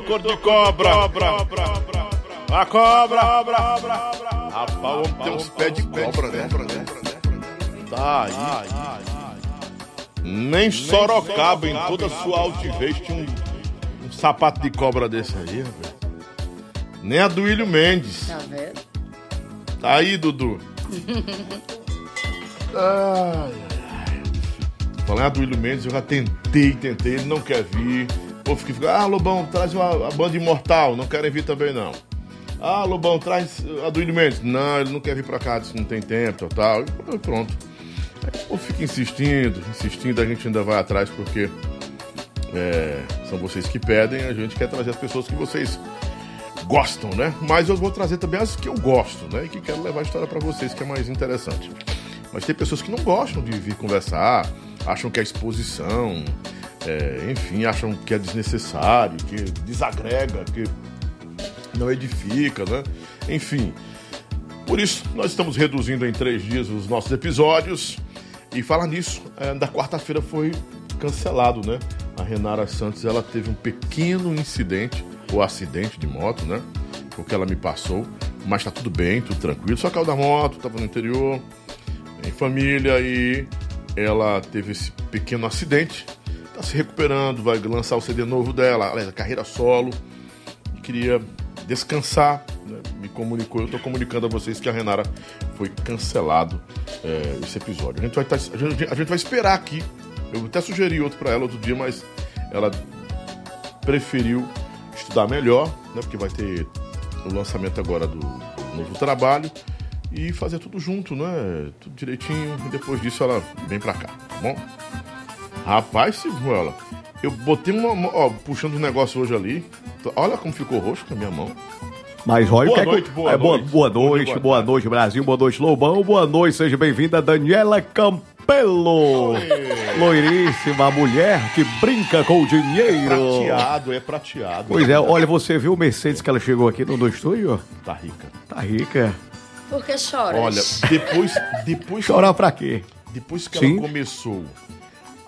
tô cor de cobra. A cobra. Rapaz, o homem tem uns pés de cobra, né? Tá aí. Nem Sorocaba, em toda a sua altivez, tinha um, um sapato de cobra desse aí, rapaz. Nem a do William Mendes. Tá vendo? Tá aí, Dudu. Ai, ai. Falando a do William Mendes, eu já tentei, tentei, ele não quer vir. Povo fica, ah, Lobão, traz uma, a banda imortal, não querem vir também não. Ah, Lobão, traz a do Mendes. Não, ele não quer vir pra cá, disse, não tem tempo, tal, tal. E pronto. Aí o povo fica insistindo, insistindo, a gente ainda vai atrás porque é, são vocês que pedem, a gente quer trazer as pessoas que vocês gostam, né? Mas eu vou trazer também as que eu gosto, né? E que quero levar a história para vocês, que é mais interessante. Mas tem pessoas que não gostam de vir conversar, acham que é exposição, é, enfim, acham que é desnecessário, que desagrega, que não edifica, né? Enfim. Por isso, nós estamos reduzindo em três dias os nossos episódios. E falar nisso, é, da quarta-feira foi cancelado, né? A Renara Santos, ela teve um pequeno incidente, ou acidente de moto, né? Porque ela me passou, mas tá tudo bem, tudo tranquilo. Só caiu da moto, tava no interior, em família, e ela teve esse pequeno acidente. Tá se recuperando, vai lançar o CD novo dela, aliás, a carreira solo. Queria descansar, né? me comunicou, eu estou comunicando a vocês que a Renara foi cancelado é, esse episódio. A gente, vai tá, a, gente, a gente vai esperar aqui. Eu até sugeri outro para ela outro dia, mas ela preferiu estudar melhor, né? Porque vai ter o lançamento agora do, do novo trabalho e fazer tudo junto, né? Tudo direitinho. E depois disso ela vem pra cá, tá bom? Rapaz, Sivuela, eu botei uma. Ó, puxando um negócio hoje ali. Olha como ficou roxo com a minha mão. Mas olha Boa o que noite, é que... boa é, boa, noite. boa noite, Boa boa tarde. noite, Brasil, boa noite, Lobão, boa noite, seja bem-vinda, Daniela Campelo. Loiríssima mulher que brinca com o dinheiro. Prateado, é prateado. Pois é, olha, você viu o Mercedes que ela chegou aqui no, no estúdio? Tá rica. Tá rica. Por que choras? Olha, depois, depois, Chorar pra quê? depois que Sim. ela começou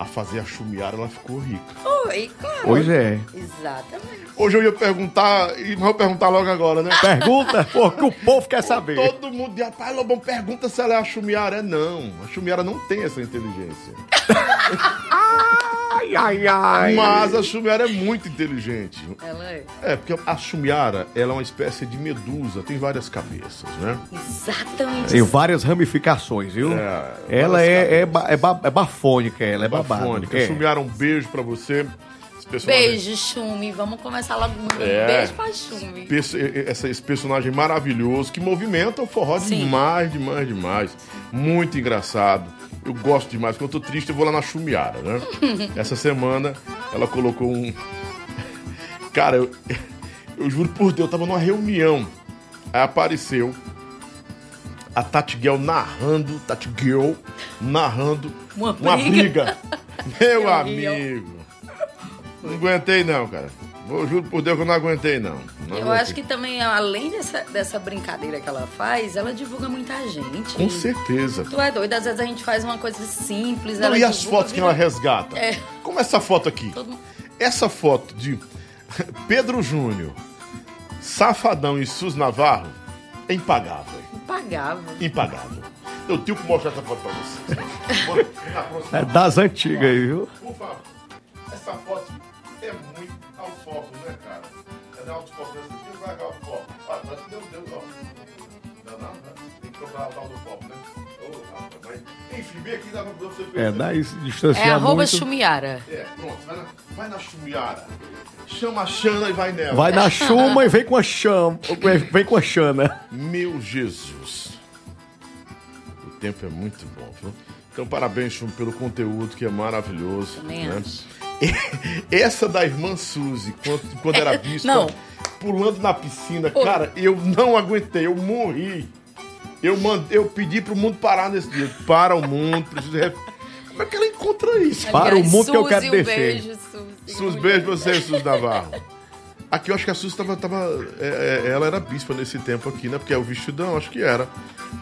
a fazer a chumiara, ela ficou rica. Foi, claro. Pois é. Exatamente. Hoje eu ia perguntar, e vou perguntar logo agora, né? Pergunta, porque o povo quer saber. Todo mundo diz, rapaz, Lobão, pergunta se ela é a chumiara. É não, a chumiara não tem essa inteligência. Ai, ai, ai. Mas a chumiara é muito inteligente. Ela é. É, porque a chumiara, ela é uma espécie de medusa, tem várias cabeças, né? Exatamente. Tem várias ramificações, viu? É, ela é, é, ba- é, ba- é bafônica, ela é babada. Bafônica. É. Chumiara, um beijo pra você. Esse Beijo, Chumi. Vamos começar logo. Um É. beijo pra Chumi. Essa- esse personagem maravilhoso que movimenta o forró Sim. demais, demais, demais. Muito engraçado. Eu gosto demais. Quando eu tô triste, eu vou lá na Chumiara, né? Essa semana ela colocou um. Cara, eu, eu juro por Deus, eu tava numa reunião. Aí apareceu a Tati Girl narrando, Tati Girl narrando Uma uma briga. briga. Meu amigo. Não aguentei não, cara. Eu juro por Deus que eu não aguentei não. Não Eu aguentei. acho que também, além dessa, dessa brincadeira que ela faz, ela divulga muita gente. Com certeza. Tu é doido, às vezes a gente faz uma coisa simples. Não, ela e as fotos que ela resgata? É. Como essa foto aqui? Todo Essa foto de Pedro Júnior, Safadão e Sus Navarro é impagável. Impagável. Impagável. Eu tenho que mostrar essa foto pra vocês. É das antigas aí, viu? Por favor. Essa foto é muito ao foco, né, cara? Cadê o autofoco? Deixa eu vai o autofoco. Olha, parece que deu, deu, ó. Não, não, né? Tem que procurar o tal do foco, né? Mas... Enfim, vem aqui dá pra você É, perceber. daí se distanciar É arroba muito. Chumiara. É, pronto, vai na, vai na chumiara. Chama a Xana e vai nela. Vai na chuma e vem com a chama. Vem com a chana. Meu Jesus. O tempo é muito bom, viu? Então, parabéns, Chum, pelo conteúdo que é maravilhoso. Também né? acho. Essa da irmã Suzy, quando, quando era bispa, Não. pulando na piscina, cara, eu não aguentei, eu morri. Eu, mandei, eu pedi pro mundo parar nesse dia. Para o mundo, preciso. ref- Como é que ela encontra isso? Para o Aliás, mundo que eu quero Suzy, um descer. Beijo, Suzy. Sus, beijo pra você, Sus Navarro. Aqui eu acho que a Sus tava. tava é, é, ela era bispa nesse tempo aqui, né? Porque é o vestidão, acho que era.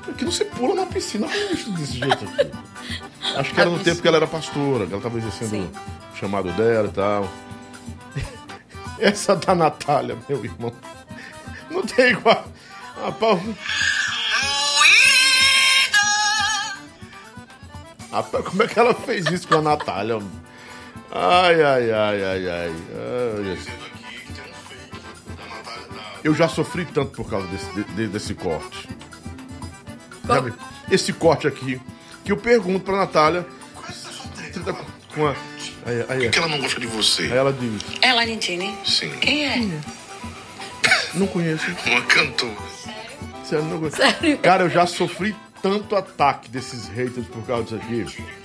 Aqui não se pula na piscina com um vestido desse jeito. Acho que era no tempo que ela era pastora, que ela tava exercendo Sim. o chamado dela e tal. Essa da Natália, meu irmão. Não tem igual. Rapaz. Rapaz, como é que ela fez isso com a Natália? Ai, ai, ai, ai, ai. ai. Eu já sofri tanto por causa desse, de- desse corte. Sabe? Esse corte aqui, que eu pergunto pra Natália. Você tá com a. Aí, aí, Por que ela não gosta de você? aí ela diz: É Lanitine? Sim. Quem é? Não conheço. Uma cantora. Sério, não conheço. Sério? Cara, eu já sofri tanto ataque desses haters por causa disso aqui.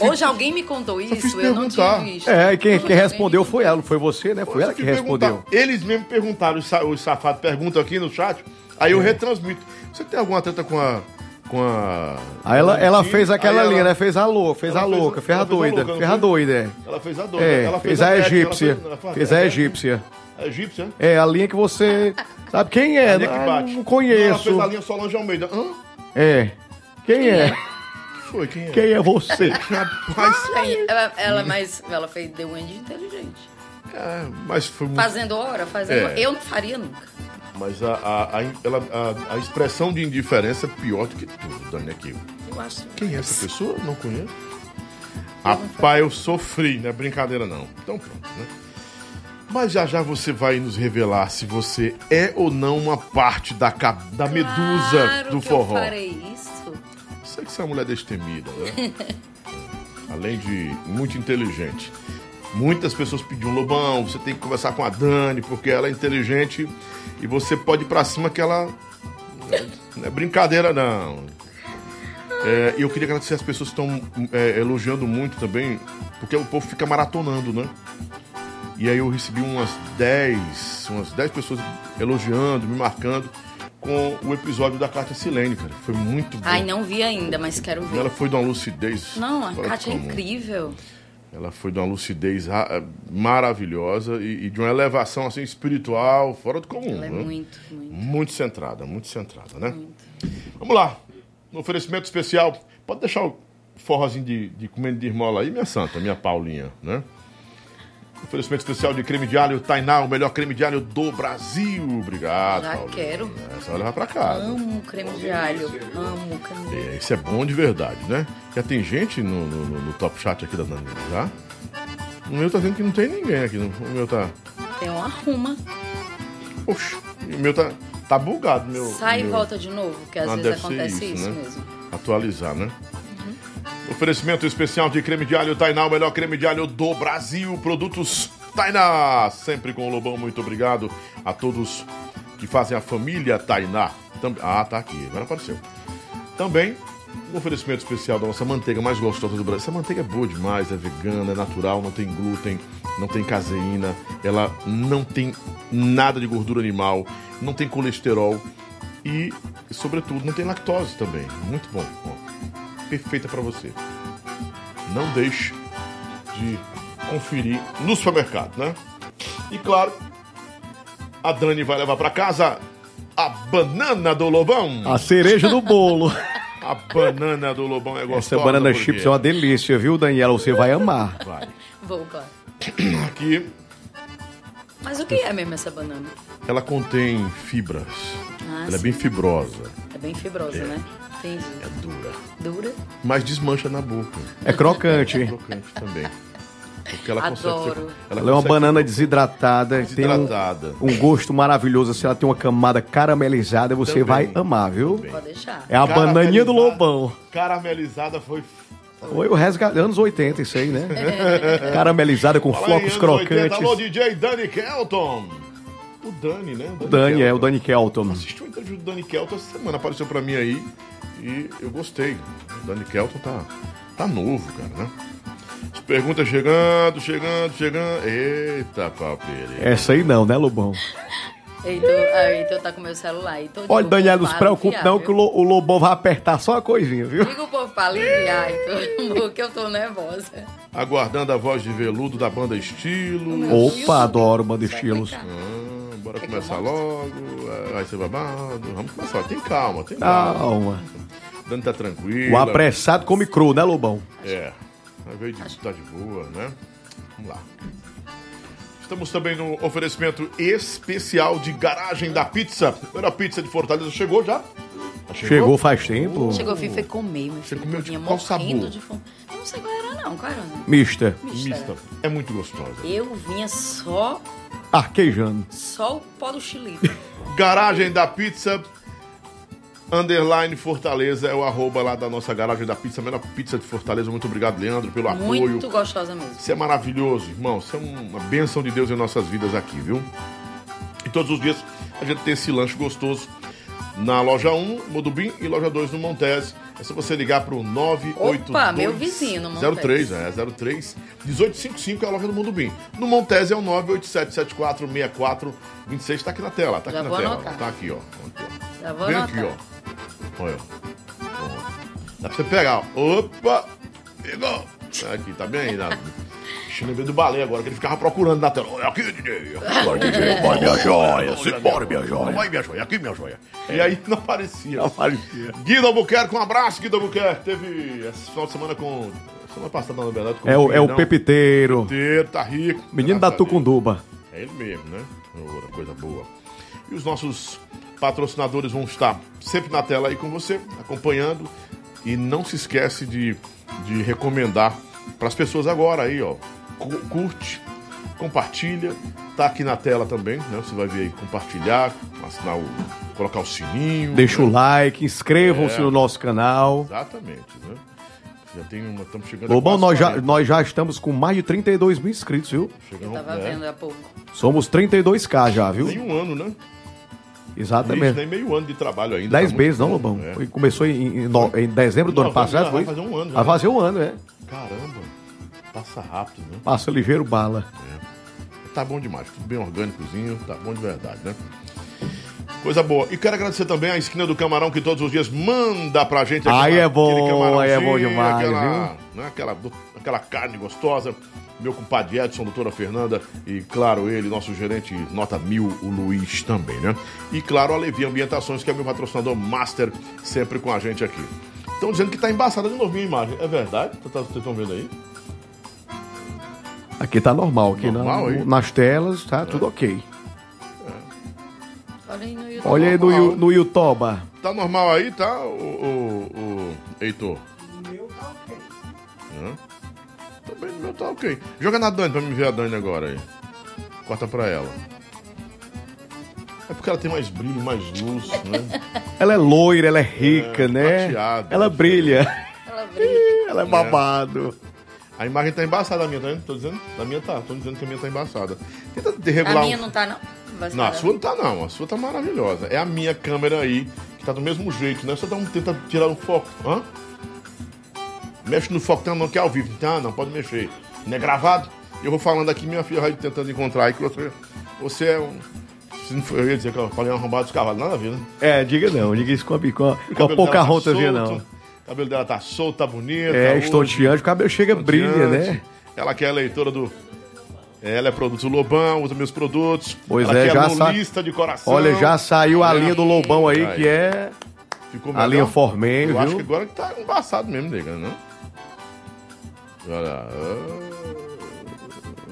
Hoje alguém me contou fiz isso, eu não tinha visto. É, e quem, quem respondeu foi ela, foi você, né? Foi ela que respondeu. perguntar. Eles mesmo perguntaram, os, sa- os safados perguntam aqui no chat, aí É. eu retransmito. Você tem alguma treta com a. Com a. Aí ela, ela Valentina? fez aquela Aí linha, ela- né? Fez a louca, fez ela a louca, fez a ela fez a doida, louca, não fez a fez? doida, é. Ela fez a doida. É, ela fez a ela egípcia. fez- ela fez- Fez a egípcia. A egípcia? É, a linha que você. Sabe quem é? A linha que Ah, bate. Não Ela conheço. fez a linha Solange Almeida. Hã? É. Quem é? Foi? Quem é? Quem é você? Rapaz, Ela, ela, mas ela fez The Wind inteligente. é, mas foi muito. Fazendo hora, fazendo. É. Eu não faria nunca. Mas a, a, a, ela- a- a expressão de indiferença é pior do que tudo, Dani, aqui. Eu acho. Quem é essa pessoa? Não conheço. Rapaz, eu sofri, não é brincadeira não. Então pronto, né? Mas já já você vai nos revelar se você é ou não uma parte da, da medusa Claro do que forró. Eu farei isso. Sei que você é uma mulher destemida, né? Além de muito inteligente. Muitas pessoas pediam, Lobão, você tem que conversar com a Dani, porque ela é inteligente e você pode ir pra cima que ela. Não é brincadeira, não. É, e eu queria agradecer as pessoas que estão é, elogiando muito também, porque o povo fica maratonando, né? E aí eu recebi umas 10, umas 10 pessoas elogiando, me marcando com o episódio da Cátia Silene, cara. Foi muito bom. Ai, não vi ainda, mas quero ver. Ela foi de uma lucidez. Não, a Kátia é incrível. Ela foi de uma lucidez ra- maravilhosa e, e de uma elevação assim espiritual fora do comum. Ela é né? muito, muito. Muito centrada, muito centrada, né? Vamos lá. No oferecimento especial. Pode deixar o forrozinho de, de comendo de irmola aí, minha santa, minha Paulinha, né? Oferecimento especial de creme de alho Tainá, o melhor creme de alho do Brasil. Obrigado, Já Paulinha. quero. Essa vai levar pra casa. Amo creme de alho. Amo creme de alho. É, isso é bom de verdade, né? Já tem gente no, no- no- top chat aqui da Danilo, já? O meu tá dizendo que não tem ninguém aqui. O meu tá. Tem uma arruma. Oxe, o meu tá, tá bugado. Meu, Sai meu... e volta de novo, porque às Ah, vezes acontece isso, isso, né? mesmo. Atualizar, né? Oferecimento especial de creme de alho Tainá, o melhor creme de alho do Brasil. Produtos Tainá, sempre com o Lobão. Muito obrigado a todos que fazem a família Tainá. Ah, tá aqui, agora apareceu. Também um oferecimento especial da nossa manteiga mais gostosa do Brasil. Essa manteiga é boa demais, é vegana, é natural, não tem glúten, não tem caseína, ela não tem nada de gordura animal, não tem colesterol e, sobretudo, não tem lactose também. Muito bom. Perfeita para você. Não deixe de conferir no supermercado, né? E claro, a Dani vai levar para casa a banana do Lobão. A cereja do bolo. A banana do Lobão é gostosa. Essa banana porque chips é uma delícia, viu, Daniela? Você vai amar. Vai. Vou, claro. Aqui Mas o que é mesmo essa banana? ela contém fibras. Ah, ela é sim. bem fibrosa. É bem fibrosa, né? Entendi. É dura. Dura. Mas desmancha na boca. É crocante. É crocante também. Porque ela consegue. Adoro. ser- Ela é uma consegue banana desidratada, desidratada. tem um, um gosto maravilhoso. Se ela tem uma camada caramelizada, você Também. vai amar, viu? Também. Pode deixar. É a bananinha do Lobão. Caramelizada foi. Foi o resgate, anos 80, isso aí, né? Caramelizada com Fala flocos anos crocantes. 80. Alô, DJ Dani Kelton. O Dani, né? O Dani, é, o. Dani Kelton. Assisti uma entrevista do Dani Kelton essa semana, apareceu pra mim aí e eu gostei. O Dani Kelton tá, tá novo, cara, né? As perguntas chegando, chegando, chegando. Eita, papeira. Essa aí não, né, Lobão? Heitor, ah, Heitor tá com meu celular. Heitor, Olha, diga o Daniela, povo não se preocupe aliviar, não, que o, viu? Lo- o Lobão vai apertar só uma coisinha, viu? Diga o povo pra aliviar, Heitor, porque eu tô nervosa. Aguardando a voz de veludo da banda Estilo. Opa, adoro banda estilos. Ah, bora que começar logo. ah, Vai ser babado. Vamos começar. Tem calma, tem calma. Calma. Dani tá tranquilo. O apressado come cru, né, Lobão? É. Vai ver de tá de boa, né? Vamos lá. Estamos também no oferecimento especial de Garagem da Pizza. Primeira pizza de Fortaleza chegou já? Já Chegou faz tempo. Chegou, fui, foi comer, meu filho. comeu eu de qual morrendo sabor? de fome. Eu não sei qual era, não. Qual era? Né? Mista. Mista. Mista. É muito gostosa. Eu vinha só, Arquejando. só o pó do chilito. Garagem da Pizza, underline Fortaleza, é o arroba lá da nossa Garagem da Pizza, a melhor pizza de Fortaleza. Muito obrigado, Leandro, pelo apoio. Muito gostosa mesmo. Isso é maravilhoso, irmão. Isso é uma bênção de Deus em nossas vidas aqui, viu? E todos os dias a gente tem esse lanche gostoso na loja 1, Modubim, e loja 2 no Montese. É só você ligar pro 982... Opa, meu vizinho no Montese. 03, é, 03 1855 é a loja do Modubim. No Montese é o 987746426, tá aqui na tela, tá aqui Já na tela. anotar. Tá aqui, ó. Aqui, ó. Já vou Vem anotar. aqui, ó. Olha. Ó. Dá pra você pegar, ó. Opa! Pegou! Tá Aqui, tá bem aí? Ixi, lembrei do balé agora, que ele ficava procurando na tela. Olha aqui, DJ. Olha, DJ. Vai, minha joia. Simbora, minha joia. Vai, minha joia. Aqui, minha joia. E aí não aparecia. Aparecia. Guido Albuquerque, um abraço, Guido Albuquerque. Teve esse final de semana com... Semana passada, na verdade. Com É o, é o Pepiteiro, Pepiteiro. tá rico. Menino da. Tucunduba. É ele mesmo, né? Coisa boa. E os nossos patrocinadores vão estar sempre na tela aí com você, acompanhando. E não se esquece de, de recomendar para as pessoas agora aí, ó. Cu- Curte, compartilha. Tá aqui na tela também, né? Você vai ver aí compartilhar, assinar o. colocar o sininho. Deixa né? o like, inscrevam-se É. no nosso canal. Exatamente, né? Já tem uma. Estamos chegando Lobão, nós já, 40. nós já estamos com mais de 32 mil inscritos, viu? Eu Chegamos, tava né? vendo há pouco. Somos 32k já, viu? Nem um ano, né? Exatamente. nem meio ano de trabalho ainda. 10 tá meses, não, Lobão? é. Começou em, em no- em dezembro do Não, ano passado, vai fazer um ano já, Vai né? fazer um ano, é. Caramba, passa rápido, né? Passa ligeiro bala. Tá bom demais, tudo bem orgânicozinho, tá bom de verdade, né? Coisa boa. E quero agradecer também a esquina do camarão que todos os dias manda pra gente. Aí é bom, aí é bom demais, aquela, né, aquela, aquela carne gostosa. Meu compadre Edson, doutora Fernanda e, claro, ele, nosso gerente nota mil, o Luiz também, né? E, claro, a Levi Ambientações, que é meu patrocinador master, sempre com a gente aqui. Estão dizendo que tá embaçada de novo a imagem. É verdade? Vocês estão vendo aí? Aqui tá normal, aqui na- Normal aí? nas telas tá tudo ok. Olha aí no YouTube. Olha aí no, Yu- no Yutoba. Tá normal aí, tá, o, o, o Heitor? Hã? Também no meu tá ok. Joga na Dani pra me ver a Dani agora aí. Corta pra ela. É porque ela tem mais brilho, mais luz, né? Ela é loira, ela é rica, É, né? prateada. Ela brilha. Ela brilha. Ela é babado. A imagem tá embaçada, a minha, tá vendo? Tô dizendo? A minha tá, tô dizendo que a minha tá embaçada. Tenta A regular. minha um- não tá, não? Não, a sua não tá não, a sua tá maravilhosa. É a minha câmera aí, que tá do mesmo jeito, né? Só dá um, tenta tirar o foco. Hã? Mexe no foco, não, que é ao vivo. Ah, não, pode mexer. Não é gravado? Eu vou falando aqui, minha filha vai tentando encontrar aí que você, você é um. se não for- Eu ia dizer que eu falei arrombado dos cavalos, nada a ver, né? É, diga não, diga isso com a, com a, com a pouca tá rontazinha, solto, não. O cabelo dela tá solto, tá bonito. É, tá estonteante, o cabelo chega, brilha, né? Ela que é leitora do. Ela é produto do Lobão, usa meus produtos. Pois ela é, que já é sa- de coração. Olha, já saiu a É. linha do Lobão aí, Aí. que é Ficou a linha? Formen, Eu acho que viu? agora que tá embaçado mesmo, nega, não? Olha.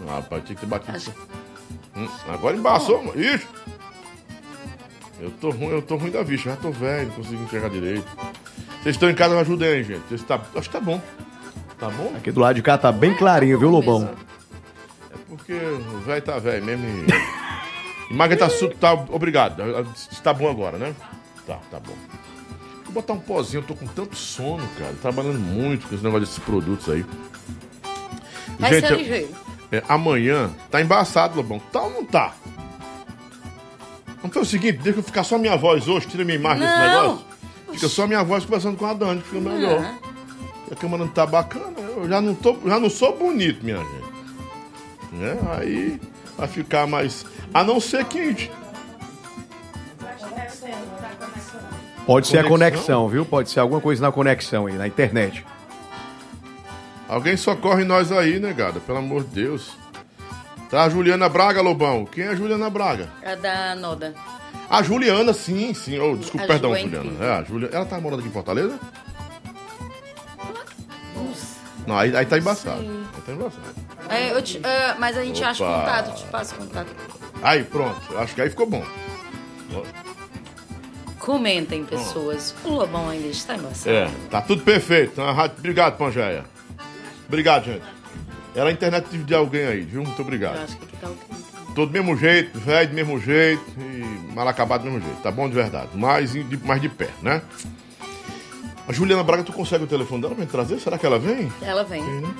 Ah, rapaz, tinha que ter batido. Acho- Hum, agora embaçou, mano. Ixi! Eu tô ruim, eu tô ruim da vista, já tô velho, não consigo enxergar direito. Vocês estão em casa, me ajudem aí, gente. Vocês tá- acho que tá bom. Tá bom? Aqui do lado de cá tá bem clarinho, viu, Lobão? É porque o velho tá velho mesmo e. Imagem tá, su- tá. Obrigado. Tá bom agora, né? Tá, tá bom. Vou botar um pozinho, eu tô com tanto sono, cara. Trabalhando muito com esse negócio desses produtos aí. Vai Gente, ser ligeiro. é, amanhã tá embaçado, Lobão. Tá ou não tá? Vamos fazer o seguinte, deixa eu ficar só minha voz hoje, tira minha imagem desse Não. negócio. Fica só minha voz conversando com a Dani, que fica melhor. Ah, A câmera não tá bacana, eu já não, tô, já não sou bonito, minha gente. Né? Aí vai ficar mais. A não ser que. Pode ser a Conexão? conexão, viu? Pode ser alguma coisa na conexão aí, na internet. Alguém socorre nós aí, negada, pelo amor de Deus. Tá a Juliana Braga, Lobão. Quem é a Juliana Braga? É da Noda. A Juliana, sim, sim. Oh, desculpa, A perdão, é Juliana. É, a Juliana. Ela tá morando aqui em Fortaleza? Não, aí, aí tá embaçado. Sei. Aí tá embaçado. É, eu te- é, mas a gente acha Opa. contato, eu te passo contato. Aí, pronto. Eu Acho que aí ficou bom. Comentem, pessoas. O Lobão ainda está embaçado. É, tá tudo perfeito. Ah, Obrigado, Pangeia. Obrigado, gente. Era a internet de alguém aí, viu? Muito Eu obrigado. acho que aqui tá ok. Tô do mesmo jeito, velho do mesmo jeito e mal acabado do mesmo jeito. Tá bom de verdade. Mais de, mais de pé, né? A Juliana Braga, tu consegue o telefone dela pra me trazer? Será que ela vem? Ela vem. Vem, né?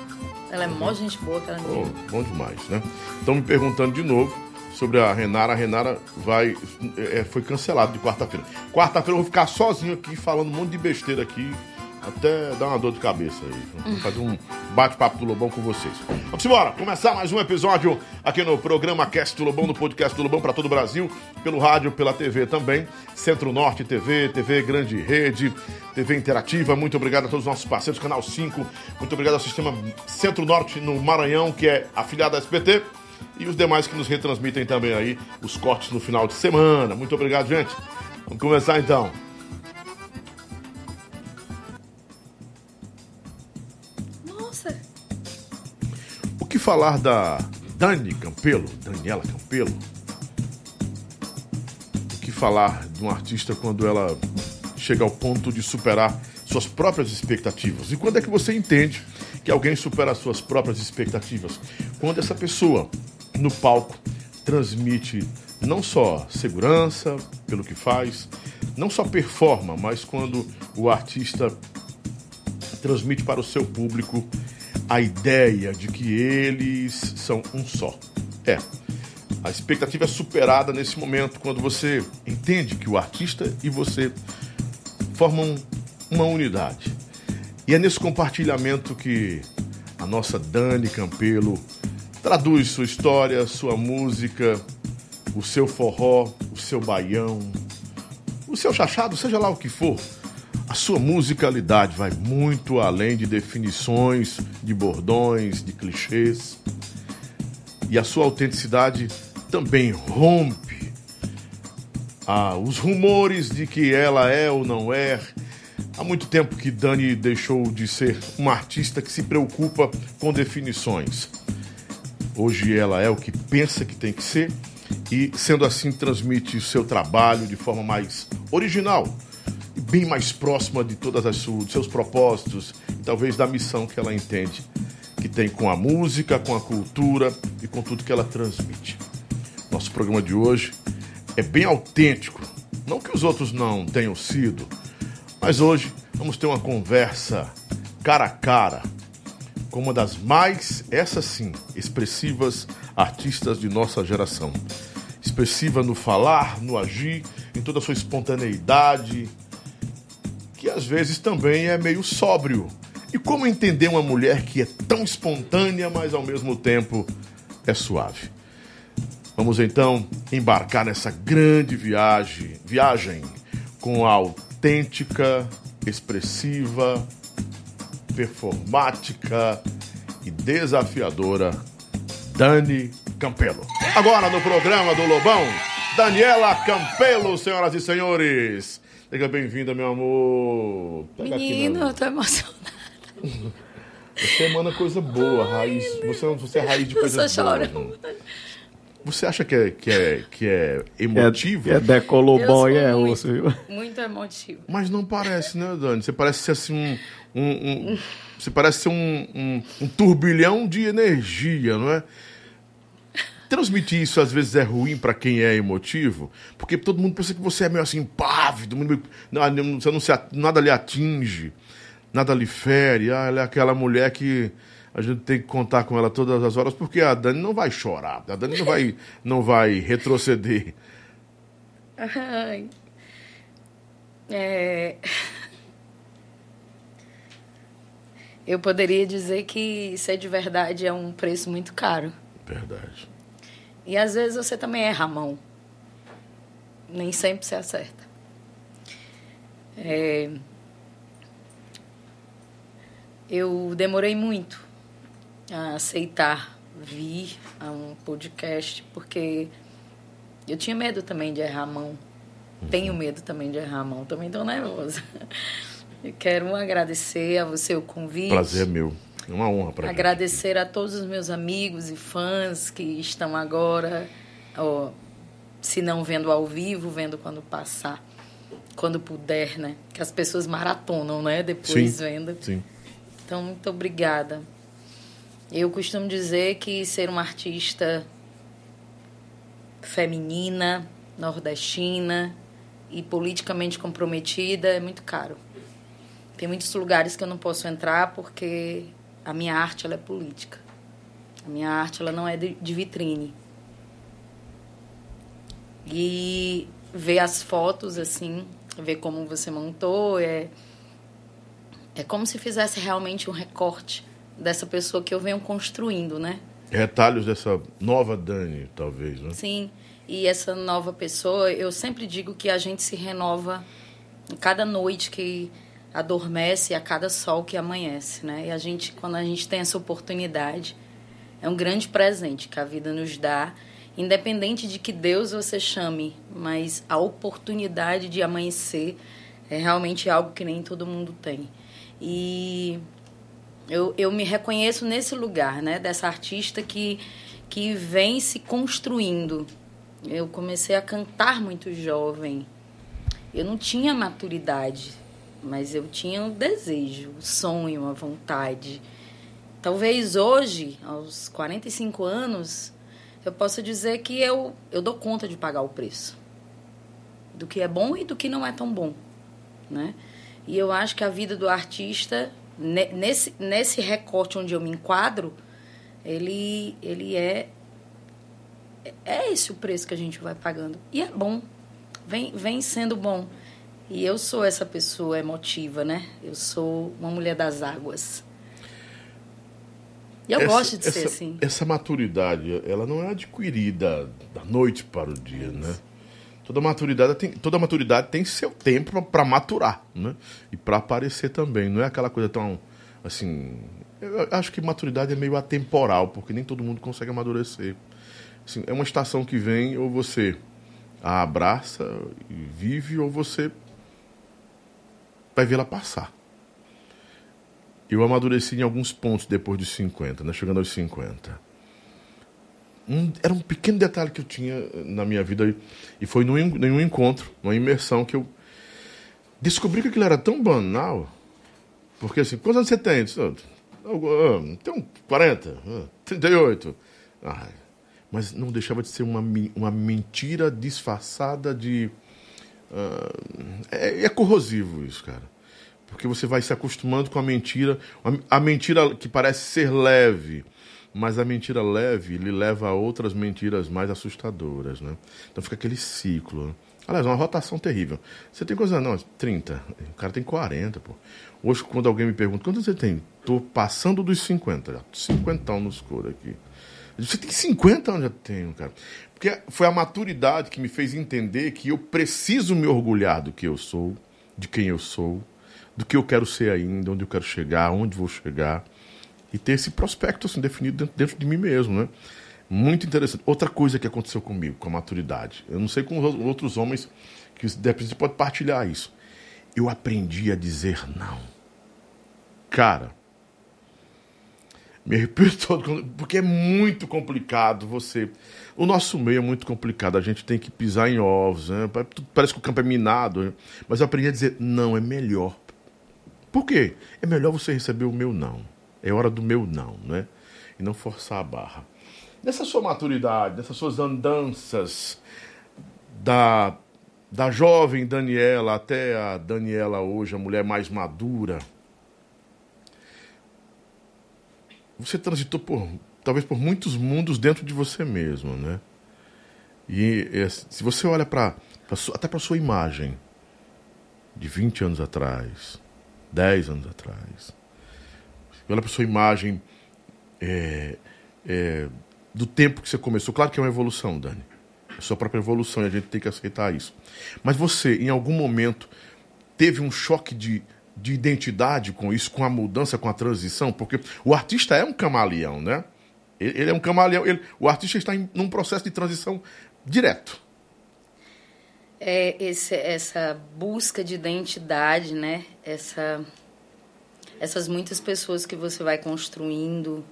Ela é mó gente boa, que ela Oh, bom demais, né? Estão me perguntando de novo sobre a Renara. A Renara vai, é, foi cancelado de quarta-feira. Quarta-feira eu vou ficar sozinho aqui falando um monte de besteira aqui, até dar uma dor de cabeça aí. Vou fazer um bate-papo do Lobão com vocês. Vamos embora, começar mais um episódio aqui no programa Cast do Lobão, no podcast do Lobão para todo o Brasil, pelo rádio, pela TV também. Centro Norte TV, TV Grande Rede, TV Interativa. Muito obrigado a todos os nossos parceiros, Canal 5. Muito obrigado ao Sistema Centro Norte no Maranhão, que é afiliado da SBT. E os demais que nos retransmitem também aí os cortes no final de semana. Muito obrigado, gente. Vamos começar então. Que falar da Dani Campelo, Daniela Campelo? O que falar de um artista quando ela chega ao ponto de superar suas próprias expectativas? E quando é que você entende que alguém supera as suas próprias expectativas? Quando essa pessoa no palco transmite não só segurança pelo que faz, não só performa, mas quando o artista transmite para o seu público a ideia de que eles são um só. É. A expectativa é superada nesse momento quando você entende que o artista e você formam uma unidade. E é nesse compartilhamento que a nossa Dani Campelo traduz sua história, sua música, o seu forró, o seu baião, o seu chachado, seja lá o que for. A sua musicalidade vai muito além de definições, de bordões, de clichês. E a sua autenticidade também rompe ah, os rumores de que ela é ou não é. Há muito tempo que Dani deixou de ser uma artista que se preocupa com definições. Hoje ela é o que pensa que tem que ser e, sendo assim, transmite o seu trabalho de forma mais original bem mais próxima de todas as seus propósitos e talvez da missão que ela entende que tem com a música, com a cultura e com tudo que ela transmite. Nosso programa de hoje é bem autêntico, não que os outros não tenham sido, mas hoje vamos ter uma conversa cara a cara com uma das mais, essa sim, expressivas artistas de nossa geração. Expressiva no falar, no agir, em toda a sua espontaneidade, que às vezes também é meio sóbrio. E como entender uma mulher que é tão espontânea, mas ao mesmo tempo é suave? Vamos então embarcar nessa grande viagem, viagem com a autêntica, expressiva, performática e desafiadora Dani Campelo. Agora no programa do Lobão, Daniela Campelo, senhoras e senhores. Seja bem-vinda, meu amor. Pega aqui, menino, meu eu tô emocionada. Você emana coisa boa, raiz. Você, você é raiz de Eu coisa boa. Você acha que é, que é, que é emotivo? É, é decolou bom e é muito, osso, viu? Muito emotivo. Mas não parece, né, Dani? Você parece ser assim um. um- um- você parece ser um, um, um turbilhão de energia, não é? Transmitir isso às vezes é ruim pra quem é emotivo, porque todo mundo pensa que você é meio assim, pávido, meio- não, você não se, nada lhe atinge, nada lhe fere. Ah, ela é aquela mulher que a gente tem que contar com ela todas as horas, porque a Dani não vai chorar, a Dani não vai, não vai retroceder. Ai. É... Eu poderia dizer que ser de verdade é um preço muito caro. Verdade. E às vezes você também erra a mão. Nem sempre você acerta. É... Eu demorei muito a aceitar vir a um podcast, porque eu tinha medo também de errar a mão. Tenho medo também de errar a mão. Também estou nervosa. Eu quero agradecer a você o convite. Prazer é meu. É uma honra para Agradecer a todos os meus amigos e fãs que estão agora, ó, se não vendo ao vivo, vendo quando passar, quando puder, né? Que as pessoas maratonam, né? Depois sim, vendo. Sim. Então, muito obrigada. Eu costumo dizer que ser uma artista feminina, nordestina e politicamente comprometida é muito caro. Tem muitos lugares que eu não posso entrar porque a minha arte ela é política. A minha arte ela não é de, de vitrine. E ver as fotos assim, ver como você montou, é é como se fizesse realmente um recorte dessa pessoa que eu venho construindo, né? Retalhos dessa nova Dani, talvez, né? Sim. E essa nova pessoa, eu sempre digo que a gente se renova em cada noite que adormece a cada sol que amanhece, né? E a gente, quando a gente tem essa oportunidade, é um grande presente que a vida nos dá, independente de que Deus você chame, mas a oportunidade de amanhecer é realmente algo que nem todo mundo tem. E eu, eu me reconheço nesse lugar, né? Dessa artista que, que vem se construindo eu comecei a cantar muito jovem. Eu não tinha maturidade, mas eu tinha um desejo, um sonho, a vontade. Talvez hoje, aos 45 anos, eu possa dizer que eu, eu dou conta de pagar o preço. Do que é bom e do que não é tão bom. Né? E eu acho que a vida do artista, nesse, nesse recorte onde eu me enquadro, ele, ele é é esse o preço que a gente vai pagando. E é bom. Vem, vem sendo bom. E eu sou essa pessoa emotiva, né? Eu sou uma mulher das águas. E eu essa, gosto de essa, ser assim. Essa maturidade, ela não é adquirida da noite para o dia, né? Toda maturidade tem, toda maturidade tem seu tempo para maturar, né? E para aparecer também. Não é aquela coisa tão assim. Eu acho que maturidade é meio atemporal, porque nem todo mundo consegue amadurecer. Assim, é uma estação que vem, ou você a abraça e vive, ou você vai vê-la passar. Eu amadureci em alguns pontos depois dos 50, né? chegando aos 50. Um, era um pequeno detalhe que eu tinha na minha vida, e foi num, num encontro, numa imersão, que eu descobri que aquilo era tão banal. Porque assim, quantos anos você tem? Tenho 40, 38. Ah, mas não deixava de ser uma, uma mentira disfarçada de. Uh, é, é, corrosivo isso, cara. Porque você vai se acostumando com a mentira, a mentira que parece ser leve, mas a mentira leve lhe leva a outras mentiras mais assustadoras, né? Então fica aquele ciclo. Né? Aliás, uma rotação terrível. Você tem coisa não? 30. O cara tem 40, pô. Hoje, quando alguém me pergunta, quanto você tem? Tô passando dos 50, já. 50 no escuro aqui. Você tem 50 anos, já tenho, cara. Porque foi a maturidade que me fez entender que eu preciso me orgulhar do que eu sou, de quem eu sou, do que eu quero ser ainda, onde eu quero chegar, onde vou chegar. E ter esse prospecto assim, definido dentro, dentro de mim mesmo, né? Muito interessante. Outra coisa que aconteceu comigo, com a maturidade. Eu não sei com os outros homens que de repente pode partilhar isso. Eu aprendi a dizer não. Cara, me arrepio todo, porque é muito complicado você. O nosso meio é muito complicado, a gente tem que pisar em ovos, né? parece que o campo é minado, né? mas eu aprendi a dizer não, é melhor. Por quê? É melhor você receber o meu não. É hora do meu não, né? E não forçar a barra. Nessa sua maturidade, nessas suas andanças da, da jovem Daniela até a Daniela hoje, a mulher mais madura você transitou por talvez por muitos mundos dentro de você mesmo, né? E se você olha para até para sua imagem de 20 anos atrás, 10 anos atrás, olha para sua imagem é, é, do tempo que você começou, claro que é uma evolução, Dani. É sua própria evolução e a gente tem que aceitar isso. Mas você, em algum momento, teve um choque de de identidade com isso, com a mudança, com a transição? Porque o artista é um camaleão, né? Ele, ele é um camaleão. Ele, o artista está em um processo de transição direto. É esse, essa busca de identidade, né? Essa essas muitas pessoas que você vai construindo,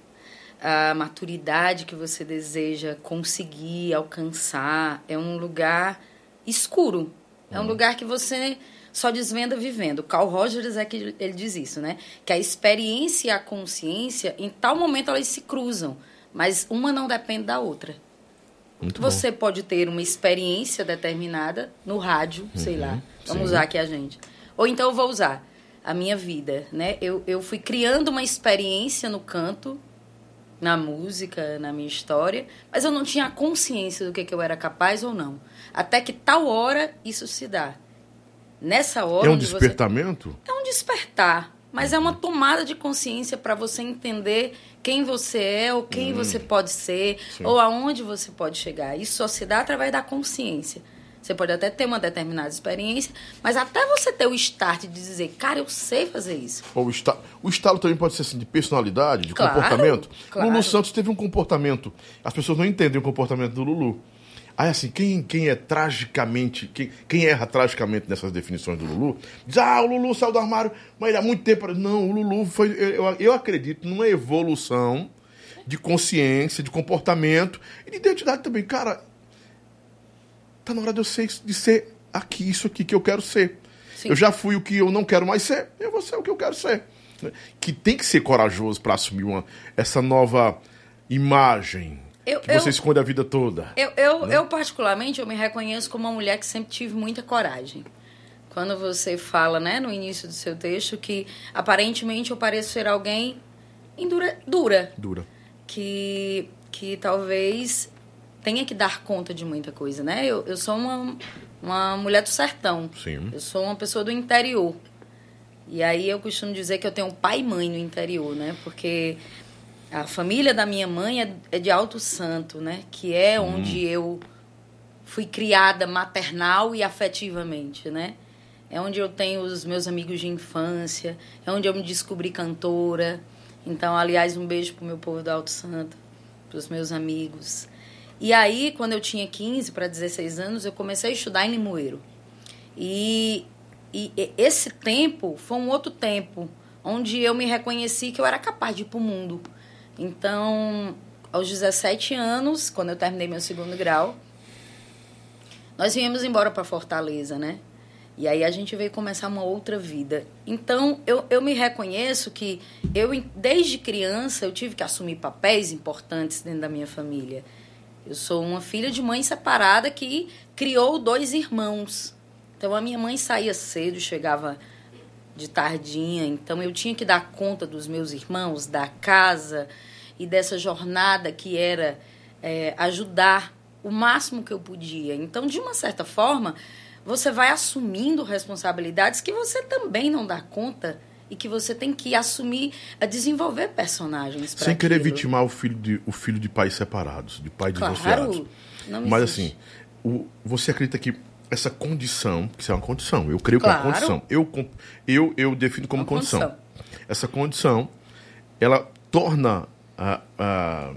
a maturidade que você deseja conseguir alcançar, é um lugar escuro. É um hum. lugar que você só desvenda vivendo. Carl Rogers é que ele diz isso, né? Que a experiência e a consciência, em tal momento elas se cruzam, mas uma não depende da outra. Muito você bom. pode ter uma experiência determinada no rádio, uhum, sei lá. Vamos sim. usar aqui a gente. Ou então eu vou usar a minha vida, né? Eu, eu fui criando uma experiência no canto, na música, na minha história, mas eu não tinha consciência do que, que eu era capaz ou não. Até que tal hora isso se dá. Nessa hora. É um despertamento? Você... É um despertar. Mas é uma tomada de consciência para você entender quem você é, ou quem hum. você pode ser, Sim. ou aonde você pode chegar. Isso só se dá através da consciência. Você pode até ter uma determinada experiência, mas até você ter o start de dizer, cara, eu sei fazer isso. O, esta o estalo também pode ser assim, de personalidade, de claro, comportamento. Claro. Lulu Santos teve um comportamento. As pessoas não entendem o comportamento do Lulu. Aí assim, quem, quem é tragicamente, quem, quem erra tragicamente nessas definições do Lulu, diz, ah, o Lulu saiu do armário, mas há muito tempo. Não, o Lulu foi, eu, eu acredito numa evolução de consciência, de comportamento e de identidade também. Cara, tá na hora de eu ser, de ser aqui, isso aqui que eu quero ser. Sim. Eu já fui o que eu não quero mais ser, eu vou ser o que eu quero ser. Que tem que ser corajoso para assumir uma, essa nova imagem eu, que você eu, esconde a vida toda. Eu, eu, né? eu, particularmente, eu me reconheço como uma mulher que sempre tive muita coragem. Quando você fala, né, no início do seu texto, que aparentemente eu pareço ser alguém indura, dura. Dura. Que, que talvez tenha que dar conta de muita coisa, né? Eu, eu sou uma, uma mulher do sertão. Sim. Eu sou uma pessoa do interior. E aí eu costumo dizer que eu tenho pai e mãe no interior, né? Porque a família da minha mãe é, é de Alto Santo, né? Que é hum. onde eu fui criada maternal e afetivamente, né? É onde eu tenho os meus amigos de infância, é onde eu me descobri cantora. Então, aliás, um beijo pro meu povo do Alto Santo, pros meus amigos. E aí, quando eu tinha 15 para 16 anos, eu comecei a estudar em Limoeiro. E, e esse tempo foi um outro tempo, onde eu me reconheci que eu era capaz de ir para o mundo. Então, aos 17 anos, quando eu terminei meu segundo grau, nós viemos embora para Fortaleza, né? E aí a gente veio começar uma outra vida. Então, eu, eu me reconheço que eu, desde criança, eu tive que assumir papéis importantes dentro da minha família. Eu sou uma filha de mãe separada que criou dois irmãos. Então a minha mãe saía cedo, chegava de tardinha, então eu tinha que dar conta dos meus irmãos, da casa e dessa jornada que era é, ajudar o máximo que eu podia. Então, de uma certa forma, você vai assumindo responsabilidades que você também não dá conta e que você tem que assumir a desenvolver personagens sem aquilo. querer vitimar o filho de o filho de pais separados de pais claro, divorciados mas assim o, você acredita que essa condição que isso é uma condição eu creio claro. que é uma condição eu eu eu defino como condição. condição. essa condição ela torna a, a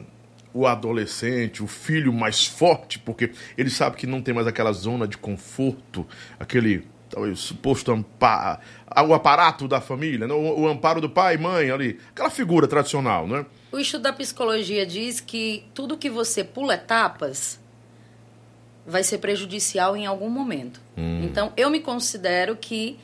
o adolescente, o filho mais forte, porque ele sabe que não tem mais aquela zona de conforto, aquele talvez suposto amparo, o aparato da família, né? o, o, amparo do pai e mãe ali, aquela figura tradicional, né? O estudo da psicologia diz que tudo que você pula etapas vai ser prejudicial em algum momento. Hum. Então, eu me considero que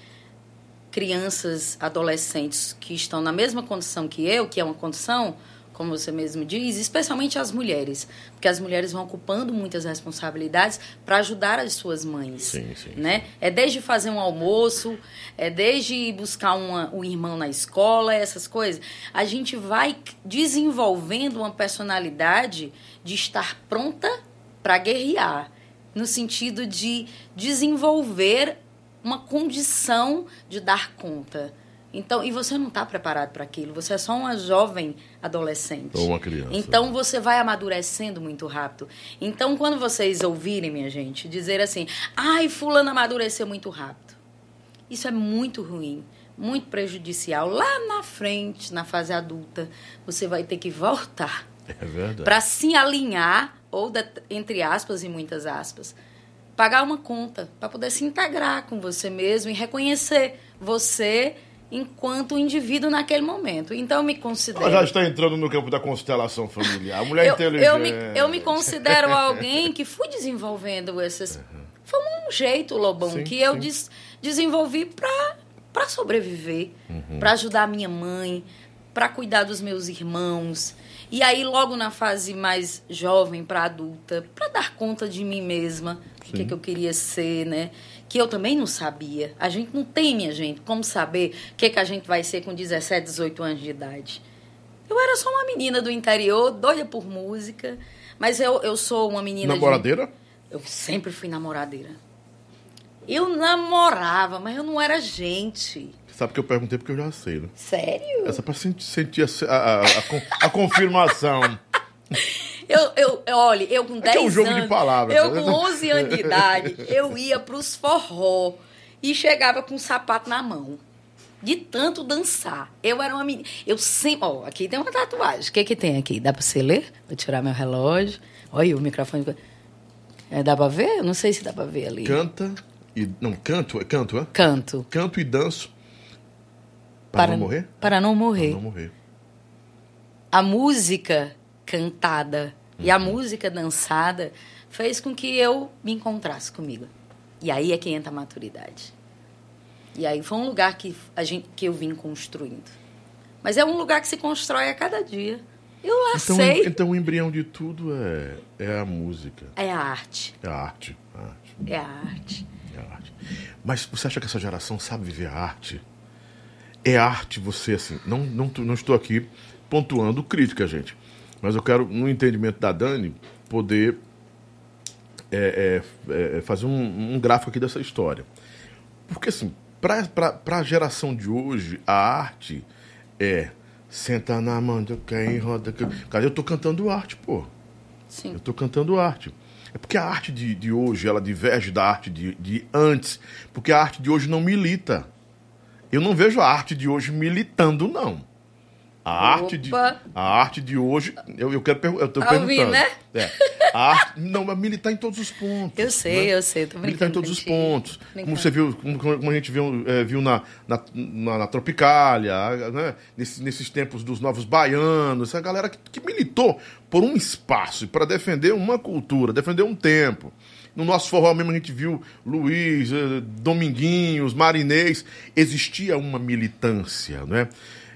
crianças, adolescentes que estão na mesma condição que eu, que é uma condição como você mesmo diz, especialmente as mulheres, porque as mulheres vão ocupando muitas responsabilidades para ajudar as suas mães, sim, sim, né? Sim. É desde fazer um almoço, é desde buscar uma, um irmão na escola, essas coisas. A gente vai desenvolvendo uma personalidade de estar pronta para guerrear, no sentido de desenvolver uma condição de dar conta então, e você não está preparado para aquilo. Você é só uma jovem adolescente. Ou uma criança. Então você vai amadurecendo muito rápido. Então, quando vocês ouvirem, minha gente, dizer assim: "Ai, fulano amadureceu muito rápido". Isso é muito ruim, muito prejudicial. Lá na frente, na fase adulta, você vai ter que voltar. É verdade. Para se alinhar ou entre aspas e muitas aspas, pagar uma conta para poder se integrar com você mesmo e reconhecer você enquanto indivíduo naquele momento. Então eu me considero. Ela já está entrando no campo da constelação familiar. A mulher eu, inteligente. Eu me, eu me considero alguém que fui desenvolvendo esses. Foi um jeito, Lobão, Sim, que eu des- desenvolvi para para sobreviver, Uhum. para ajudar a minha mãe, para cuidar dos meus irmãos. E aí, logo na fase mais jovem para adulta, para dar conta de mim mesma, o que, que eu queria ser, né? Que eu também não sabia. A gente não tem, minha gente, como saber o que, que a gente vai ser com 17, 18 anos de idade. Eu era só uma menina do interior, doida por música, mas eu, eu sou uma menina de... Namoradeira? Eu sempre fui namoradeira. Eu namorava, mas eu não era gente. Sabe que eu perguntei porque eu já sei, né? Sério? Essa pra sentir, a, a, a- a con- a confirmação. Eu, eu, olha, eu com 10 é um jogo de anos. palavras, Eu né? com 11 anos de idade, eu ia pros forró e chegava com um sapato na mão. De tanto dançar. Eu era uma menina. Eu sempre. Ó, aqui tem uma tatuagem. O que que tem aqui? Dá pra você ler? Vou tirar meu relógio. Olha o microfone. É, dá pra ver? Eu não sei se dá pra ver ali. Canta e. Não, canto, é canto, é? Canto. Canto e danço. Para, não morrer? Para não Para morrer. não morrer. a música cantada e a música dançada fez com que eu me encontrasse comigo. E aí é que entra a maturidade. E aí foi um lugar que, a gente, que eu vim construindo. Mas é um lugar que se constrói a cada dia. Eu lá Então, sei. então o embrião de tudo é, é a música. É a arte. É a arte. A arte. É a arte. É a arte. Mas você acha que essa geração sabe viver a arte? É arte você, assim. Não, não, tô- não estou aqui pontuando crítica, gente. Mas eu quero, no entendimento da Dani, poder é, é, é, fazer um, um gráfico aqui dessa história. Porque, assim, para a geração de hoje, a arte é senta na mão de quem roda. Cara, eu tô cantando arte, pô. Sim. Eu estou cantando arte. É porque a arte de, de hoje, ela diverge da arte de, de antes. Porque a arte de hoje não milita. Eu não vejo a arte de hoje militando, não. A arte de, a arte de hoje, eu, eu quero perguntar, eu tô Tá ouvindo, perguntando. né? É. A arte, não, mas militar em todos os pontos. Eu sei, né? eu sei. Tô Militar em todos os pontos. Como você viu, como, como a gente viu, eh, viu na, na, na, na Tropicália, né? Nesses, nesses tempos dos novos baianos, essa galera que, que militou por um espaço para defender uma cultura, defender um tempo. No nosso forró mesmo a gente viu Luiz, eh, Dominguinhos, Marinês. Existia uma militância, né?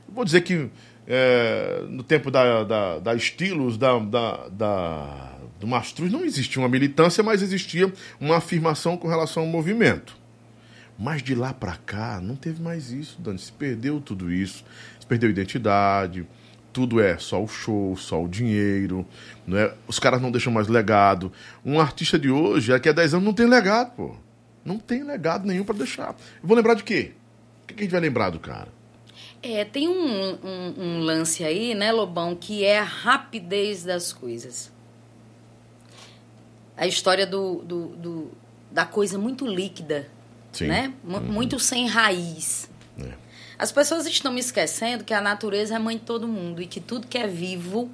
Vou dizer que eh, no tempo da, da, da Estilos, da, da, da- do Mastruz, não existia uma militância, mas existia uma afirmação com relação ao movimento. Mas de lá pra cá, não teve mais isso, Dani. Se perdeu tudo isso. Se perdeu identidade. Tudo é só o show, só o dinheiro. Não é? Os caras não deixam mais legado. Um artista de hoje, daqui a 10 anos, não tem legado, pô. Não tem legado nenhum pra deixar. Eu vou lembrar de quê? O que a gente vai lembrar do cara? É, tem um, um- um lance aí, né, Lobão, que é a rapidez das coisas. A história do, do- do- da coisa muito líquida, Sim. né? Mu- Muito sem raiz. As pessoas estão me esquecendo que a natureza é mãe de todo mundo e que tudo que é vivo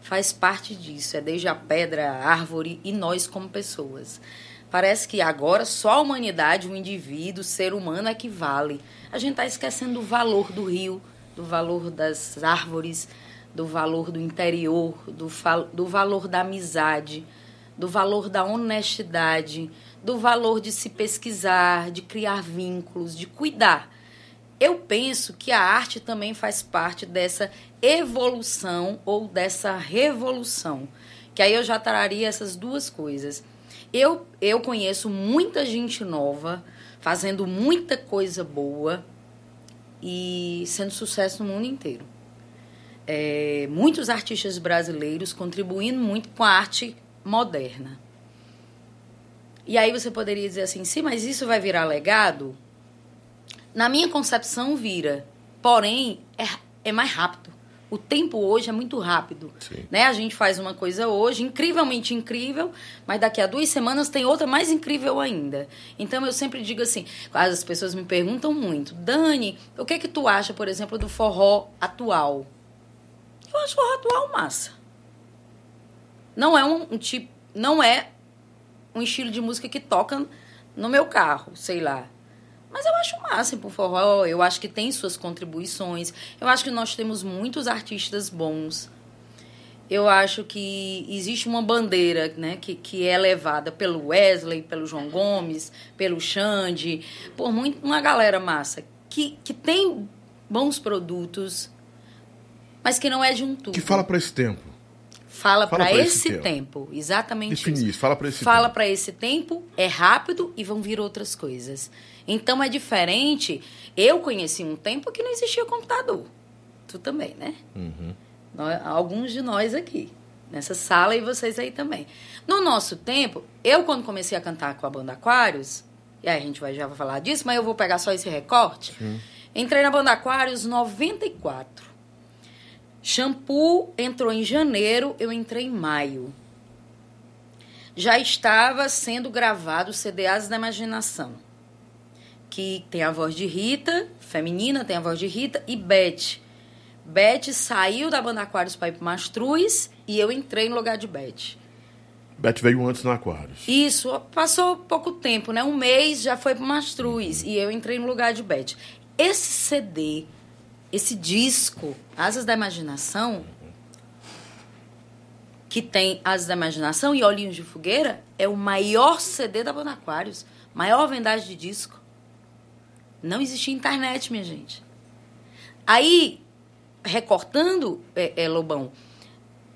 faz parte disso. É desde a pedra, a árvore e nós como pessoas. Parece que agora só a humanidade, o indivíduo, o ser humano é que vale. A gente está esquecendo do valor do rio, do valor das árvores, do valor do interior, do, do valor da amizade, do valor da honestidade, do valor de se pesquisar, de criar vínculos, de cuidar. Eu penso que a arte também faz parte dessa evolução ou dessa revolução. Que aí eu já traria essas duas coisas. Eu, eu conheço muita gente nova fazendo muita coisa boa e sendo sucesso no mundo inteiro. É, muitos artistas brasileiros contribuindo muito com a arte moderna. E aí você poderia dizer assim, sim, mas isso vai virar legado? Na minha concepção, vira. Porém, é, é mais rápido. O tempo hoje é muito rápido. Sim. Né? A gente faz uma coisa hoje, incrivelmente incrível, mas daqui a duas semanas tem outra mais incrível ainda. Então eu sempre digo assim, as pessoas me perguntam muito, Dani, o que é que tu acha, por exemplo, do forró atual? Eu acho forró atual massa. Não é um, um tipo, não é um estilo de música que toca no meu carro, sei lá. Mas eu acho massa pro forró, eu acho que tem suas contribuições. Eu acho que nós temos muitos artistas bons. Eu acho que existe uma bandeira né, que, que é levada pelo Wesley, pelo João Gomes, pelo Xande, por muito, uma galera massa, que, que tem bons produtos, mas que não é de um tudo. Que fala para esse tempo. Fala, Fala para esse, esse tempo. Exatamente Define isso. fala para esse Fala tempo. para esse tempo, é rápido e vão vir outras coisas. Então é diferente. Eu conheci um tempo que não existia computador. Tu também, né? Uhum. Nós- alguns de nós aqui, nessa sala e vocês aí também. No nosso tempo, eu quando comecei a cantar com a banda Aquários, e aí a gente vai, já vai falar disso, mas eu vou pegar só esse recorte. Entrei na banda Aquários 94. Shampoo entrou em janeiro, eu entrei em maio. Já estava sendo gravado o CD Asas da Imaginação, que tem a voz de Rita, feminina, tem a voz de Rita, e Beth. Beth saiu da banda Aquários para ir para Mastruz e eu entrei no lugar de Beth. Beth veio antes no Aquários. Isso, passou pouco tempo, né? Um mês já foi para Mastruz e eu entrei no lugar de Beth. Esse CD, esse disco, Asas da Imaginação, que tem Asas da Imaginação e Olhinhos de Fogueira, é o maior CD da banda Aquários, maior vendagem de disco. Não existia internet, minha gente. Aí, recortando, é, é, Lobão,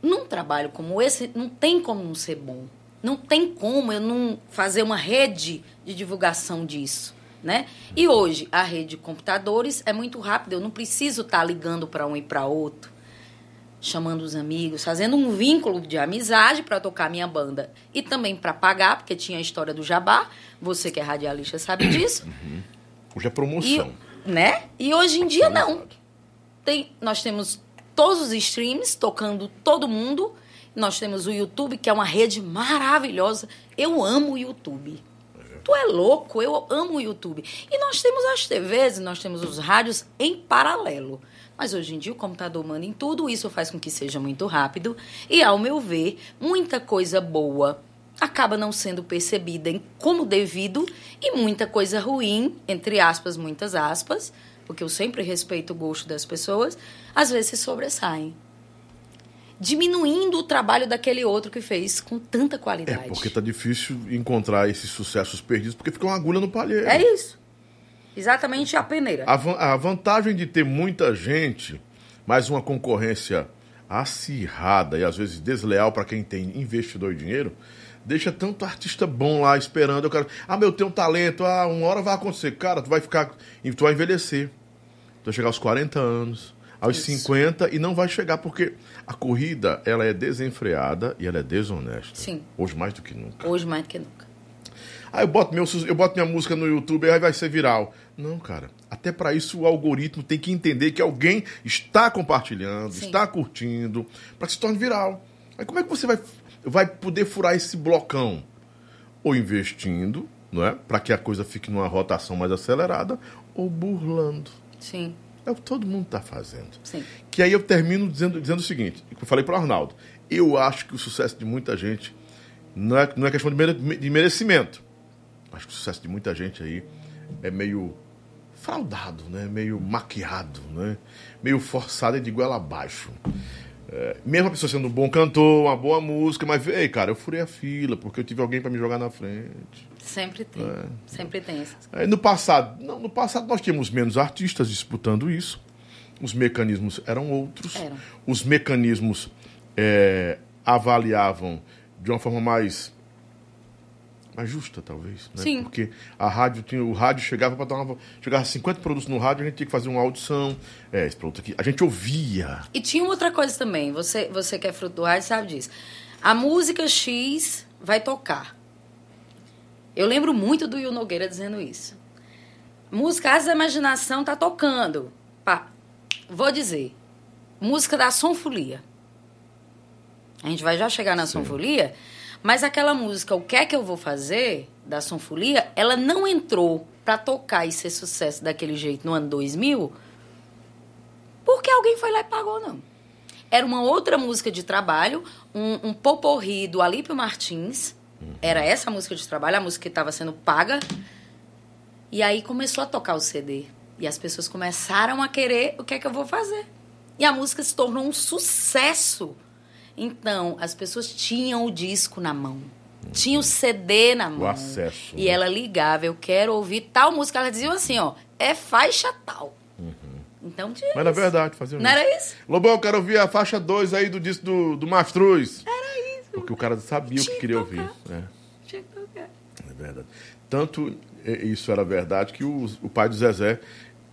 num trabalho como esse, não tem como não ser bom. Não tem como eu não fazer uma rede de divulgação disso, né? E hoje, a rede de computadores é muito rápida. Eu não preciso estar ligando para um e para outro, chamando os amigos, fazendo um vínculo de amizade para tocar minha banda. E também para pagar, porque tinha a história do jabá. Você que é radialista sabe disso. Hoje é E, promoção. né? e hoje em dia não. Tem, nós temos todos os streams tocando todo mundo. Nós temos o YouTube, que é uma rede maravilhosa. Eu amo o YouTube. Tu é louco, eu amo o YouTube. E nós temos as TVs, nós temos os rádios em paralelo. Mas hoje em dia o computador manda em tudo, isso faz com que seja muito rápido. E, ao meu ver, muita coisa boa acaba não sendo percebida como devido e muita coisa ruim, entre aspas, muitas aspas, porque eu sempre respeito o gosto das pessoas, às vezes se sobressaem. Diminuindo o trabalho daquele outro que fez com tanta É, qualidade. porque tá difícil encontrar esses sucessos perdidos, porque fica uma agulha no palheiro. É isso. Exatamente a peneira. A, van- a vantagem de ter muita gente, mais uma concorrência acirrada e às vezes desleal para quem tem investidor e dinheiro, deixa tanto artista bom lá esperando. Eu quero, ah, meu, eu tenho um talento, ah, uma hora vai acontecer. Cara, tu vai ficar, tu vai envelhecer. Tu vai chegar aos 40 anos, aos Isso. 50 e não vai chegar porque a corrida, ela é desenfreada e ela é desonesta. Sim. Hoje mais do que nunca. Hoje mais do que nunca. Ah, eu boto, meu, eu boto minha música no YouTube aí vai ser viral. Não, cara. Até para isso o algoritmo tem que entender que alguém está compartilhando, Sim. está curtindo, para que se torne viral. Aí como é que você vai, vai poder furar esse blocão? Ou investindo, não é? Para que a coisa fique numa rotação mais acelerada, ou burlando. Sim, É o que todo mundo está fazendo. sim. Que aí eu termino dizendo, dizendo o seguinte, que eu falei para o Arnaldo. Eu acho que o sucesso de muita gente não é, não é questão de, mere- de merecimento. Acho que o sucesso de muita gente aí é meio fraudado, né? meio maquiado, né? meio forçado e de goela abaixo. É, mesmo a pessoa sendo um bom cantor, uma boa música, mas, ei, cara, eu furei a fila porque eu tive alguém para me jogar na frente. Sempre tem. É. Sempre tem essas Aí, no passado, não, no passado nós tínhamos menos artistas disputando isso. Os mecanismos eram outros. Eram. Os mecanismos é, avaliavam de uma forma mais mais justa, talvez. Né? Sim. Porque a rádio tinha, o rádio chegava para dar uma. Chegava 50 produtos no rádio, a gente tinha que fazer uma audição. É, esse produto aqui. A gente ouvia. E tinha outra coisa também, você, você que é fruto do rádio sabe disso. A música X vai tocar. Eu lembro muito do Will Nogueira dizendo isso. Música da Imaginação tá tocando. Pá, vou dizer. Música da Sonfolia. A gente vai já chegar na Sonfolia, mas aquela música O que é que eu vou fazer da Sonfolia, ela não entrou pra tocar e ser sucesso daquele jeito no ano 2000 porque alguém foi lá e pagou, não. Era uma outra música de trabalho, um, um poporri do Alípio Martins. Era essa a música de trabalho, a música que estava sendo paga. E aí começou a tocar o CD. E as pessoas começaram a querer o que é que eu vou fazer. E a música se tornou um sucesso. Então, as pessoas tinham o disco na mão. Tinha o CD na mão. acesso, E né? ela ligava, eu quero ouvir tal música. Ela dizia assim, ó, é faixa tal. Então tinha Mas isso. verdade, fazendo Não isso. era isso? Lobão, eu quero ouvir a faixa 2 aí do disco do, do Mastruz. Era isso. Porque o cara sabia o que queria que ouvir. tocar. É, Tinha que tocar. é verdade. Tanto isso era verdade que o, o pai do Zezé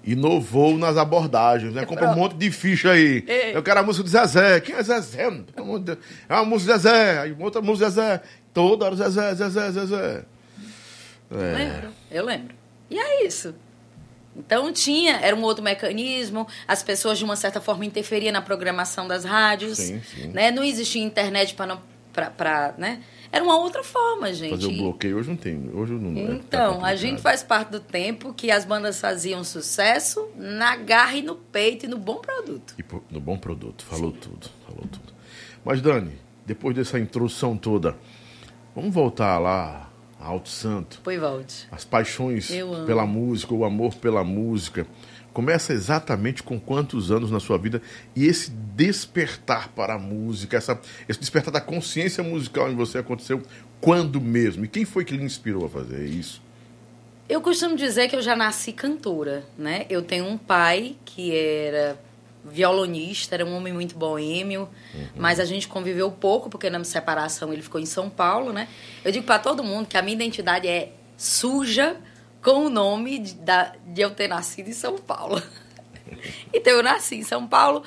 inovou nas abordagens, né? Comprou um monte de ficha aí. É. Eu quero a música do Zezé. Quem é Zezé? Pelo. É uma música do Zezé. Aí outra música do Zezé. Toda hora Zezé, Zezé, Zezé. É. Lembro, eu lembro. E é isso. Então tinha, era um outro mecanismo, as pessoas de uma certa forma interferiam na programação das rádios, Sim, sim. né? Não existia internet para não pra, né? Era uma outra forma, gente. Fazer o bloqueio hoje não tem. Hoje não é, tá Então, a complicado. gente faz parte do tempo que as bandas faziam sucesso na garra e no peito e no bom produto. E no bom produto, falou tudo, falou tudo. Mas Dani, depois dessa introdução toda, vamos voltar lá a Alto Santo. Foi volte. As paixões pela música, o amor pela música. Começa exatamente com quantos anos na sua vida e esse despertar para a música, essa, esse despertar da consciência musical em você aconteceu quando mesmo? E quem foi que lhe inspirou a fazer isso? Eu costumo dizer que eu já nasci cantora, né? Eu tenho um pai que era violonista, era um homem muito boêmio, mas a gente conviveu pouco porque na separação ele ficou em São Paulo, né? Eu digo para todo mundo que a minha identidade é suja com o nome de, da, de eu ter nascido em São Paulo. então eu nasci em São Paulo.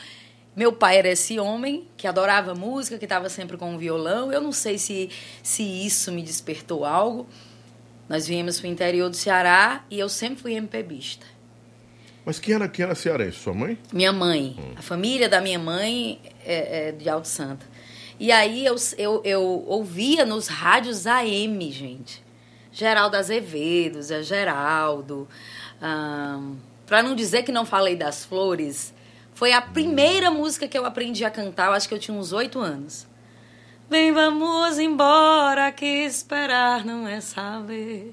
Meu pai era esse homem que adorava música, que estava sempre com um violão. Eu não sei se, se isso me despertou algo. Nós viemos para o interior do Ceará e eu sempre fui MPBista. Mas quem era, quem era cearense? Sua mãe? Minha mãe, a família da minha mãe é, é de Alto Santa. E aí eu, eu, eu ouvia nos rádios AM, gente. Geraldo Azevedo, Zé Geraldo. para não dizer que não falei das flores, foi a primeira música que eu aprendi a cantar, eu acho que eu tinha uns oito anos. Vem, vamos embora, que esperar não é saber.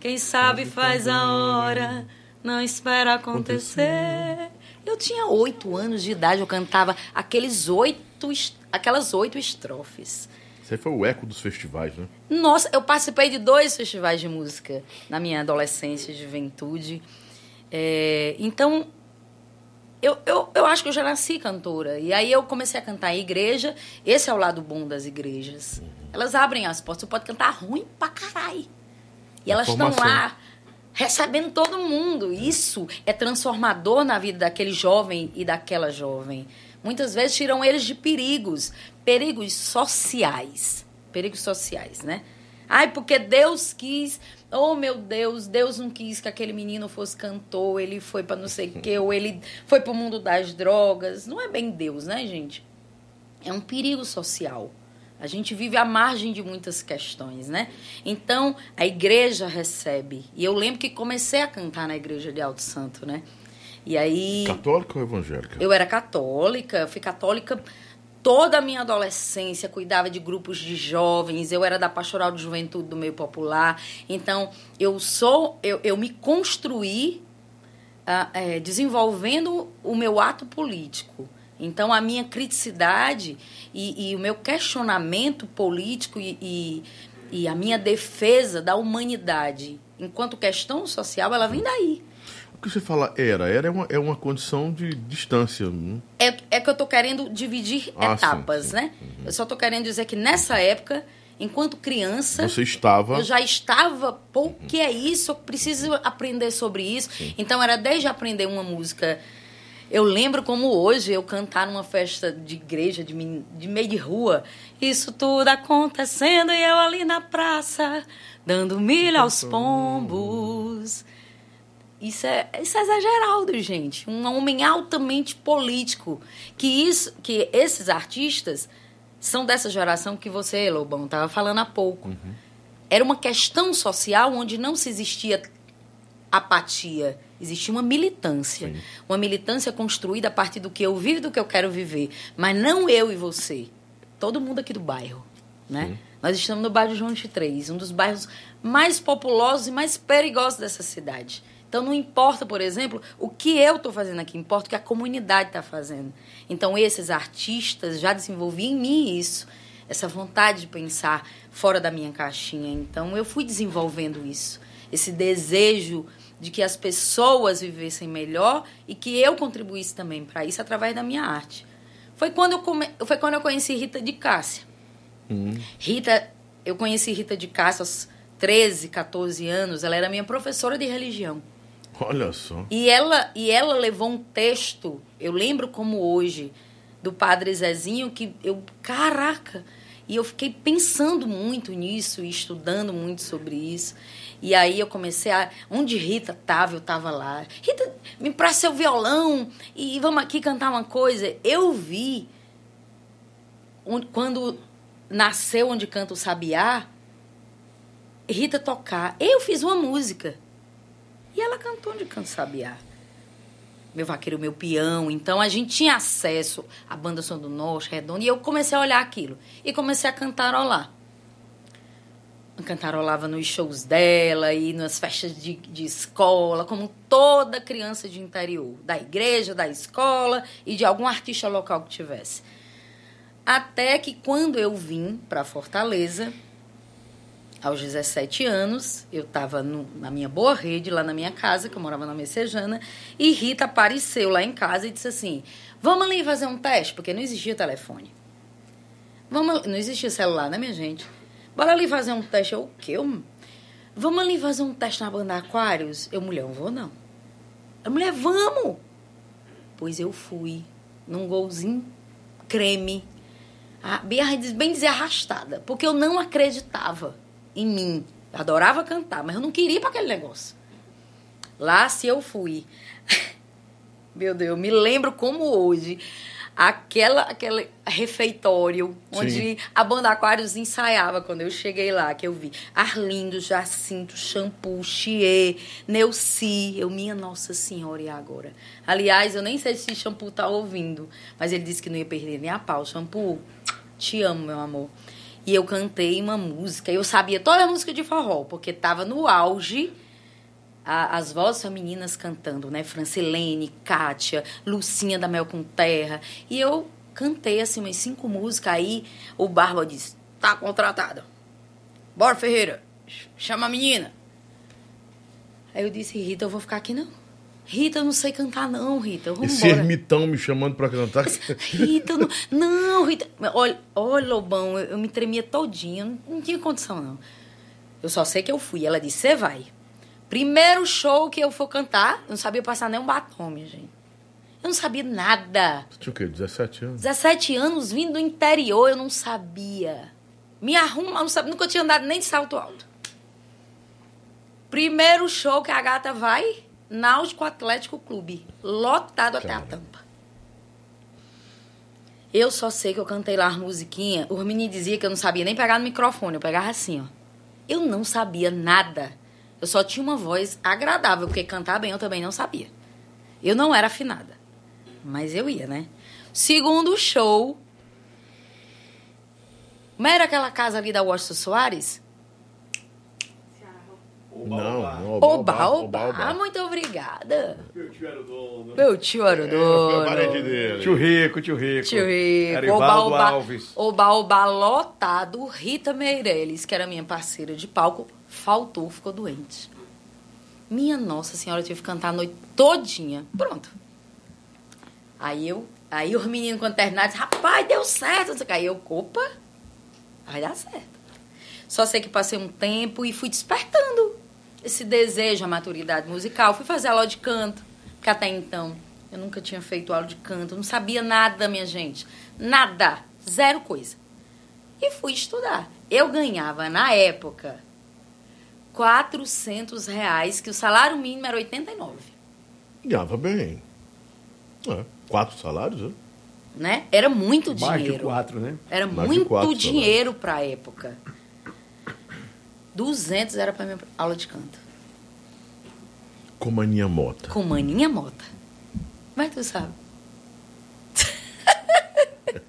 Quem sabe faz a hora, não espera acontecer. Eu tinha oito anos de idade, eu cantava aqueles oito, aquelas oito estrofes. Isso aí foi o eco dos festivais, né? Nossa, eu participei de dois festivais de música na minha adolescência e juventude. É, então, eu, eu, eu acho que eu já nasci cantora. E aí eu comecei a cantar em igreja. Esse é o lado bom das igrejas. Elas abrem as portas. Você pode cantar ruim pra caralho. E É elas estão lá recebendo todo mundo. Isso é transformador na vida daquele jovem e daquela jovem. Muitas vezes tiram eles de perigos, perigos sociais. Perigos sociais, né? Ai, porque Deus quis. Oh, meu Deus, Deus não quis que aquele menino fosse cantor, ele foi para não sei o quê, ou ele foi para o mundo das drogas. Não é bem Deus, né, gente? É um perigo social. A gente vive à margem de muitas questões, né? Então, a igreja recebe. E eu lembro que comecei a cantar na igreja de Alto Santo, né? E aí. Católica ou evangélica? Eu era católica, fui católica toda a minha adolescência, cuidava de grupos de jovens, eu era da pastoral de juventude do meio popular. Então, eu sou, eu, eu me construí ah, é, desenvolvendo o meu ato político. Então, a minha criticidade e, e o meu questionamento político e, e, e a minha defesa da humanidade enquanto questão social, ela vem daí. O que você fala era? Era uma, é uma condição de distância. né? É, é que eu tô querendo dividir Ah, etapas, sim, sim. né? Eu só tô querendo dizer que nessa época, enquanto criança, Você estava. eu já estava, pô, o que é isso? Eu preciso aprender sobre isso. Então era desde aprender uma música. Eu lembro como hoje eu cantar numa festa de igreja, de, de meio de rua, isso tudo acontecendo e eu ali na praça, dando milho aos pombos. Isso é, isso é Zé Geraldo, gente. Um homem altamente político. Que, isso, que esses artistas são dessa geração que você, Lobão, estava falando há pouco. Era uma questão social onde não se existia apatia. Existia uma militância. Uma militância construída a partir do que eu vivo e do que eu quero viver. Mas não eu e você. Todo mundo aqui do bairro. né? Nós estamos no bairro João de Três, um dos bairros mais populosos e mais perigosos dessa cidade. Então não importa, por exemplo, o que eu estou fazendo aqui, importa o que a comunidade está fazendo. Então esses artistas já desenvolviam em mim isso, essa vontade de pensar fora da minha caixinha. Então eu fui desenvolvendo isso, esse desejo de que as pessoas vivessem melhor e que eu contribuísse também para isso através da minha arte. Foi quando eu, come... Foi quando eu conheci Rita de Cássia. Uhum. Rita, eu conheci Rita de Cássia aos 13, 14 anos. Ela era minha professora de religião. Olha só. E ela, e ela levou um texto, eu lembro como hoje, do Padre Zezinho, que eu, caraca, e eu fiquei pensando muito nisso, e estudando muito sobre isso. E aí eu comecei a. Onde Rita estava, eu estava lá. Rita, me empresta seu violão e vamos aqui cantar uma coisa. Eu vi quando nasceu onde canta o Sabiá, Rita tocar. Eu fiz uma música. E ela cantou onde canta o Sabiá. Meu vaqueiro, meu peão. Então a gente tinha acesso à banda Som do Norte, Redondo, e eu comecei a olhar aquilo. E comecei a cantarolar cantarolava nos shows dela e nas festas de, de escola, como toda criança de interior, da igreja, da escola e de algum artista local que tivesse. Até que quando eu vim para Fortaleza, aos 17 anos, eu estava na minha boa rede, lá na minha casa, que eu morava na Messejana, e Rita apareceu lá em casa e disse assim: Vamos ali fazer um teste, porque não existia telefone. Vamos, não existia celular, né, minha gente? Bora ali fazer um teste. Eu, o quê? Eu, vamos ali fazer um teste na banda Aquários? Eu, mulher, não vou não. A mulher, vamos! Pois eu fui num golzinho creme. Bem dizer arrastada. Porque eu não acreditava em mim. Eu adorava cantar, mas eu não queria ir para aquele negócio. Lá se eu fui. Meu Deus, eu me lembro como hoje aquela, aquele refeitório onde Sim. a banda Aquários ensaiava quando eu cheguei lá, que eu vi Arlindo, Jacinto, Shampoo, Chie, Neuci, eu, minha Nossa Senhora, e agora? Aliás, eu nem sei se Shampoo tá ouvindo, mas ele disse que não ia perder nem a pau. Shampoo, te amo, meu amor. E eu cantei uma música, eu sabia toda a música de forró, porque tava no auge a, as vozes femininas cantando, né? Francilene, Kátia, Lucinha da Mel com Terra. E eu cantei assim umas cinco músicas. Aí o Barba disse: tá contratada. Bora, Ferreira, chama a menina. Aí eu disse: Rita, eu vou ficar aqui não. Rita, eu não sei cantar, não, Rita. Vamos Esse embora. ermitão me chamando pra cantar. Rita, não, não, Rita. Olha, olha Lobão, eu, eu me tremia todinha, não, não tinha condição, não. Eu só sei que eu fui. Ela disse: Você vai. Primeiro show que eu for cantar, eu não sabia passar nem um batom, minha gente. Eu não sabia nada. Você tinha o quê? 17 anos? 17 anos, vindo do interior, eu não sabia. Me arruma, não sabia, nunca tinha andado nem de salto alto. Primeiro show que a gata vai, Náutico Atlético Clube. Lotado até a tampa. Eu só sei que eu cantei lá as musiquinhas. O menino dizia que eu não sabia nem pegar no microfone. Eu pegava assim, ó. Eu não sabia nada. Eu só tinha uma voz agradável, porque cantar bem eu também não sabia. Eu não era afinada. Mas eu ia, né? Segundo show. Como era aquela casa ali da Washington Soares? Não, oba oba, oba, oba, Muito obrigada. Meu tio era o dono. Meu tio era o dono. É, tio Rico, tio Rico. Tio Rico. Oba, oba, Alves. Oba, oba, lotado. Rita Meireles, que era minha parceira de palco, faltou, ficou doente. Minha Nossa Senhora, eu tive que cantar a noite todinha. Pronto. Aí eu, aí os meninos quando terminaram, disse, rapaz, deu certo. Aí eu, opa, vai dar certo. Só sei que passei um tempo e fui despertando esse desejo, a maturidade musical. Fui fazer aula de canto, porque até então eu nunca tinha feito aula de canto, não sabia nada, minha gente. Nada, zero coisa. E fui estudar. Eu ganhava, na época, 400 reais, que o salário mínimo era 89. Ganhava bem. É, quatro salários, né? né? Era muito Mais dinheiro. De quatro, né? Era Mais muito dinheiro para a época. 200 era para minha aula de canto. Com maninha mota. Com maninha mota. Mas tu sabe.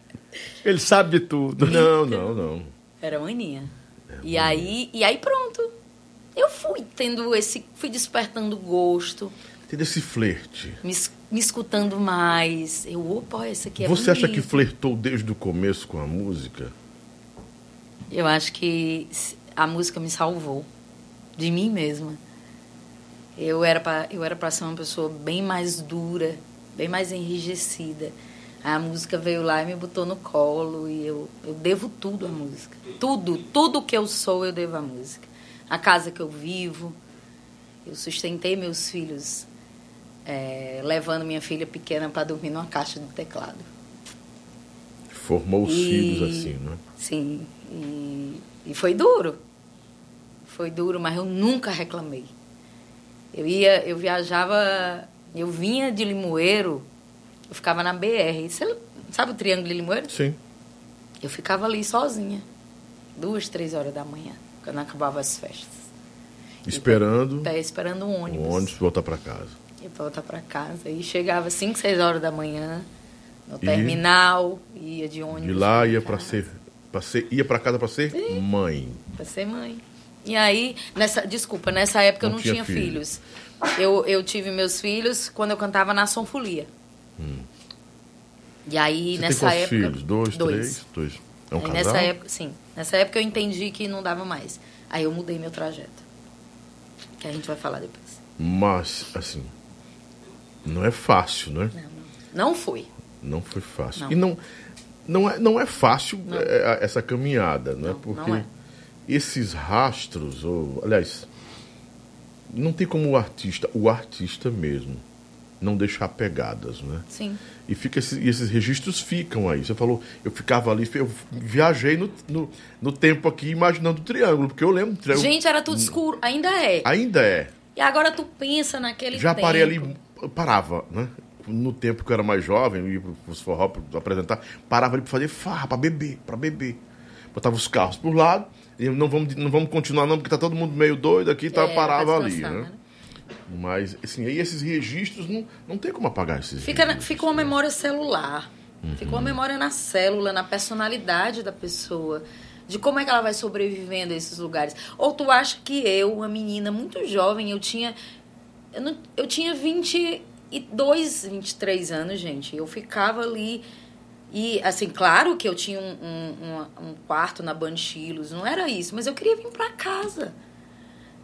Ele sabe tudo. Não, não, não. Era maninha. e, aí, e aí pronto. Eu fui tendo esse. fui despertando gosto, Teve esse flerte. me, me escutando mais. Eu, opa, esse aqui é Você acha que flertou desde o começo com a música? Eu acho que a música me salvou de mim mesma. Eu era para eu era para ser uma pessoa bem mais dura, bem mais enrijecida. A música veio lá e me botou no colo e eu, eu devo tudo à música. Tudo, tudo que eu sou eu devo à música. A casa que eu vivo, eu sustentei meus filhos eh, levando minha filha pequena para dormir numa caixa de teclado. Formou os E- filhos assim, não é? Sim, e, e foi duro. Foi duro, mas eu nunca reclamei. Eu ia, eu viajava, eu vinha de Limoeiro, eu ficava na BR. Você sabe o Triângulo de Limoeiro? Sim. Eu ficava ali sozinha, duas, três horas da manhã, quando acabava as festas. Esperando Pé esperando um ônibus. o ônibus voltar para casa. E voltar para casa. E chegava cinco, seis horas da manhã, no E? terminal, ia de ônibus. De lá ia para ser, pra ser. Ia para casa para ser mãe. Pra ser mãe. E aí, nessa, desculpa, nessa época eu Não não tinha tinha, filho. filhos. Eu, eu tive meus filhos quando eu cantava na Sonfolia. E aí, Hum. Você nessa tem época. filhos? Dois, três? Dois. É um aí, casal? nessa época, sim. Nessa época eu entendi que não dava mais. Aí eu mudei meu trajeto. Que a gente vai falar depois. Mas, assim, não é fácil, né? Não, não. Não foi. Não foi fácil. Não. E não, não, é, não é fácil Não. é, essa caminhada, né? Não, Porque não é. Esses rastros, ou, aliás, não tem como o artista, o artista mesmo, não deixar pegadas, né? Sim. E fica esse- e esses registros ficam aí. Você falou, eu ficava ali, eu viajei no, no, no tempo aqui imaginando o triângulo, porque eu lembro do triângulo. Gente, era tudo escuro. Ainda é. Ainda é. E agora tu pensa naquele Já tempo. parei ali, parava, né? No tempo que eu era mais jovem, eu ia pros forró pra apresentar, parava ali pra fazer farra, pra beber, pra beber. Botava os carros por lado, e não vamos, não vamos continuar não, porque tá todo mundo meio doido aqui, tá, É, parava pra ali, né? né? Mas, assim, aí esses registros, não, não tem como apagar esses Fica, registros. fica uma memória celular. Fica uma memória na célula, na personalidade da pessoa. De como é que ela vai sobrevivendo a esses lugares. Ou tu acha que eu, uma menina muito jovem, eu tinha. Eu, não, eu tinha 22, 23 anos, gente. Eu ficava ali. E, assim, claro que eu tinha um, um, um- quarto na Banchilos, não era isso, mas eu queria vir pra casa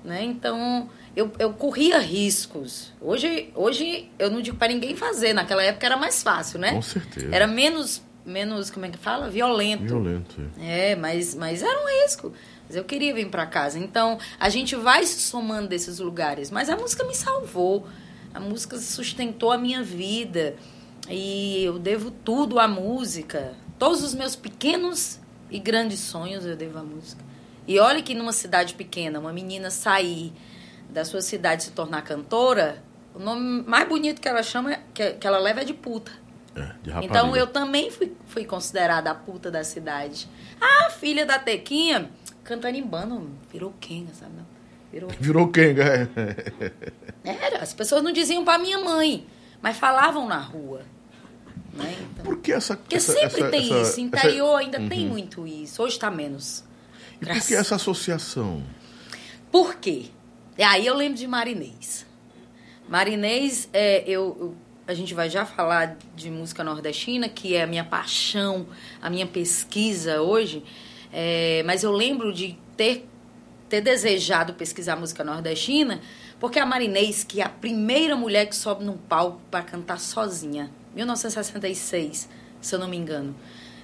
né? Então, eu, eu corria riscos. Hoje, hoje eu não digo para ninguém fazer. Naquela época era mais fácil, né? Com certeza. Era menos, menos como é que fala? Violento. Violento. é. É, mas, mas era um risco. Mas eu queria vir para casa. Então, a gente vai se somando desses lugares. Mas a música me salvou. A música sustentou a minha vida. E eu devo tudo à música. Todos os meus pequenos e grandes sonhos eu devo à música. E olha que numa cidade pequena, uma menina sair da sua cidade se tornar cantora, o nome mais bonito que ela chama, que, que ela leva é de puta. É, de. Então eu também fui, fui considerada a puta da cidade. Ah, filha da Tequinha, cantando em bando, virou quenga, sabe? não? Virou. Virou Kenga, é. Era, as pessoas não diziam pra minha mãe, mas falavam na rua. Né? Então, Por que essa... porque essa, sempre essa- tem essa- isso. Interior ainda tem muito isso. Hoje tá menos. E por que essa associação? Por quê? E Aí eu lembro de Marinês. Marinês, é, eu, eu- a gente vai já falar de música nordestina, que é a minha paixão, a minha pesquisa hoje. É, mas eu lembro de ter, ter desejado pesquisar música nordestina, porque a Marinês, que é a primeira mulher que sobe num palco para cantar sozinha, 1966, se eu não me engano.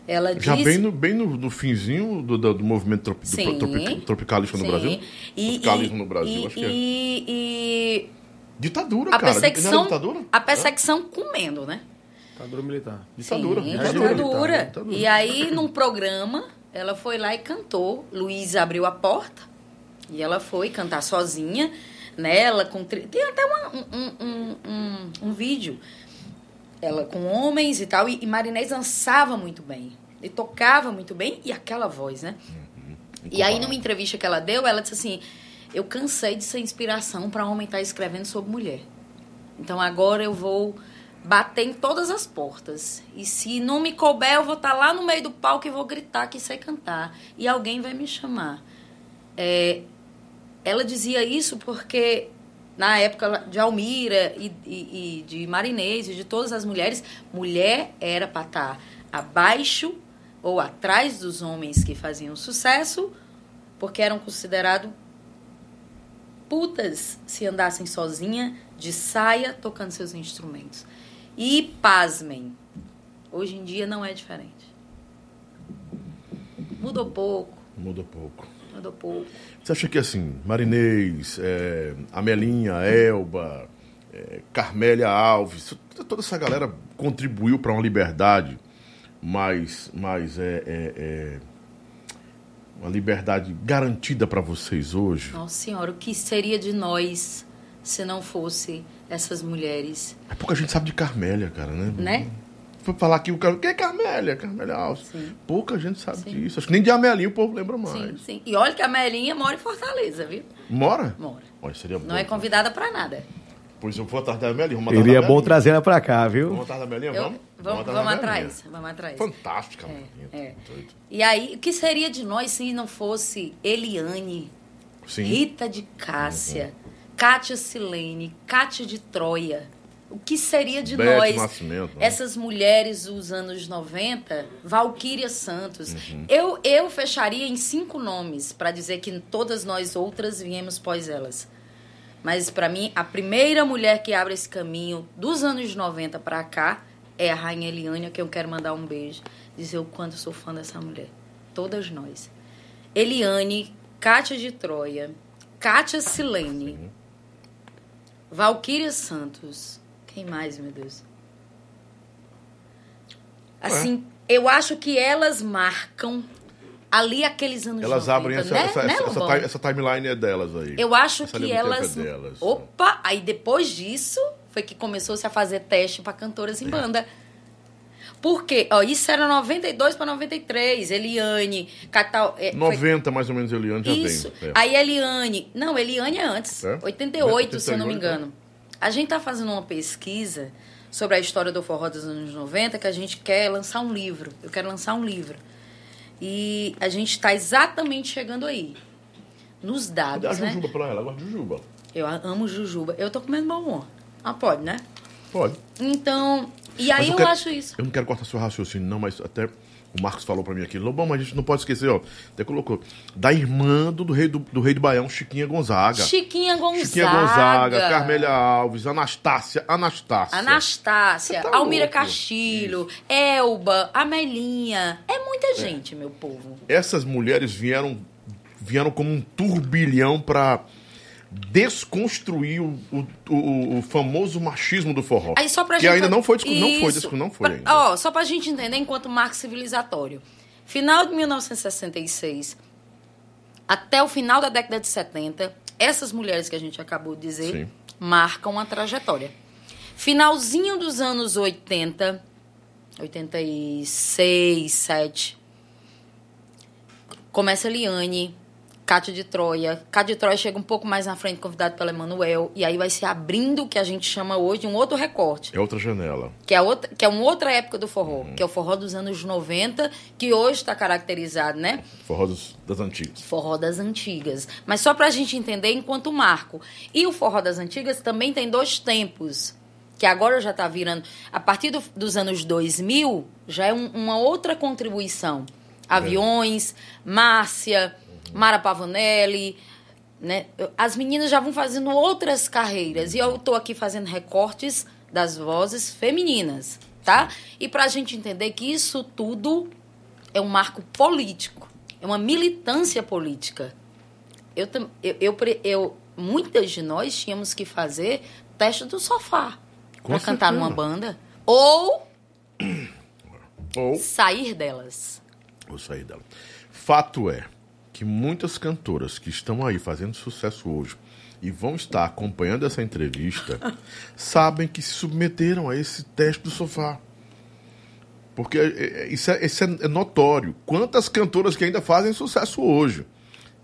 Ela Já disse... bem no, bem no, no finzinho do, do, do movimento tropi, do tropi- tropicalismo no Sim. Brasil? E, Tropicalismo e- no Brasil, e, acho que é. e- e Ditadura, a cara. perseguição, Não era ditadura? a perseguição comendo, né? Ditadura militar. Ditadura, Sim, ditadura. ditadura. Ditadura. E aí, num programa, ela foi lá e cantou. Luiz abriu a porta e ela foi cantar sozinha, nela com tem até uma- um, um, um, um- vídeo ela com homens e tal e, e Marinês dançava muito bem e tocava muito bem e aquela voz, né? E aí, numa entrevista que ela deu, ela disse assim: Eu cansei de ser inspiração para homem estar escrevendo sobre mulher. Então agora eu vou bater em todas as portas. E se não me couber, eu vou estar lá no meio do palco e vou gritar que sei cantar. E alguém vai me chamar. É, ela dizia isso porque na época de Almira e, e, e de Marinês e de todas as mulheres, mulher era para estar abaixo ou atrás dos homens que faziam sucesso, porque eram considerados putas se andassem sozinha, de saia, tocando seus instrumentos. E pasmem, hoje em dia não é diferente. Mudou pouco. Mudou pouco. Mudou pouco. Você acha que assim, Marinês, é, Amelinha, Elba, é, Carmélia Alves, toda essa galera contribuiu para uma liberdade mais, mais é, é, é uma liberdade garantida para vocês hoje? Nossa Senhora, o que seria de nós se não fosse essas mulheres? É pouca gente sabe de Carmélia, cara, né? Né? Foi falar aqui o cara, quem é Carmélia? Carmélia Alves. Sim. Pouca gente sabe sim. disso. Acho que nem de Amelinha o povo lembra mais. Sim, sim. E olha que a Amelinha mora em Fortaleza, viu? Mora? Mora. Olha, seria bom. Não é convidada para nada. Pois eu vou atrás da Amelinha. Seria bom trazer ela para cá, viu? Vamos atrás da Amelinha, eu, vamos? Vamos, vamos, vamos atrás, vamos atrás. Fantástica, é, é. E aí, o que seria de nós se não fosse Eliane, Sim. Rita de Cássia, uhum. Kátia Silene, Kátia de Troia? O que seria de Bete nós, Nascimento, né? essas mulheres dos anos 90, Valquíria Santos? Uhum. Eu, eu fecharia em cinco nomes para dizer que todas nós outras viemos pós elas. Mas para mim, a primeira mulher que abre esse caminho dos anos 90 para cá é a Rainha Eliane, a que eu quero mandar um beijo, dizer o quanto sou fã dessa mulher. Todas nós. Eliane, Kátia de Troia, Kátia Silene, Valquíria Santos, quem mais, meu Deus? Assim, é. eu acho que elas marcam ali aqueles anos Elas 90, abrem essa, né? essa, né, essa, essa, timeline é delas aí. Eu acho essa que elas... É delas. Opa! Aí depois disso, foi que começou-se a fazer teste para cantoras em é. banda. Por quê? Ó, isso era 92 para 93. Eliane, Catal. É, 90 foi... mais ou menos Eliane já isso. É. Aí Eliane. Não, Eliane é antes. É? 88, se eu não me engano. A gente tá fazendo uma pesquisa sobre a história do forró dos anos 90 que a gente quer lançar um livro. Eu quero lançar um livro. E a gente está exatamente chegando aí. Nos dados. Dá né? Jujuba pra ela, agora Jujuba. Eu amo Jujuba. Eu tô comendo bombom. Ah, pode, né? Pode. Então, e aí eu, eu quero, acho isso. Eu não quero cortar seu raciocínio, não, mas até o Marcos falou para mim aqui, Lobão, mas a gente não pode esquecer, ó. Até colocou. Da irmã do, do rei do, do, rei do Baião, Chiquinha Gonzaga. Chiquinha Gonzaga. Chiquinha Gonzaga, Carmélia Alves, Anastácia, Anastácia. Anastácia, tá Almira louco. Castilho, Isso. Elba, Amelinha. É muita é. gente, é. meu povo. Essas mulheres vieram vieram como um turbilhão para desconstruir o, o, o, famoso machismo do forró. Aí só pra que gente... ainda não foi não foi disco, não foi ainda. Ó, só pra gente entender enquanto marco civilizatório. Final de 1966 até o final da década de 70, essas mulheres que a gente acabou de dizer Sim. marcam a trajetória. Finalzinho dos anos 80, 86, 7, começa a Liane, Cátia de Troia. Cátia de Troia chega um pouco mais na frente, convidado pelo Emanuel. E aí vai se abrindo o que a gente chama hoje de um outro recorte. É outra janela. Que é, outra, que é uma outra época do forró. Uhum. Que é o forró dos anos 90, que hoje está caracterizado, né? Forró dos, das antigas. Forró das antigas. Mas só para a gente entender enquanto marco. E o forró das antigas também tem dois tempos. Que agora já está virando. A partir do, dos anos 2000, já é um, uma outra contribuição. É. Aviões, é. Márcia Mara Pavanelli, né? As meninas já vão fazendo outras carreiras e eu estou aqui fazendo recortes das vozes femininas, tá? E para a gente entender que isso tudo é um marco político, é uma militância política. Eu, eu, eu, eu muitas de nós tínhamos que fazer teste do sofá para cantar numa banda ou, ou sair delas. Ou sair delas. Fato é que muitas cantoras que estão aí fazendo sucesso hoje e vão estar acompanhando essa entrevista sabem que se submeteram a esse teste do sofá. Porque é, é, isso, é, isso é notório. Quantas cantoras que ainda fazem sucesso hoje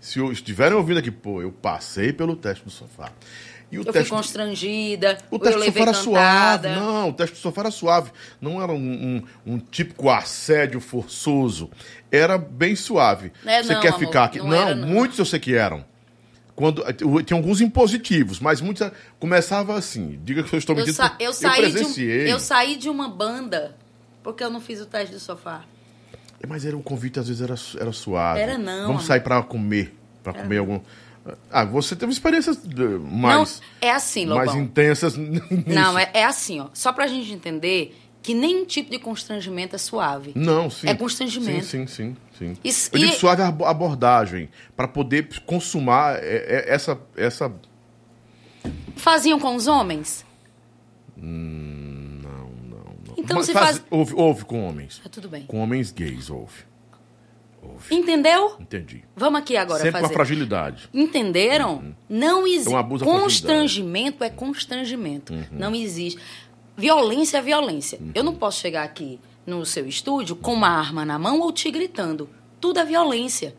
Se estiverem ouvindo aqui, pô, eu passei pelo teste do sofá. E o Eu fui teste, constrangida, o teste eu do levei sofá era suave. Não, o teste do sofá era suave. Não era um, um- um típico assédio forçoso. Era bem suave. É, Você não, quer amor, ficar aqui? não Não, era, não. muitos eu sei que eram. Quando, tinha alguns impositivos, mas muitos começava assim. Diga que eu estou Eu, mentindo. sa- porque eu saí de um- eu saí de uma banda porque eu não fiz o teste do sofá. Mas era o convite, às vezes, era, era suave. Era não, Vamos amor. sair pra comer. Pra comer algum. Ah, você teve experiências eh, mais, não, é assim, mais Lobão. intensas nisso. Não, é, é assim, ó. Só pra gente entender que nenhum tipo de constrangimento é suave. Não, sim. É constrangimento. Sim, sim, sim. sim. Isso- Eu digo e- suave abordagem, para poder consumar eh, eh, essa, essa. Faziam com os homens? Não, não, não. Então Mas se faz- faz- Houve, houve com homens. Ah, tudo bem. Com homens gays, houve. Houve. Entendeu? Entendi. Vamos aqui agora Sempre com a fazer. fragilidade. Entenderam? Não existe. Abuso Uhum. constrangimento é constrangimento. Não existe. Violência é violência. Eu Uhum. não posso chegar aqui no seu estúdio com uma arma na mão ou te gritando. Tudo é violência.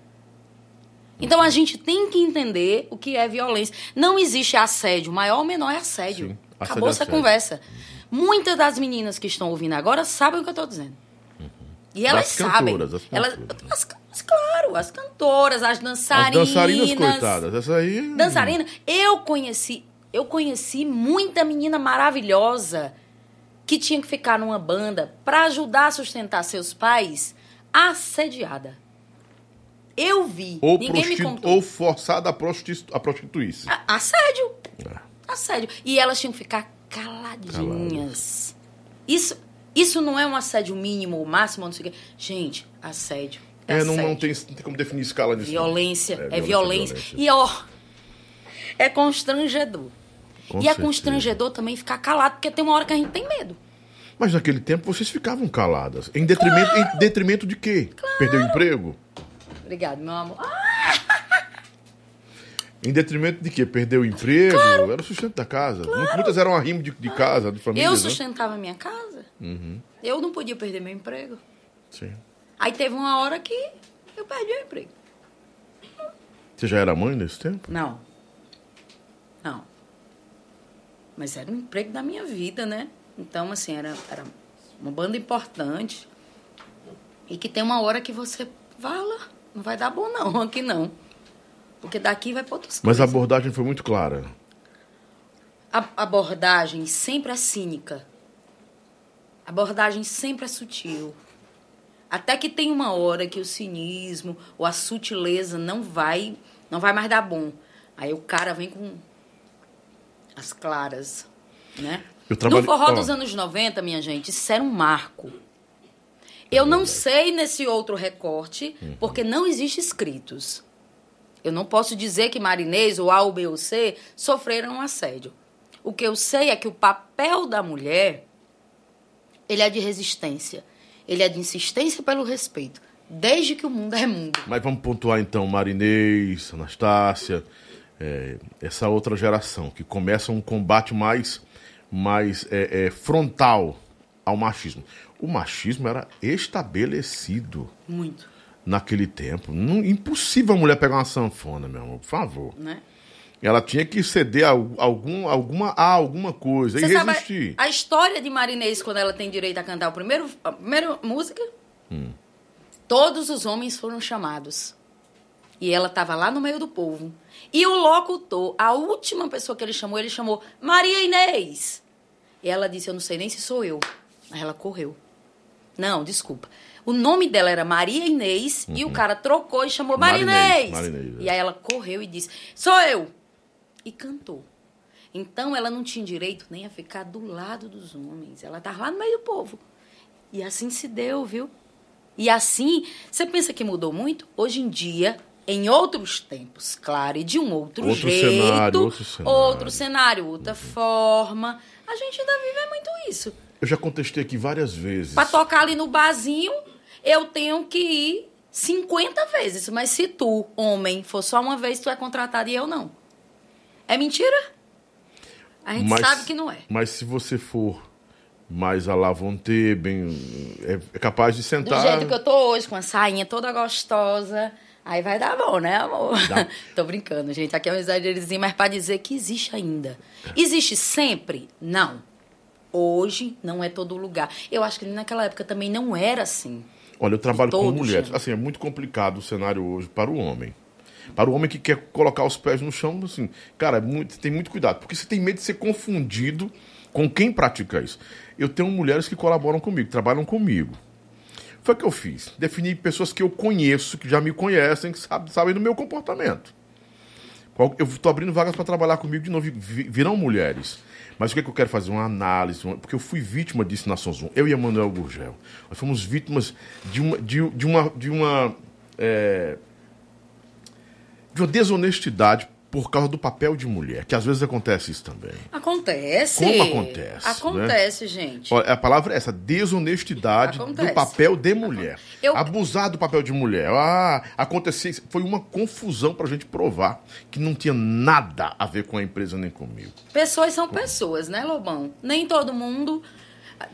Então a gente tem que entender o que é violência. Não existe assédio, maior ou menor é assédio. Assédio Acabou é essa assédio. conversa. Muitas das meninas que estão ouvindo agora sabem o que eu estou dizendo. E elas sabem. cantoras, elas, cantoras. as, as- claro, as cantoras, as As dançarinas. dançarinas, coitadas. Essa aí. Dançarina, eu conheci, eu conheci muita menina maravilhosa que tinha que ficar numa banda para ajudar a sustentar seus pais, assediada. Eu vi, Ou, ninguém me contou. ou forçada a, prostitu... a prostituir-se. Assédio, É. assédio. E elas tinham que ficar caladinhas. Isso, isso não é um assédio mínimo ou máximo, não sei o quê. Gente, assédio. É, É, não, assédio. não, tem, não tem como definir escala disso. Violência, é, violência. E ó, é constrangedor. Com e é certeza. constrangedor também ficar calado, porque tem uma hora que a gente tem medo. Mas naquele tempo vocês ficavam caladas. Em detrimento, em detrimento de quê? Perdeu o emprego? Obrigado, meu amor. Ah, Em detrimento de quê? Perdeu o emprego? Era o sustento da casa. Mu- Muitas eram arrimo de, de casa, de família. eu né? sustentava minha casa. Eu não podia perder meu emprego. Sim. Aí teve uma hora que eu perdi o emprego. Você já era mãe nesse tempo? Não. Não. Mas era um emprego da minha vida, né? Então, assim, era, era uma banda importante. E que tem uma hora que você fala, não vai dar bom não, aqui não. Porque daqui vai para outras Mas a coisas. abordagem foi muito clara. A abordagem sempre é cínica. A abordagem sempre é sutil. Até que tem uma hora que o cinismo ou a sutileza não vai, não vai mais dar bom. Aí o cara vem com as claras, né? Eu trabalhei- No forró dos anos 90, minha gente, isso era um marco. Eu não sei nesse outro recorte, porque não existe escritos. Eu não posso dizer que Marinês ou A, ou B ou C sofreram um assédio. O que eu sei é que o papel da mulher, ele é de resistência. Ele é de insistência pelo respeito. Desde que o mundo é mundo. Mas vamos pontuar então Marinês, Anastácia, é, essa outra geração que começa um combate mais, mais é, é, frontal ao machismo. O machismo era estabelecido Muito, naquele tempo. Não, impossível a mulher pegar uma sanfona, meu amor, por favor. né? Ela tinha que ceder a algum, alguma, a alguma coisa e Você sabe resistir. a, a história de Marinês quando ela tem direito a cantar o primeiro, a primeira música? Todos os homens foram chamados. E ela estava lá no meio do povo. E o locutor, a última pessoa que ele chamou, ele chamou Maria Inês. E ela disse: Eu não sei nem se sou eu. Aí ela correu. Não, desculpa. O nome dela era Maria Inês e o cara trocou e chamou Marinês, Marinês. É. E aí ela correu e disse: Sou eu. E cantou. Então ela não tinha direito nem a ficar do lado dos homens. Ela estava lá no meio do povo. E assim se deu, viu? E assim, você pensa que mudou muito? Hoje em dia, em outros tempos, claro, e de um outro, Outro jeito, cenário, outro cenário. outro cenário, outra forma. A gente ainda vive muito isso. Eu já contestei aqui várias vezes. Pra tocar ali no barzinho, eu tenho que ir 50 vezes. Mas se tu, homem, for só uma vez, tu é contratado e eu não. É mentira? A gente Mas- sabe que não é. Mas se você for mais à la vontade, bem, é, é capaz de Do sentar. jeito que eu tô hoje, com a sainha toda gostosa, Aí vai dar bom, né, amor? Dá. Tô brincando, gente. Aqui é um exagerozinho, mas pra dizer que existe ainda. Existe sempre? Não. Hoje não é todo lugar. Eu acho que naquela época também não era assim. Olha, eu trabalho com mulheres. Assim, é muito complicado o cenário hoje para o homem. Para o homem que quer colocar os pés no chão, assim, cara, é muito- tem muito cuidado, porque você tem medo de ser confundido com quem pratica isso. Eu tenho mulheres que colaboram comigo, trabalham comigo. Foi o que eu fiz. Defini pessoas que eu conheço, que já me conhecem, que sabem, sabem do meu comportamento. Eu estou abrindo vagas para trabalhar comigo de novo. vi- Virão mulheres. Mas o que, é que eu quero fazer? Uma análise. uma- Porque eu fui vítima disso na Sonzum. Eu e a Manuel Gurgel. Nós fomos vítimas de uma. De, de uma, de uma é, de uma desonestidade por causa do papel de mulher, que às vezes acontece isso também. Acontece. Como acontece, né? Acontece, gente. Olha, a palavra é essa, desonestidade Acontece. do papel de mulher. Eu- Abusar do papel de mulher. Ah, acontecer. Foi uma confusão pra gente provar que não tinha nada a ver com a empresa nem comigo. Pessoas são pessoas, né, Lobão? Nem todo mundo.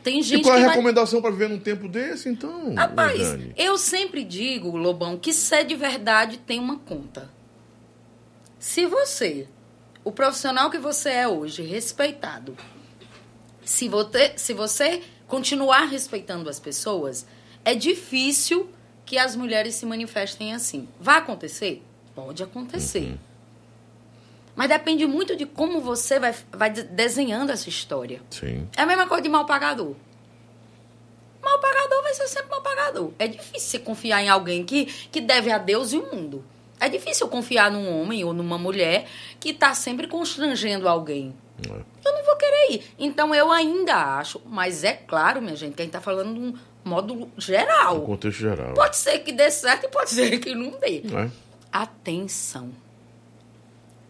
Tem E gente qual é a vai... recomendação pra viver num tempo desse, então? Rapaz, Dani? eu sempre digo, Lobão, que ser de verdade tem uma conta. Se você, o profissional que você é hoje, respeitado, se você, se você continuar respeitando as pessoas, é difícil que as mulheres se manifestem assim. Vai acontecer? Pode acontecer. Mas depende muito de como você vai, vai de- desenhando essa história. Sim. É a mesma coisa de mal pagador. Mal pagador vai ser sempre mal pagador. É difícil você confiar em alguém que, que deve a Deus e o mundo. É difícil confiar num homem ou numa mulher que está sempre constrangendo alguém. É. Eu não vou querer ir. Então eu ainda acho, mas é claro, minha gente, que a gente está falando de um modo geral. No contexto geral. Pode ser que dê certo e pode ser que não dê. É. Atenção.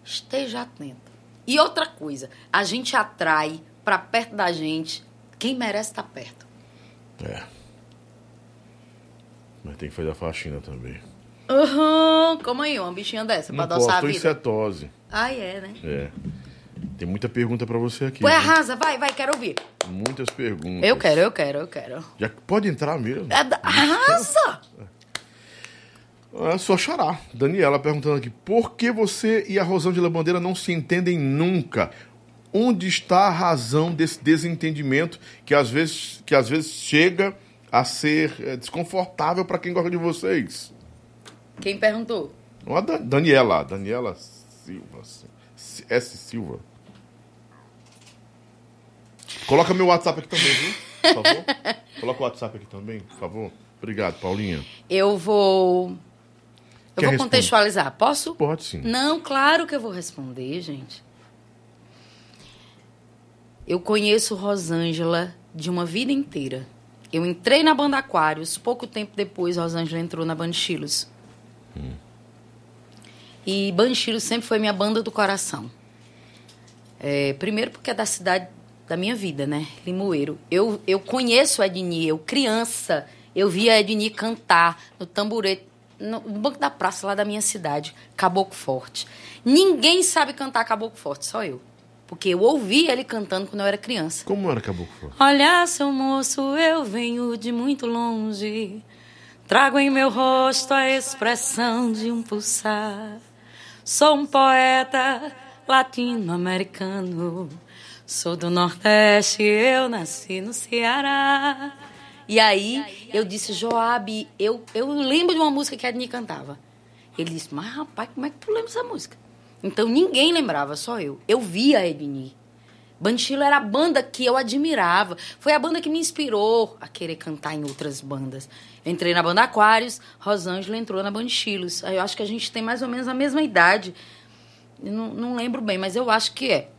Esteja atenta. E outra coisa, a gente atrai para perto da gente quem merece estar perto. É. Mas tem que fazer a faxina também. Aham, como aí, uma bichinha dessa, Não pra adoçar posso, a vida. cetose. Ah, é, né? É. Tem muita pergunta pra você aqui. Ué, viu? arrasa, vai, vai, quero ouvir. Muitas perguntas. Eu quero, eu quero, eu quero. Já pode entrar mesmo. É da- Arrasa! É só xará. Daniela perguntando aqui: por que você e a Rosângela Bandeira não se entendem nunca? Onde está a razão desse desentendimento que às vezes, que às vezes chega a ser é, desconfortável para quem gosta de vocês? Quem perguntou? Não a Da- Daniela, Daniela Silva. S. S. Silva. Coloca meu WhatsApp aqui também, viu? Por favor. Coloca o WhatsApp aqui também, por favor. Obrigado, Paulinha. Eu vou. Eu Quer vou responder? contextualizar. Posso? Pode sim. Não, claro que eu vou responder, gente. Eu conheço Rosângela de uma vida inteira. Eu entrei na banda Aquários, pouco tempo depois Rosângela entrou na Banchilos. E Banchilos sempre foi minha banda do coração. É, primeiro porque é da cidade da minha vida, né? Limoeiro. Eu, eu conheço a Edni, eu criança, eu via a Edni cantar no tamborete, no, no banco da praça lá da minha cidade, Caboclo Forte. Ninguém sabe cantar Caboclo Forte, só eu. Porque eu ouvi ele cantando quando eu era criança. Como era Caboclo Forte? Olha, seu moço, eu venho de muito longe. Trago em meu rosto a expressão de um pulsar. Sou um poeta latino-americano. Sou do Nordeste, eu nasci no Ceará. E aí eu disse, Joab, eu, eu lembro de uma música que a Edni cantava. Ele disse, mas rapaz, como é que tu lembra essa música? Então ninguém lembrava, só eu. Eu via a Edni. Banchilo era a banda que eu admirava. Foi a banda que me inspirou a querer cantar em outras bandas. Eu entrei na banda Aquários, Rosângela entrou na Banchilos. Eu acho que a gente tem mais ou menos a mesma idade. Eu não, não lembro bem, mas eu acho que é.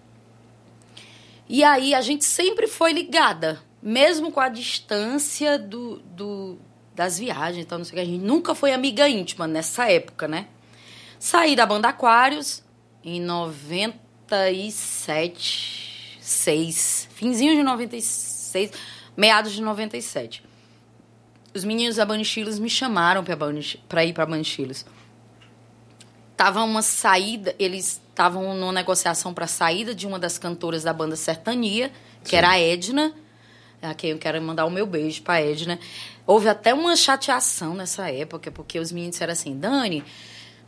E aí a gente sempre foi ligada, mesmo com a distância do, do, das viagens, então não sei o que. A gente nunca foi amiga íntima nessa época, né? Saí da banda Aquários em 97, 6, finzinho de 96, meados de 97. Os meninos da Banchilos me chamaram para ir para Banchilos. Tava uma saída, eles estavam numa negociação para saída de uma das cantoras da banda Sertania, que Sim. era a Edna. a quem eu quero mandar o meu beijo pra Edna. Houve até uma chateação nessa época, porque os meninos disseram assim, Dani,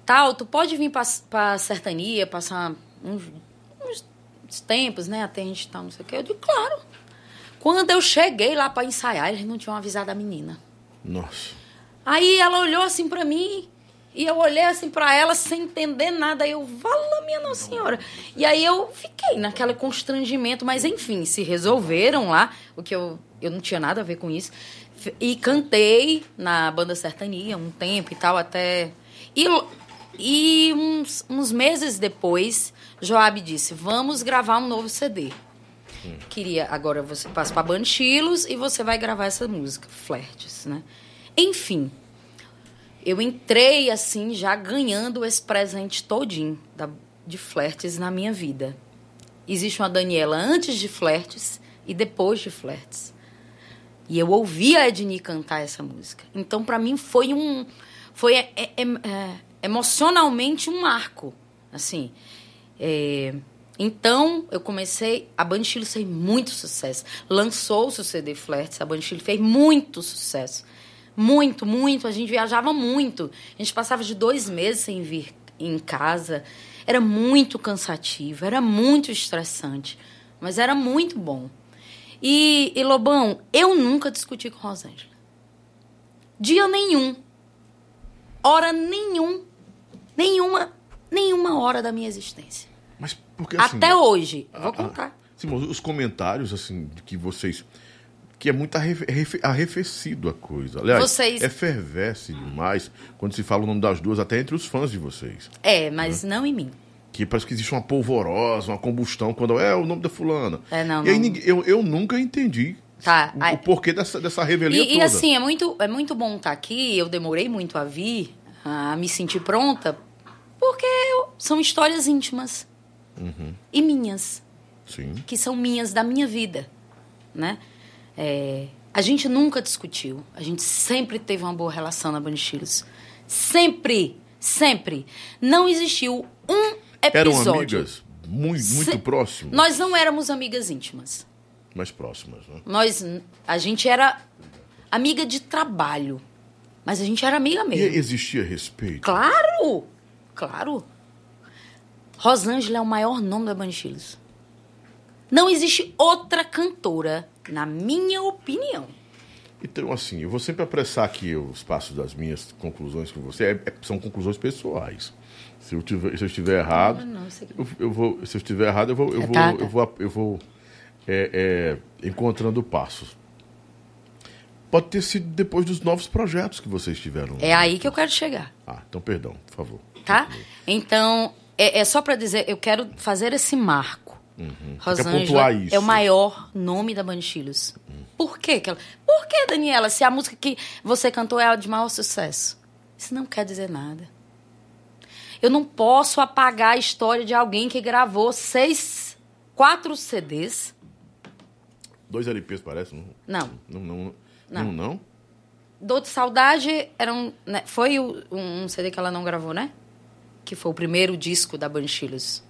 tal, tu pode vir pra, pra Sertania, passar uns, tempos, né, até a gente tal, não sei o quê. Eu digo, claro. Quando eu cheguei lá pra ensaiar, eles não tinham avisado a menina. Nossa. Aí ela olhou assim pra mim e eu olhei assim pra ela sem entender nada. Aí eu, vala minha Nossa Senhora. E aí eu fiquei naquele constrangimento, mas enfim, se resolveram lá, o que eu, eu não tinha nada a ver com isso. E cantei na banda Sertania um tempo e tal, até. E, e uns, uns meses depois, Joab disse: Vamos gravar um novo CD. Queria, agora você passa pra Banchilos e você vai gravar essa música, Flertes, né? Enfim, eu entrei assim, já ganhando esse presente todinho da, de Flertes na minha vida. Existe uma Daniela antes de Flertes e depois de Flertes. E eu ouvi a Edni cantar essa música. Então, para mim, foi um. Foi é, é, é, emocionalmente um marco. Assim. É, então, eu comecei. A Banchilo fez muito sucesso. Lançou o CD Flertes. A Banchilo fez muito sucesso. Muito, muito. A gente viajava muito. A gente passava de dois meses sem vir em casa. Era muito cansativo, era muito estressante. Mas era muito bom. E, e Lobão, eu nunca discuti com Rosângela. Dia nenhum. Hora nenhum. Nenhuma, nenhuma hora da minha existência. Mas porque assim. Até hoje. Vou ah, contar. Sim, mas os comentários, assim, de que vocês. Que é muito arrefe, arrefe- arrefecido a coisa. Aliás, Vocês- efervesce demais quando se fala o nome das duas, até entre os fãs de vocês. É, mas não em mim. Que parece que existe uma polvorosa, uma combustão quando é o nome da fulana. É, não, E não. eu, eu nunca entendi Tá, o, o porquê dessa, dessa revelia E, e toda. assim, é muito, é muito bom estar aqui. Eu demorei muito a vir, a me sentir pronta, porque são histórias íntimas. Uhum. E minhas. Sim. que são minhas da minha vida, né? É, a gente nunca discutiu, a gente sempre teve uma boa relação na Banchilos. Sempre, sempre. Não existiu um Eram episódio. amigas muito, muito próximas. Nós não éramos amigas íntimas. Mais próximas, né? Nós, a gente era amiga de trabalho, mas a gente era amiga E mesmo. existia respeito? Claro, claro. Rosângela é o maior nome da Banchilos. Não existe outra cantora, na minha opinião. Então, assim, eu vou sempre apressar aqui os passos das minhas conclusões com você. É- é- são conclusões pessoais. Se eu, tiver, se eu estiver errado, Não, não, aqui- eu, eu vou. Se eu estiver errado, eu vou, eu É, vou, tá, tá. eu vou, eu vou é, é, encontrando passos. Pode ter sido depois dos novos projetos que vocês tiveram. É aí que eu quero chegar, Ah, então perdão, por favor. Tá? Então, é, é só para dizer, eu quero fazer esse marco. Rosângela pontuar isso. é o maior nome da Banchilos. Por quê? que ela- Por que, Daniela, se a música que você cantou é a de maior sucesso? Isso não quer dizer nada. Eu não posso apagar a história de alguém que gravou seis, quatro CDs. Dois LPs, parece? Não, Não. não, não. Não. Não, não? Dor de Saudade era um, né, foi um CD que ela não gravou, né? Que foi o primeiro disco da Banchilos.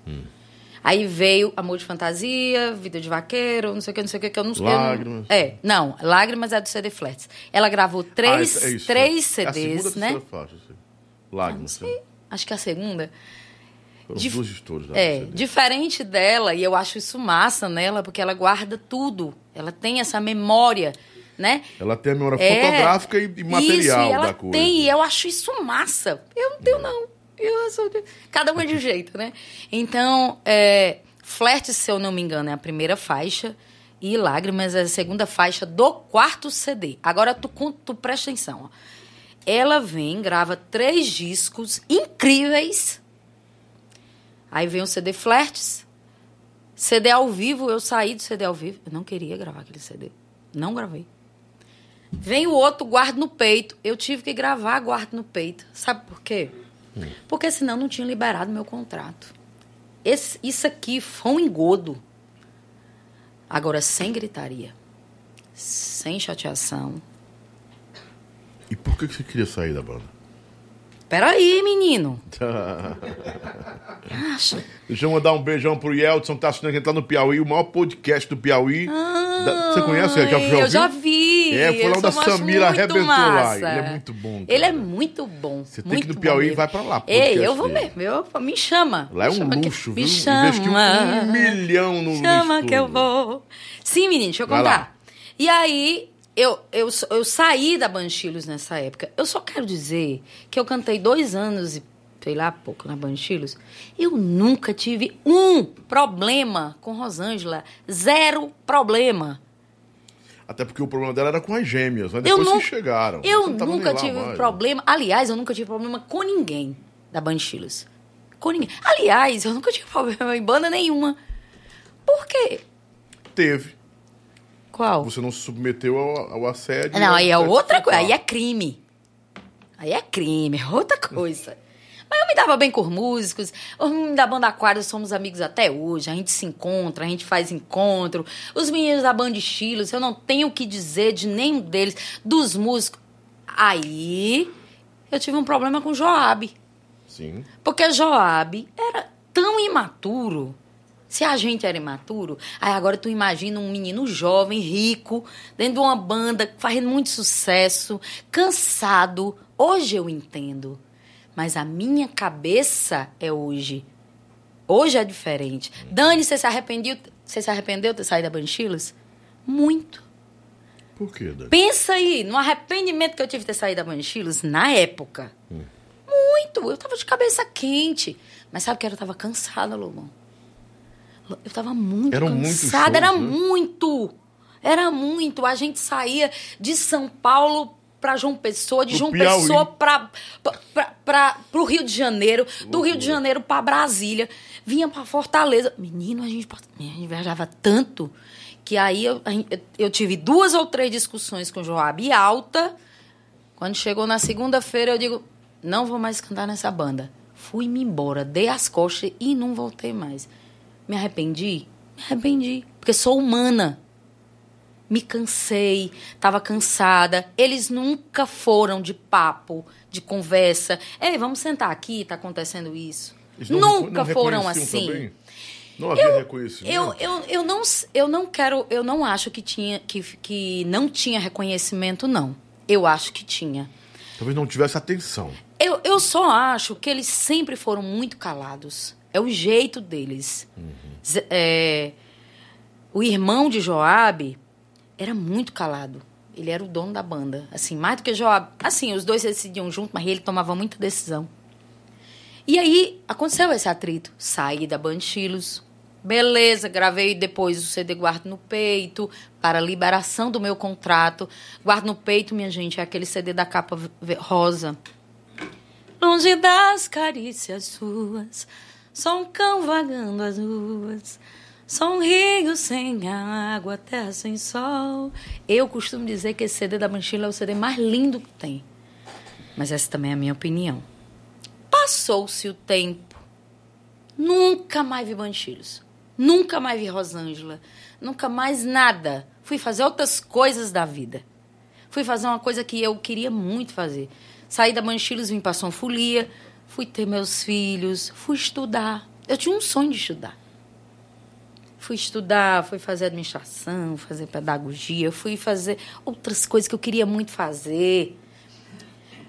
Aí veio Amor de Fantasia, Vida de Vaqueiro, não sei o que, não sei o que, que eu não eu não- Lágrimas. é, não, Lágrimas é do CD Flats. Ela gravou três, Ah, é isso, três é. É a CDs, segunda né? faixa, assim. Lágrimas. Não sei, acho que é a segunda. Foram Dif- duas da É, CD. diferente dela, e eu acho isso massa nela, porque ela guarda tudo. Ela tem essa memória, né? Ela tem a memória É, fotográfica e, e material isso, e ela da coisa. tem, e eu acho isso massa. Eu não tenho, não. Eu sou de- Cada um é de um jeito, né? Então, é, Flerte, se eu não me engano, é a primeira faixa. E Lágrimas é a segunda faixa do quarto CD. Agora, tu, tu presta atenção. Ó. Ela vem, grava três discos incríveis. Aí vem o CD Flertes. CD ao vivo, eu saí do CD ao vivo. Eu não queria gravar aquele CD. Não gravei. Vem o outro, guarda no peito. Eu tive que gravar guarda no peito. Sabe por quê? Porque senão não tinha liberado meu contrato. Esse, isso aqui foi um engodo. Agora, sem gritaria. Sem chateação. E por que você queria sair da banda? Peraí, menino. Acha? Deixa eu mandar um beijão pro Yeltsin, que tá assistindo a gente lá no Piauí, o maior podcast do Piauí. Ah, Da- você conhece? Já- já eu já vi. É, foi lá Eu onde a só acho Samira arrebentou lá. massa. Ele é muito bom, Ele é cara. muito bom. Você tem muito que ir no Piauí e vai pra lá, Ei, podcast eu vou mesmo. Eu, me chama. Lá é um chama que- luxo, viu? Me Investiu chama. um milhão no Chama que eu vou. Sim, menino, deixa eu Vai contar. lá. E aí, eu, eu, eu saí da Banchilos nessa época. Eu só quero dizer que eu cantei dois anos e, sei lá, pouco na Banchilos. Eu nunca tive um problema com Rosângela. Zero problema. Até porque o problema dela era com as gêmeas, mas Eu depois que chegaram. Eu não nunca tive mais. problema. Aliás, eu nunca tive problema com ninguém da Banchilos. Com ninguém. Aliás, eu nunca tive problema em banda nenhuma. Por quê? Teve. Qual? Você não se submeteu ao, ao assédio. Não, aí é outra coisa. Aí é crime. Aí é crime, é outra coisa. Mas eu me dava bem com os músicos. Os meninos da banda Aquário somos amigos até hoje. A gente se encontra, a gente faz encontro. Os meninos da banda Estilos, eu não tenho o que dizer de nenhum deles. Dos músicos. Aí eu tive um problema com Joab. Sim. Porque Joab era tão imaturo. Se a gente era imaturo, aí agora tu imagina um menino jovem, rico, dentro de uma banda, fazendo muito sucesso, cansado. Hoje eu entendo. Mas a minha cabeça é hoje. Hoje é diferente. Dani, você se arrependeu? Você se arrependeu de ter saído da Banchilos? Muito. Por quê, Dani? Pensa aí, no arrependimento que eu tive de ter saído da Banchilos na época. Muito. Eu tava de cabeça quente. Mas sabe o que era? Eu tava cansada, Lobão. Eu tava muito Eram cansada. Era shows, né? muito. Era muito. A gente saía de São Paulo pra João Pessoa, de Pro João Piauí. Pessoa pra, pra, pro Rio de Janeiro, do Rio de. Janeiro pra Brasília, vinha pra Fortaleza. Menino, a gente, a gente viajava tanto que aí eu, eu tive duas ou três discussões com o Joab alta. Quando chegou na segunda-feira, eu digo: não vou mais cantar nessa banda. Fui-me embora, dei as costas e não voltei mais. Me arrependi? Me arrependi. Porque sou humana. Me cansei, estava cansada. Eles nunca foram de papo, de conversa. Ei, vamos sentar aqui, tá acontecendo isso. Não nunca não foram assim. também? Não havia reconhecimento? Eu, eu, eu, não, eu não quero, eu não acho que tinha que, que não tinha reconhecimento, não. Eu acho que tinha. Talvez não tivesse atenção. Eu, eu só acho que eles sempre foram muito calados. É o jeito deles. Z- é, o irmão de Joabe era muito calado. Ele era o dono da banda. Assim, mais do que Joabe. Assim, os dois decidiam junto, mas ele tomava muita decisão. E aí, aconteceu esse atrito. Saí da Banchilos. Beleza, gravei depois o CD Guardo no Peito, para liberação do meu contrato. Guardo no Peito, minha gente, é aquele CD da capa rosa. Longe das carícias suas, só um cão vagando as ruas, só um rio sem água, terra sem sol. Eu costumo dizer que esse CD da Banchila é o CD mais lindo que tem. Mas essa também é a minha opinião. Passou-se o tempo. Nunca mais vi Banchilhos. Nunca mais vi Rosângela. Nunca mais nada. Fui fazer outras coisas da vida. Fui fazer uma coisa que eu queria muito fazer. Saí da Manchilos, vim para São Folia, fui ter meus filhos, fui estudar. Eu tinha um sonho de estudar. Fui estudar, fui fazer administração, fazer pedagogia, fui fazer outras coisas que eu queria muito fazer.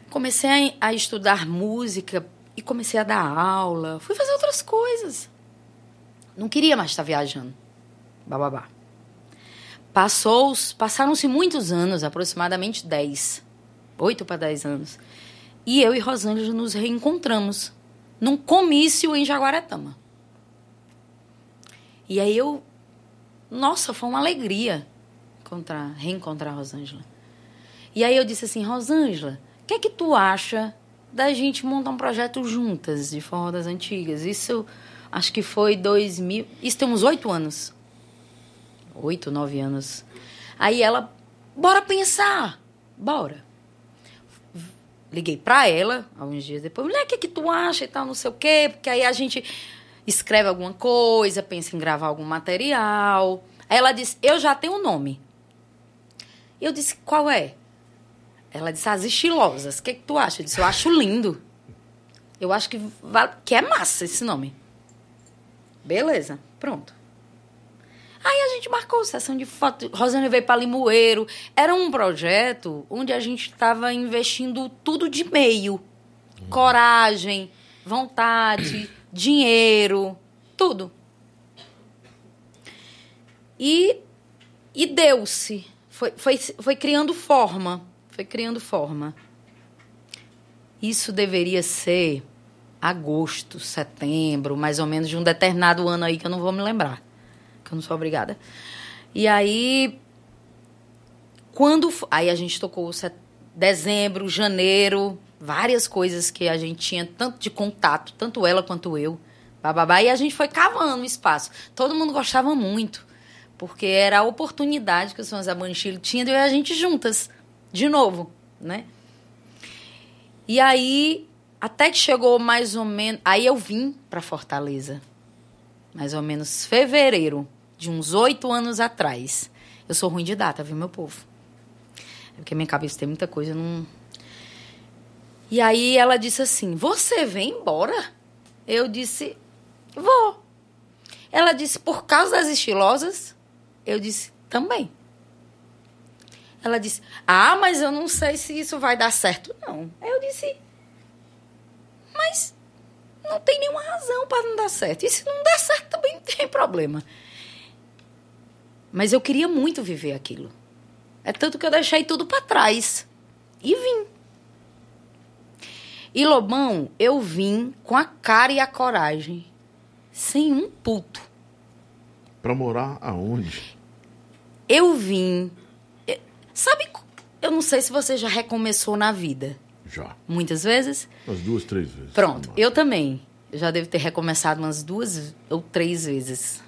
Comecei a, estudar música e comecei a dar aula. Fui fazer outras coisas. Não queria mais estar viajando. Bababá. Passou, passaram-se muitos anos, aproximadamente 10, 8 para 10 anos. E eu e Rosângela nos reencontramos num comício em Jaguaretama. E aí eu. Nossa, foi uma alegria encontrar, reencontrar a Rosângela. E aí eu disse assim, Rosângela, o que é que tu acha da gente montar um projeto juntas de forró das antigas? Isso acho que foi 2000. Isso tem uns oito anos. Oito, nove anos. Aí ela, bora pensar. Bora. Liguei pra ela, alguns dias depois. Mulher, o que, que tu acha e tal, não sei o quê. Porque aí a gente escreve alguma coisa, pensa em gravar algum material. Aí ela disse, eu já tenho um nome. Eu disse, qual é? Ela disse, as estilosas. O que, que tu acha? Eu disse, eu acho lindo. Eu acho que, que é massa esse nome. Beleza, pronto. Aí a gente marcou sessão de foto. Rosane veio para Limoeiro. Era um projeto onde a gente estava investindo tudo de meio. Coragem, vontade, dinheiro, tudo. E, e deu-se. Foi, foi, foi criando forma. Foi criando forma. Isso deveria ser agosto, setembro, mais ou menos, de um determinado ano aí que eu não vou me lembrar. Que eu não sou obrigada. E aí. Quando. Aí a gente tocou dezembro, janeiro, várias coisas que a gente tinha tanto de contato, tanto ela quanto eu. Bababá, e a gente foi cavando o espaço. Todo mundo gostava muito, porque era a oportunidade que o São Zabanchilo tinha de ver a gente juntas, de novo, né? E aí, até que chegou mais ou menos. Aí eu vim para Fortaleza, mais ou menos fevereiro, de uns oito anos atrás. Eu sou ruim de data, viu, meu povo? É porque minha cabeça tem muita coisa, não. E aí ela disse assim: Você vem embora? Eu disse: Vou. Ela disse: Por causa das estilosas? Eu disse: Também. Ela disse: Ah, mas eu não sei se isso vai dar certo, não. Eu disse: Mas não tem nenhuma razão para não dar certo. E se não der certo, também não tem problema. Mas eu queria muito viver aquilo. É tanto que eu deixei tudo para trás e vim. E Lobão, eu vim com a cara e a coragem, sem um puto. Para morar aonde? Eu vim Sabe, eu não sei se você já recomeçou na vida. Já. Muitas vezes? Umas duas, três vezes. Pronto, eu também. Eu já devo ter recomeçado umas duas ou três vezes.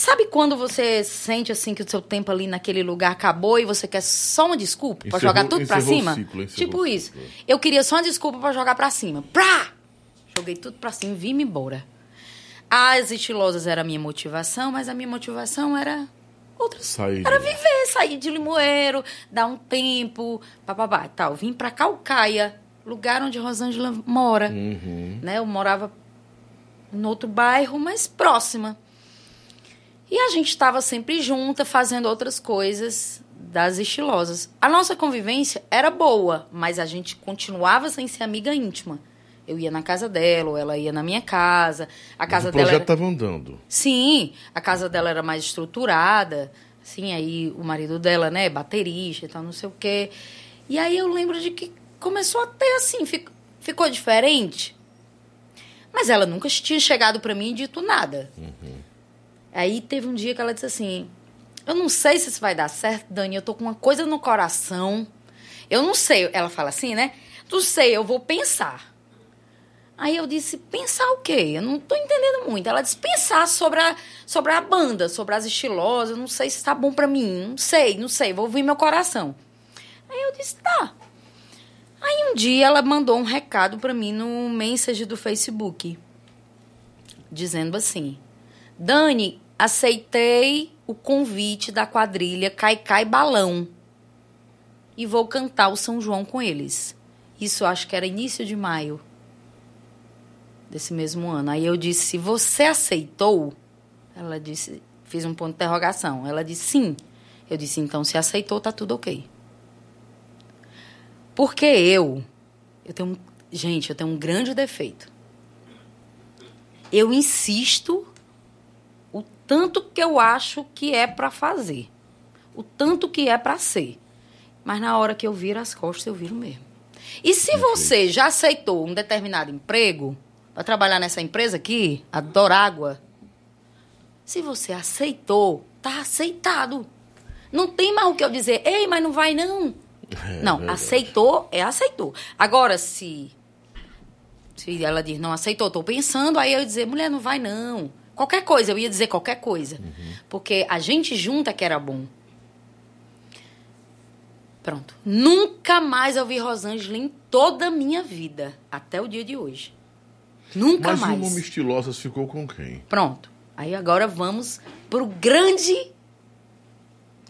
Sabe quando você sente assim que o seu tempo ali naquele lugar acabou e você quer só uma desculpa para jogar tudo para cima? Ciclo, tipo isso. Eu queria só uma desculpa para jogar para cima. Pra! Joguei tudo para cima e vim embora. As estilosas era a minha motivação, mas a minha motivação era outras. Sair. Era viver, sair de Limoeiro, dar um tempo, papabá, tal. Vim para Calcaia, lugar onde Rosângela mora. Uhum. Né? Eu morava em outro bairro, mas próxima. E a gente estava sempre junta, fazendo outras coisas das estilosas. A nossa convivência era boa, mas a gente continuava sem ser amiga íntima. Eu ia na casa dela, ou ela ia na minha casa. A casa Mas o projeto estava andando. Sim, a casa dela era mais estruturada. Assim, aí o marido dela, né, baterista e tal, não sei o quê. E aí eu lembro de que começou a ter assim, fic- ficou diferente. Mas ela nunca tinha chegado para mim e dito nada. Aí teve um dia que ela disse assim: Eu não sei se isso vai dar certo, Dani. Eu tô com uma coisa no coração. Eu não sei. Ela fala assim, né? Não sei, eu vou pensar. Aí eu disse: Pensar o quê? Eu não tô entendendo muito. Ela disse: Pensar sobre a, sobre a banda, sobre as estilosas. Não sei se tá bom pra mim. Não sei, não sei. Vou ouvir meu coração. Aí eu disse: Tá. Aí um dia ela mandou um recado pra mim no message do Facebook, dizendo assim: Dani, aceitei o convite da quadrilha Cai Cai Balão e vou cantar o São João com eles. Isso acho que era início de maio desse mesmo ano. Aí eu disse: Você aceitou? Ela disse: Fiz um ponto de interrogação. Ela disse: Sim. Eu disse: Então, se aceitou, tá tudo ok. Porque eu, eu tenho, gente, eu tenho um grande defeito. Eu insisto tanto que eu acho que é para fazer, o tanto que é para ser. Mas na hora que eu viro as costas, eu viro mesmo. E se você já aceitou um determinado emprego para trabalhar nessa empresa aqui, a Dorágua, se você aceitou, tá aceitado. Não tem mais o que eu dizer, ei, mas não vai não. não, verdade. aceitou, é aceitou. Agora, se, se ela diz, não aceitou, tô pensando, aí eu dizer, mulher, não vai não. Qualquer coisa, eu ia dizer qualquer coisa. Porque a gente junta que era bom. Pronto. Nunca mais eu vi Rosângela em toda a minha vida. Até o dia de hoje. Nunca Mas mais. o nome Estilosas ficou com quem? Pronto. Aí agora vamos pro grande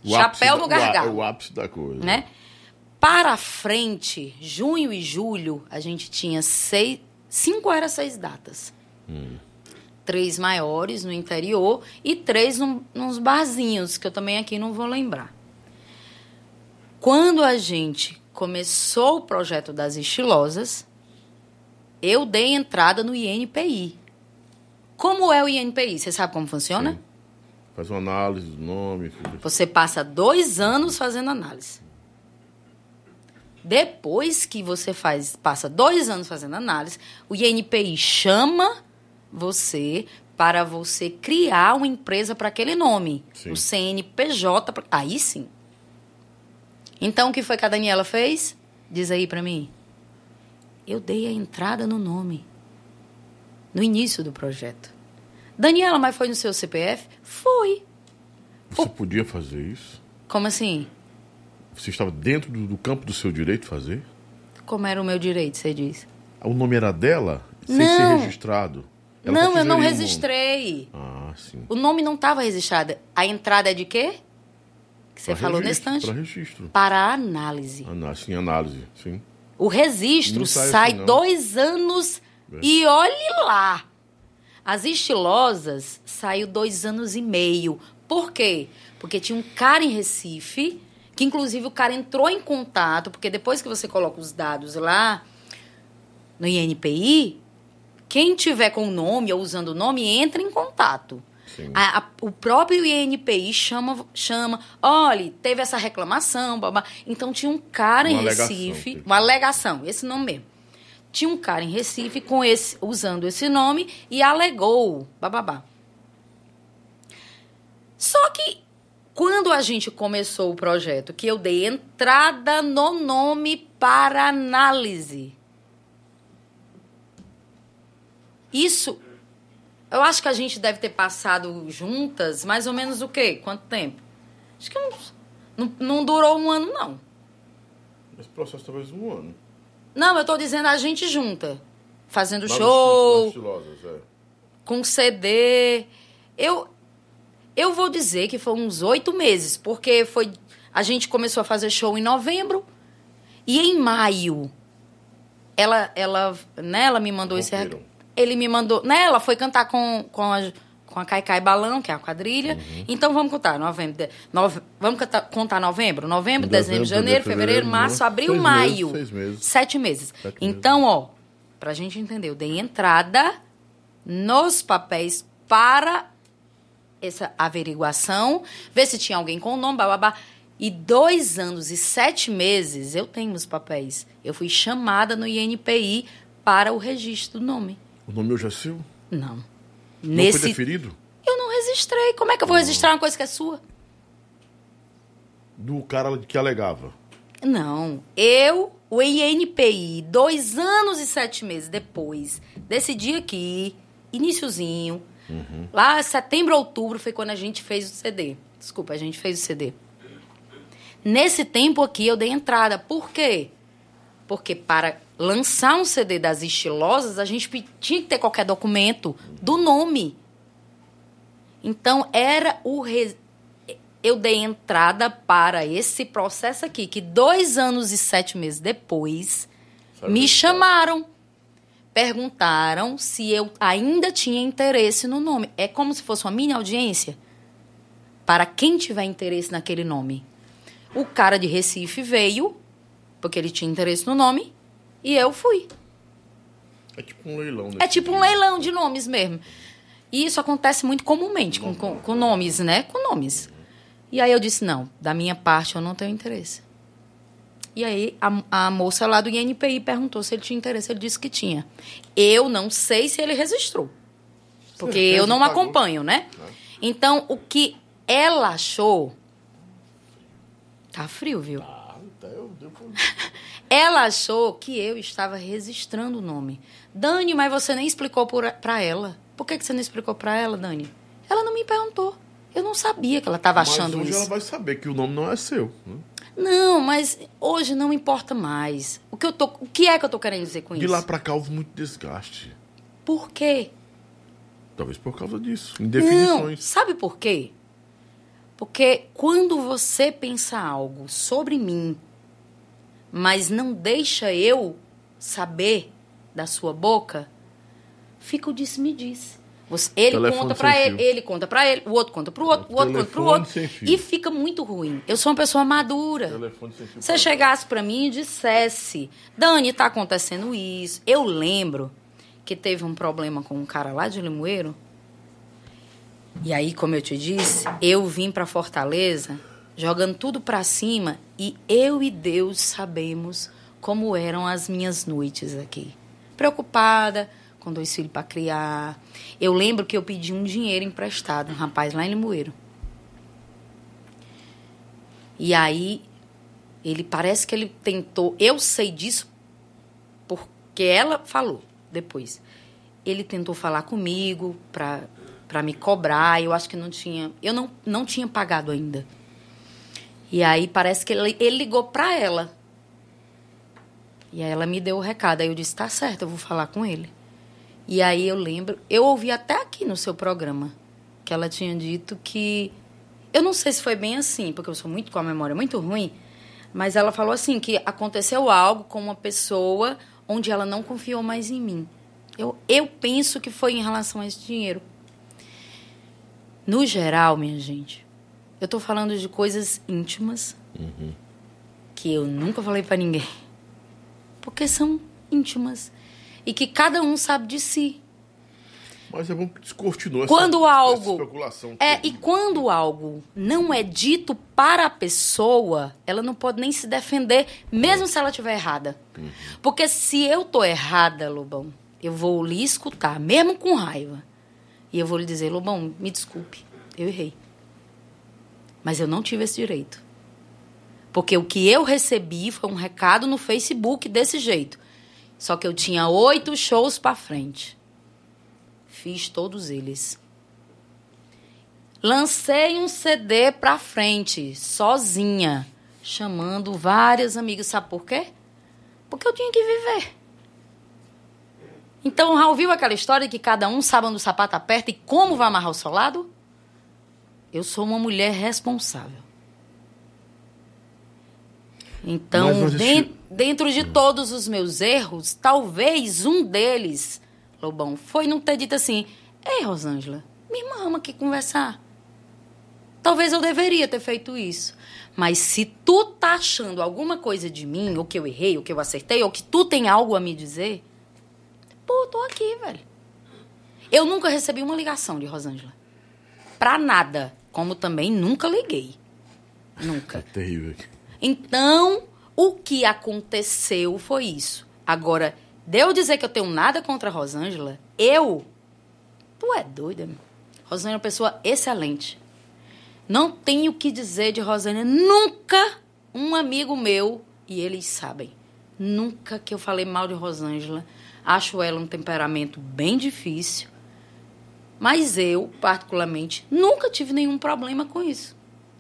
O Chapéu no gargalo. O ápice da coisa. né? Para frente, junho e julho, a gente tinha seis, cinco era seis datas. Três maiores no interior e três num, nos barzinhos, que eu também aqui não vou lembrar. Quando a gente começou o projeto das estilosas, eu dei entrada no INPI. Como é o INPI? Você sabe como funciona? Sim. Faz uma análise do nome. Você passa dois anos fazendo análise. Depois que você faz, passa dois anos fazendo análise, o INPI chama você para você criar uma empresa para aquele nome. Sim. O CNPJ. Pra... Aí sim. Então, o que foi que a Daniela fez? Diz aí para mim. Eu dei a entrada no nome. No início do projeto. Daniela, mas foi no seu CPF? Foi. Você o... podia fazer isso? Como assim? Você estava dentro do, do, campo do seu direito fazer? Como era o meu direito, você diz? O nome era dela? Sem não. ser registrado? Ela não, eu não registrei. Ah, sim. O nome não estava registrado. A entrada é de quê? Que você pra falou registro, nesse instante? Para registro. Para análise. Análise, sim, análise, sim. O registro sai assim, dois anos é. e olhe lá. As estilosas saiu dois anos e meio. Por quê? Porque tinha um cara em Recife, que inclusive o cara entrou em contato, porque depois que você coloca os dados lá no INPI, quem tiver com o nome ou usando o nome, entra em contato. A, a, o próprio INPI chama, chama, olha, teve essa reclamação, babá. Então tinha um cara uma em Recife, alegação, uma alegação, esse nome mesmo. Tinha um cara em Recife com esse, usando esse nome e alegou, bababá. Só que quando a gente começou o projeto, que eu dei entrada no nome para análise. Isso eu acho que a gente deve ter passado juntas mais ou menos o quê? Quanto tempo? Acho que não, não, não durou um ano, não. Esse processo talvez um ano. Não, eu tô dizendo a gente junta. Fazendo show. Estilosas, é. Com CD. Eu, eu vou dizer que foi uns oito meses, porque foi. A gente começou a fazer show em novembro. E em maio, ela, ela, né, ela me mandou esse recado ele me mandou. Né, ela foi cantar com, com a com a Caicai Balão, que é a quadrilha. Uhum. Então vamos contar, novembro, nove, vamos contar, contar novembro, novembro, dezembro, dezembro janeiro, fevereiro, março, abril, seis maio. Meses, meses. Sete meses. Sete então, meses. ó, pra gente entender, eu dei entrada nos papéis para essa averiguação, ver se tinha alguém com o nome, bababá. E dois anos e sete meses eu tenho os papéis. Eu fui chamada no INPI para o registro do nome. O nome hoje é seu? Não. Não Nesse... foi deferido? Eu não registrei. Como é que eu vou ah. registrar uma coisa que é sua? Do cara que alegava? Não. Eu, o INPI, dois anos e sete meses depois, decidi aqui, iníciozinho, uhum. lá setembro, outubro, foi quando a gente fez o CD. Desculpa, a gente fez o CD. Nesse tempo aqui eu dei entrada. Por quê? Porque para lançar um CD das estilosas, a gente tinha que ter qualquer documento do nome. Então, era o. Re... Eu dei entrada para esse processo aqui, que dois anos e sete meses depois, Sabe me chamaram. Perguntaram se eu ainda tinha interesse no nome. É como se fosse uma mini audiência para quem tiver interesse naquele nome. O cara de Recife veio, porque ele tinha interesse no nome, e eu fui. É tipo um leilão. É tipo um leilão de nomes mesmo. E isso acontece muito comumente com, com, com, nomes, né? Com nomes. E aí eu disse, não, da minha parte eu não tenho interesse. E aí a, a moça lá do INPI perguntou se ele tinha interesse. Ele disse que tinha. Eu não sei se ele registrou. Porque eu não acompanho, né? É. Então, o que ela achou... Tá frio, viu? Ah, tá, eu, eu... Ela achou que eu estava registrando o nome. Dani, mas você nem explicou para ela. Por que, que você não explicou para ela, Dani? Ela não me perguntou. Eu não sabia que ela estava achando mas hoje ela vai saber que o nome não é seu. Né? Não, mas hoje não importa mais. O que, eu tô, o que é que eu tô querendo dizer com De isso? De lá para cá houve muito desgaste. Por quê? Talvez por causa disso. Indefinições. Não, sabe por quê? Porque quando você pensa algo sobre mim mas não deixa eu saber da sua boca, fica o disse-me-disse. Você- ele conta pra ele, ele conta pra ele, o outro conta pro outro, o outro conta pro Telefone outro. E fica muito ruim. Eu sou uma pessoa madura. Se você chegasse pra mim e dissesse, Dani, tá acontecendo isso. Eu lembro que teve um problema com um cara lá de Limoeiro. E aí, como eu te disse, eu vim pra Fortaleza jogando tudo pra cima e eu e Deus sabemos como eram as minhas noites aqui. Preocupada, com dois filhos pra criar. Eu lembro que eu pedi um dinheiro emprestado, um rapaz lá em Limoeiro. E aí ele parece que ele tentou. Eu sei disso porque ela falou depois. Ele tentou falar comigo pra, pra me cobrar. Eu acho que não tinha. Eu não, não tinha pagado ainda. E aí parece que ele, ele ligou pra ela. E aí ela me deu o recado. Aí eu disse: tá certo, eu vou falar com ele. E aí eu lembro. Eu ouvi até aqui no seu programa que ela tinha dito que. Eu não sei se foi bem assim, porque eu sou muito com a memória muito ruim. Mas ela falou assim que aconteceu algo com uma pessoa onde ela não confiou mais em mim. Eu, eu penso que foi em relação a esse dinheiro. No geral, minha gente, eu tô falando de coisas íntimas que eu nunca falei pra ninguém. Porque são íntimas. E que cada um sabe de si. Mas é bom que descortinou Quando essa, algo- essa especulação. É, toda. e quando algo não é dito para a pessoa, ela não pode nem se defender, mesmo se ela estiver errada. Porque se eu tô errada, Lobão, eu vou lhe escutar, mesmo com raiva. E eu vou lhe dizer, Lobão, me desculpe, eu errei. Mas eu não tive esse direito. Porque o que eu recebi foi um recado no Facebook desse jeito. Só que eu tinha oito shows para frente. Fiz todos eles. Lancei um CD pra frente, sozinha, chamando várias amigas. Sabe por quê? Porque eu tinha que viver. Então, já ouviu aquela história que cada um sabe onde o sapato aperta e como vai amarrar o solado? Eu sou uma mulher responsável. Então, Mas não existe- den- dentro de todos os meus erros, talvez um deles, Lobão, foi não ter dito assim: Ei, Rosângela, minha irmã ama aqui conversar. Talvez eu deveria ter feito isso. Mas se tu tá achando alguma coisa de mim, ou que eu errei, ou que eu acertei, ou que tu tem algo a me dizer, pô, tô aqui, velho. Eu nunca recebi uma ligação de Rosângela. Pra nada. Como também nunca liguei. Nunca. É terrível. Então, o que aconteceu foi isso. Agora, de eu dizer que eu tenho nada contra a Rosângela, eu. Tu é doida, meu. Rosângela é uma pessoa excelente. Não tenho o que dizer de Rosângela. Nunca um amigo meu, e eles sabem, nunca que eu falei mal de Rosângela. Acho ela um temperamento bem difícil. Mas eu, particularmente, nunca tive nenhum problema com isso.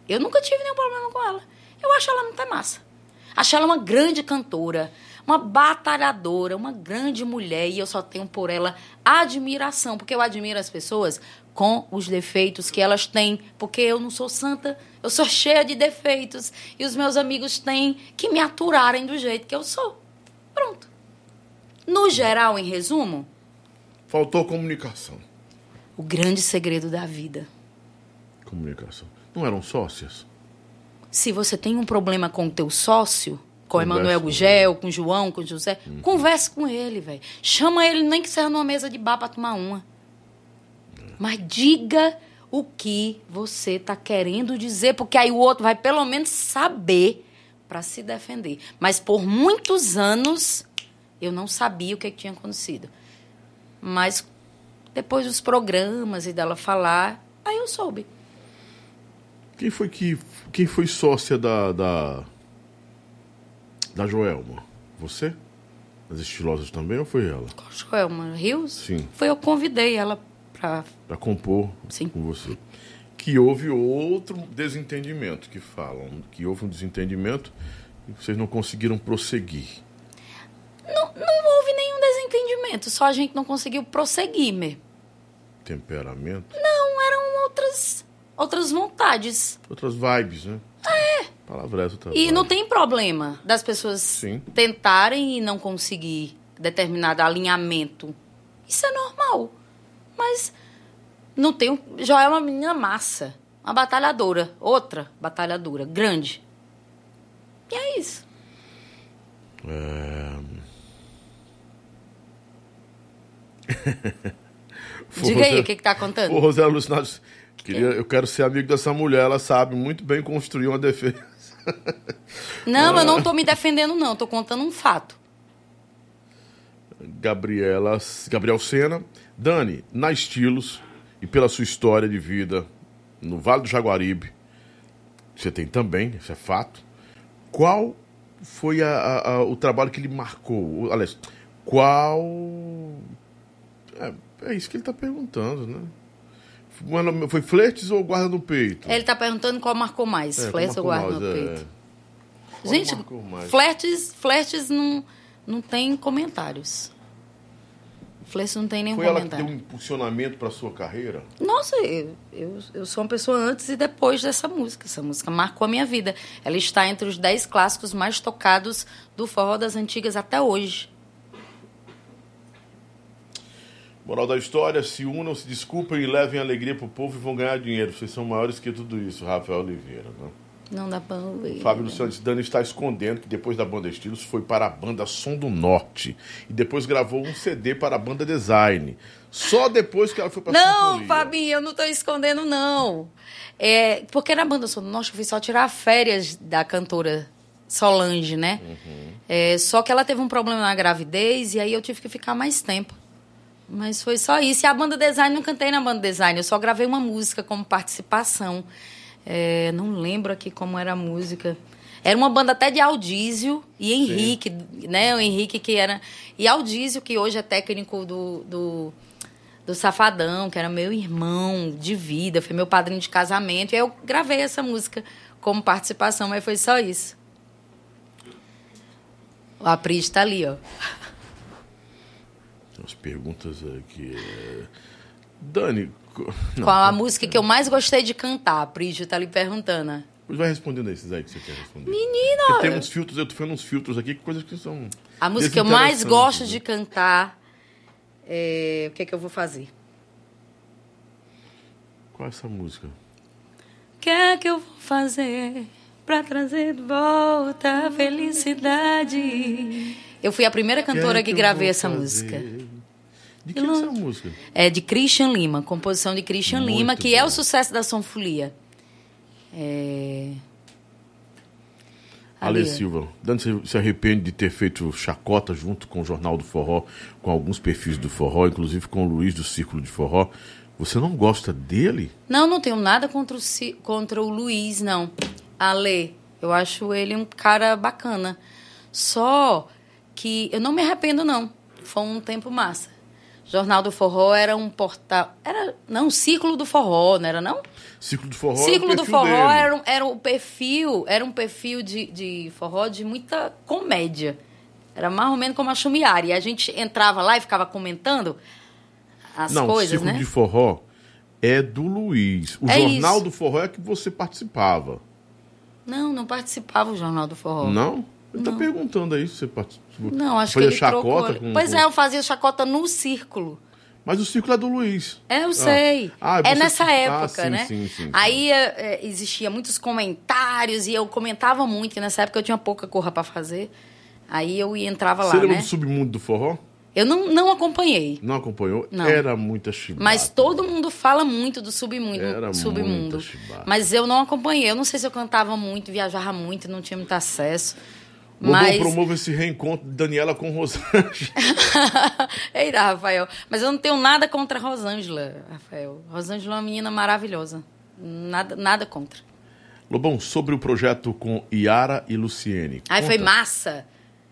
Eu nunca tive nenhum problema com ela. Eu acho ela muito massa. Acho ela uma grande cantora, uma batalhadora, uma grande mulher. E eu só tenho por ela admiração, porque eu admiro as pessoas com os defeitos que elas têm. Porque eu não sou santa, eu sou cheia de defeitos. E os meus amigos têm que me aturarem do jeito que eu sou. Pronto. No geral, em resumo, Faltou comunicação. O grande segredo da vida. Comunicação. Não eram sócias? Se você tem um problema com o teu sócio, com o Emanuel Gugel, com o João, com o José, converse com ele, velho. Chama ele nem que seja numa mesa de bar pra tomar uma. Mas diga o que você tá querendo dizer, porque aí o outro vai pelo menos saber para se defender. Mas por muitos anos eu não sabia o que, que tinha acontecido. Mas depois dos programas e dela falar, aí eu soube. Quem foi que. Quem foi sócia da. da, da Joelma? Você? As estilosas também ou foi ela? Joelma Rios? Sim. Foi eu que convidei ela pra. Pra compor Sim. com você. Que houve outro desentendimento, que falam. Que houve um desentendimento e vocês não conseguiram prosseguir. Não, não houve nenhum desentendimento, só a gente não conseguiu prosseguir mesmo. Temperamento. Não, eram outras, outras vontades. Outras vibes, né? É. Palavra essa, outra E vibe. não tem problema das pessoas Sim. tentarem e não conseguir determinado alinhamento. Isso é normal. Mas Não tenho. Já é uma menina massa. Uma batalhadora. Outra batalhadora. Grande. E é isso. É... Diga aí, o que, que tá contando? Ô, Rosé Alucinado, queria, eu quero ser amigo dessa mulher, ela sabe muito bem construir uma defesa. Não, eu não tô me defendendo, não. Tô contando um fato. Gabriela, Gabriel Sena. Dani, na Estilos e pela sua história de vida no Vale do Jaguaribe, você tem também, isso é fato. Qual foi a, a, a, o trabalho que ele marcou? Aliás, qual. É, é isso que ele está perguntando, né? Foi flertes ou guarda no peito? Ele está perguntando qual marcou mais, É, flertes ou guarda marcou no mais, peito. é. Qual Gente, mais? flertes, flertes não, não tem comentários. Flertes não tem nenhum Foi ela que comentário. deu um impulsionamento para sua carreira? Nossa, eu, eu, eu sou uma pessoa antes e depois dessa música. Essa música marcou a minha vida. Ela está entre os 10 clássicos mais tocados do forró das antigas até hoje. Moral da história, se unam, se desculpem e levem alegria pro povo e vão ganhar dinheiro. Vocês são maiores que tudo isso, Rafael Oliveira. Né? Não dá pra ouvir. Fábio Luciano Dani está escondendo que depois da banda Estilos foi para a banda Som do Norte. E depois gravou um CD para a banda Design. Só depois que ela foi para a Não, Sinfonia. Fabinho, eu não tô escondendo, não. É, porque na banda Som do Norte eu fui só tirar férias da cantora Solange, né? É, só que ela teve um problema na gravidez e aí eu tive que ficar mais tempo. Mas foi só isso. E a banda design, não cantei na banda design, eu só gravei uma música como participação. É, não lembro aqui como era a música. Era uma banda até de Aldísio e Henrique, né? O Henrique que era. E Aldísio, que hoje é técnico do, do, do Safadão, que era meu irmão de vida, foi meu padrinho de casamento. E aí eu gravei essa música como participação, mas foi só isso. O Apris tá ali, ó. Umas perguntas aqui. é, Dani, não, Qual a música que eu mais gostei de cantar? A Prígio tá ali perguntando. né? vai respondendo esses aí que você quer responder. Menina! Porque tem uns filtros, eu tô fazendo uns filtros aqui, coisas que são. A música que eu mais gosto né? de cantar é... O que é que eu vou fazer? Qual é essa música? O que é que eu vou fazer pra trazer de volta a felicidade? Eu fui a primeira cantora que, eu gravei vou essa fazer? música. De quem é essa música? É de Christian Lima, composição de Christian Muito Lima, que é bom. o sucesso da Sonfolia. É... Ale. Silva, Dani, você se arrepende de ter feito chacota junto com o Jornal do Forró, com alguns perfis do Forró, inclusive com o Luiz do Círculo de Forró. Você não gosta dele? Não, não tenho nada contra o, contra o Luiz, não. Ale, eu acho ele um cara bacana. Só que eu não me arrependo, não. Foi um tempo massa. Jornal do Forró era um portal. Era. Não, Círculo do Forró, não era, não? Círculo do Forró o Círculo do Forró dele. era, um- era um perfil, era um perfil de, de forró de muita comédia. Era mais ou menos como a Chumiari. E a gente entrava lá e ficava comentando as Não, coisas, Círculo né? de Forró é do Luiz. O É Jornal isso. do Forró é que você participava. Não, não participava o Jornal do Forró. Não? Ele tá perguntando aí se você participou. Não, acho que ele chacota trocou. com- Pois é, eu fazia chacota no círculo. Mas o círculo é do Luiz. É, eu sei. Ah, é você- nessa ah, época, sim, né? sim, sim. Aí é, é, existia muitos comentários e eu comentava muito, que nessa época eu tinha pouca corra pra fazer. Aí eu ia- entrava Você lá, lembra né? do submundo do forró? Eu não, não acompanhei. Não acompanhou? Não. Era muita chibata. Mas todo mundo fala muito do submundo. Era submundo. muita chibata. Mas eu não acompanhei. Eu não sei se eu cantava muito, viajava muito, não tinha muito acesso. Lobão Mas. promove esse reencontro de Daniela com Rosângela. Eita, Rafael. Mas eu não tenho nada contra a Rosângela, Rafael. Rosângela é uma menina maravilhosa. Nada, nada contra. Lobão, sobre o projeto com Yara e Luciene. Ai, foi Conta. massa.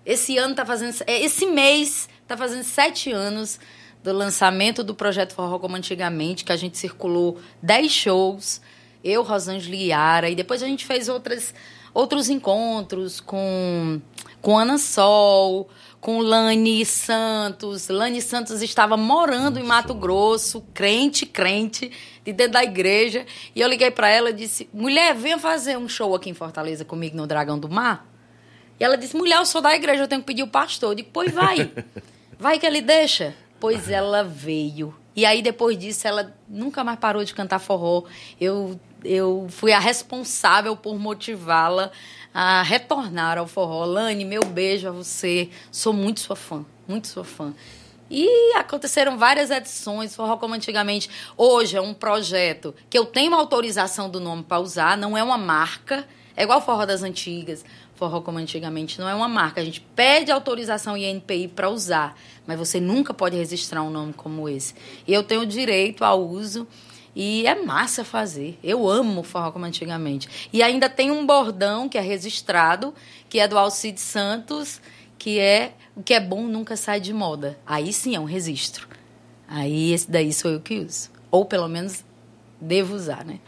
Esse ano tá fazendo. é, Esse mês tá fazendo sete anos do lançamento do projeto Forró como antigamente, que a gente circulou dez shows. Eu, Rosângela e Yara. E depois a gente fez outras, outros encontros com, com Ana Sol, com Lani Santos. Lani Santos estava morando em Mato Grosso, crente, crente, de dentro da igreja. E eu liguei para ela e disse: mulher, venha fazer um show aqui em Fortaleza comigo no Dragão do Mar. E ela disse: mulher, eu sou da igreja, eu tenho que pedir o pastor. Eu digo: pois vai. Vai que ele deixa. Pois ela veio. E aí, depois disso, ela nunca mais parou de cantar forró. Eu, eu fui a responsável por motivá-la a retornar ao forró. Lani, meu beijo a você. Sou muito sua fã, muito sua fã. E aconteceram várias edições, forró como antigamente. Hoje é um projeto que eu tenho autorização do nome para usar, não é uma marca. É igual forró das antigas, forró como antigamente, não é uma marca. A gente pede autorização INPI para usar, mas você nunca pode registrar um nome como esse. E eu tenho direito ao uso e é massa fazer. Eu amo forró como antigamente. E ainda tem um bordão que é registrado, que é do Alcide Santos, que é o que é bom nunca sai de moda. Aí sim é um registro. Aí esse daí sou eu que uso. Ou pelo menos devo usar, né?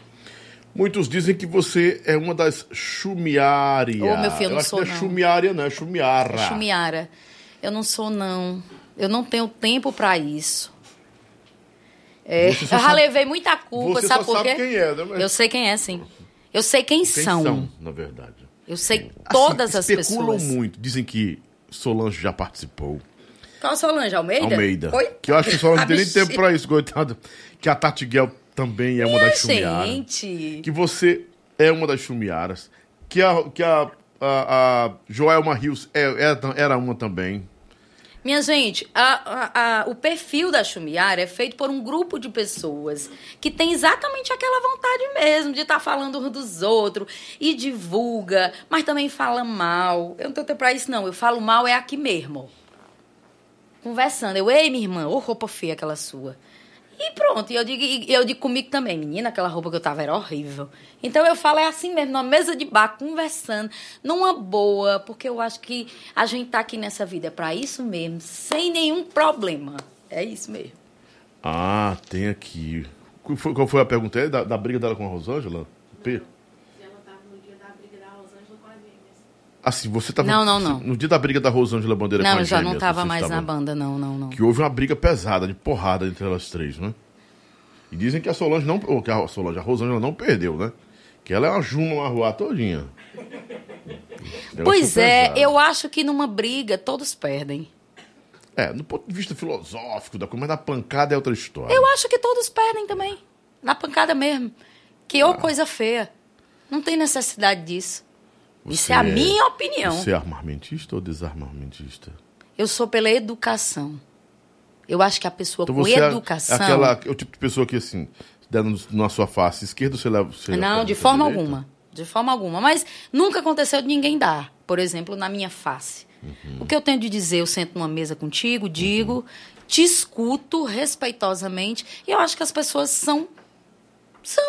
Muitos dizem que você é uma das chumiárias. Ô, meu filho, eu não eu acho sou, que não é chumiária, não, é chumiara. É Chumiara. Eu não sou, não. Eu não tenho tempo para isso. É, eu já sabe- levei muita culpa, Você sabe só por quê? quem é, né? Mas Eu sei quem é, sim. Eu sei quem, quem são. são, na verdade? Eu sei todas Assim, as especulam pessoas. muito. Dizem que Solange já participou. Qual Solange? Almeida? Almeida. Oi? Que eu acho que Solange não tem nem tempo pra isso, coitado. Que a Tati Guel também é uma das chumiaras. Gente, Que você é uma das chumiaras. Que a, que a, a, a Joelma Rios é, era, era uma também. Minha gente, a- a- a- o perfil da Chumiara é feito por um grupo de pessoas que tem exatamente aquela vontade mesmo de estar falando uns dos outros e divulga, mas também fala mal. Eu não tenho tempo pra isso, não. Eu falo mal é aqui mesmo. Conversando. Eu, ei, minha irmã, ô roupa feia aquela sua. E pronto, e eu digo, eu digo comigo também, menina, aquela roupa que eu tava era horrível. Então eu falo, é assim mesmo, numa mesa de bar, conversando, numa boa, porque eu acho que a gente tá aqui nessa vida é pra isso mesmo, sem nenhum problema. É isso mesmo. Ah, tem aqui. Qual foi, a pergunta aí? Da, da briga dela com a Rosângela? P? Ela estava no dia da briga da Rosângela com a Gêmeas. Assim, você tava. Não, não, não. No dia da briga da Rosângela Bandeira com não, a eu já não tava mais estava- na banda, não, não, não. Que houve uma briga pesada, de porrada entre elas três, né? E dizem que a Solange não. Ou que a Solange, a Rosângela não perdeu, né? Que ela é uma juma, uma rua todinha. Pois é, pesado. eu acho que numa briga todos perdem. É, do ponto de vista filosófico da coisa, mas da pancada é outra história. Eu acho que todos perdem também. Na pancada mesmo. Que Ah. ou coisa feia. Não tem necessidade disso. Isso Você é a minha opinião. Você é armamentista ou desarmamentista? Eu sou pela educação. Eu acho que a pessoa Então com é educação. aquela, é o tipo de pessoa que, assim, se der no- na sua face esquerda, você leva. Você Não, de forma direita? alguma. De forma alguma. Mas nunca aconteceu de ninguém dar. Por exemplo, na minha face. Uhum. O que eu tenho de dizer, eu sento numa mesa contigo, digo, te escuto respeitosamente. E eu acho que as pessoas são. São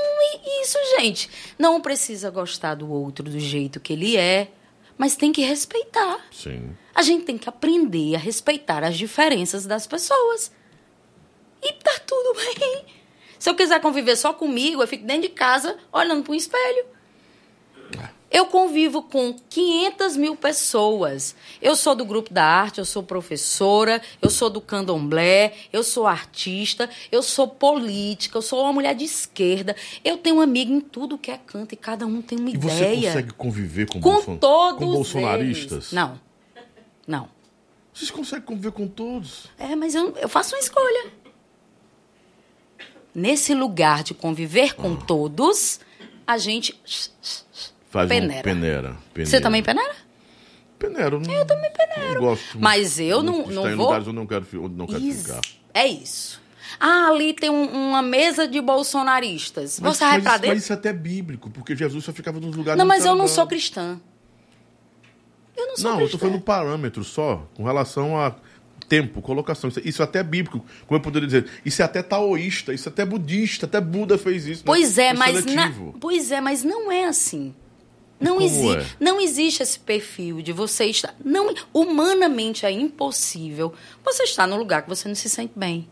isso, gente. Não precisa gostar do outro do jeito que ele é, mas tem que respeitar. Sim. A gente tem que aprender a respeitar as diferenças das pessoas. E tá tudo bem. Se eu quiser conviver só comigo, eu fico dentro de casa olhando para um espelho. Eu convivo com 500 mil pessoas. Eu sou do grupo da arte, eu sou professora, eu sou do candomblé, eu sou artista, eu sou política, eu sou uma mulher de esquerda. Eu tenho amiga em tudo que é canto e cada um tem uma E você ideia. consegue conviver com, com bolson- todos com bolsonaristas? eles. Não. Não. Vocês conseguem conviver com todos? É, mas eu, eu faço uma escolha. Nesse lugar de conviver com todos, a gente. Faz Peneira. um peneira. peneira. Você também peneira? Peneiro. Eu também peneiro. gosto Mas eu não- não em vou- lugares onde não quero, onde não quero Isso. ficar. É isso. Ah, ali tem um- uma mesa de bolsonaristas. Mas, Você vai mas, pra mas dentro? isso é até bíblico, porque Jesus só ficava nos lugares Não, mas eu não sou cristã. Eu não sou Não, eu cristã. tô falando parâmetro só, com relação a tempo, colocação. Isso, isso é até bíblico. Como eu poderia dizer? Isso é até taoísta, isso é até budista, até Buda fez isso. né? Pois é, Foi mas na- pois é, mas não é assim. Não, exi é? não existe esse perfil de você estar. Não, humanamente é impossível você estar num lugar que você não se sente bem.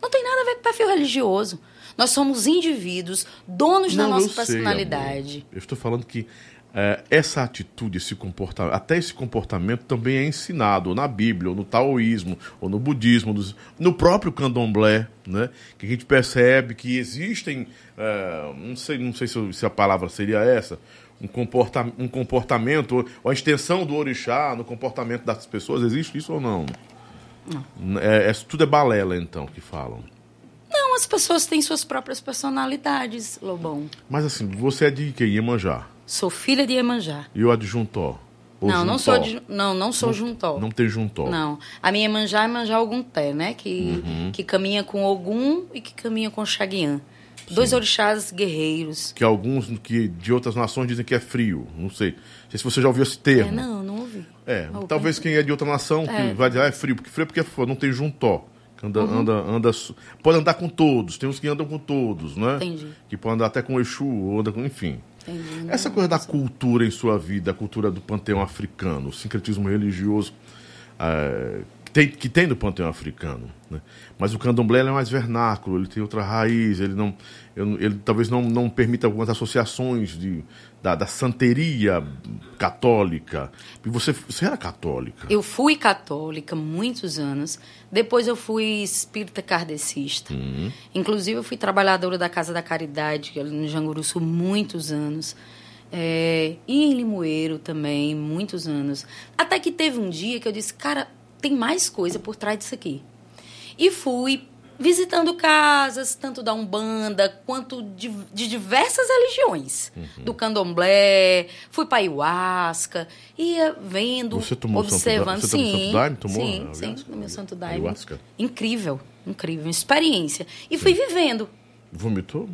Não tem nada a ver com perfil religioso. Nós somos indivíduos, donos da Não, nossa eu sei, personalidade. amor. eu estou falando que é, essa atitude, esse comportamento, até esse comportamento também é ensinado ou na Bíblia, ou no taoísmo, ou no budismo, nos- no próprio candomblé, né? Que a gente percebe que existem, é, não sei, não sei se, se a palavra seria essa, um, comporta, um comportamento, ou a extensão do orixá no comportamento das pessoas, existe isso ou não? É, é- tudo é balela, então, que falam. as pessoas têm suas próprias personalidades, Lobão. Mas assim, você é de quem? Iemanjá. Sou filha de Iemanjá. E o adjuntó? Ou Não, não sou, de, não, não sou juntó. Não tem juntó. Não. A minha Iemanjá é Iemanjá Ogunté, né? Que, Uhum. que caminha com Ogum e que caminha com Xaguian. Dois orixás guerreiros. Que alguns que de outras nações dizem que é frio. Não sei. Não sei se você já ouviu esse termo. É, não, não ouvi. É, Algum- talvez quem é de outra nação que É. vai dizer, ah, é frio, porque frio é porque é frio, não tem juntó. Anda, anda, anda, su- pode andar com todos, tem uns que andam com todos, né? Entendi. Que pode andar até com Exu, anda com, enfim. Entendi. Essa coisa da cultura em sua vida, a cultura do panteão africano, o sincretismo religioso ah, que, tem, que tem no panteão africano. Né? Mas o candomblé é mais vernáculo, ele tem outra raiz, ele não. ele talvez não, não permita algumas associações de, da, da santeria católica. E você, você era católica. Eu fui católica muitos anos. Depois eu fui espírita kardecista. Uhum. Inclusive, eu fui trabalhadora da Casa da Caridade, ali no Janguruçu, muitos anos. É, e em Limoeiro também, muitos anos. Até que teve um dia que eu disse, cara, tem mais coisa por trás disso aqui. E fui visitando casas, tanto da Umbanda quanto de, de diversas religiões. Uhum. Do candomblé, fui para ayahuasca, ia vendo, Você tomou Santo observando. Daime? Você tomou sim, Santo Daime? Tomou sim, sim, no meu Santo Daime. Ayahuasca? Incrível, incrível, uma experiência. E fui vivendo. Vomitou?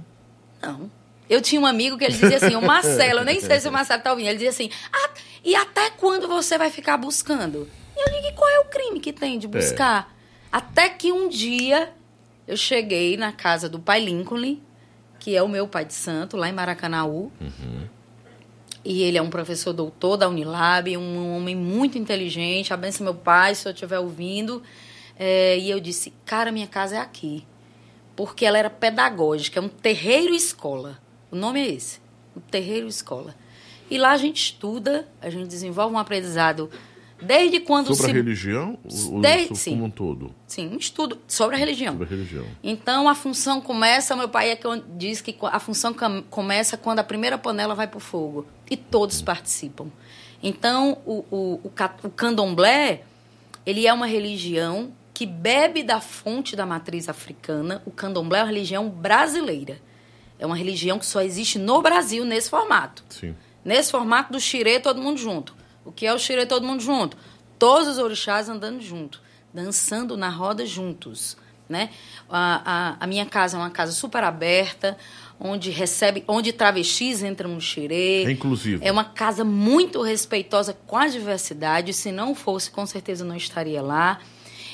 Não. Eu tinha um amigo que ele dizia assim, o Marcelo, eu nem sei se o Marcelo tá ouvindo, ele dizia assim, ah, e até quando você vai ficar buscando? E eu digo, e qual é o crime que tem de buscar? Até que um dia eu cheguei na casa do pai Lincoln, que é o meu pai de santo, lá em Maracanaú. E ele é um professor doutor da Unilab, um homem muito inteligente. Abençoe meu pai, se eu estiver ouvindo. É, e eu disse, cara, minha casa é aqui porque ela era pedagógica, é um terreiro escola. O nome é esse, um terreiro escola. E lá a gente estuda, a gente desenvolve um aprendizado desde quando Sobre a se religião? Ou Desde- sobre sim. como um todo? sim, um estudo sobre a religião. Sobre a religião. Então a função começa, meu pai é que diz que a função começa quando a primeira panela vai para o fogo e todos participam. Então o, o, o, o candomblé ele é uma religião que bebe da fonte da matriz africana. O candomblé é uma religião brasileira. É uma religião que só existe no Brasil nesse formato. Sim. Nesse formato do xirê, todo mundo junto. O que é o xirê, todo mundo junto? Todos os orixás andando junto, dançando na roda juntos. Né? A, a, a minha casa é uma casa super aberta, onde recebe, onde travestis entram no xirê. É inclusivo. É uma casa muito respeitosa com a diversidade. Se não fosse, com certeza não estaria lá.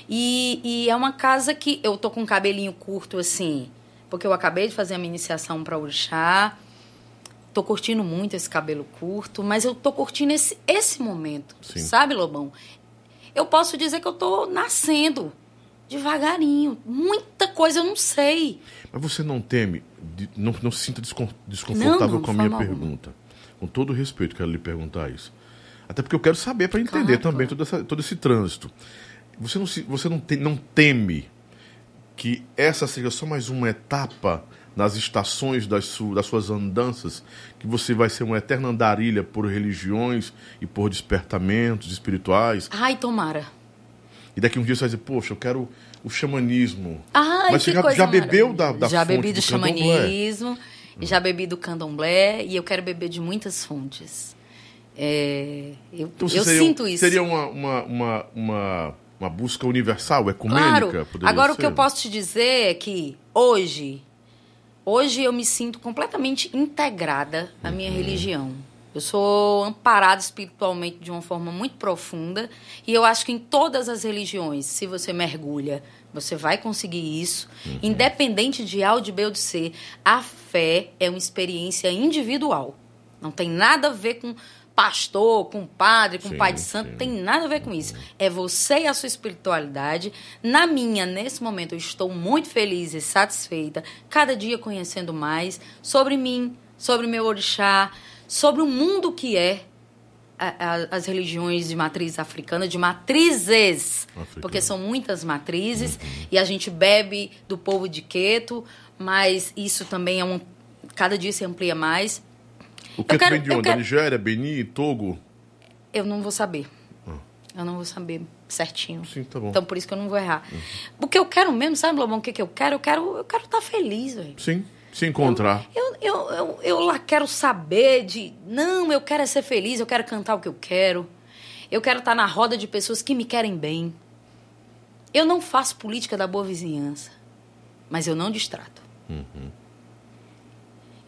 E, e é uma casa que eu tô com um cabelinho curto assim, porque eu acabei de fazer a minha iniciação para orixá. Tô curtindo muito esse cabelo curto, mas eu tô curtindo esse, esse momento, Sim. sabe, Lobão? Eu posso dizer que eu tô nascendo devagarinho. Muita coisa eu não sei. Mas você não teme, não, não se sinta descon- desconfortável Não, não, com a minha forma alguma. pergunta. Com todo o respeito, quero lhe perguntar isso. Até porque eu quero saber para entender Claro, também claro. todo, essa- todo esse trânsito. Você não, se- você não, te- não teme que essa seja só mais uma etapa nas estações das, su- das suas andanças, que você vai ser uma eterna andarilha por religiões e por despertamentos espirituais, Ai, tomara. e daqui um dia você vai dizer, poxa, eu quero o xamanismo. Ai, Mas você já, já bebeu da, da Já fonte bebi do, do candomblé? xamanismo, já bebi do candomblé e eu quero beber de muitas fontes. É, eu Então, eu seria, sinto isso. Seria uma, uma, uma, uma, uma busca universal, ecumênica? Claro. Agora o ser? que eu posso te dizer é que hoje, hoje eu me sinto completamente integrada à Uhum. minha religião. Eu sou amparada espiritualmente de uma forma muito profunda e eu acho que em todas as religiões, se você mergulha, você vai conseguir isso, Uhum. independente de A ou de B ou de C. A fé é uma experiência individual. Não tem nada a ver com pastor, com padre, com Sim, pai de santo, sim. tem nada a ver com isso. É você e a sua espiritualidade. Na minha, nesse momento, eu estou muito feliz e satisfeita, cada dia conhecendo mais sobre mim, sobre meu orixá, sobre o mundo que é a- a- as religiões de matriz africana, de matrizes, Africana. porque são muitas matrizes e a gente bebe do povo de Queto, mas isso também é um cada dia se amplia mais. O que eu quero- vem de onde? quero- Nigéria, Benin, Togo? Eu não vou saber. Ah. Eu não vou saber certinho. Sim, tá bom. Então por isso que eu não vou errar. O que eu quero mesmo, sabe, Lobão, o que, que eu quero? Eu quero eu quero estar feliz, velho. Sim, se encontrar. Eu, eu, eu, eu lá quero saber de. Não, eu quero é ser feliz, eu quero cantar o que eu quero. Eu quero estar na roda de pessoas que me querem bem. Eu não faço política da boa vizinhança, mas eu não distrato.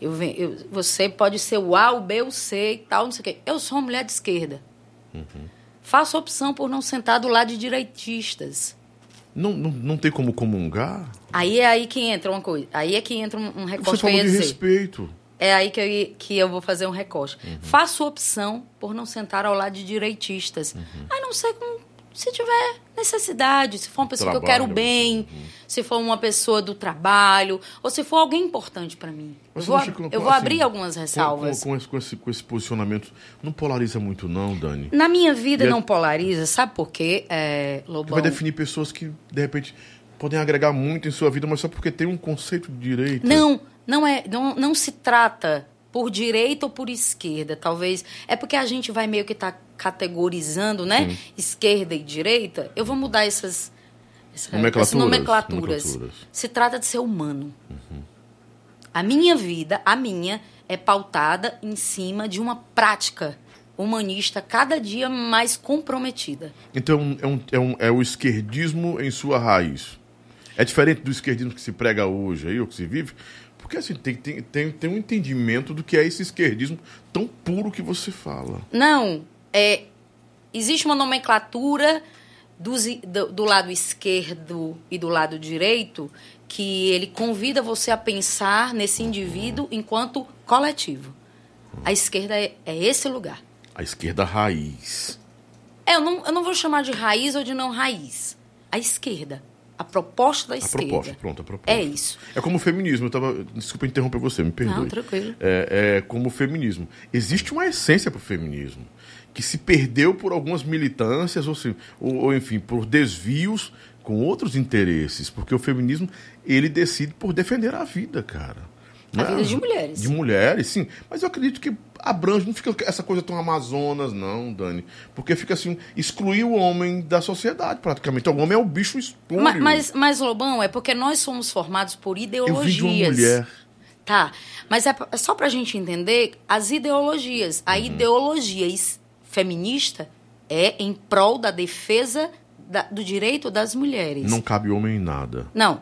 Eu, eu- você pode ser o A, o B, o C e tal, não sei o quê. Eu sou uma mulher de esquerda. Faço opção por não sentar do lado de direitistas. Não, não, não tem como comungar? Aí é aí que entra uma coisa. Aí é que entra um, um recorte Você falou de respeito. É aí que eu, que eu vou fazer um recorte. Faço opção por não sentar ao lado de direitistas. A não ser com, se tiver necessidade, se for uma pessoa que eu Trabalho, quero bem, se for uma pessoa do trabalho, ou se for alguém importante para mim. Eu Mas vou, acha que, eu vou assim, abrir algumas ressalvas. Com, com esse, com, esse, com esse posicionamento, não polariza muito, não, Dani? Na minha vida E não polariza, sabe por quê, é, Lobão? vai definir pessoas que, de repente, podem agregar muito em sua vida, mas só porque tem um conceito de direito. Não, não é, não, não se trata por direita ou por esquerda, talvez. É porque a gente vai meio que tá categorizando, né? Esquerda e direita. Eu vou mudar essas, essa- Nomenclaturas, essas nomenclaturas. nomenclaturas. Se trata de ser humano. A minha vida, a minha, é pautada em cima de uma prática humanista cada dia mais comprometida. Então é, um, é, um, é o esquerdismo em sua raiz. É diferente do esquerdismo que se prega hoje aí, ou que se vive, porque assim, tem, tem, tem, tem um entendimento do que é esse esquerdismo tão puro que você fala. Não, é, existe uma nomenclatura dos i- do, do lado esquerdo e do lado direito que ele convida você a pensar nesse indivíduo enquanto coletivo. A esquerda é, é esse lugar. A esquerda raiz. É, eu não, eu não vou chamar de raiz ou de não raiz. A esquerda. A proposta da A esquerda. proposta, pronto, a proposta. É isso. É como o feminismo, eu tava. Desculpa interromper você, me perdoe. Não, tranquilo. É, é como o feminismo. Existe uma essência para o feminismo que se perdeu por algumas militâncias, ou, se- ou, ou, enfim, por desvios com outros interesses. Porque o feminismo, ele decide por defender a vida, cara. A Não é? vida de mulheres. De mulheres, sim. Mas eu acredito que abrange, não fica essa coisa tão Amazonas, não, Dani. Porque fica assim, excluir o homem da sociedade, praticamente. O homem é o bicho espúrio. Ma- Mas, mas, Lobão, é porque nós somos formados por eu ideologias. vi de uma mulher. Tá, mas é, é só pra gente entender as ideologias. A Uhum. ideologia is- feminista é em prol da defesa da- do direito das mulheres. Não cabe homem em nada. Não,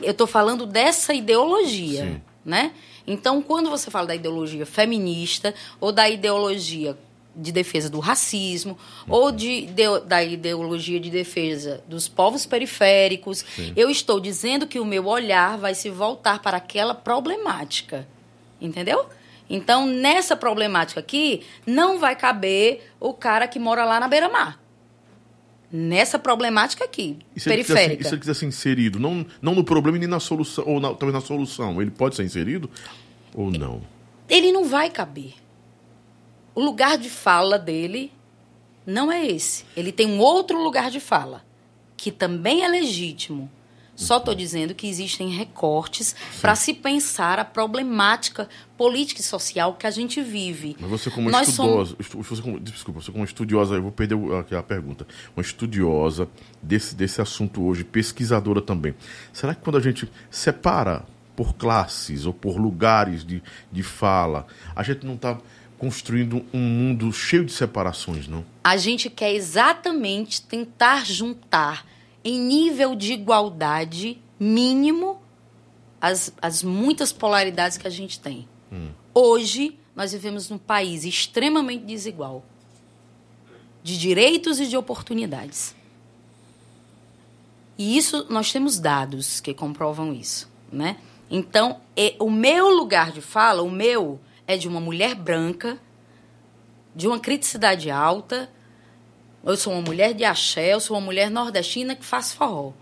eu tô falando dessa ideologia, Sim. né? Então, quando você fala da ideologia feminista ou da ideologia de defesa do racismo ou de, de- da ideologia de defesa dos povos periféricos, eu estou dizendo que o meu olhar vai se voltar para aquela problemática, entendeu? Então, nessa problemática aqui, não vai caber o cara que mora lá na beira-mar. Nessa problemática aqui, se ele, periférica. e se ele quiser ser inserido, não, não no problema e nem na solução, ou na- talvez na solução, ele pode ser inserido ou não? ele não vai caber. O lugar de fala dele não é esse. Ele tem um outro lugar de fala, que também é legítimo. Só estou dizendo que existem recortes para se pensar a problemática política e social que a gente vive. Mas você como Nós estudiosa, estu- você como, desculpa, você como estudiosa, eu vou perder aqui a pergunta, uma estudiosa desse, desse assunto hoje, pesquisadora também, será que quando a gente separa por classes ou por lugares de, de fala, a gente não está construindo um mundo cheio de separações, não? A gente quer exatamente tentar juntar em nível de igualdade mínimo as, as muitas polaridades que a gente tem. Hoje, nós vivemos num país extremamente desigual de direitos e de oportunidades. E isso, nós temos dados que comprovam isso, né? Então, é, o meu lugar de fala, o meu, é de uma mulher branca, de uma criticidade alta. Eu sou uma mulher de axé, eu sou uma mulher nordestina que faz forró,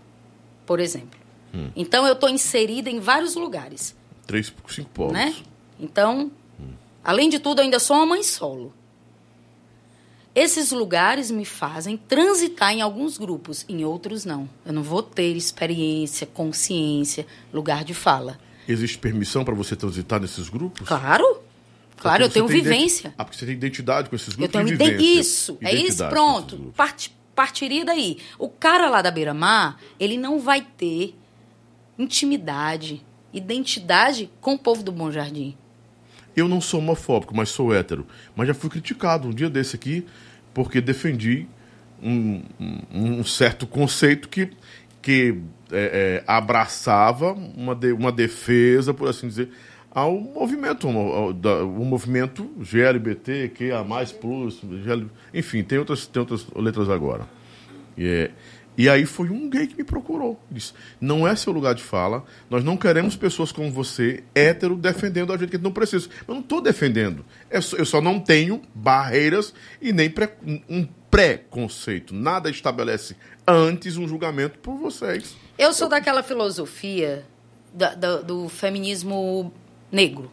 por exemplo. Então, eu estou inserida em vários lugares, Três, cinco povos. né? Então, além de tudo, eu ainda sou uma mãe solo. Esses lugares me fazem transitar em alguns grupos, em outros não. Eu não vou ter experiência, consciência, lugar de fala. Existe permissão para você transitar nesses grupos? Claro, Claro, eu tenho vivência. Ah, porque você tem identidade com esses Eu grupos. tenho e ide- vivência. Isso, é isso, pronto. Part- partiria daí. O cara lá da Beira-Mar, ele não vai ter intimidade, identidade com o povo do Bom Jardim. Eu não sou homofóbico, mas sou hétero. Mas já fui criticado um dia desse aqui porque defendi um, um- um certo conceito que, que é, é, abraçava uma, de- uma defesa, por assim dizer, ao movimento, o movimento GLBT, que a mais plus, GL, enfim, tem outras, tem outras letras agora. E, é- e aí foi um gay que me procurou. Disse: não é seu lugar de fala, nós não queremos pessoas como você, hétero, defendendo a gente que não precisa. Eu não estou defendendo. É eu só não tenho barreiras e nem um preconceito. Nada estabelece antes um julgamento por vocês. Eu sou daquela filosofia da- da- do feminismo negro.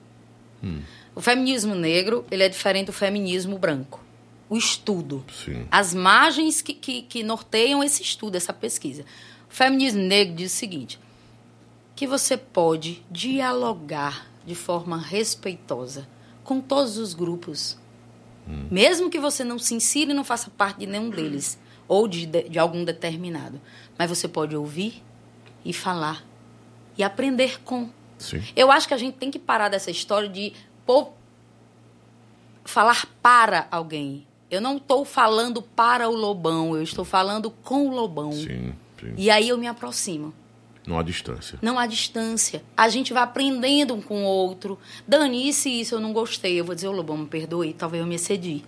O feminismo negro ele é diferente do feminismo branco. O estudo. Sim. As margens que, que, que norteiam esse estudo, essa pesquisa. O feminismo negro diz o seguinte: que você pode dialogar de forma respeitosa com todos os grupos. Mesmo que você não se insira e não faça parte de nenhum deles, ou de, de algum determinado. Mas você pode ouvir e falar e aprender com. Sim. Eu acho que a gente tem que parar dessa história de pô, falar para alguém. Eu não estou falando para o Lobão, eu estou falando com o Lobão. Sim, sim. E aí eu me aproximo. Não há distância. Não há distância. A gente vai aprendendo um com o outro. Dani, isso e isso eu não gostei. Eu vou dizer, ô Lobão, me perdoe, talvez eu me excedi.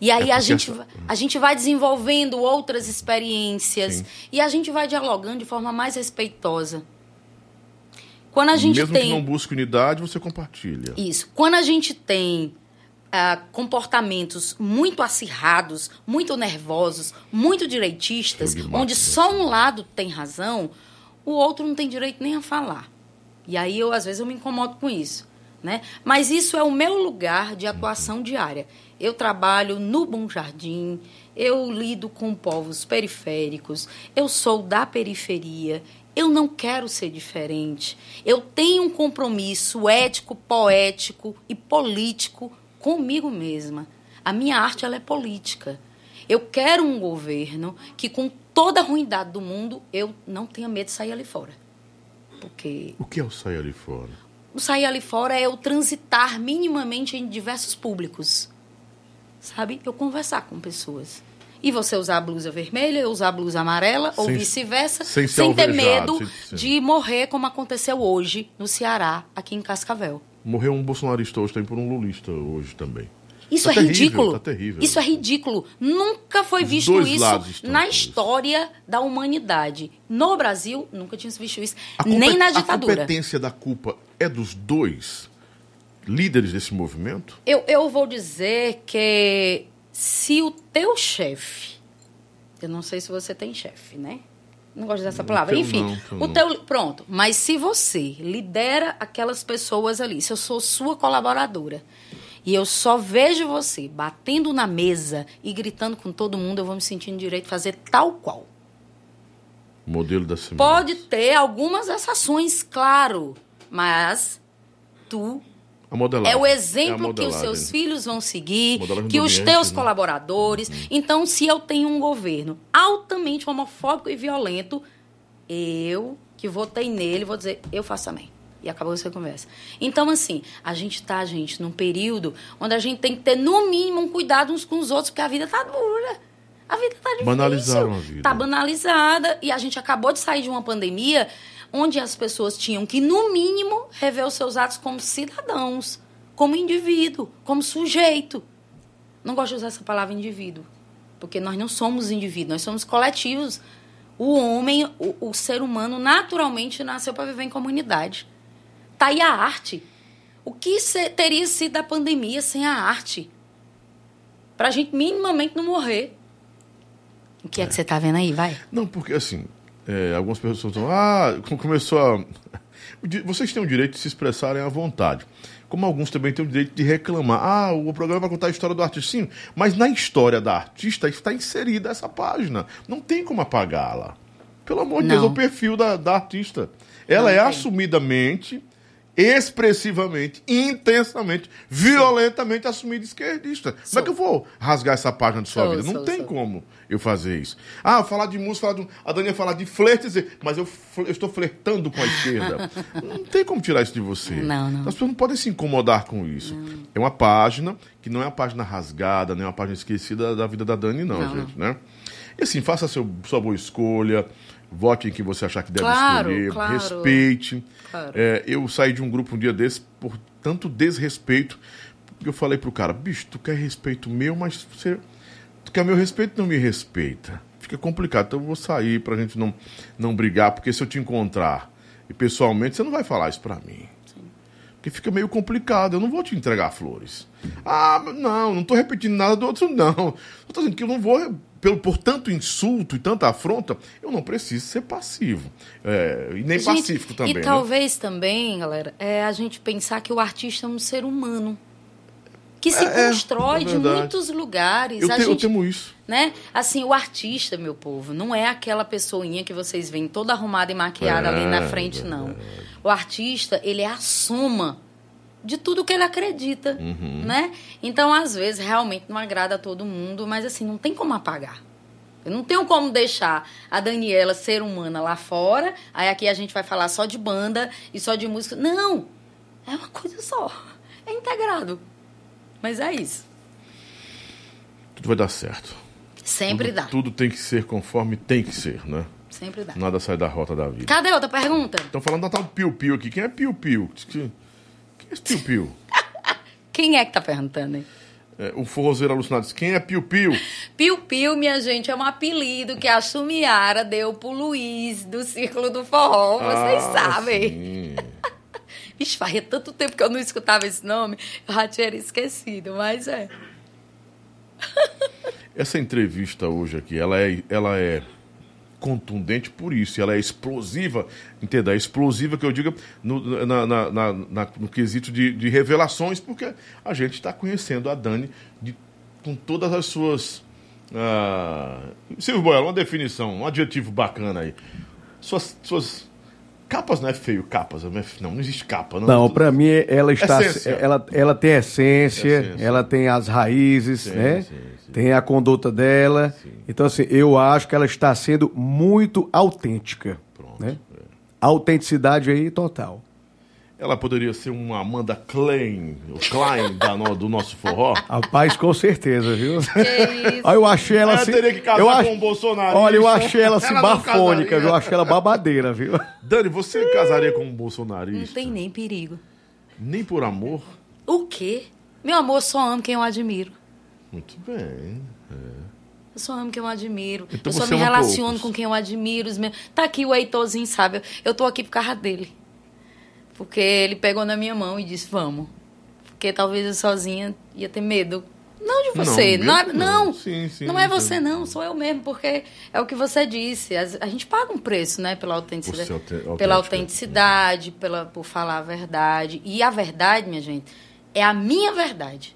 E aí É a, gente, essa- a gente vai desenvolvendo outras experiências. Sim. E a gente vai dialogando de forma mais respeitosa. Quando a gente Mesmo tem. que não busque unidade, você compartilha. Isso. Quando a gente tem ah, comportamentos muito acirrados, muito nervosos, muito direitistas, onde só um lado tem razão, o outro não tem direito nem a falar. E aí eu às vezes eu me incomodo com isso, né? Mas isso é o meu lugar de atuação diária. Eu trabalho no Bom Jardim, eu lido com povos periféricos, eu sou da periferia, eu não quero ser diferente. Eu tenho um compromisso ético, poético e político comigo mesma. A minha arte ela é política. Eu quero um governo que, com toda a ruindade do mundo, eu não tenha medo de sair ali fora. Porque O que é o sair ali fora? o sair ali fora é eu transitar minimamente em diversos públicos. Sabe? Eu conversar com pessoas. E você usar a blusa vermelha, eu usar a blusa amarela, ou Sem- vice-versa, sem ser ter medo de morrer como aconteceu hoje no Ceará, aqui em Cascavel. Morreu um bolsonarista hoje, tem por um lulista hoje também. Isso Tá é terrível, ridículo. tá terrível. Isso é ridículo. Nunca foi Os visto isso na história da humanidade. No Brasil, nunca tinha se visto isso. A Nem na A ditadura. competência da culpa é dos dois líderes desse movimento? Eu, eu vou dizer que se o teu chefe, eu não sei se você tem chefe, né? Não gosto dessa palavra. Enfim, não, teu o não. teu pronto. Mas se você lidera aquelas pessoas ali, se eu sou sua colaboradora e eu só vejo você batendo na mesa e gritando com todo mundo, eu vou me sentir no direito de fazer tal qual. Modelo da semana. Pode ter algumas exceções, claro, mas tu. É o É exemplo que os seus filhos vão seguir, que os ambiente, teus né? colaboradores. Então, se eu tenho um governo altamente homofóbico e violento, eu que votei nele vou dizer, eu faço também. E acabou essa conversa. Então, assim, a gente tá, gente, num período onde a gente tem que ter, no mínimo, um cuidado uns com os outros, porque a vida tá dura. A vida tá difícil. Banalizaram a vida. Tá banalizada. E a gente acabou de sair de uma pandemia onde as pessoas tinham que, no mínimo, rever os seus atos como cidadãos, como indivíduo, como sujeito. Não gosto de usar essa palavra indivíduo, porque nós não somos indivíduos, nós somos coletivos. O homem, o, o ser humano, naturalmente nasceu para viver em comunidade. Tá aí a arte. O que teria sido a pandemia sem a arte? Pra gente minimamente não morrer. O que é, que você tá vendo aí? Vai. Não, porque assim, é, algumas pessoas estão. Ah, com- começou a. Vocês têm o direito de se expressarem à vontade. Como alguns também têm o direito de reclamar. Ah, o programa vai contar a história do artista. Sim, mas na história da artista está inserida essa página. Não tem como apagá-la. Pelo amor de Não. Deus, é o perfil da, da artista. Ela Não é tem. assumidamente expressivamente, intensamente, violentamente assumido esquerdista. Como é que eu vou rasgar essa página de sua Sou, vida? Não sou, tem sou. como eu fazer isso. Ah, falar de música, falar de... a Dani ia falar de flerte, dizer, mas eu, eu estou flertando com a esquerda. não tem como tirar isso de você. Não, não. As pessoas não podem se incomodar com isso. É uma página que não é uma página rasgada, nem uma página esquecida da vida da Dani, não, Não, gente, né? E assim, faça seu, sua boa escolha, vote em quem você achar que deve Claro, escolher, claro. respeite. Claro. É, eu saí de um grupo um dia desse por tanto desrespeito, que eu falei pro cara, bicho, tu quer respeito meu, mas você. Tu quer meu respeito não me respeita. Fica complicado. Então eu vou sair pra gente não, não brigar, porque se eu te encontrar e pessoalmente, você não vai falar isso pra mim. Porque fica meio complicado. Eu não vou te entregar flores. Ah, não, não tô repetindo nada do outro, não. Eu tô dizendo que eu não vou, pelo, por tanto insulto e tanta afronta, eu não preciso ser passivo. É, e nem Gente, pacífico também. E né? talvez também, galera, é a gente pensar que o artista é um ser humano. Que se É, é, constrói é de muitos lugares. Eu, a te- eu gente, temo isso. né? Assim, o artista, meu povo, não é aquela pessoinha que vocês veem toda arrumada e maquiada ali na É, frente, não. O artista, ele é a soma de tudo que ele acredita, né? Então, às vezes, realmente não agrada a todo mundo, mas assim, não tem como apagar. Eu não tenho como deixar a Daniela ser humana lá fora, aí aqui a gente vai falar só de banda e só de música. Não! É uma coisa só. É integrado. Mas é isso. Tudo vai dar certo. Sempre tudo, dá. Tudo tem que ser conforme tem que ser, né? Sempre dá. Nada sai da rota da vida. Cadê outra pergunta? Estão falando da tal Piu Piu aqui. Quem é Piu Piu? Quem é esse Piu Piu? Quem é que tá perguntando aí? É, o forrozeiro alucinado disse, quem é Piu Piu? Piu Piu, minha gente, é um apelido que a Chumiara deu pro Luiz do Círculo do Forró. Vocês Ah, sabem. sim. Vixe, fazia tanto tempo que eu não escutava esse nome, eu já tinha esquecido, mas é. Essa entrevista hoje aqui, ela é, ela é contundente por isso, ela é explosiva, entenda? É explosiva que eu diga no, na, na- na- no quesito de, de revelações, porque a gente está conhecendo a Dani de- com todas as suas. Ah, Silvio Boela, uma definição, um adjetivo bacana aí. Suas, suas capas não é feio, capas, não, é- não, não existe capa. Não, Não, pra mim ela está, Essência. ela, ela tem essência, Essência. ela tem as raízes, Sim, né? sim, sim. Tem a conduta dela. Então assim, eu acho que ela está sendo muito autêntica, Pronto. né? Autenticidade aí total. Ela poderia ser uma Amanda Klein, o Klein da no- do nosso forró. Rapaz, com certeza, viu? Que isso? Olha, eu achei ela Ela assim. teria que casar eu com ach- um bolsonarista. Olha, eu achei ela assim Ela não bafônica, viu? Eu achei ela babadeira, viu? Dani, você casaria com um Não bolsonarista? tem nem perigo. Nem por amor? O quê? Meu amor, eu só amo quem eu admiro. Muito bem. Eu só amo quem eu admiro. Então eu só você me relaciono poucos. com quem eu admiro. Os meus... Tá aqui o Heitorzinho, sabe? Eu tô aqui por causa dele. Porque ele pegou na minha mão e disse, vamos. Porque talvez eu sozinha ia ter medo. Não de você. Não, Não, é- não, não. Sim, sim, não é você, não. Sou eu mesmo. Porque é o que você disse. as- A gente paga um preço, né? Pela autenticidade. Pela autenticidade, pela, por falar a verdade. E a verdade, minha gente, é a minha verdade.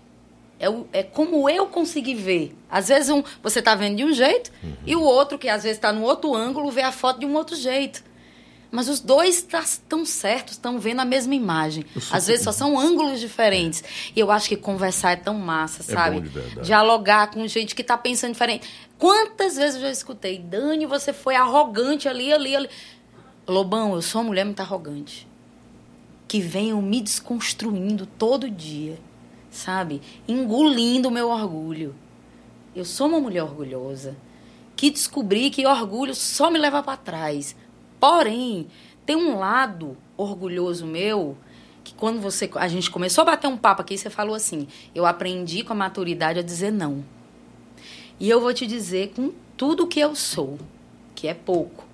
É, o- é como eu consegui ver. Às vezes um, você está vendo de um jeito e o outro, que às vezes está no outro ângulo, vê a foto de um outro jeito. Mas os dois estão certos, estão vendo a mesma imagem. Às vezes só são ângulos diferentes. E eu acho que conversar é tão massa, É sabe? bom de verdade. Dialogar com gente que está pensando diferente. Quantas vezes eu já escutei, Dani, você foi arrogante ali, ali, ali. Lobão, eu sou uma mulher muito arrogante. Que venham me desconstruindo todo dia, sabe? Engolindo o meu orgulho. Eu sou uma mulher orgulhosa. Que descobri que orgulho só me leva para trás. Porém, tem um lado orgulhoso meu que quando você a gente começou a bater um papo aqui, você falou assim: "Eu aprendi com a maturidade a dizer não". E eu vou te dizer com tudo que eu sou, que é pouco,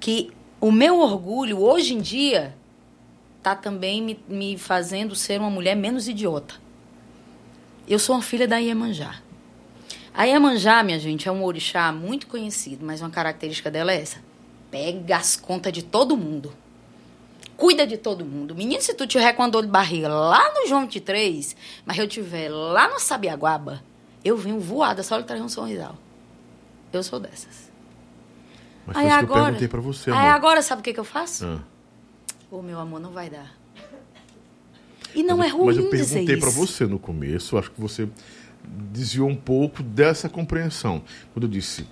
que o meu orgulho hoje em dia tá também me, me fazendo ser uma mulher menos idiota. Eu sou uma filha da Iemanjá. A Iemanjá, minha gente, é um orixá muito conhecido, mas uma característica dela é essa. Pega as contas de todo mundo. Cuida de todo mundo. Menino, se tu tiver com a dor de barriga lá no João 23, mas eu tiver lá no Sabiaguaba, eu venho voada só lhe trazer um sorrisal. Eu sou dessas. Mas aí isso que eu agora, perguntei pra você, aí amor. agora sabe o que, que eu faço? Ah, Ô, meu amor, não vai dar. E não mas, é ruim Mas eu dizer perguntei para isso. você no começo, acho que você desviou um pouco dessa compreensão. Quando eu disse,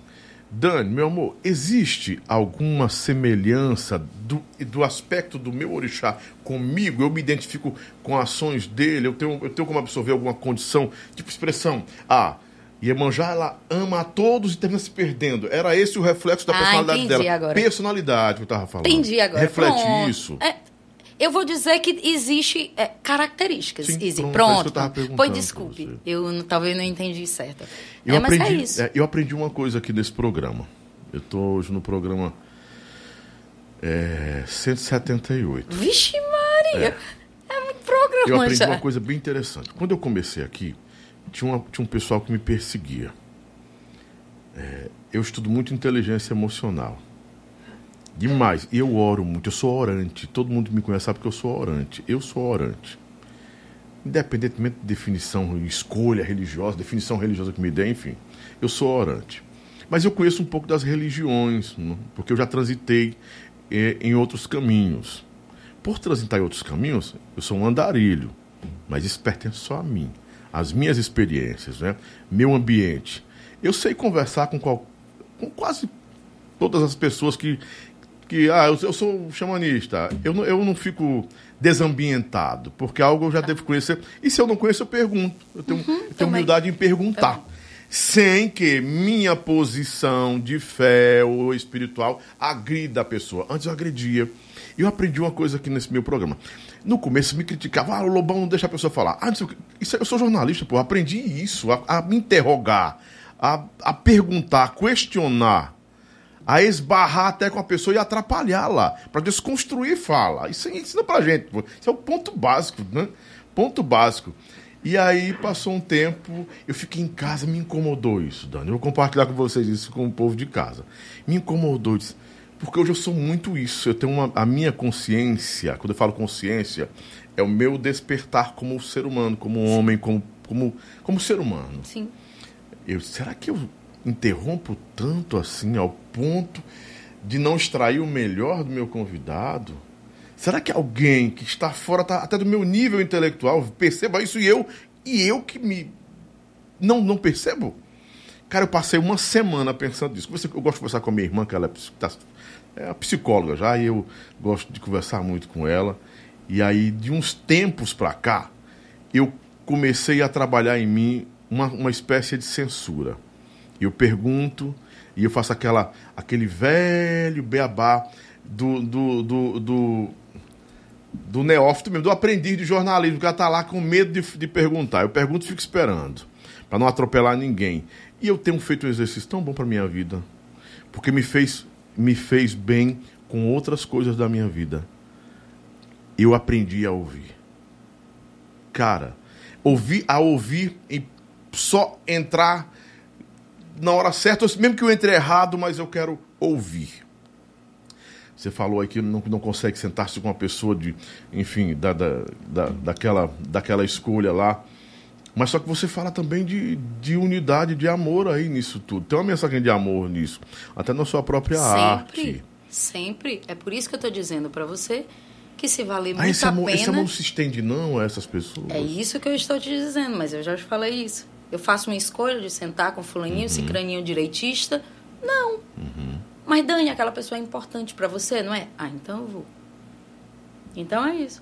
Dani, meu amor, existe alguma semelhança do, do aspecto do meu orixá comigo? Eu me identifico com ações dele? Eu tenho, eu tenho como absorver alguma condição? Tipo expressão, ah, Iemanjá, ela ama a todos e termina se perdendo. Era esse o reflexo da Ah, personalidade entendi dela. agora. Personalidade que eu tava falando. Entendi agora. Reflete Pronto. isso. É, eu vou dizer que existe é, características. Sim, Exi- pronto, Pronto. é isso que eu tava pronto. perguntando Pois desculpe. Eu não- talvez não entendi certo. Eu, é, mas aprendi, é isso. é, eu aprendi uma coisa aqui nesse programa. Eu tô hoje no programa é, 178. Vixe, Maria! É, muito Eu programa aprendi já. uma coisa bem interessante. Quando eu comecei aqui, tinha, uma- tinha um pessoal que me perseguia. É, eu estudo muito inteligência emocional. Demais. Eu oro muito. Eu sou orante. Todo mundo me conhece sabe que eu sou orante. Eu sou orante. Independentemente de definição, escolha religiosa, definição religiosa que me dê, enfim. Eu sou orante. Mas eu conheço um pouco das religiões, né? porque eu já transitei eh, em outros caminhos. Por transitar em outros caminhos, eu sou um andarilho, mas isso pertence só a mim, as minhas experiências, né? meu ambiente. Eu sei conversar com, qual, com quase todas as pessoas que. Que ah, eu, eu sou xamanista. Eu não, eu não fico desambientado, porque algo eu já devo conhecer. E se eu não conheço, eu pergunto. Eu tenho, eu tenho também. humildade em perguntar. Sem que minha posição de fé ou espiritual agrida a pessoa. Antes eu agredia. Eu aprendi uma coisa aqui nesse meu programa. No começo me criticava, ah, o Lobão não deixa a pessoa falar. Ah, quê. isso, eu sou jornalista, pô, aprendi isso, a, a me interrogar, a, a perguntar, a questionar, a esbarrar até com a pessoa e atrapalhá-la, para desconstruir fala. Isso ensina pra gente, pô. Isso é o ponto básico, né? Ponto básico. E aí passou um tempo, eu fiquei em casa, me incomodou isso, Dani. Eu vou compartilhar com vocês isso com o povo de casa. Me incomodou, disse, porque hoje eu sou muito isso. Eu tenho uma, a minha consciência, quando eu falo consciência, é o meu despertar como ser humano, como homem, como, como, como ser humano. Sim. Eu, será que eu interrompo tanto assim ao ponto de não extrair o melhor do meu convidado? Será que alguém que está fora tá até do meu nível intelectual perceba isso e eu e eu que me não não percebo? Cara, eu passei uma semana pensando nisso. Eu gosto de conversar com a minha irmã, que ela é, tá- é psicóloga já, e eu gosto de conversar muito com ela. E aí, de uns tempos pra cá, eu comecei a trabalhar em mim uma, uma espécie de censura. Eu pergunto e eu faço aquela, aquele velho beabá do, do, do, do, do neófito mesmo, do aprendiz de jornalismo, que está lá com medo de, de perguntar. Eu pergunto e fico esperando, para não atropelar ninguém. E eu tenho feito um exercício tão bom para minha vida, porque me fez, me fez bem com outras coisas da minha vida. Eu aprendi a ouvir. Cara, ouvir a ouvir e só entrar na hora certa, mesmo que eu entre errado, mas eu quero ouvir. Você falou aí que não, não consegue sentar-se com uma pessoa de, enfim, da, da, da, daquela, daquela escolha lá. Mas só que você fala também de, de unidade, de amor aí nisso tudo. Tem uma mensagem de amor nisso. Até na sua própria Sempre. arte. Sempre. É por isso que eu estou dizendo para você que se vale muito Ah, esse a pena. esse amor não se estende não a essas pessoas? É isso que eu estou te dizendo, mas eu já te falei isso. Eu faço uma escolha de sentar com fulaninho, Uhum. cicraninho direitista? Não. Mas Dani, aquela pessoa é importante para você, não é? Ah, então eu vou. Então é isso.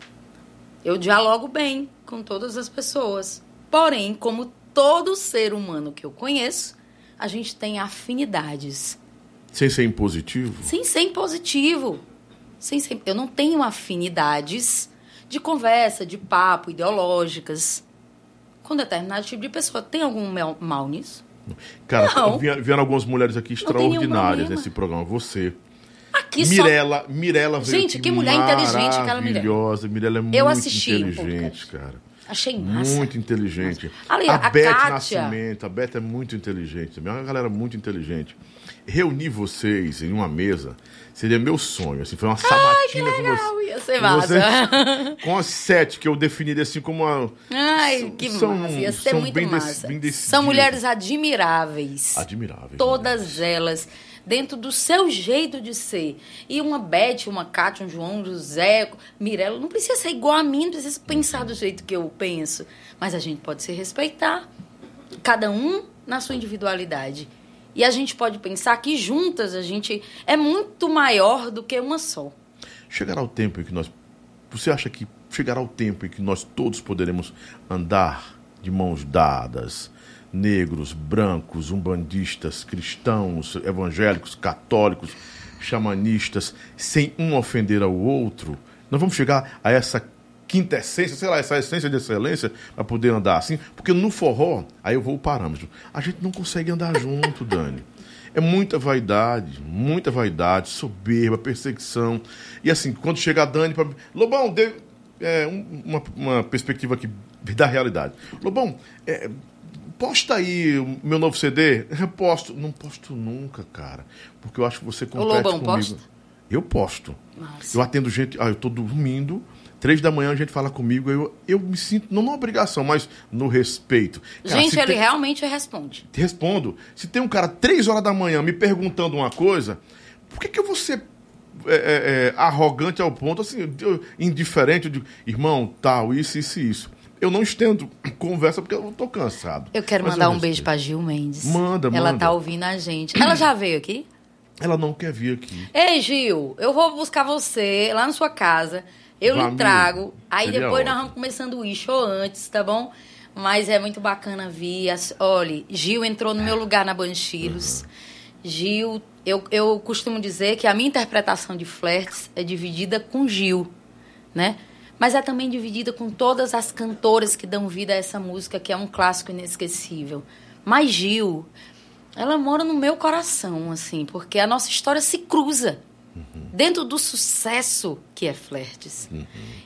Eu dialogo bem com todas as pessoas. Porém, como todo ser humano que eu conheço, a gente tem afinidades. Sem ser impositivo? Sem ser impositivo. Sem ser... Eu não tenho afinidades de conversa, de papo, ideológicas com determinado tipo de pessoa. Tem algum mal nisso? Cara, Não. vieram, algumas mulheres aqui extraordinárias nesse programa. Você. Aqui só. Mirella, Mirella veio Gente, que mulher inteligente aquela Mirella. Maravilhosa. Mirella é muito Eu assisti inteligente, cara. Achei massa. Muito inteligente. Ali, a, a Beth Kátia. Nascimento, a Beth é muito inteligente também. É uma galera muito inteligente. Reunir vocês em uma mesa seria meu sonho. Assim, foi uma sabatina com Legal, você. ia ser com massa. vocês- Com as sete que eu definiria assim como uma. Ai, que São- massa. Ia ser são muito bem dec- massa. bem. São mulheres admiráveis. Admirável. Todas elas dentro do seu jeito de ser. E uma Beth, uma Cátia, um João, um José, Mirella, não precisa ser igual a mim, não precisa pensar do jeito que eu penso. Mas a gente pode se respeitar, cada um na sua individualidade. E a gente pode pensar que juntas a gente é muito maior do que uma só. Chegará o tempo em que nós. Você acha que chegará o tempo em que nós todos poderemos andar de mãos dadas? Negros, brancos, umbandistas, cristãos, evangélicos, católicos, xamanistas, sem um ofender ao outro? Nós vamos chegar a essa quinta essência, sei lá, essa essência de excelência para poder andar assim, porque no forró, aí eu vou o parâmetro. A gente não consegue andar junto, Dani. É muita vaidade, muita vaidade, soberba, perseguição. E assim, quando chega a Dani para Lobão, dê é, um- uma, uma perspectiva aqui da realidade. Lobão, é, posta aí o meu novo CD. Eu posto. Não posto nunca, cara. Porque eu acho que você compete Lobão comigo. posta? Eu posto. Nossa. Eu atendo gente, ah, eu tô dormindo, três da manhã a gente fala comigo, eu, eu me sinto, não na obrigação, mas no respeito. Cara, gente, ele tem- realmente responde. respondo. Se tem um cara três horas da manhã me perguntando uma coisa, por que, que eu vou ser é, é, é, arrogante ao ponto, assim, eu- indiferente, eu digo, irmão, tal, isso, isso e isso. Eu não estendo conversa porque eu tô cansado. Eu quero mandar um respeito. beijo pra Gil Mendes. Manda, Ela manda. tá ouvindo a gente. Ela já veio aqui? Ela não quer vir aqui. Ei, Gil, eu vou buscar você lá na sua casa. Eu Vá, lhe trago. Aí Seria depois nós ótimo. vamos comer sanduíche ou antes, tá bom? Mas é muito bacana vir. Olha, Gil entrou no meu lugar na Banchilos. Gil, eu, eu costumo dizer que a minha interpretação de flertes é dividida com Gil, né? Mas é também dividida com todas as cantoras que dão vida a essa música, que é um clássico inesquecível. Mas Gil, ela mora no meu coração, assim, porque a nossa história se cruza dentro do sucesso que é Flertes.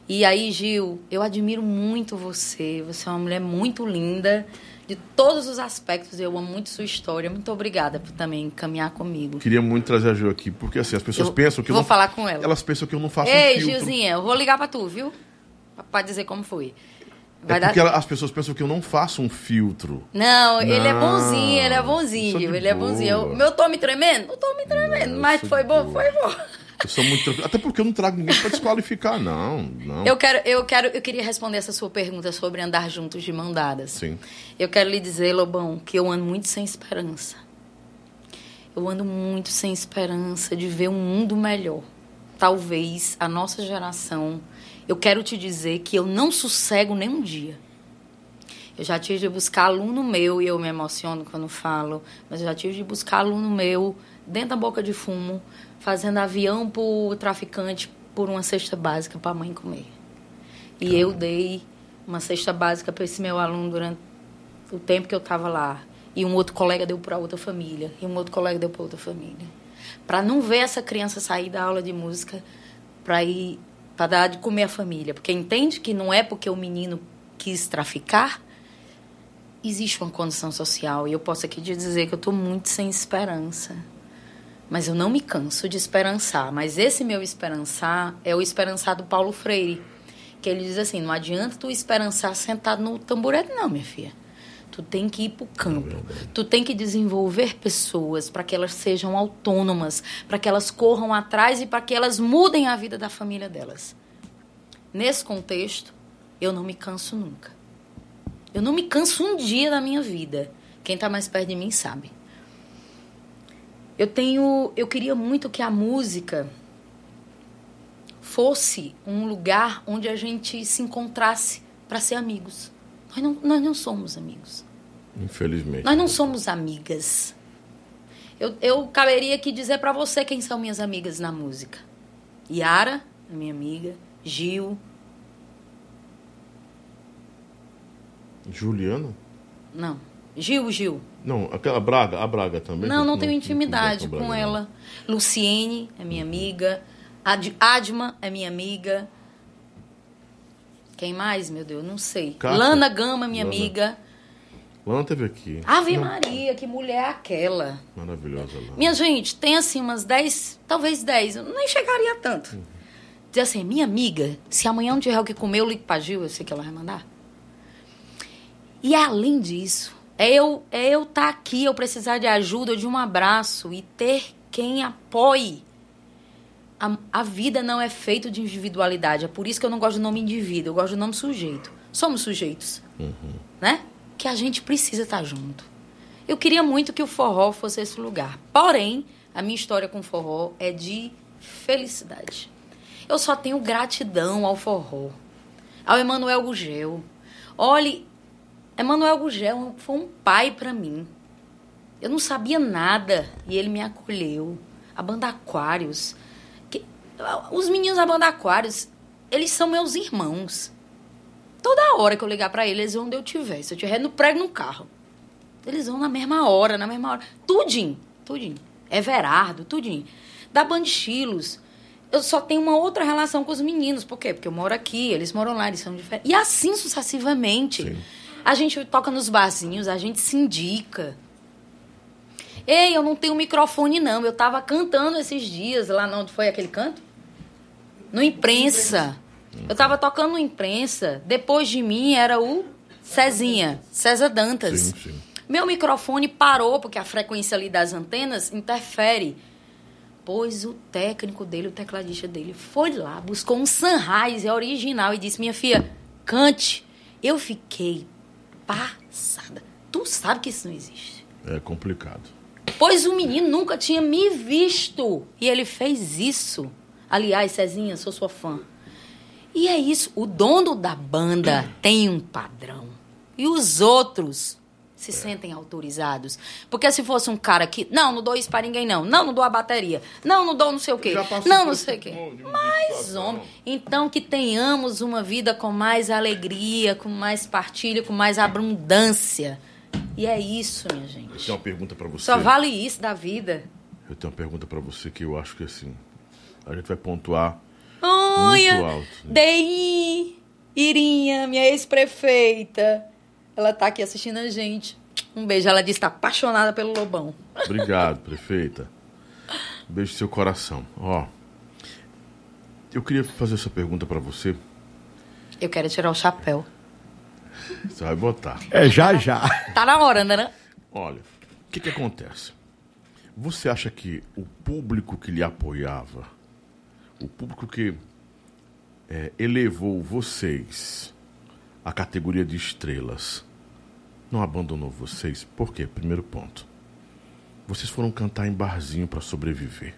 E aí, Gil, eu admiro muito você. Você é uma mulher muito linda, de todos os aspectos. Eu amo muito sua história. Muito obrigada por também caminhar comigo. Queria muito trazer a Gil aqui, porque assim, as pessoas Eu pensam que eu vou falar com ela. Elas pensam que eu não faço Ei, um filtro. Gilzinha, eu vou ligar pra tu, viu? Pra dizer como foi. Vai É dar porque ela- as pessoas pensam que eu não faço um filtro. Não, ele é Não, bonzinho, ele é sou bonzinho, ele é bonzinho. Eu, meu tô me tremendo? Não tô me tremendo, Não, mas foi bom, foi bom. Eu sou muito tranquilo. Até porque eu não trago ninguém pra desqualificar, não. não. Eu quero, eu quero, eu queria responder essa sua pergunta sobre andar juntos de mão dadas. Sim. Eu quero lhe dizer, Lobão, que eu ando muito sem esperança. Eu ando muito sem esperança de ver um mundo melhor. Talvez a nossa geração. Eu quero te dizer que eu não sossego nem um dia. Eu já tive de buscar aluno meu, e eu me emociono quando falo, mas eu já tive de buscar aluno meu dentro da boca de fumo, fazendo avião pro traficante por uma cesta básica para a mãe comer. E eu dei uma cesta básica para esse meu aluno durante o tempo que eu estava lá. E um outro colega deu para outra família. E um outro colega deu para outra família. Para não ver essa criança sair da aula de música para ir para dar de comer a família. Porque entende que não é porque o menino quis traficar, existe uma condição social. E eu posso aqui te dizer que eu estou muito sem esperança. Mas eu não me canso de esperançar. Mas esse meu esperançar é o esperançar do Paulo Freire. Que ele diz assim: não adianta tu esperançar sentado no tamborete, não, minha filha. Tu tem que ir para o campo. Tu tem que desenvolver pessoas para que elas sejam autônomas, para que elas corram atrás e para que elas mudem a vida da família delas. Nesse contexto, eu não me canso nunca. Eu não me canso um dia da minha vida. Quem está mais perto de mim sabe. Eu tenho, eu queria muito que a música fosse um lugar onde a gente se encontrasse para ser amigos. Nós não, nós não somos amigos. Infelizmente. Nós não somos amigas. Eu, eu caberia aqui dizer para você quem são minhas amigas na música. Yara, minha amiga. Gil. Juliana? Não. Gil, Gil. Não, aquela Braga, a Braga também. Não, não tenho intimidade Braga, com não. ela. Luciene é minha amiga. Ad, Adma é minha amiga. Quem mais, meu Deus? Não sei. Cássia? Lana Gama, minha Lana. amiga. Lana teve aqui. Ave Maria, que mulher é aquela? Maravilhosa Lana. Minha gente, tem assim umas 10, talvez 10, eu nem chegaria a tanto. Diz assim, minha amiga, se amanhã não tiver o que comer, eu ligo pra Gil, eu sei que ela vai mandar. E além disso, é eu é eu estar aqui, eu precisar de ajuda, de um abraço e ter quem apoie. A, a vida não é feita de individualidade. É por isso que eu não gosto do nome indivíduo, eu gosto do nome sujeito. Somos sujeitos, né? Que a gente precisa estar junto. Eu queria muito que o forró fosse esse lugar. Porém, a minha história com o forró é de felicidade. Eu só tenho gratidão ao forró, ao Emanuel Gugel. Olhe, Emanuel Gugel foi um pai para mim. Eu não sabia nada e ele me acolheu. A banda Aquários. Que, os meninos da banda Aquários, eles são meus irmãos. Toda hora que eu ligar para eles, eles vão onde eu estiver. Se eu estiver no prego no carro. Eles vão na mesma hora, na mesma hora. Tudinho, tudinho. Everardo, tudinho. Da Bandichilos, eu só tenho uma outra relação com os meninos. Por quê? Porque eu moro aqui, eles moram lá, eles são diferentes. E assim sucessivamente. Sim. A gente toca nos barzinhos, a gente se indica. Ei, eu não tenho microfone, não. Eu tava cantando esses dias lá onde foi aquele canto? No imprensa. Eu tava tocando imprensa. Depois de mim era o Cezinha, César Dantas. Sim, sim. Meu microfone parou porque a frequência ali das antenas interfere. Pois o técnico dele, o tecladista dele, foi lá, buscou um Sunrise original e disse: Minha filha, cante. Eu fiquei passada. Tu sabe que isso não existe. É complicado. Pois o menino nunca tinha me visto. E ele fez isso. Aliás, Cezinha, sou sua fã. E é isso. O dono da banda tem um padrão. E os outros se sentem autorizados. Porque se fosse um cara que. Não, não dou isso pra ninguém, não. Não, não dou a bateria. Não, não dou não sei o quê. Não, não sei o quê. tipo situação. homem. Então que tenhamos uma vida com mais alegria, com mais partilha, com mais abundância. E é isso, minha Eu gente. tenho uma pergunta para você. Só vale isso da vida. Eu tenho uma pergunta para você que eu acho que assim. A gente vai pontuar Olha, né? Dei, Irinha, minha ex-prefeita. Ela tá aqui assistindo a gente. Um beijo. Ela disse que tá apaixonada pelo Lobão. Obrigado, prefeita. Beijo no seu coração. Ó, eu queria fazer essa pergunta para você. Eu quero tirar o chapéu. Você vai botar. É já já. Tá na hora, né? Olha, o que, que acontece? Você acha que o público que lhe apoiava, o público que é, elevou vocês à categoria de estrelas, não abandonou vocês? Por quê? Primeiro ponto. Vocês foram cantar em barzinho para sobreviver.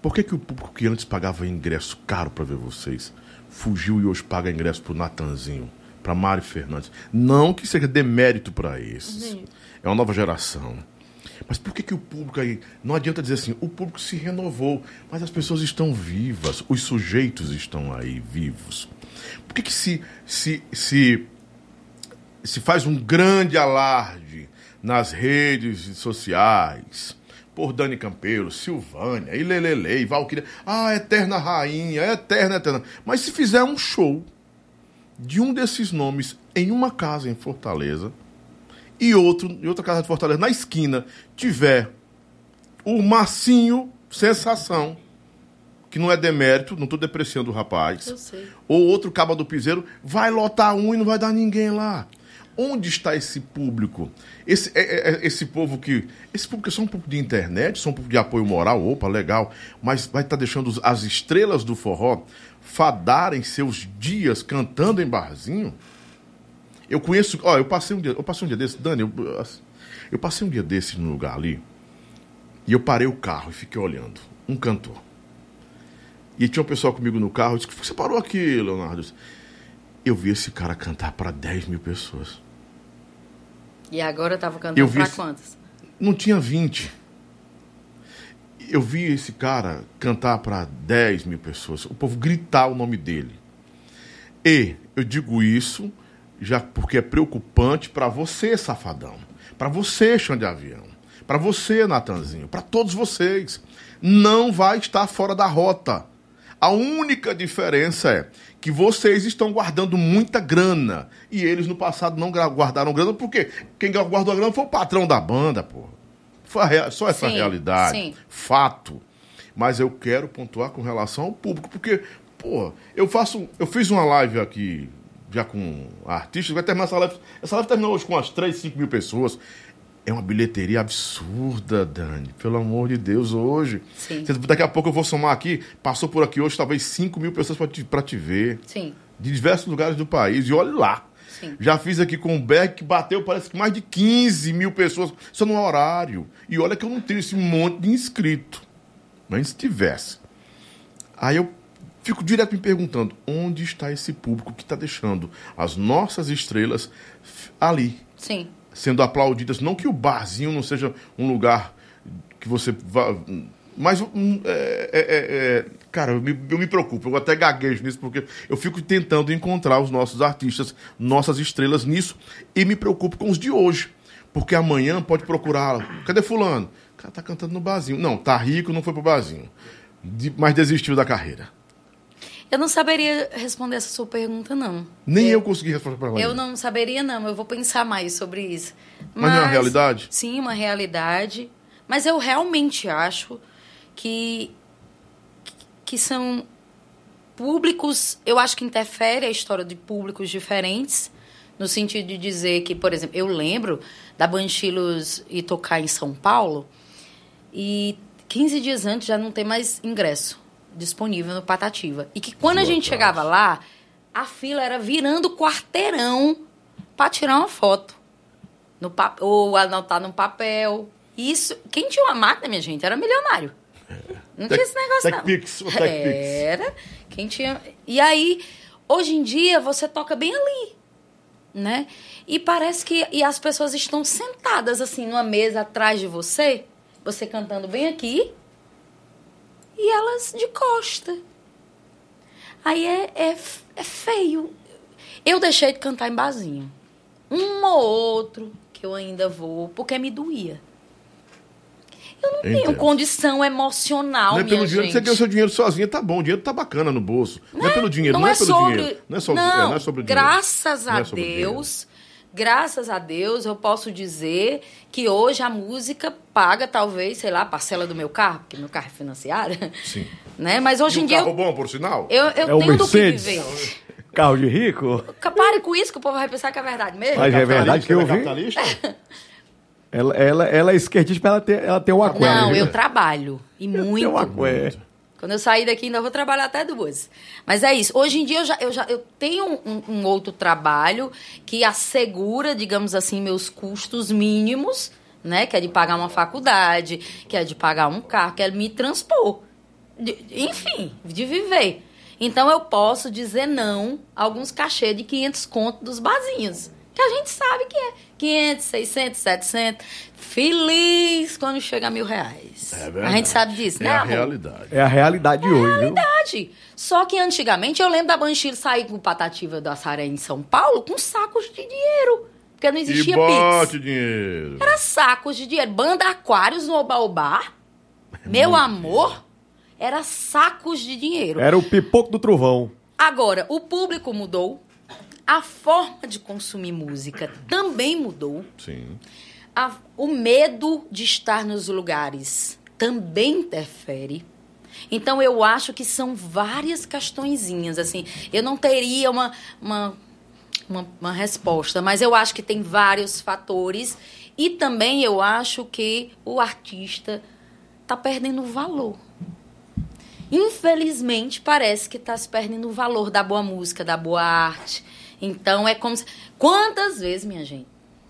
Por que, que o público que antes pagava ingresso caro para ver vocês fugiu e hoje paga ingresso pro Natanzinho, para Mari Fernandes? Não que seja demérito para esses. É uma nova geração. Mas por que, que o público aí. Não adianta dizer assim, o público se renovou, mas as pessoas estão vivas, os sujeitos estão aí vivos. Por que, que se, se, se, se faz um grande alarde nas redes sociais por Dani Campelo, Silvânia, Ilelele, Valquíria. Ah, eterna rainha, eterna, eterna. Mas se fizer um show de um desses nomes em uma casa em Fortaleza e outro em outra casa de Fortaleza na esquina tiver o Marcinho Sensação, que não é demérito, não estou depreciando o rapaz ou outro caba do piseiro, vai lotar um e não vai dar ninguém lá. Onde está esse público? Esse, é- é- é- esse povo que. Esse público é só um público de internet, só um público de apoio moral, opa, legal. Mas vai estar deixando os- as estrelas do forró fadarem seus dias cantando em barzinho? Eu conheço. Ó, eu passei um dia. Eu passei um dia desse, Dani, eu, eu passei um dia desse num lugar ali. E eu parei o carro e fiquei olhando. Um cantor. E tinha um pessoal comigo no carro. Eu disse: você parou aqui, Leonardo? Eu vi esse cara cantar para 10 mil pessoas. E agora eu tava cantando Eu pra esse- quantas? Não tinha 20. Eu vi esse cara cantar para 10 mil pessoas. O povo gritar o nome dele. E eu digo isso já porque é preocupante para você, safadão. Para você, chão de avião. Para você, Natanzinho. Para todos vocês. Não vai estar fora da rota. A única diferença é que vocês estão guardando muita grana. E eles no passado não guardaram grana, porque quem guardou a grana foi o patrão da banda, porra. Só essa Sim, realidade. sim. Fato. Mas eu quero pontuar com relação ao público, porque, pô, eu faço. Eu fiz uma live aqui já com artistas, vai terminar essa live. Essa live terminou hoje com umas 3, 5 mil pessoas. É uma bilheteria absurda, Dani. Pelo amor de Deus, hoje. Sim. Daqui a pouco eu vou somar aqui. Passou por aqui hoje talvez 5 mil pessoas para te, pra te ver. Sim. De diversos lugares do país. E olhe lá. Sim. Já fiz aqui com o Beck, que bateu, parece que mais de 15 mil pessoas só no horário. E olha que eu não tenho esse monte de inscrito. Mas se tivesse. Aí eu fico direto me perguntando: onde está esse público que está deixando as nossas estrelas ali, Sim. sendo aplaudidas? Não que o barzinho não seja um lugar que você vá. Mas, hum, é, é, é, é, cara, eu me, eu me preocupo, eu até gaguejo nisso, porque eu fico tentando encontrar os nossos artistas, nossas estrelas nisso, e me preocupo com os de hoje. Porque amanhã pode procurar. Cadê Fulano? O cara tá cantando no barzinho. Não, tá rico, não foi pro barzinho. De- mas desistiu da carreira. Eu não saberia responder essa sua pergunta, não. Nem eu consegui responder pra ela. Eu não saberia, não. Eu vou pensar mais sobre isso. Mas não é uma realidade? Sim, uma realidade. Mas eu realmente acho que, que são públicos. Eu acho que interfere a história de públicos diferentes. No sentido de dizer que, por exemplo, eu lembro da Banchilos ir tocar em São Paulo e 15 dias antes já não tem mais ingresso disponível no Patativa. E que quando a gente Esgotado. chegava lá, a fila era virando quarteirão para tirar uma foto. No pa- ou anotar num papel. Isso, quem tinha uma máquina, minha gente, era milionário. Não Tec- tinha esse negócio, não. TechPix. Era. Quem tinha. E aí, hoje em dia, você toca bem ali. Né? E parece que. E as pessoas estão sentadas assim numa mesa atrás de você, você cantando bem aqui, e elas de costa. Aí é, é, é feio. Eu deixei de cantar em barzinho. Um ou outro que eu ainda vou, porque me doía. Eu não tenho Entendo. condição emocional, Não é pelo dinheiro, gente. você ganha o seu dinheiro sozinha, tá bom. O dinheiro tá bacana no bolso. Não, é pelo dinheiro, não, não é, é pelo sobre, dinheiro. Não é sobre, não, é, não é sobre o dinheiro. graças Não a é. Deus, graças a Deus, eu posso dizer que hoje a música paga talvez, sei lá, a parcela do meu carro, porque meu carro é financiado, Sim. né? Mas hoje E em um dia carro eu, bom, por sinal? eu, eu É o tenho do que Mercedes. viver. Carro de rico? Pare com isso que o povo vai pensar que é verdade mesmo. Mas é verdade que eu vi. Capitalista? Ela, ela, ela é esquerdista, mas ela tem, ela tem um aqué. Não, né? eu trabalho. E Tem muito. um aqué. Quando eu sair daqui, ainda vou trabalhar até duas. Mas é isso. Hoje em dia, eu já, eu já eu tenho um, um outro trabalho que assegura, digamos assim, meus custos mínimos, né? Que é de pagar uma faculdade, que é de pagar um carro, que é me transpor. De- enfim, de viver. Então, eu posso dizer não a alguns cachê de 500 conto dos barzinhos. Que a gente sabe que é 500, 600, 700. Feliz quando chega a mil reais. É a verdade. gente sabe disso, É né, a amor? realidade. É a realidade de hoje, viu? verdade. Só que antigamente eu lembro da Banchile sair com patativa da Saré em São Paulo com sacos de dinheiro. Porque não E existia bote Pix. dinheiro. Era sacos de dinheiro. Banda Aquários no Obaobá. Meu amor, era sacos de dinheiro. Era o pipoco do trovão. Agora, o público mudou. A forma de consumir música também mudou. Sim. A- o medo de estar nos lugares também interfere. Então eu acho que são várias questõezinhas assim. Eu não teria uma, uma, uma, uma resposta, mas eu acho que tem vários fatores e também eu acho que o artista está perdendo valor. Infelizmente, parece que está se perdendo o valor da boa música, da boa arte. Então, é como se... Quantas vezes, minha gente?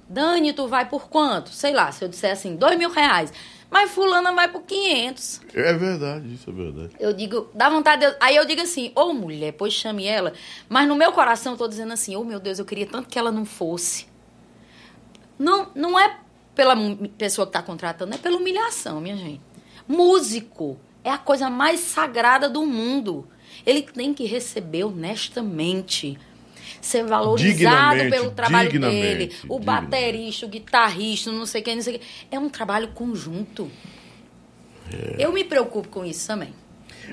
Dani, tu vai por quanto? Sei lá, se eu disser assim, dois mil reais. Mas fulana vai por 500. É verdade, isso é verdade. Eu digo, dá vontade. De... Aí eu digo assim, ô mulher, pois chame ela. Mas no meu coração eu tô dizendo assim, ô meu Deus, eu queria tanto que ela não fosse. Não, não é pela pessoa que tá contratando, é pela humilhação, minha gente. Músico é a coisa mais sagrada do mundo. Ele tem que receber honestamente. Ser valorizado pelo trabalho dele. O baterista, o guitarrista, não sei quem, não sei quem. É um trabalho conjunto. Eu me preocupo com isso também.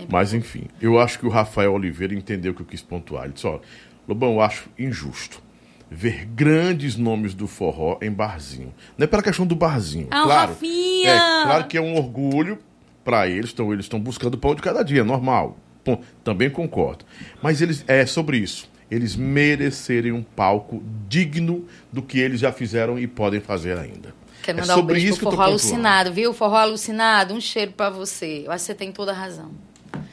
Mas enfim, eu acho que o Rafael Oliveira entendeu o que eu quis pontuar. Ele disse, ó, Lobão, eu acho injusto ver grandes nomes do forró em barzinho. Não é pela questão do barzinho. Ah, claro, Rafinha! É, claro que é um orgulho para eles, então eles estão buscando o pão de cada dia, normal. Bom, também concordo. Mas eles é sobre isso. Eles merecerem um palco digno do que eles já fizeram e podem fazer ainda. Quero É mandar um sobre beijo isso pro que eu tô Forró. Alucinado, viu? Forró Alucinado, um cheiro pra você. Eu acho que você tem toda a razão.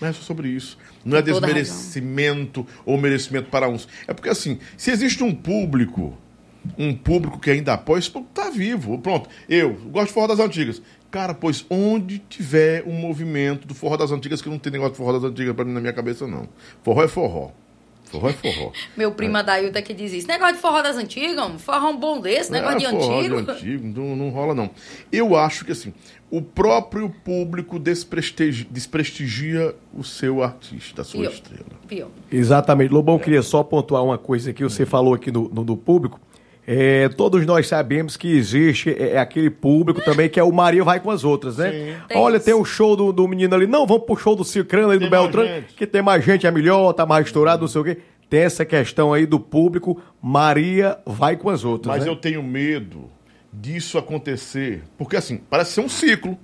Não é só sobre isso. Não é Tem a desmerecimento ou merecimento para uns. É porque assim, se existe um público, um público que ainda apoia, esse público tá vivo. Pronto, eu gosto de forró das antigas. Cara, pois onde tiver um movimento do forró das antigas, que não tem negócio de forró das antigas pra mim na minha cabeça, não. Forró é forró. Forró é forró. Meu primo Adailton que diz isso. Negócio de forró das antigas, homem. forró um bom desse, negócio de É, forró antigo. de antigo, não, não rola não. Eu acho que assim, o próprio público desprestigi- desprestigia o seu artista, a sua Pior. estrela. Pior. Exatamente. Lobão, queria só pontuar uma coisa que você falou aqui no, no, no público. É, todos nós sabemos que existe é, é aquele público também que é o Maria vai com as outras, né? Sim. Tem Olha, isso. tem o show do, do menino ali. Não, vamos pro show do Cicrano ali, Tem do Beltrano, gente. que tem mais gente, é melhor, tá mais estourado, não sei o quê. Tem essa questão aí do público, Maria vai com as outras, Mas né? eu tenho medo disso acontecer, porque assim, parece ser um ciclo.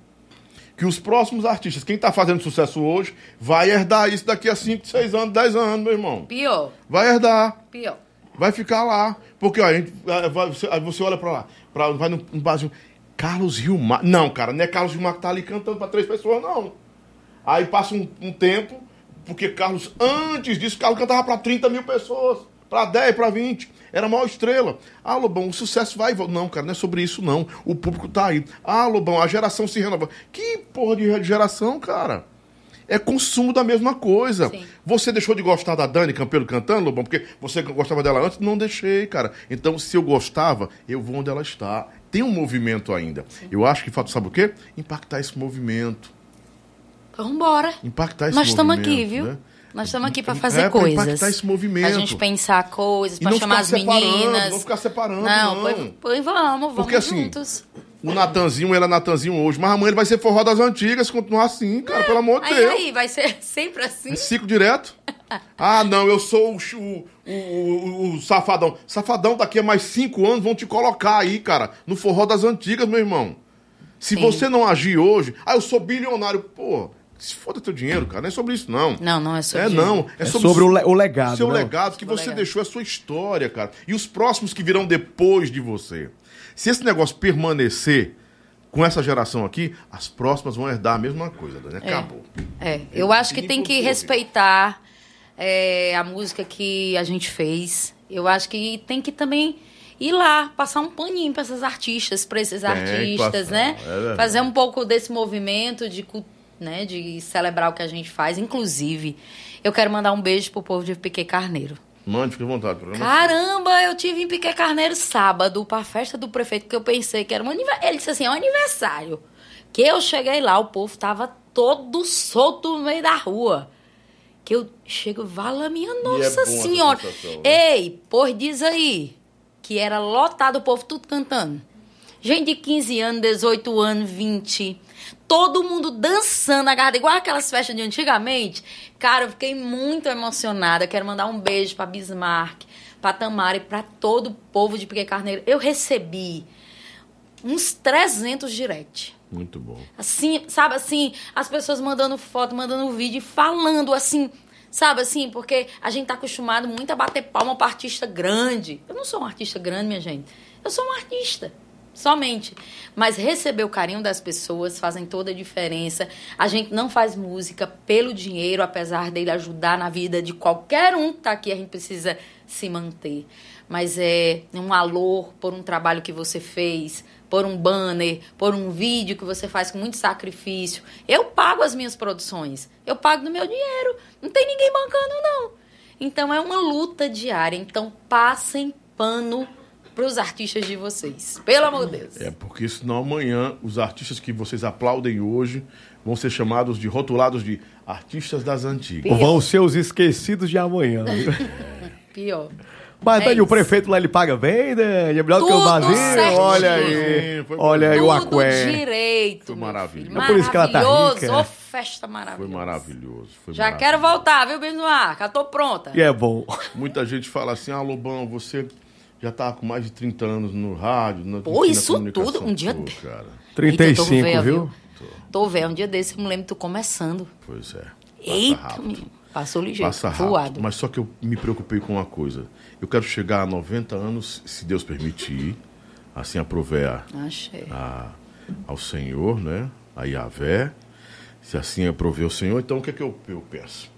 Que os próximos artistas, quem tá fazendo sucesso hoje, vai herdar isso daqui a 5, 6 anos, 10 anos, meu irmão. Pior. Vai herdar. Pior. Vai ficar lá. Porque ó, a gente, vai- você, você olha pra lá, pra, vai no, no barzinho. Carlos Gilmar. Não, cara, não é Carlos Gilmar que tá ali cantando pra três pessoas, não. Aí passa um, um tempo, porque Carlos, antes disso, Carlos cantava pra 30 mil pessoas, pra 10, pra 20. Era a maior estrela. Ah, Lobão, o sucesso vai. Não, cara, não é sobre isso, não. O público tá aí. Ah, Lobão, a geração se renova. Que porra de geração, cara? É consumo da mesma coisa. Sim. Você deixou de gostar da Dani Campelo cantando, Lobão, porque você gostava dela antes? Não deixei, cara. Então, se eu gostava, eu vou onde ela está. Tem um movimento ainda. Eu acho que falta, sabe o quê? Impactar esse movimento. Então, vambora. Impactar esse Nós estamos movimento, aqui, viu? né? Nós estamos aqui pra É, fazer pra coisas. impactar esse movimento. A gente pensar coisas, pra não chamar as meninas. não ficar separando, Não, não. Pois, pois vamos, vamos Porque, assim, juntos. O Natanzinho, ele é Natanzinho hoje, mas amanhã ele vai ser forró das antigas, se continuar assim, cara, pelo amor de Aí, Deus. aí, vai ser sempre assim. Ciclo direto. Ah, não, eu sou o, chu- o, o- o safadão. Safadão, daqui a mais cinco anos vão te colocar aí, cara, no forró das antigas, meu irmão. Se Sim. você não agir hoje, ah, eu sou bilionário. Pô, se foda teu dinheiro, cara. Não é sobre isso, não. Não, não é sobre É não. É, É sobre o, le- o legado, seu né? legado que você legado. deixou, a sua história, cara. E os próximos que virão depois de você. Se esse negócio permanecer com essa geração aqui, as próximas vão herdar a mesma coisa, Dani. Acabou. É, eu acho que tem que respeitar é, a música que a gente fez. Eu acho que tem que também ir lá, passar um paninho para essas artistas, para esses Tem artistas, passar, né? é. Fazer um pouco desse movimento de, né, de celebrar o que a gente faz. Inclusive, eu quero mandar um beijo pro povo de Piquet Carneiro. Mande, fique à vontade. Programa Caramba, eu tive em Piquet Carneiro sábado pra festa do prefeito, que eu pensei que era um aniversário. Ele disse assim, é um aniversário. Que eu cheguei lá, o povo tava todo solto no meio da rua. Que eu chego, vala minha nossa é bom essa senhora. sensação, né? Ei, pois diz aí, que era lotado o povo tudo cantando. Gente de 15 anos, 18 anos, 20. Todo mundo dançando, agarrado, igual aquelas festas de antigamente. Cara, eu fiquei muito emocionada. Quero mandar um beijo pra Bismarck, pra Tamara e pra todo o povo de Piquet Carneiro. Eu recebi uns 300 direct. Muito bom. Assim, sabe assim, as pessoas mandando foto, mandando vídeo, falando assim, sabe assim, porque a gente tá acostumado muito a bater palma pra artista grande. Eu não sou um artista grande, minha gente. Eu sou um artista. Somente. Mas receber o carinho das pessoas fazem toda a diferença. A gente não faz música pelo dinheiro, apesar dele ajudar na vida de qualquer um que tá aqui, a gente precisa se manter. Mas é um alô por um trabalho que você fez, por um banner, por um vídeo que você faz com muito sacrifício. Eu pago as minhas produções. Eu pago do meu dinheiro. Não tem ninguém bancando, não. Então é uma luta diária. Então passem pano para os artistas de vocês. Pelo amor de Deus. É, porque senão amanhã os artistas que vocês aplaudem hoje vão ser chamados de, rotulados de artistas das antigas. Vão ser os esquecidos de amanhã. viu? Pior. Mas, É Dani, o prefeito lá, ele paga bem, Dani? É melhor do que o certinho. Olha aí. Foi Olha aí o Aqué. direito. Foi filho. É por isso que ela tá Maravilhoso. rica. Ô, festa Foi maravilhosa. maravilhoso. Foi Já maravilhoso. quero voltar, viu, Bismarck? Já tô pronta. E é bom. Muita gente fala assim, ah, Lobão, você já tá com mais de 30 anos no rádio, na, Pô, na isso comunicação. tudo, um dia- Pô, cara, 35, Eita, tô velha, viu? Tô vendo, um dia desse eu me lembro tu começando. pois é. Passa Eita, menino. Passou ligeiro, Passa rápido. voado. Mas só que eu me preocupei com uma coisa. Eu quero chegar a 90 anos, se Deus permitir, assim aprover a, ao Senhor, né? A Yahvé. Se assim aprover o Senhor, então o que é que eu, eu peço?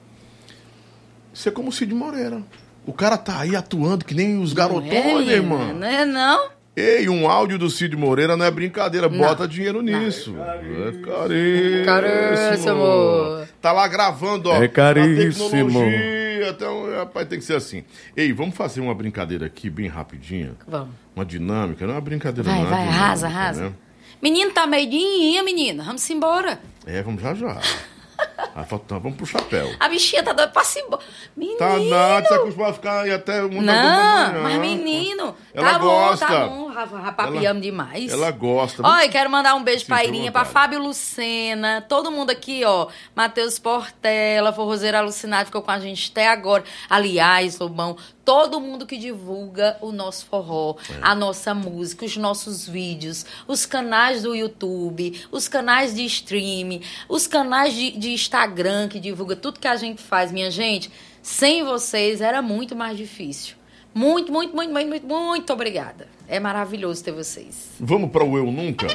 Ser como o Cid Moreira. O cara tá aí atuando que nem os garotões, é, né, irmão? Não é não? Ei, um áudio do Cid Moreira não é brincadeira, bota dinheiro nisso. É caríssimo. Caríssimo. Tá lá gravando, ó. É caríssimo. Então, rapaz, tem que ser assim. Ei, vamos fazer uma brincadeira aqui, bem rapidinho. Vamos. Uma dinâmica, não é uma brincadeira, Vai, não. é vai, dinâmica, arrasa, arrasa. né? Menino tá meio dinha, menina. Vamos embora. É, vamos já já. Ah, falta- vamos pro chapéu. A bichinha tá doida pra se embora. Menino. Tá nada, você acostuma a ficar aí até uma Não, mas menino, Ela tá gosta. bom, tá bom, rapapiamos demais. Ela gosta. Olha, quero mandar um beijo pra Irinha, pra. Fábio Lucena, todo mundo aqui, ó. Matheus Portela, Forrozeiro Alucinado, ficou com a gente até agora. Aliás, Lobão, todo mundo que divulga o nosso forró, É. a nossa música, os nossos vídeos, os canais do YouTube, os canais de streaming, os canais de, de Instagram que divulga tudo que a gente faz, minha gente. Sem vocês era muito mais difícil. Muito, muito, muito, muito, muito, muito obrigada. É maravilhoso ter vocês. Vamos para o Eu Nunca?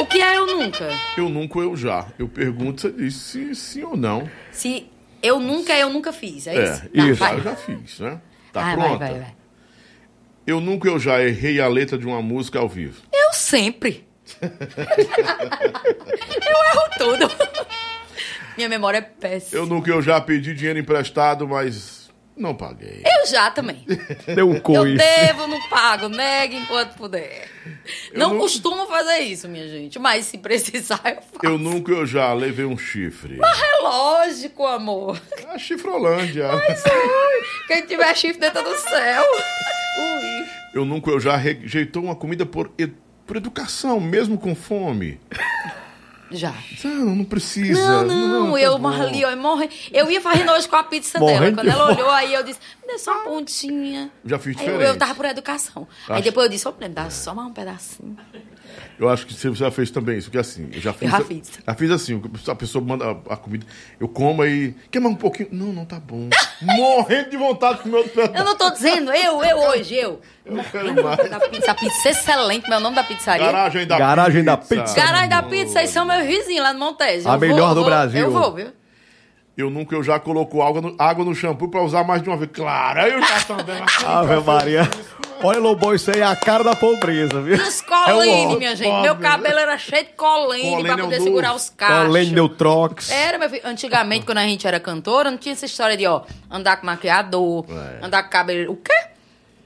O que é eu nunca? Eu nunca, eu já. Eu pergunto, você diz se sim ou não. Se eu nunca, eu nunca fiz, é, É, isso? isso. vai. Eu já fiz, né? Tá Vai, pronta? vai, vai, vai. Eu nunca, eu já errei a letra de uma música ao vivo. Eu sempre. eu erro tudo. Minha memória é péssima. Eu nunca, eu já pedi dinheiro emprestado, mas não paguei. Eu já também. Deu um Eu coice. devo, não pago, negue enquanto puder. Não não- costumo fazer isso, minha gente, mas se precisar eu faço. Eu nunca, eu já levei um chifre. É lógico, amor. A chifrolândia. Quem tiver chifre dentro do céu. Ui. Eu nunca, eu já rejeitou uma comida por, por educação, mesmo com fome. Já. Não, não precisa. Não, não, tá eu ali, ó, morre. Eu ia fazendo hoje com a pizza dela. Quando ela olhou, aí eu disse, me dê só uma pontinha. Já fiz Aí eu, diferente. eu tava por educação. Aí Acho- depois eu disse, ô, me dá só mais um pedacinho. Eu acho que você já fez também isso, porque assim, eu já fiz. já fiz. Já fiz assim, a pessoa manda a, comida, eu como aí. Quer mais um pouquinho? Não, não tá bom. Morrendo de vontade de comer outro pedaço. Eu não tô dizendo, eu, eu hoje, eu. Eu não quero mais. Da pizza, a pizza é excelente, meu nome da pizzaria. Garagem da Garagem da pizza. pizza. Garagem da pizza, vocês são meus vizinhos lá no Montes. A Eu melhor vou, do vou, Brasil. Eu vou, viu? Eu nunca, eu já coloco água no, água no shampoo pra usar mais de uma vez. Claro, aí eu já também. Ave Maria. Olha, Lobão, isso aí é a cara da pobreza, viu? E os colene, É minha gente. pobre, Meu né? cabelo era cheio de colene, Colene pra é poder novo. segurar os cachos. Colene Neutrox. Era, meu filho. Antigamente, quando a gente era cantora, não tinha essa história de, ó, andar com maquiador, É. andar com cabelo. O quê?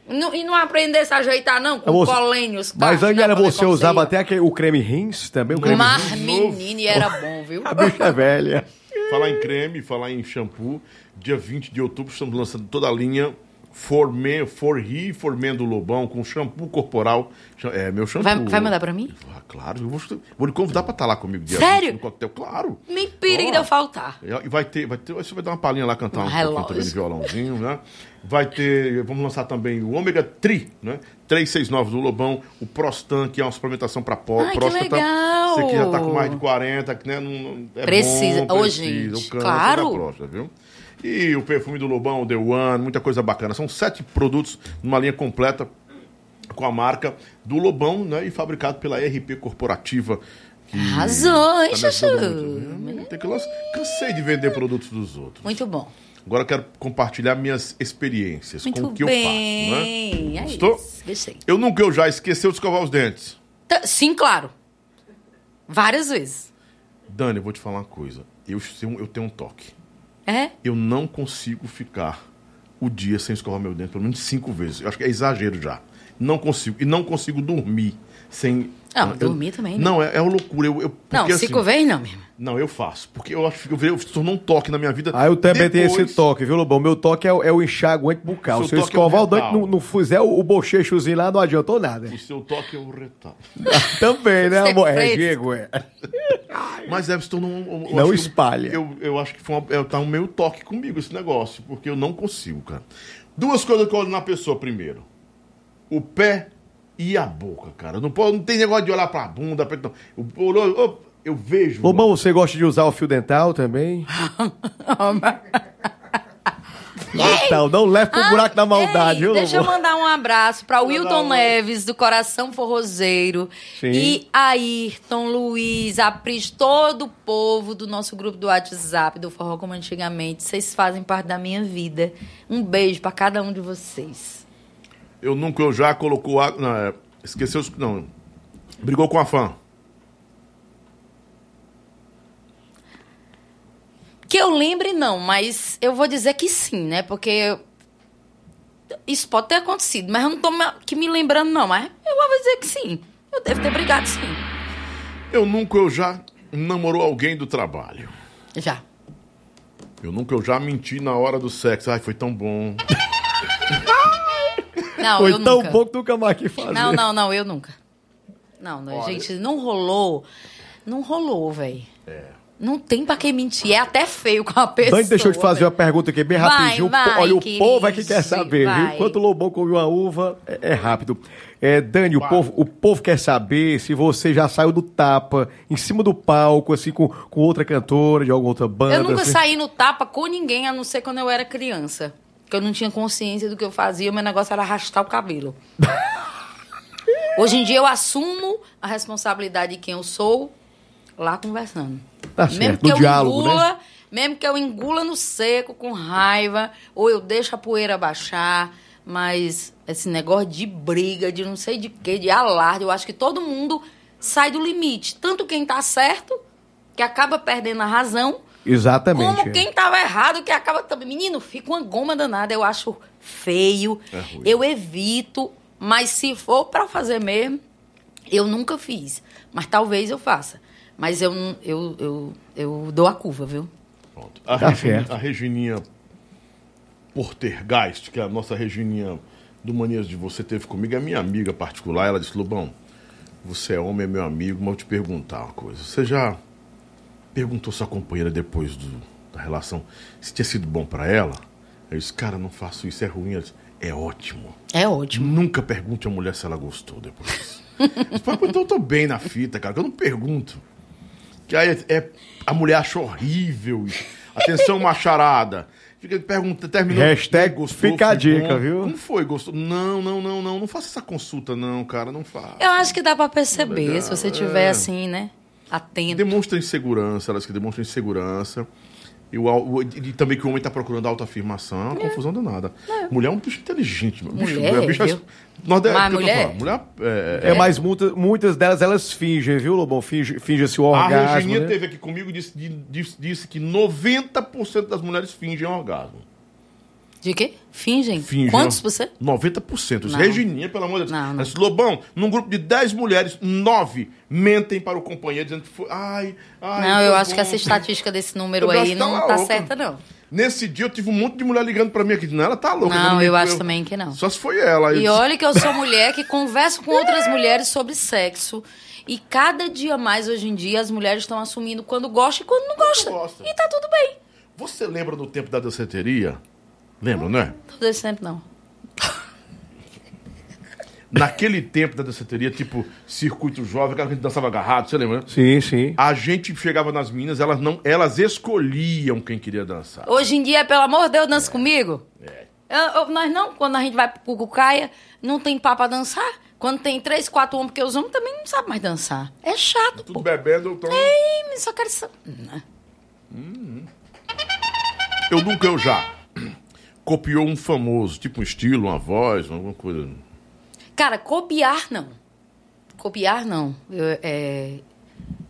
Não- e não aprender a se ajeitar, não, com Você- colene, os Mas, cachos. Angela, ver você usava até aquele, o creme rins também? O creme Mas, rins? menino, era bom, viu? A bicha é velha. Falar em creme, falar em shampoo. Dia 20 de outubro estamos lançando toda a linha For, Men, for He, For Men do Lobão, com shampoo corporal. É, meu shampoo. Vai, vai mandar pra mim? Ah, claro, eu vou, vou lhe convidar pra estar lá comigo dia Sério? 20 no coquetel. Claro. Me perigo Ó. de eu faltar. E vai ter, vai ter, você vai dar uma palhinha lá, cantar um pouquinho também de violãozinho, né? Vai ter, vamos lançar também o Ômega Tri, né? 369 do Lobão, o Prostan, que é uma suplementação para Ai, que próstata. legal! Você que já tá com mais de 40, que né, não, é Precisa. bom, Ô, precisa, gente, o câncer claro. da próstata, viu? E o perfume do Lobão, o The One, muita coisa bacana. São sete produtos numa linha completa com a marca do Lobão, né? E fabricado pela RP Corporativa. Que Arrasou, hein, tá me ajudando Chuchu? muito. Tem que lançar- Cansei de vender produtos dos outros. Muito bom. Agora eu quero compartilhar minhas experiências Muito com o que bem. eu faço, né? É Gostou? isso. Gostei. Eu nunca eu já esqueceu de escovar os dentes. Tá- Sim, claro. Várias vezes. Dani, eu vou te falar uma coisa. Eu, eu tenho um toque. É? Eu não consigo ficar o dia sem escovar meu dente, pelo menos cinco vezes. Eu acho que é exagero já. Não consigo. E não consigo dormir sem. Não, eu- dormir também, né? Não, é, é uma loucura. Eu, eu, Não, porque, cinco assim, vezes não mesmo. Não, eu faço. Porque eu acho que eu, eu, se tornou um toque na minha vida. Ah, eu também tenho Depois- esse toque, viu, Lobão? Meu toque é, o- é o enxaguante bucal. Seu Se eu toque é o escovar o dente, não, não fizer o, o bochechozinho lá, não adiantou nada. O seu toque é o retal. também, né, amor? É. Diego, é. Mas é, se tornou um. eu Não espalha. Eu, eu acho que foi uma, é, tá um meio toque comigo esse negócio, porque eu não consigo, cara. Duas coisas que eu olho na pessoa primeiro: o pé e a boca, cara. Não, pode, não tem negócio de olhar pra bunda, pra. Eu, eu, eu, eu vejo. Lobão, você gosta de usar o fio dental também? Então, não leve pro buraco da maldade, Ei, viu, Deixa eu mandar um abraço para Wilton um- Neves, do Coração Forrozeiro. Sim. E Ayrton, Luiz, a Pris, todo o povo do nosso grupo do WhatsApp, do Forró Como Antigamente. Vocês fazem parte da minha vida. Um beijo para cada um de vocês. Eu nunca, eu já colocou água. Não, é, esqueceu. os- Não. Brigou com a fã. Que eu lembre, não, mas eu vou dizer que sim, né? Porque isso pode ter acontecido, mas eu não tô me- que me lembrando, não. Mas eu vou dizer que sim. Eu devo ter brigado, sim. Eu nunca, eu já namorou alguém do trabalho. Já. Eu nunca, eu já menti na hora do sexo. Ai, foi tão bom. Não, Foi eu tão nunca. bom que nunca mais quis fazer. Não, não, não, eu nunca. Não, não, Olha. gente, não rolou. Não rolou, velho. É. Não tem pra quem mentir. É até feio com a pessoa. Dani, deixa eu te fazer uma pergunta aqui, bem Vai, rapidinho. vai, Olha, o querido, povo é que quer saber, viu? vai. Enquanto o Lobão come uma uva, é, é rápido. É, Dani, o povo, o povo quer saber se você já saiu do tapa, em cima do palco, assim, com, com outra cantora, de alguma outra banda. Eu nunca assim. saí no tapa com ninguém, a não ser quando eu era criança. Porque eu não tinha consciência do que eu fazia, o meu negócio era arrastar o cabelo. Hoje em dia eu assumo a responsabilidade de quem eu sou lá conversando. Tá mesmo certo, que no eu diálogo, engula, né? mesmo que eu engula no seco, com raiva, ou eu deixo a poeira baixar, mas esse negócio de briga, de não sei de quê, de alarde, eu acho que todo mundo sai do limite. Tanto quem tá certo, que acaba perdendo a razão, Exatamente. como é. quem tava errado, que acaba também. Menino, fica uma goma danada. Eu acho feio. É eu evito. Mas se for pra fazer mesmo, eu nunca fiz. Mas talvez eu faça. Mas eu, não- eu, eu, eu dou a curva, viu? Pronto. A, Tá Regina- a Regininha Portergeist, que é a nossa Regininha do Manias de Você teve comigo, é minha amiga particular. Ela disse: Lobão, você é homem, é meu amigo, mas eu te perguntar uma coisa. Você já perguntou sua companheira depois do- da relação se tinha sido bom pra ela? Eu disse: Cara, não faço isso, é ruim. Ela disse: É ótimo. É ótimo. Nunca pergunte a mulher se ela gostou depois. Eu disse, "Pô, então eu tô bem na fita, cara, que eu não pergunto. Que aí é, é- a mulher acha horrível. Atenção, macharada. Fica pergunta, terminou. Hashtag fica a dica, bom? viu? Como foi? Gostou? Não, não, não, não. Não faça essa consulta, não, cara. Não faça. Eu acho que dá pra perceber, Legal, se você tiver é. assim, né? Atento. Demonstra insegurança, elas que demonstram insegurança. E, o, au- e também que o homem tá procurando autoafirmação. É uma confusão danada. Mulher é um bicho inteligente. meu. Bicho, Mulher, bicho, viu? nós é, Mas tô mulher- falando, mulher é, É, mas muitas, muitas delas elas fingem, viu, Lobão? Finge, finge-se o A orgasmo. Regininha né? teve aqui comigo e disse, di- disse, disse que 90% das mulheres fingem orgasmo. De quê? Fingem? Fingem. Quantos por cento? 90%. Não. Regininha, pelo amor de Deus. Não, não. Lobão, num grupo de 10 mulheres, 9 mentem para o companheiro dizendo que foi. Ai, ai. Não, eu acho bom. que essa estatística desse número Eu aí acho tá não lá tá louca. certa, não. Nesse dia eu tive um monte de mulher ligando pra mim aqui. Não, ela tá louca. Não, me- eu acho também que não. Só se foi ela. Eu E olha que eu sou mulher que converso com outras mulheres sobre sexo. E cada dia mais hoje em dia as mulheres estão assumindo quando gosta e quando não gosta. gosta. E tá tudo bem. Você lembra do tempo da danceteria? Lembra, não é? Todo esse tempo não. Naquele tempo da danceteria, tipo circuito jovem, aquela que a gente dançava agarrado, você lembra? né? Sim, sim. A gente chegava nas minas, elas não, elas escolhiam quem queria dançar. Hoje em dia, pelo amor de Deus, dança comigo. Eu- eu- nós não, quando a gente vai pro Cucucaia, não tem papo a dançar. Quando tem três, quatro homens, porque os homens também não sabem mais dançar. É chato, Tudo pô. bebendo, então. Ih, só quero sa- Eu nunca, eu já. Copiou um famoso, tipo um estilo, uma voz, alguma coisa. Cara, copiar não. Copiar não. Eu, é,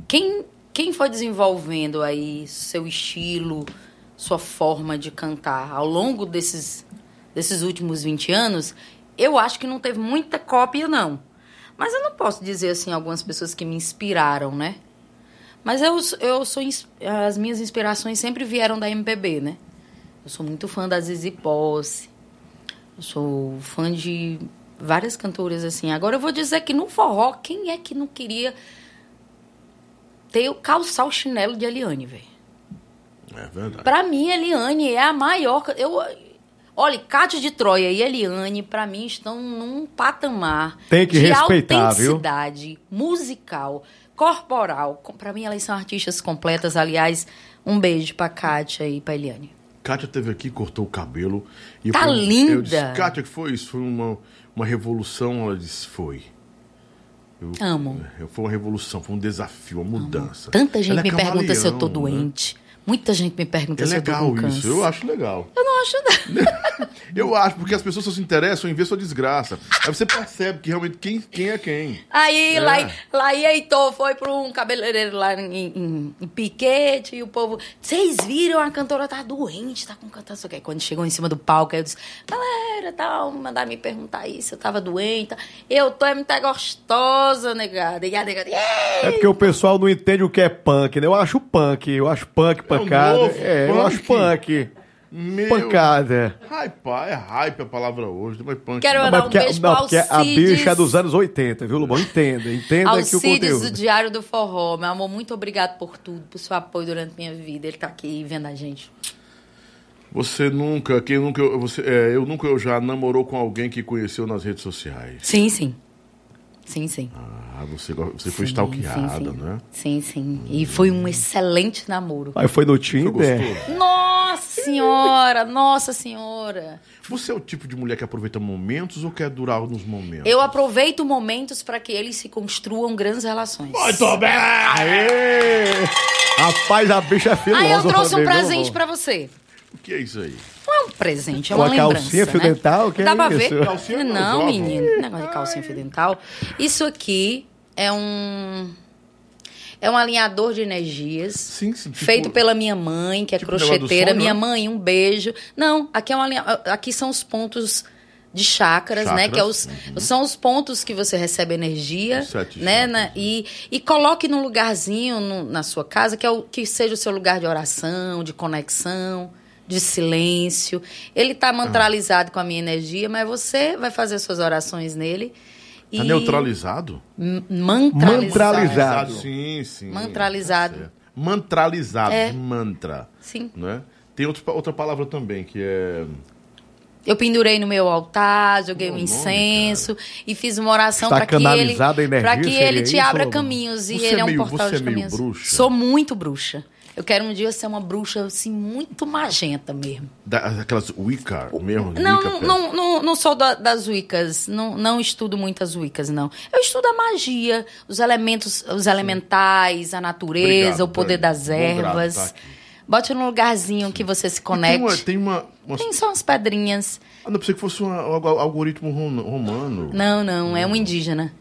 quem, quem foi desenvolvendo aí seu estilo, sua forma de cantar ao longo desses, desses últimos 20 anos, eu acho que não teve muita cópia, não. Mas eu não posso dizer assim algumas pessoas que me inspiraram, né? Mas eu, eu sou. As minhas inspirações sempre vieram da MPB, né? Eu sou muito fã da Zizi Posse. Eu sou fã de várias cantoras assim. Agora eu vou dizer que no forró, quem é que não queria ter o calçar o chinelo de Eliane, velho? É verdade. Pra mim, Eliane é a maior. Eu, olha, Cátia de Troia e Eliane, pra mim, estão num patamar Tem que de respeitar, viu? autenticidade musical, corporal. Pra mim, elas são artistas completas. Aliás, um beijo pra Kátia e pra Eliane. Kátia teve aqui, cortou o cabelo. E eu Tá falei- linda. Eu disse, Kátia, que foi isso? Foi uma, uma revolução? Ela disse, foi. Eu- Amo. é, Foi uma revolução, foi um desafio, uma mudança. Tanta gente é me pergunta se eu tô camaleão, né? Muita gente me pergunta É se eu tô legal com câncer. isso, eu acho legal. Eu não acho nada. Eu acho, porque as pessoas só se interessam em ver sua desgraça. Aí você percebe que realmente quem, quem é quem. Aí, É. lá, lá e Heitor foi para um cabeleireiro lá em, em- em Piquete e o povo, vocês viram, a cantora tá doente, tá com câncer, não sei o quê. Quando chegou em cima do palco, aí eu disse, galera, tal, mandaram me perguntar isso, eu tava doente. Eu tô é muito gostosa, negada. E a negada, É porque o pessoal não entende o que é punk, né? Eu acho punk, eu acho punk, pancada. novo É, eu punk. acho punk. Meu... Pancada. Hype, é hype a palavra hoje, mas punk. Quero Não, mandar um porque, beijo não, pro porque a Alcides. bicha é dos anos 80, viu, Lobão? Entenda, entenda que o Alcides do conteúdo. Diário do Forró, meu amor, muito obrigado por tudo, por seu apoio durante minha vida. Ele tá aqui vendo a gente. Você nunca, quem nunca, você, é, eu nunca eu já namorou com alguém que conheceu nas redes sociais. Sim, sim. Sim, sim. Ah, você, você foi Sim, stalkeada, sim, sim. né? Sim, sim. E foi um excelente namoro. Aí foi no Tinder. Nossa senhora, nossa senhora. Você é o tipo de mulher que aproveita momentos ou quer durar nos momentos? Eu aproveito momentos para que eles se construam grandes relações. Muito bem! Aê! Rapaz, a bicha é filosa. Aí eu trouxe um presente para você. O que é isso aí? Não é um presente, é Uma uma lembrança. calcinha fio né? dental? Que Dá é pra isso? ver? Calcinha não, menino. Negócio de calcinha fio dental. Isso aqui é um. É um alinhador de energias. Sim, sim. tipo- Feito pela minha mãe, que é tipo crocheteira. sonho, minha né? mãe, um beijo. Não, aqui é um alinha... aqui são os pontos de chakras, né? Que é os, são os pontos que você recebe energia, sete né? chakras. na- e, e coloque num lugarzinho no- na sua casa que é o que seja o seu lugar de oração, de conexão, de silêncio. Ele tá mantralizado com a minha energia, mas você vai fazer suas orações nele. Tá neutralizado? Mantralizado. Mantralizado. Sim, sim. Mantralizado. Tá certo. Mantralizado, É. de mantra. Sim. Né? Tem outro- outra palavra também, que é. Eu pendurei no meu altar, joguei Meu um nome, incenso e fiz uma oração Está para que ele energia, para que ele te isso, abra caminhos e Você ele é é um meio- portal você de é meio caminhos. bruxa? Sou muito bruxa. Eu quero um dia ser uma bruxa assim muito magenta mesmo. Da, aquelas Wicca mesmo? Não, Wicca, não, não, não, sou da- das Wiccas, não, não estudo muitas Wiccas, não. Eu estudo a magia, os elementos, os elementais, a natureza, Obrigado, o poder Dani. das ervas. tá aqui. Bote num lugarzinho que você se E Tem uma. conecte. Tem uma, uma Tem só umas pedrinhas. Ah, não pensei que fosse um algo- algoritmo rom- romano. Não, não, é um indígena.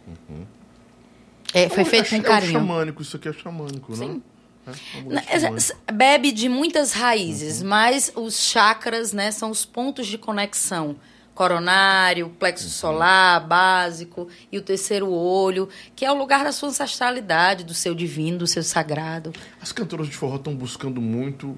É, foi É um- feito é, com carinho. É um xamânico, isso aqui é xamânico, Sim. né? É, um xamânico. Bebe de muitas raízes, mas os chakras, né, são os pontos de conexão. Coronário, plexo solar, básico e o terceiro olho, que é o lugar da sua ancestralidade, do seu divino, do seu sagrado. As cantoras de forró estão buscando muito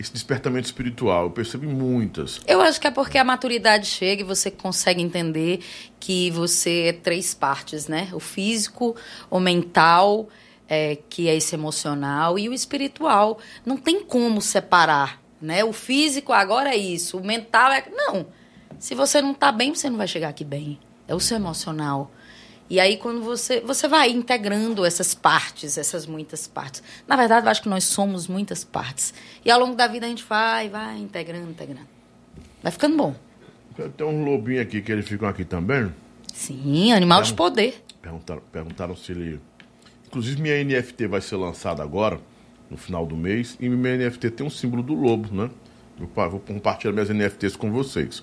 esse despertamento espiritual. Eu percebi muitas. Eu acho que é porque a maturidade chega e você consegue entender que você é três partes, né? O físico, o mental, é, que é esse emocional, e o espiritual. Não tem como separar, né? O físico agora é isso, o mental é. Não. Se você não tá bem, você não vai chegar aqui bem. É o seu emocional. E aí, quando você, você vai integrando essas partes, essas muitas partes. Na verdade, eu acho que nós somos muitas partes. E ao longo da vida a gente vai, vai integrando, integrando. Vai ficando bom. Tem um lobinho aqui que eles ficam aqui também. Sim, animal É de poder. Perguntaram, perguntaram se ele. Inclusive, minha NFT vai ser lançada agora, no final do mês, e minha NFT tem um símbolo do lobo, né? Eu vou compartilhar minhas NFTs com vocês.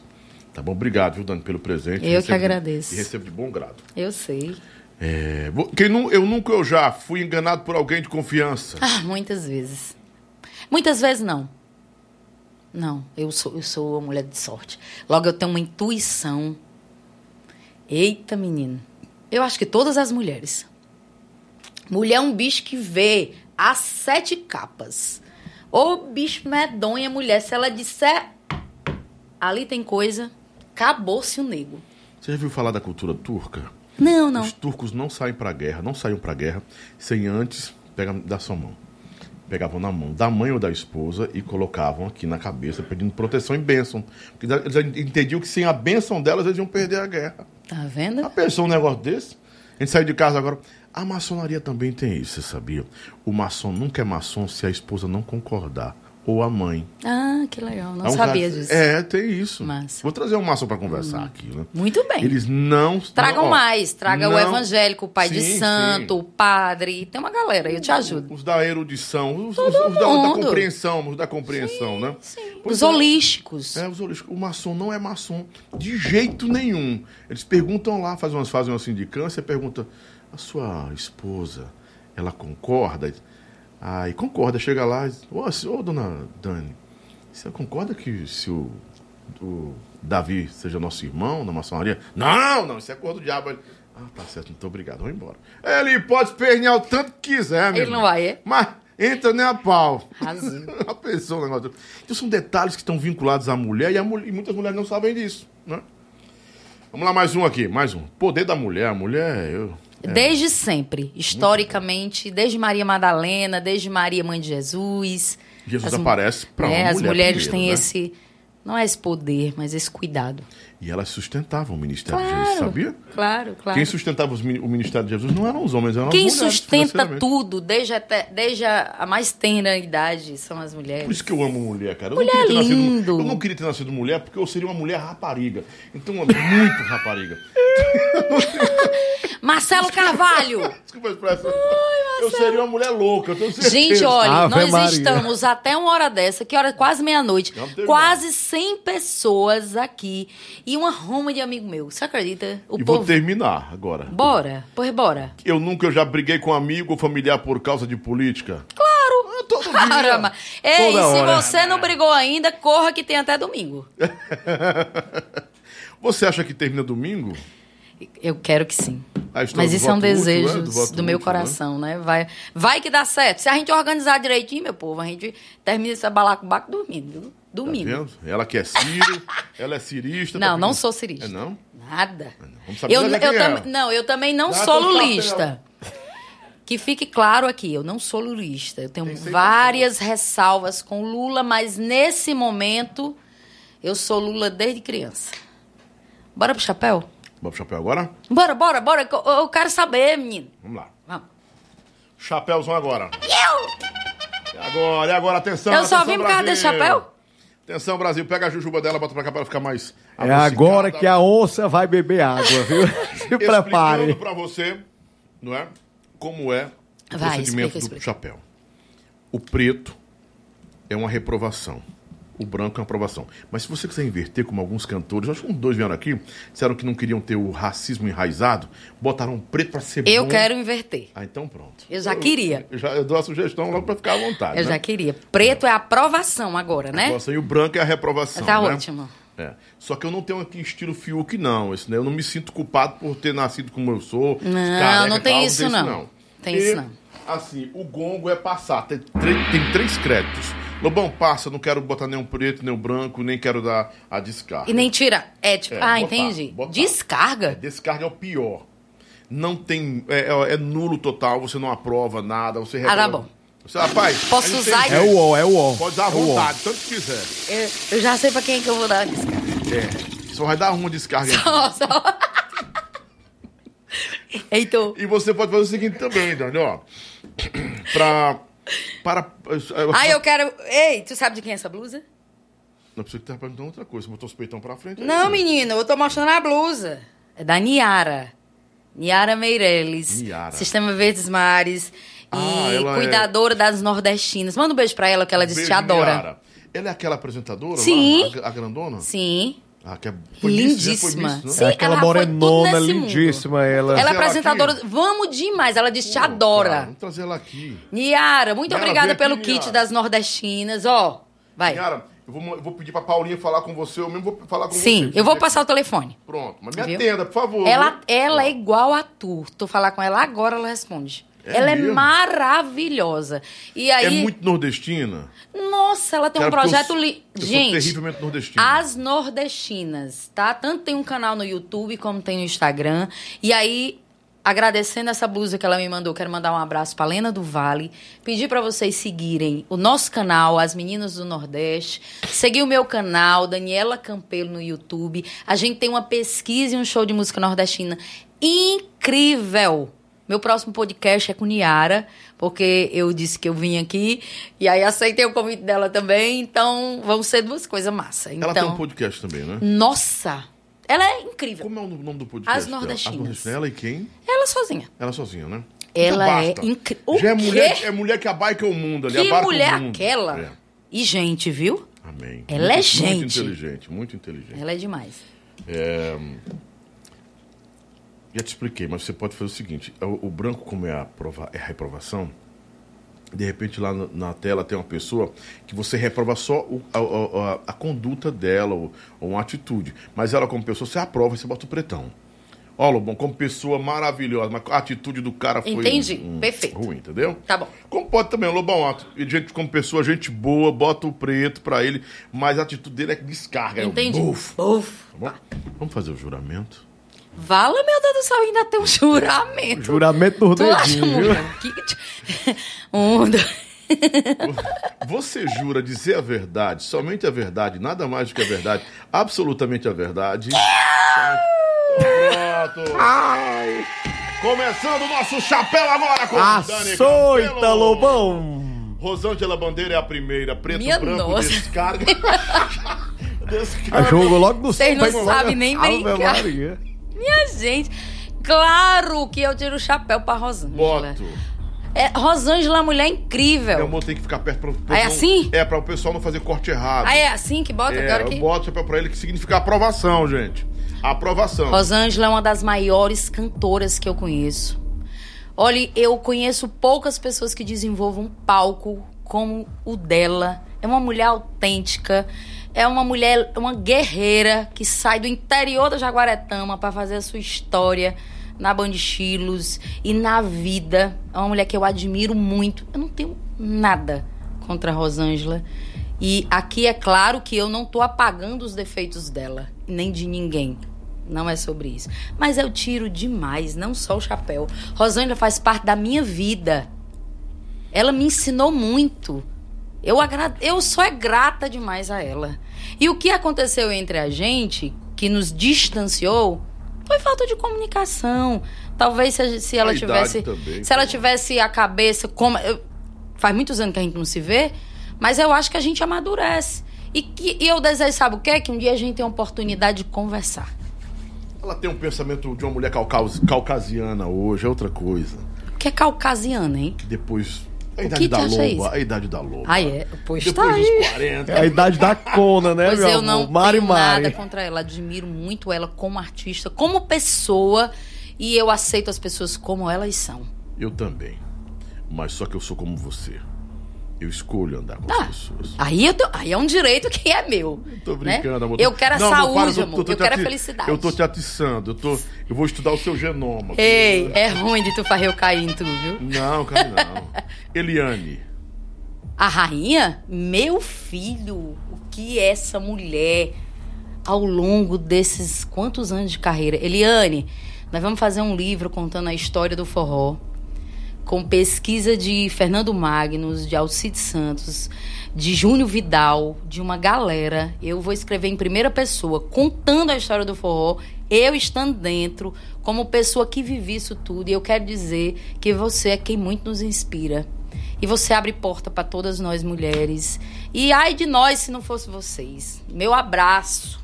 Tá bom? Obrigado, viu, Dani, pelo presente. Eu que Recebo- agradeço. E recebo de bom grado. Eu sei. É, quem nu- eu nunca eu já fui enganado por alguém de confiança. Ah, muitas vezes. Muitas vezes não. Não, eu sou, eu sou uma mulher de sorte. Logo, eu tenho uma intuição. Eita, menino. Eu acho que todas as mulheres. Mulher é um bicho que vê as sete capas. Ô, bicho medonha, mulher. Se ela disser ali tem coisa, acabou-se o nego. Você já viu falar da cultura turca? Não, não. Os turcos não saem pra guerra, não saíam pra guerra sem antes pegar da sua mão. Pegavam na mão da mãe ou da esposa e colocavam aqui na cabeça, pedindo proteção e bênção. Porque eles entendiam que sem a bênção delas eles iam perder a guerra. Tá vendo? Já pensou um negócio desse? A gente saiu de casa agora. A maçonaria também tem isso, você sabia? O maçom nunca é maçom se a esposa não concordar ou a mãe. Ah, que legal. Não É um sabia caso- disso. É, tem isso. Massa. Vou trazer o Márcio para conversar aqui, né? Muito bem. Eles não. Tragam não, ó, mais. Traga o não- evangélico, o pai de Sim, santo, sim. o padre. Tem uma galera, eu te ajudo. Os da erudição, os, Todo os- os da, da compreensão, os da compreensão, né? Pois Os holísticos. É, os holísticos. O maçom não é maçom de jeito nenhum. Eles perguntam lá, fazem, umas, fazem uma sindicância, pergunta, a sua esposa, ela concorda? Aí concorda, chega lá e diz, ô, ô, dona Dani, você concorda que se o, o Davi seja nosso irmão na maçonaria? Não, não, isso é cor do diabo. Ele, ah, tá certo, muito obrigado, vamos embora. Ele pode espernear o tanto que quiser, meu Ele não irmão. vai, é? Mas entra nem a pau. A pessoa, um negócio. Então são detalhes que estão vinculados à mulher e, a mul- e muitas mulheres não sabem disso, né? Vamos lá, mais um aqui, mais um. Poder da mulher, a mulher, eu... é, Desde sempre, historicamente, desde Maria Madalena, desde Maria Mãe de Jesus. Jesus As aparece para né, uma As mulher mulheres primeiro, têm né? esse. Não é esse poder, mas esse cuidado. E elas sustentavam o ministério de Claro. Jesus, sabia? Claro, claro. Quem sustentava os o ministério de Jesus não eram os homens, eram Quem as mulheres. sustenta financeiramente. tudo, desde, até, desde a, mais tenra idade, são as mulheres. Por isso que eu amo mulher, cara. Eu Mulher não lindo. Nascido, eu não queria ter nascido mulher porque eu seria uma mulher rapariga. Então, é muito rapariga. Marcelo Carvalho! Desculpa a expressão. Eu seria uma mulher louca, eu tenho certeza. Gente, olha, Ave nós Maria. estamos até uma hora dessa, que hora? Quase meia-noite. Quase 100 pessoas aqui. E uma roma de amigo meu. Você acredita? O E povo. vou terminar agora. Bora, pois bora. Eu nunca eu já briguei com amigo ou familiar por causa de política. Claro! Todo dia. Caramba. Ei, Toda se hora. você não brigou ainda, corra que tem até domingo. Você acha que termina domingo? Eu quero que sim. Mas isso é um útil, desejo né? Do do, voto meu útil, coração, né? Vai, vai que dá certo. Se a gente organizar direitinho, meu povo, a gente termina esse balacobaco dormindo. viu? Tá Domingo. Ela que é Ciro, ela é cirista. Não, tá não sou cirista. É não? Nada. Vamos saber Eu, já eu é. tam- não, eu também não Dá sou lulista. Que fique claro aqui, eu não sou lulista. Eu tenho várias ressalvas com Lula, mas nesse momento eu sou Lula desde criança. Bora pro chapéu? Bota o chapéu agora? Bora, bora, bora. Eu, eu quero saber, menino. Vamos lá. Vamos. Chapéuzão agora. E agora, e agora, atenção. Eu só atenção, vim por causa desse chapéu? Atenção, Brasil. Pega a jujuba dela, bota pra cá pra ela ficar mais. É agora que a onça vai beber água, viu? Se Explicando prepare. pra você, não é? Como é o Vai, procedimento explica, do explica. chapéu. O preto é uma reprovação. O branco é uma aprovação. Mas se você quiser inverter, como alguns cantores, acho que uns dois vieram aqui, disseram que não queriam ter o racismo enraizado, botaram um preto pra ser Eu bom. quero inverter. Ah, então pronto. Eu já queria. Eu, já, eu dou a sugestão logo pra ficar à vontade. Eu né? já queria. Preto é aprovação agora, né? Nossa, e o branco é a reprovação. Tá né? ótimo. É. Só que eu não tenho aqui estilo Fiuk, não. Esse, né? Eu não me sinto culpado por ter nascido como eu sou. Não, careca, não tem calvo, isso, não. Tem E, isso, não. Assim, o gongo é passar. Tem, tem três créditos. Lobão, passa, não quero botar nenhum preto, nem o branco, nem quero dar a descarga. E nem tira. É tipo. É, ah, botar, entendi. botar. Descarga? Descarga é o pior. Não tem. É, é- é nulo total, você não aprova nada, você Ah, tá bom. Você, rapaz, Posso usar tem e- É o ó, é o ó. Pode dar à É o ó. vontade, tanto que quiser. Eu, eu já sei pra quem é que eu vou dar a descarga. É. Só vai dar uma descarga. aí. Nossa. Heitor. E você pode fazer o seguinte também, Dani, ó. pra. Para. Ah, eu quero. Ei, tu sabe de quem é essa blusa? Não precisa que tá perguntando outra coisa. Você botou os peitão pra frente. aí, Não, né? menino, eu tô mostrando a blusa. É da Niara. Niara Meirelles. Niara. Sistema Verdes Mares. Ah, E é- cuidadora das nordestinas. Manda um beijo pra ela, que ela disse que te adora. Niara. Ela é aquela apresentadora? Sim. Lá, a, a grandona? Sim. Ah, que é, Lindíssima. Miss, né? Sim, É aquela ela foi tudo morenona lindíssima, ela. Ela é apresentadora. aqui. Vamos demais. Ela disse te adora. vamos trazer ela aqui. Niara, muito Niara, obrigada aqui, pelo kit Niara. das nordestinas. Ó, vai. Niara, eu vou, eu vou pedir pra Paulinha falar com você. Eu mesmo vou falar com você. Sim, eu vou passar o telefone. Pronto, mas me Viu? atenda, por favor. Ela, viu? ela é igual a tu. Tu falar com ela agora, ela responde. É ela mesmo? é maravilhosa. E aí, É muito nordestina. nossa, ela tem um Cara, porque projeto eu- li... eu Gente, terrivelmente nordestina. as nordestinas, tá? Tanto tem um canal no YouTube como tem no Instagram. E aí, agradecendo essa blusa que ela me mandou, quero mandar um abraço pra Lena do Vale. Pedir pra vocês seguirem o nosso canal, As Meninas do Nordeste. Seguir o meu canal, Daniela Campelo no YouTube. A gente tem uma pesquisa e um show de música nordestina incrível. Meu próximo podcast é com Niara, porque eu disse que eu vim aqui e aí aceitei o convite dela também, então vão ser duas coisas massa. Então, Ela tem um podcast também, né? nossa, ela é incrível. Como é o nome do podcast? As dela? Nordestinas. As Nordestinas. Ela e quem? Ela sozinha. Ela sozinha, né? Ela Já é O Já é mulher, é mulher que abarca o mundo ali. Que mulher aquela? É. E gente, viu? Amém. Ela é muito, gente. Muito inteligente, muito inteligente. Ela é demais. É, Já te expliquei, mas você pode fazer o seguinte: o, o branco, como é a, prova, é a reprovação, de repente lá na, na tela tem uma pessoa que você reprova só o- a, a- a- conduta dela ou, ou uma atitude. Mas ela, como pessoa, você aprova e você bota o pretão. Ó, Lobão, como pessoa maravilhosa, mas a atitude do cara foi Entendi, hum, perfeito. ruim, entendeu? Tá bom. Como pode também, Lobão, gente como pessoa, gente boa, bota o preto pra ele, mas a atitude dele é descarga. Entendi. É um bufo. Buf. Tá bom? Vamos fazer o juramento? Vala, meu Deus do céu, ainda tem um juramento. Juramento mulher? Que- Um, dois. Você jura dizer a verdade, somente a verdade, nada mais do que a verdade, absolutamente a verdade? Pronto! Começando o nosso chapéu agora com Dani Açoita. Lobão! Rosângela Bandeira é a primeira, preto Minha branco, nossa. descarga. A descarga. jogo logo no Vocês não sabem nem Ave brincar. Minha gente, claro que eu tiro o chapéu pra Rosângela. Boto. É, Rosângela é uma mulher Meu incrível. amor, tem que ficar perto pra, pra Ah, é não- assim? É, pra o pessoal não fazer corte errado. Ah, é assim que bota É, eu aqui? boto chapéu pra ele que significa aprovação, gente. Aprovação. Rosângela é uma das maiores cantoras que eu conheço. Olha, eu conheço poucas pessoas que desenvolvam um palco como o dela. É uma mulher autêntica. É uma mulher, uma guerreira que sai do interior da Jaguaretama para fazer a sua história na Bandichilos e na vida. É uma mulher que eu admiro muito. Eu não tenho nada contra a Rosângela. E aqui é claro que eu não tô apagando os defeitos dela, nem de ninguém. Não é sobre isso. Mas eu tiro demais, não só o chapéu. Rosângela faz parte da minha vida. Ela me ensinou muito. Eu, agra... eu sou é grata demais a ela. E o que aconteceu entre a gente, que nos distanciou, foi falta de comunicação. Talvez se, se ela tivesse. também, se ela pô. tivesse a cabeça como. eu- faz muitos anos que a gente não se vê, mas eu acho que a gente amadurece. E, que, e eu desejo, sabe o quê? Que um dia a gente tenha a oportunidade de conversar. Ela tem um pensamento de uma mulher caucas- caucasiana hoje, é outra coisa. Que é caucasiana, hein? Que depois. A idade que da loba, isso? a idade da loba. Ah, é? Pois Depois tá dos aí. 40. É a idade da Cona, né, Pois meu eu amor? não Mari tenho Mari. nada contra ela. Admiro muito ela como artista, como pessoa. E eu aceito as pessoas como elas são. Eu também. Mas só que eu sou como você. Eu escolho andar com Ah, as pessoas. Aí, eu tô- aí é um direito que é meu. Tô brincando, né? amor. Eu quero a Não, saúde, para, tô- amor. tô- eu quero a felicidade. Eu tô te atiçando. Eu, tô, eu vou estudar o seu genoma. Ei, é ruim de tu fazer eu cair em tu, viu? Não, cara, não. Eliane. A rainha, meu filho, o que essa mulher ao longo desses quantos anos de carreira? Eliane, nós vamos fazer um livro contando a história do forró, com pesquisa de Fernando Magnus, de Alcide Santos, de Júnior Vidal, de uma galera. Eu vou escrever em primeira pessoa, contando a história do forró, eu estando dentro, como pessoa que vivi isso tudo. E eu quero dizer que você é quem muito nos inspira. E você abre porta para todas nós mulheres. E ai de nós se não fosse vocês. Meu abraço.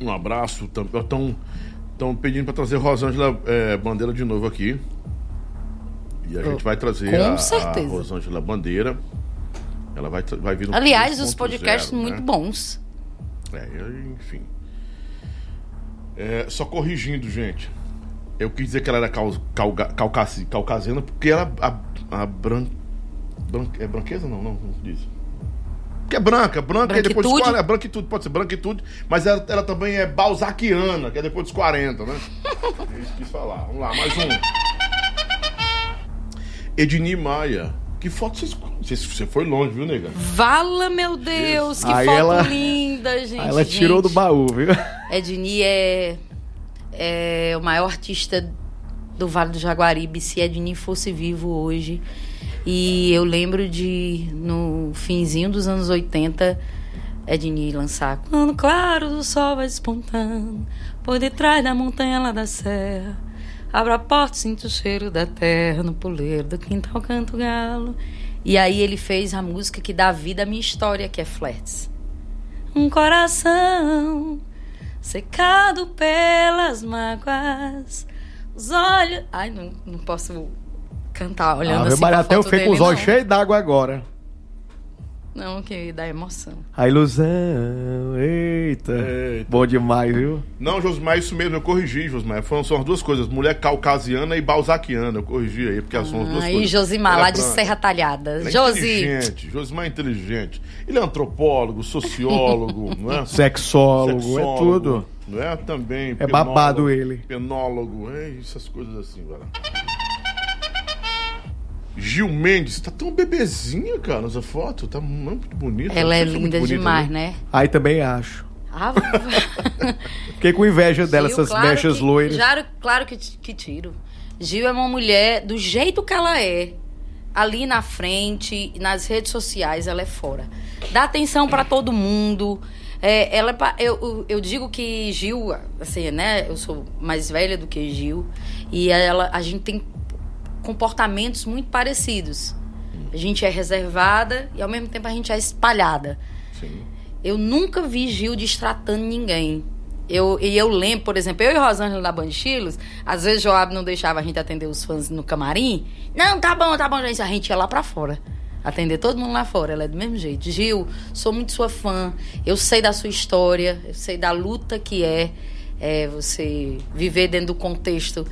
Um abraço. Estão pedindo para trazer Rosângela é, Bandeira de novo aqui. E a gente vai trazer Com a, a certeza. Rosângela Bandeira. Ela vai, vai vir no Aliás, 2.0, os podcasts né? muito bons. É, enfim. É, só corrigindo, gente. Eu quis dizer que ela era cau, cauga- caucasi- caucasiana porque ela a, a bran, bran- é branqueza não, não, não diz. Que é branca, branca e depois dos Branquitude? 40, é branquitude, pode ser branquitude, mas ela, ela também é balzaquiana, que é depois dos 40, né? É isso que quis falar. Vamos lá, mais um. Edni Maia. Que foto vocês. Você foi longe, viu, nega? Vala, meu Deus, que Aí foto ela- linda, gente. Aí ela tirou do Gente, baú, viu? Edni é, é o maior artista do Vale do Jaguaribe. Se Edni fosse vivo hoje. E eu lembro de, no finzinho dos anos 80, Edni lançar Quando claro o sol vai despontando, por detrás da montanha lá da serra. Abra a porta, sinto o cheiro da terra, no puleiro do quintal canto galo. E aí ele fez a música que dá vida à minha história, que é Flats. Um coração secado pelas mágoas, os olhos... Ai, não, não posso cantar olhando Ave assim Maria, pra até eu fiquei com os olhos cheios d'água agora. Não, que dá emoção. A ilusão, eita. Eita. Bom demais, viu? Não, Josmar, isso mesmo, eu corrigi, Josmar. Foram, são as duas coisas, mulher caucasiana e balzaquiana. Eu corrigi aí, porque são as duas Aí, coisas. Josimar, Ela lá de branca. Serra Talhada. É Josi, inteligente, Josimar é inteligente. Ele é antropólogo, sociólogo, não é? Sexólogo, é Sexólogo, tudo. Não é? Também. É babado ele. Penólogo, é essas coisas assim, velho. Gil Mendes, tá tão bebezinha, cara, nessa foto. Tá muito bonita. ela é linda bonita, demais, né? Aí também acho. Ah, Fiquei com inveja dela, Gil, essas claro mechas que- loiras. Claro, claro que, que tiro. Gil é uma mulher do jeito que ela é. Ali na frente, nas redes sociais, ela é fora. Dá atenção pra todo mundo. É, ela é eu, eu digo que Gil, assim, né? Eu sou mais velha do que Gil. E ela, a gente tem comportamentos muito parecidos. A gente é reservada e ao mesmo tempo a gente é espalhada. Sim. Eu nunca vi Gil destratando ninguém. Eu, e eu lembro, por exemplo, eu e Rosângela da Band Chilos, às vezes Joab não deixava a gente atender os fãs no camarim. Não, tá bom, tá bom, gente. A gente ia lá pra fora. Atender todo mundo lá fora. Ela é do mesmo jeito. Gil, sou muito sua fã. Eu sei da sua história. Eu sei da luta que é, é você viver dentro do contexto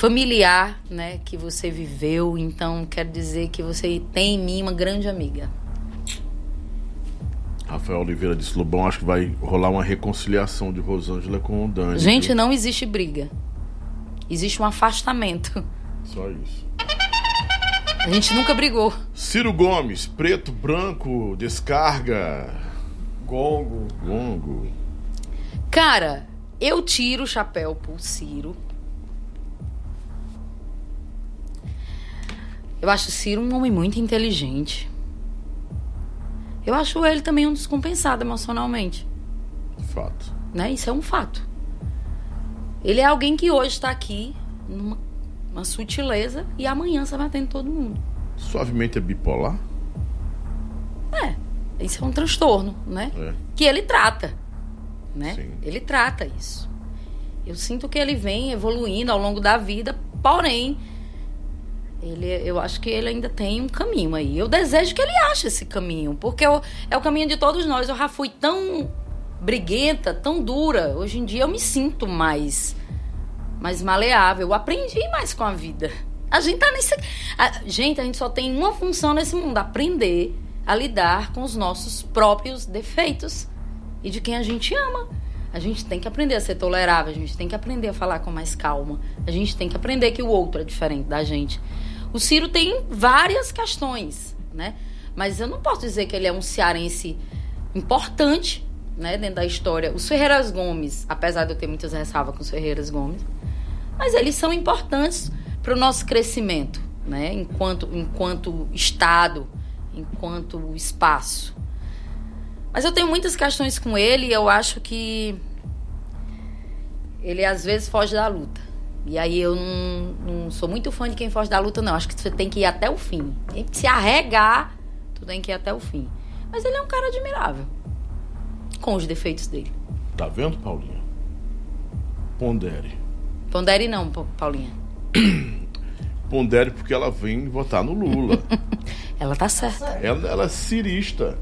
familiar, né, que você viveu. Então, quero dizer que você tem em mim uma grande amiga. Rafael Oliveira disse: Lobão, acho que vai rolar uma reconciliação de Rosângela com o Dani. Gente, viu? não existe briga. Existe um afastamento. Só isso. A gente nunca brigou. Ciro Gomes, preto, branco, descarga, Gongo. longo. Cara, eu tiro o chapéu pro Ciro. Eu acho o Ciro um homem muito inteligente. Eu acho ele também um descompensado emocionalmente. Fato. né? Isso é um fato. Ele é alguém que hoje está aqui numa uma sutileza e amanhã você vai atender todo mundo. Suavemente é bipolar? É, isso é um transtorno, né? É. Que ele trata, né? Sim. Ele trata isso. Eu sinto que ele vem evoluindo ao longo da vida, porém, ele, eu acho que ele ainda tem um caminho aí. Eu desejo que ele ache esse caminho, porque eu- é o caminho de todos nós. Eu já fui tão briguenta, tão dura. Hoje em dia eu me sinto mais, mais maleável. Eu aprendi mais com a vida. A gente tá nesse. a- gente, a gente só tem uma função nesse mundo: aprender a lidar com os nossos próprios defeitos e de quem a gente ama. A gente tem que aprender a ser tolerável, a gente tem que aprender a falar com mais calma, a gente tem que aprender que o outro é diferente da gente. O Ciro tem várias questões, né? Mas eu não posso dizer que ele é um cearense importante, né, dentro da história. Os Ferreiras Gomes, apesar de eu ter muitas ressalvas com os Ferreiras Gomes, mas eles são importantes para o nosso crescimento, né? Enquanto, enquanto Estado, enquanto espaço. Mas eu tenho muitas questões com ele e eu acho que ele às vezes foge da luta. E aí eu não, não sou muito fã de quem foge da luta, não. Acho que você tem que ir até o fim. Se arregar, tu tem que ir até o fim. Mas ele é um cara admirável. Com os defeitos dele. Tá vendo, Paulinha? Pondere. Pondere não, Pa- Paulinha. Pondere porque ela vem votar no Lula. Ela tá certa. ela, ela é cirista.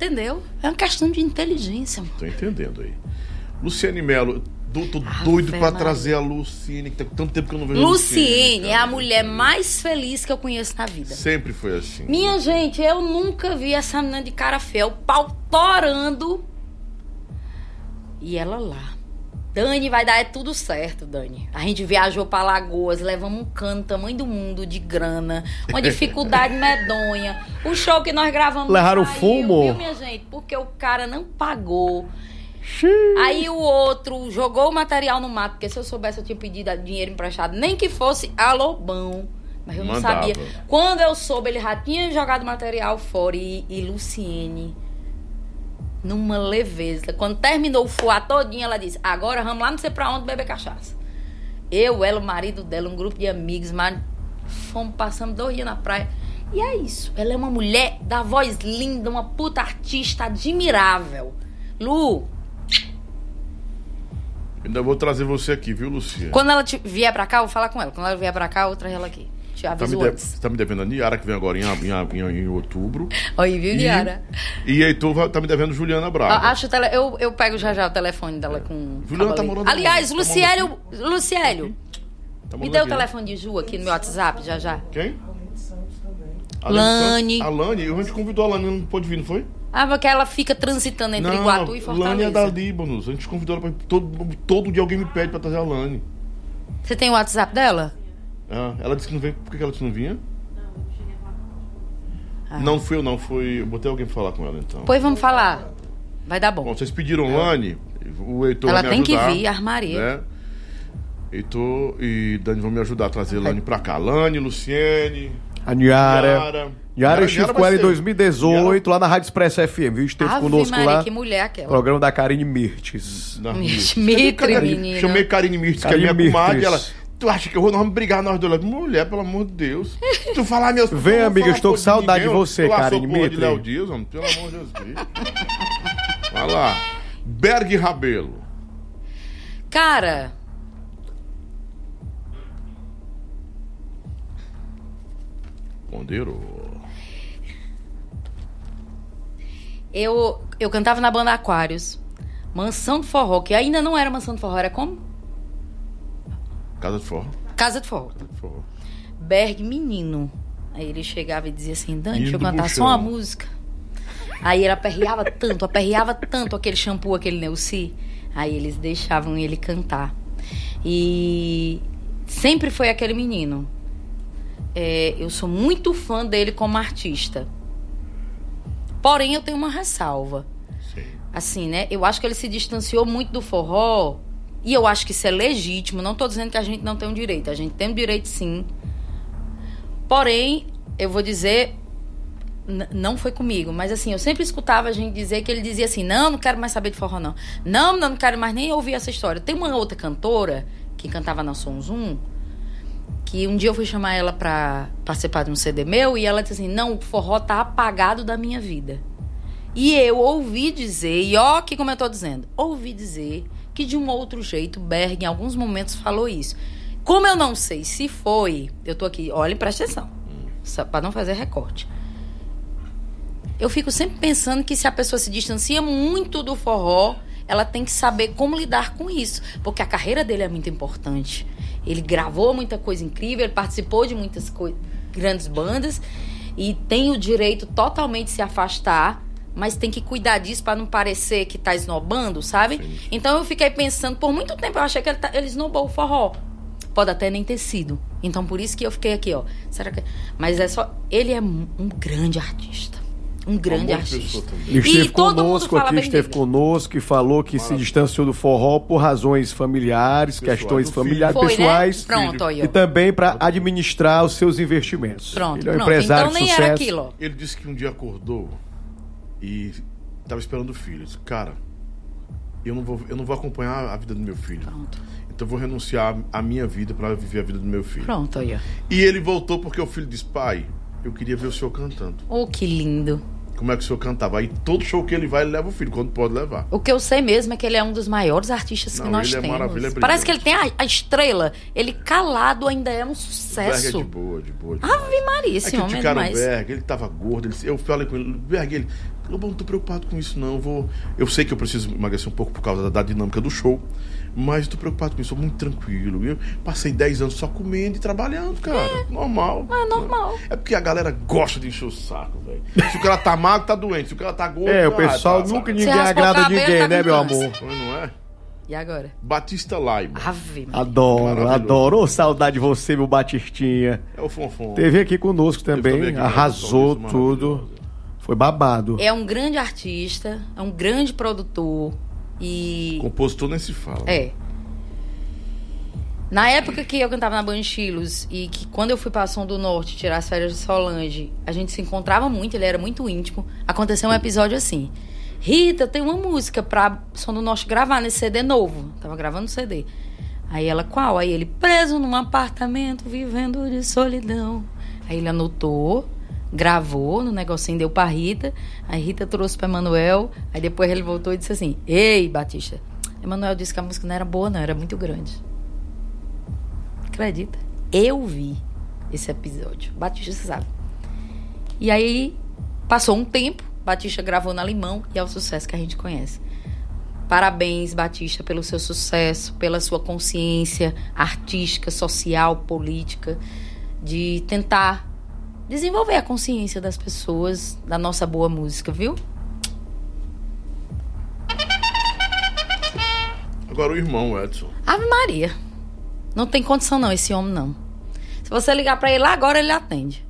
Entendeu? É uma questão de inteligência, mano. Tô entendendo aí. Luciane Melo, tô, doido pra Maria. trazer a Luciene, que tá com tanto tempo que eu não vejo a Luciene é a mulher mais feliz que eu conheço na vida. Sempre foi assim. Minha gente, eu nunca vi essa menina de cara feia, o pau torando. E ela lá. Dani, vai dar é tudo certo, Dani. A gente viajou pra Lagoas, levamos um cano tamanho do mundo de grana, uma dificuldade medonha. O show que nós gravamos Levaram saiu, fumo? Viu, minha gente? Porque o cara não pagou. Aí o outro jogou o material no mato, porque se eu soubesse eu tinha pedido dinheiro emprestado, nem que fosse a Lobão. Mas eu não Mandava. sabia. Quando eu soube, ele já tinha jogado material fora e, e Luciene numa leveza. Quando terminou o fuá todinho, ela disse: Agora vamos lá, não sei pra onde beber cachaça. Eu, ela, o marido dela, um grupo de amigos, mas fomos passando dois dias na praia. E é isso. Ela é uma mulher da voz linda, uma puta artista admirável. Lu, Ainda vou trazer você aqui, viu, Lucia? quando ela vier pra cá, eu vou falar com ela. Quando ela vier pra cá, eu vou trazer ela aqui. Te Tá me, aviso de- antes. você tá me devendo a Niara, que vem agora em, em, em, em outubro. Oi, viu, E- Diara? E Heitor vai- tá me devendo Juliana Ah, Braga. Acho o tele... eu, eu pego já já o telefone dela com. Juliana tá morando Aliás? Tá Luciélio, Luciélio, Tá me dê o telefone de Ju aqui no meu WhatsApp já já. Quem? Lani. A Lani, a gente convidou a Lani, não pôde vir, não foi? Ah, porque ela fica transitando entre não, Iguatu e Lani Fortaleza. é da Líbanos. A gente convidou ela pra. Todo, todo dia alguém me pede pra trazer a Lani. Você tem o WhatsApp dela? Ah, ela disse que não vem. Por que que ela disse que não vinha? Não, eu não cheguei a falar. Ah. Não fui eu, não. Foi. Eu botei alguém pra falar com ela então. Pois vamos falar. Vai dar bom. Bom, vocês pediram Lani, o Heitor Ela vai me tem que ajudar, vir, armaria. Né? Heitor e Dani vão me ajudar a trazer Lani pra cá. Lani, Luciene, A Niara. Niara, eu estive Yara com vai ela em ser- 2018, lá na Rádio Expresso FM, viu? Esteve Ave conosco Maria, lá. que mulher aquela. Programa da Karine Mirtes. Na Mitre, menino. Chamei Karine Mirtz, que é Karine minha comadre, e ela. Tu acha que eu vou, nós vamos brigar nós dois? Mulher, pelo amor de Deus. Tu falar meus Vem, amiga, falar eu estou com porra de saudade ninguém, de você, eu lá sou Karine porra de Mitre. Léo Dias, homem, pelo amor de Deus. Vai lá. Berg Rabelo. Cara, Ponderou. eu, eu cantava na banda Aquários. Mansão do Forró, que ainda não era Mansão do Forró, era como? Casa de forró. Casa de Forró. Casa de forró. Berg Menino. Aí ele chegava e dizia assim, Dani, deixa eu cantar buchão. só uma música. Aí ele aperreava tanto, aperreava tanto aquele shampoo, aquele Neuci. Aí eles deixavam ele cantar. E sempre foi aquele menino. É, eu sou muito fã dele como artista. Porém, eu tenho uma ressalva. Sim. Assim, né? Eu acho que ele se distanciou muito do forró. E eu acho que isso é legítimo. Não tô dizendo que a gente não tem o direito. A gente tem o direito, sim. Porém, eu vou dizer, não foi comigo, mas assim, eu sempre escutava a gente dizer que ele dizia assim: não, não quero mais saber de forró, não. Não, não, não quero mais nem ouvir essa história. Tem uma outra cantora que cantava na Som Zoom, que um dia eu fui chamar ela pra participar de um CD meu e ela disse assim: não, o forró tá apagado da minha vida. E eu ouvi dizer, e ó, que como eu tô dizendo, ouvi dizer que de um outro jeito Berg em alguns momentos falou isso. Como eu não sei se foi, eu tô aqui, olha, presta atenção, pra não fazer recorte. Eu fico sempre pensando que se a pessoa se distancia muito do forró, ela tem que saber como lidar com isso, porque a carreira dele é muito importante. Ele gravou muita coisa incrível, ele participou de muitas grandes bandas e tem o direito totalmente de se afastar, mas tem que cuidar disso para não parecer que tá esnobando, sabe? Sim. Então eu fiquei pensando, por muito tempo eu achei que ele, tá, ele esnobou o forró. Pode até nem ter sido. Então por isso que eu fiquei aqui, ó. Será que. Mas é só. Ele é um grande artista. Um grande artista. Ele esteve E conosco aqui, esteve dele. conosco e falou que se Maravilha. distanciou do forró por razões familiares, Pessoal, questões familiares, Foi, pessoais. né? Pronto, aí. E também para administrar os seus investimentos. Pronto, Ele é um pronto. empresário Então de nem sucesso. era aquilo, ó. Ele disse que um dia acordou e tava esperando o filho. Eu disse, cara, eu não vou, eu não vou acompanhar a vida do meu filho. Pronto. Então eu vou renunciar à minha vida para viver a vida do meu filho. Pronto, aí, ó. E ele voltou porque o filho disse, pai, eu queria ver o senhor cantando. Oh, que lindo. Como é que o senhor cantava? Aí todo show que ele vai, ele leva o filho, quando pode levar. O que eu sei mesmo é que ele é um dos maiores artistas que Não, nós ele é temos. maravilha, é Parece que ele tem a, a estrela. Ele calado ainda é um Berg é sucesso. de boa, de boa. demais. Ave Maria, esse homem é o demais. Berg, ele tava gordo. Ele, eu falei com ele, Berg, ele, eu não tô preocupado com isso, não. Eu, vou, eu sei que eu preciso emagrecer um pouco por causa da, da dinâmica do show, mas tô preocupado com isso, sou muito tranquilo. Eu passei 10 anos só comendo e trabalhando, cara. Normal. É normal. É porque a galera gosta de encher o saco, velho. Se o cara tá magro, tá doente. Se o cara tá gordo, É, o ah, pessoal tá, nunca sabe? ninguém agrada cabelo, ninguém, tá né, meu amor? Não é? E agora? Batista Laima. Ave Maria. Adoro, adoro. Ô, saudade de você, meu Batistinha. É o Fonfon. Teve aqui conosco também, também aqui, arrasou uma tudo. Foi babado. É um grande artista, é um grande produtor. E. Compositor nem se fala. É. Na época que eu cantava na Banchilos e que quando eu fui pra Som do Norte tirar as férias de Solange, a gente se encontrava muito, ele era muito íntimo. Aconteceu um episódio assim. Rita, tem uma música pra Som do Norte gravar nesse CD novo. Tava gravando o CD. Aí ela, qual? Aí ele, preso num apartamento, vivendo de solidão. Aí ele anotou, gravou no negocinho, deu pra Rita. Aí Rita trouxe pra Emanuel. Aí depois ele voltou e disse assim: Ei, Batista. Emanuel disse que a música não era boa, não, era muito grande. Acredita? Eu vi esse episódio. Batista sabe. E aí passou um tempo, Batista gravou na Limão e é o sucesso que a gente conhece. Parabéns, Batista, pelo seu sucesso, pela sua consciência artística, social, política, de tentar desenvolver a consciência das pessoas da nossa boa música, viu? Agora o irmão, Edson. Ave Maria. Não tem condição não esse homem não. Se você ligar pra ele lá agora ele atende.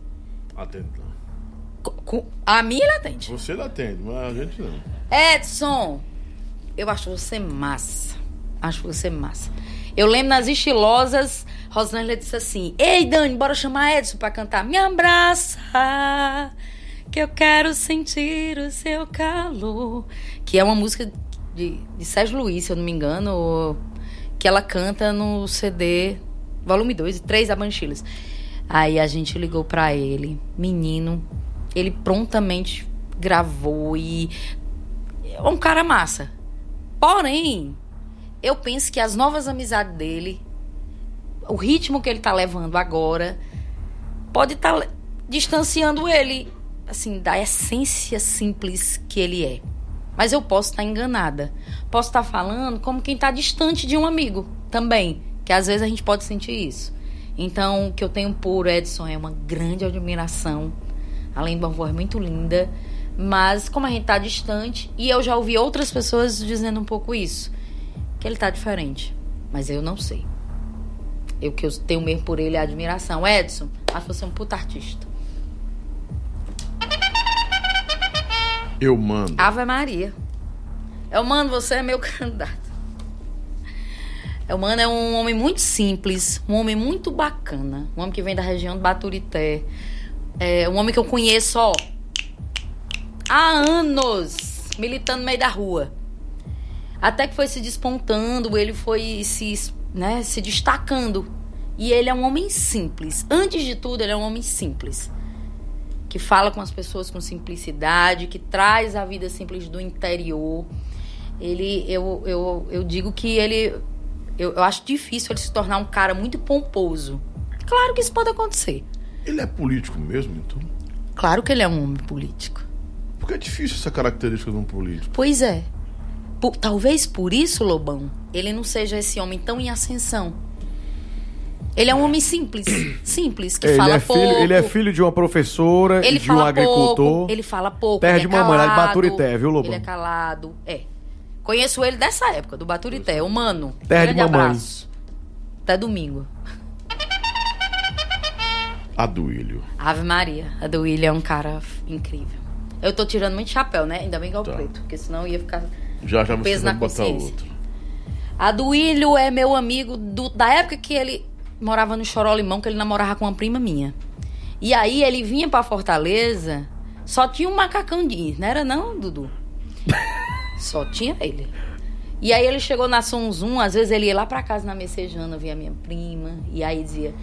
Co- A mim ele atende. Você não atende, mas a gente não. Edson, eu acho você massa. Acho você massa. Eu lembro nas estilosas, Rosângela disse assim: Ei, Dani, bora chamar Edson pra cantar. Me abraça, que eu quero sentir o seu calor. Que é uma música de, de Sérgio Luiz, se eu não me engano, que ela canta no CD volume 2 e 3 da Banchilas. Aí a gente ligou pra ele, menino, ele prontamente gravou e é um cara massa. Porém, eu penso que as novas amizades dele, o ritmo que ele tá levando agora, pode estar distanciando ele, assim, da essência simples que ele é. Mas eu posso estar enganada. Posso estar falando como quem está distante de um amigo também. Que às vezes a gente pode sentir isso. Então, o que eu tenho por Edson é uma grande admiração. Além de uma voz muito linda. Mas como a gente tá distante, e eu já ouvi outras pessoas dizendo um pouco isso. Que ele tá diferente. Mas eu não sei. Eu que eu tenho mesmo por ele é admiração. Edson, acho você um puta artista. Eu mando. Ave Maria. Eu mando, você é meu candidato. Eu mando é um homem muito simples, um homem muito bacana, um homem que vem da região do Baturité. É um homem que eu conheço, ó, há anos, militando no meio da rua. Até que foi se despontando, ele foi se, né, se destacando. E ele é um homem simples. Antes de tudo, ele é um homem simples que fala com as pessoas com simplicidade, que traz a vida simples do interior. Ele, eu, eu, eu digo que ele, eu, eu acho difícil ele se tornar um cara muito pomposo. Claro que isso pode acontecer. Ele é político mesmo, então? Claro que ele é um homem político. Porque é difícil essa característica de um político. Pois é. Por- talvez por isso, Lobão, ele não seja esse homem tão em ascensão. Ele é um homem simples, simples, que ele, fala é pouco. filho, ele é filho de uma professora Ele e de um agricultor. pouco, ele fala pouco. Terra ele de é mamãe, lá de Baturité, viu, Lobão? Ele é calado. É. Conheço ele dessa época, do Baturité, o Mano. Terra de mamãe. abraço. Até domingo. A Duílio. Ave Maria. A do William é um cara incrível. Eu tô tirando muito chapéu, né? Ainda bem que é o Tá. preto, porque senão ia ficar. Já já você Peso vai na botar consciência. outro. A do é meu amigo do- da época que ele morava no Chorolimão, que ele namorava com uma prima minha. E aí ele vinha pra Fortaleza, só tinha um macacão de não era não, Dudu? só tinha ele. E aí ele chegou na Som Zoom, às vezes ele ia lá pra casa na Messejana, via minha prima, e aí dizia,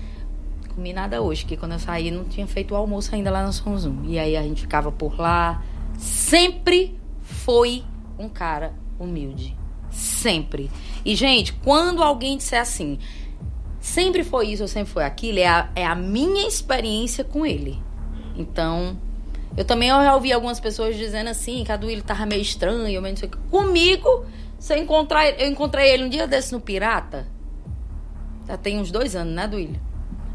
comi nada hoje, que quando eu saí não tinha feito o almoço ainda lá na Som Zoom. E aí a gente ficava por lá. Sempre foi um cara humilde. Sempre. E, gente, quando alguém disser assim, sempre foi isso ou sempre foi aquilo, é a, é a minha experiência com ele. Então, eu também já ouvi algumas pessoas dizendo assim, que a do ele tava meio estranho, meio não sei o quê. Comigo, se eu encontrar eu encontrei ele um dia desse no Pirata. Já tem uns dois anos, né, Duílio?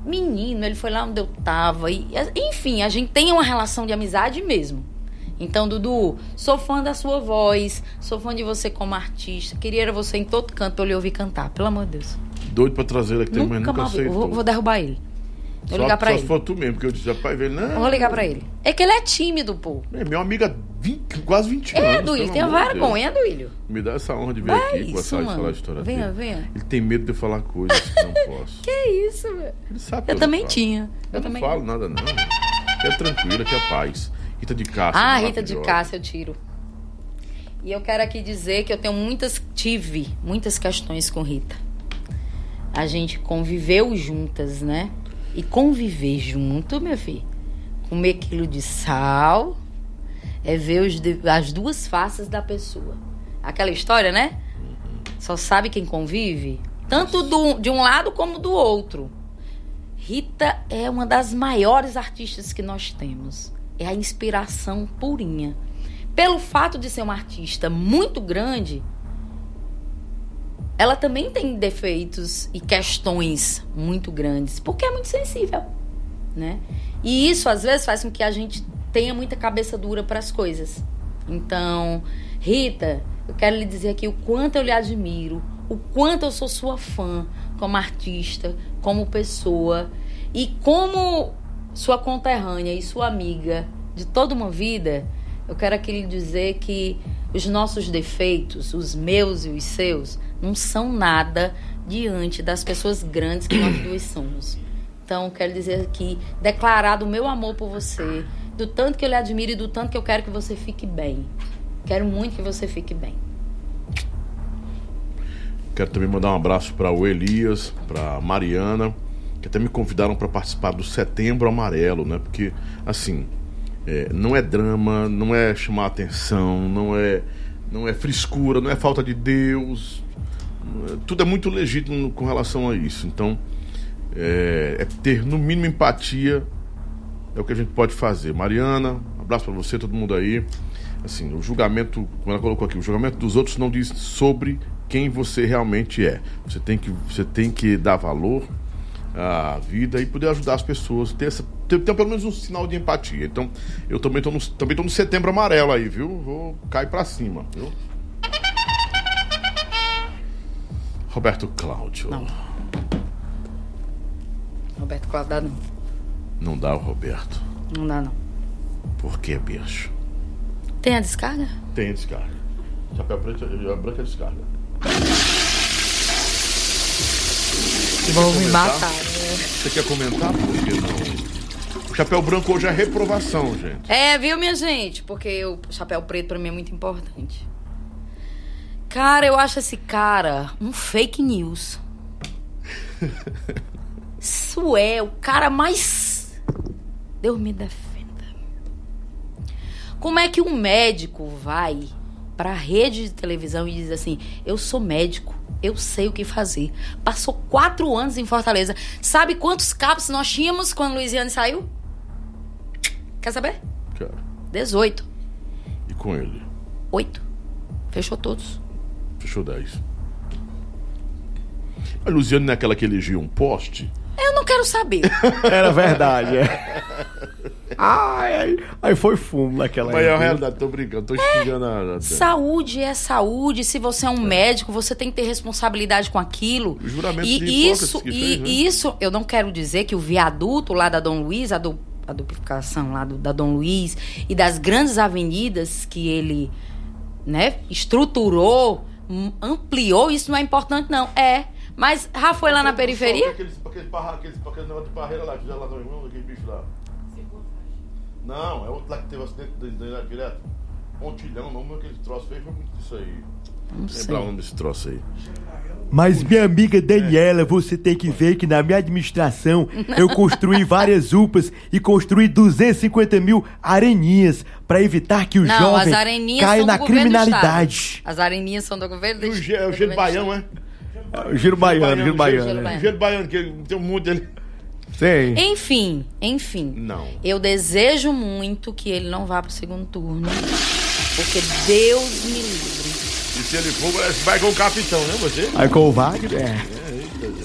Menino, ele foi lá onde eu tava. E, enfim, a gente tem uma relação de amizade mesmo. Então, Dudu, sou fã da sua voz, sou fã de você como artista. Queria era você em todo canto pra eu lhe ouvir cantar, pelo amor de Deus. Doido pra trazer ele aqui, mas nunca mais- aceitou. vou, vou derrubar ele. Vou só ligar pra só ele. se for tu mesmo, porque eu disse, rapaz, velho, não. Vou ligar pra ele. É que ele é tímido, pô. É, meu amigo há 20, quase 20 anos. É, Duílio, de vergonha, Duílio. Deus. Me dá essa honra de vir Vai aqui, isso, conversar e falar a história Venha, dele. venha. Ele tem medo de eu falar coisas que não posso. Que isso, velho. Ele sabe que Eu não também falo. tinha. Eu, Eu, também. não falo nada, não. Que é tranquila, que é paz. Rita de Cássia. Ah, Rita de. Cássia, eu tiro. E eu quero aqui dizer que eu tenho muitas, tive muitas questões com Rita. A gente conviveu juntas, né? E conviver junto, meu filho, com meio quilo de sal, é ver os as duas faces da pessoa. Aquela história, né? Só sabe quem convive, tanto do- de um lado como do outro. Rita é uma das maiores artistas que nós temos. É a inspiração purinha. Pelo fato de ser uma artista muito grande, ela também tem defeitos e questões muito grandes, porque é muito sensível, né? E isso às vezes faz com que a gente tenha muita cabeça dura para as coisas. Então, Rita, eu quero lhe dizer aqui o quanto eu lhe admiro, o quanto eu sou sua fã como artista, como pessoa e como sua conterrânea e sua amiga de toda uma vida. Eu quero aqui lhe dizer que os nossos defeitos, os meus e os seus, não são nada diante das pessoas grandes que nós duas somos. Então, quero dizer aqui, declarado o meu amor por você, do tanto que eu lhe admiro e do tanto que eu quero que você fique bem. Quero muito que você fique bem. Quero também mandar um abraço para o Elias, para Mariana, que até me convidaram para participar do Setembro Amarelo, né? Porque, assim, é, não é drama, não é chamar atenção, não é, não é frescura, não é falta de Deus. Tudo é muito legítimo com relação a isso. Então, é, é ter no mínimo empatia é o que a gente pode fazer. Mariana, abraço para você, todo mundo aí. Assim, o julgamento, como ela colocou aqui, o julgamento dos outros não diz sobre quem você realmente é. Você tem que, você tem que dar valor à vida e poder ajudar as pessoas, ter, essa, ter, ter pelo menos um sinal de empatia. Então, eu também estou no, também tô no setembro amarelo aí, viu? Vou cair para cima, viu? Roberto Cláudio. Não. Roberto Cláudio dá não. Não dá o Roberto. Não dá não. Por que, bicho? Tem a descarga? Tem descarga. Chapéu preto e branca é Vão me matar. né? Você quer comentar? Por que não? O chapéu branco hoje é reprovação, gente. É, viu, minha gente? Porque o chapéu preto pra mim é muito importante. Cara, eu acho esse cara um fake news. Isso é o cara mais. Deus me defenda. Como é que um médico vai pra rede de televisão e diz assim: Eu sou médico, eu sei o que fazer. Passou quatro anos em Fortaleza. Sabe quantos cabos nós tínhamos quando Luiziane saiu? Quer saber? Cara. 18. E com ele? 8. Fechou todos. Fechou 10. A Luciane não é aquela que elegia um poste? Eu não quero saber. Era verdade, é. Ai, aí foi fumo naquela Mas é a realidade, tô brincando, tô xingando a. a- saúde é saúde. Se você é um médico, você tem que ter responsabilidade com aquilo. O juramento de e Hipócrates isso, que e fez, né? isso, eu não quero dizer que o viaduto lá da Dom Luiz, a, du, a duplicação lá do, da Dom Luiz e das grandes avenidas que ele, né, estruturou, hum, ampliou, isso não é importante não. É, mas já foi lá na periferia? Aqueles, aqueles, barra, aqueles, aqueles negócio de barreira lá, que fizeram lá no irmão, aquele bicho lá. Não, é outro lá que teve acidente de- de- direto. Pontilhão, o nome daquele troço fez foi muito disso aí. Não Lembrar sei. o nome desse troço aí. Mas minha amiga Daniela, você tem que ver que na minha administração eu construí várias UPAs e construí 250 mil areninhas pra evitar que o Não, jovem as areninhas caia são na do governo do criminalidade. estado. As areninhas são do governo do E o, Ge- é o do Gelo governo do Baiano, é? Giro baiano, giro Gelo baiano. Gelo é. baiano. Gelo Baiano, que tem um monte dele. Sim. Enfim, enfim. Não. Eu desejo muito que ele não vá pro segundo turno. Porque Deus me livre. E se ele for, vai com o capitão, né, você? Aí com o Wagner, é.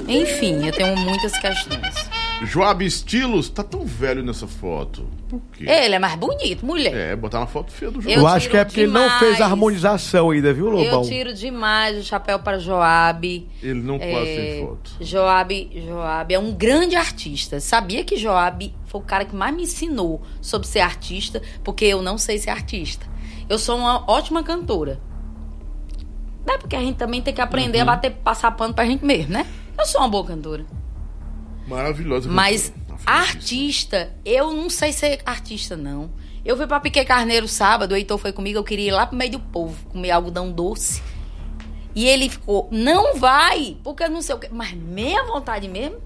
Enfim, eu tenho muitas questões. Joab Estilos tá tão velho nessa foto. Por quê? Ele é mais bonito, mulher. É, botar na foto feia do Joab. Eu Eu, acho que é porque ele não fez demais. a harmonização ainda, viu, Lobão? Eu tiro demais o chapéu para Joab. Ele não quase É, tem foto. Joab, Joab é um grande artista. Sabia que Joab foi o cara que mais me ensinou sobre ser artista, porque eu não sei ser artista. Eu sou uma ótima cantora. Não é porque a gente também tem que aprender a Uhum. bater, passar pano pra gente mesmo, né? Eu sou uma boa cantora. Maravilhosa. Mas. Artista, eu não sei ser artista, não. Eu fui pra Piquet Carneiro sábado, o Heitor foi comigo, eu queria ir lá pro meio do povo, comer algodão doce. E ele ficou, não vai, porque não sei o quê. Mas meia vontade mesmo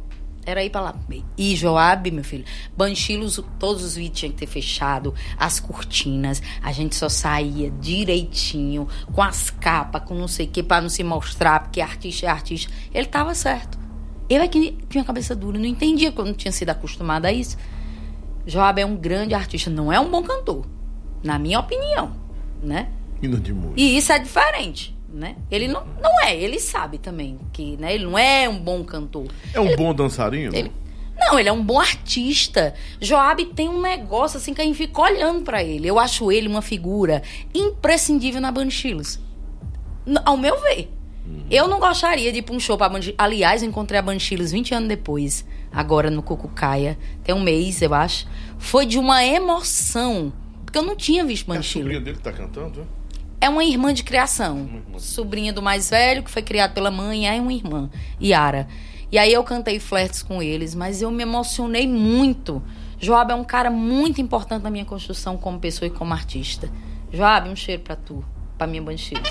era ir pra lá. E Joab, meu filho, Banchilos, todos os vídeos tinham que ter fechado, as cortinas, a gente só saía direitinho, com as capas, com não sei o que, pra não se mostrar, porque artista é artista. Ele tava certo. Eu é que tinha cabeça dura, não entendia quando não tinha sido acostumada a isso. Joab é um grande artista, não é um bom cantor, na minha opinião, né? Hino de música. E isso é diferente, né? Ele não, não é, ele sabe também que, né? Ele não é um bom cantor. É um bom dançarino? Ele, não, ele é um bom artista. Joab tem um negócio assim que a gente fica olhando pra ele. Eu acho ele uma figura imprescindível na Banchilos. Ao meu ver. Eu não gostaria de ir pra um show pra Banchilos. Aliás, eu encontrei a Banchilos 20 anos depois, agora no Cucucaia. Tem um mês, eu acho. Foi de uma emoção. Porque eu não tinha visto É a Banchilos. sobrinha dele que tá cantando, é? É uma irmã de criação. Sobrinha do mais velho, que foi criado pela mãe, é uma irmã, Yara. E aí eu cantei flertes com eles, mas eu me emocionei muito. Joab é um cara muito importante na minha construção como pessoa e como artista. Joab, um cheiro pra tu, pra minha Banchilos.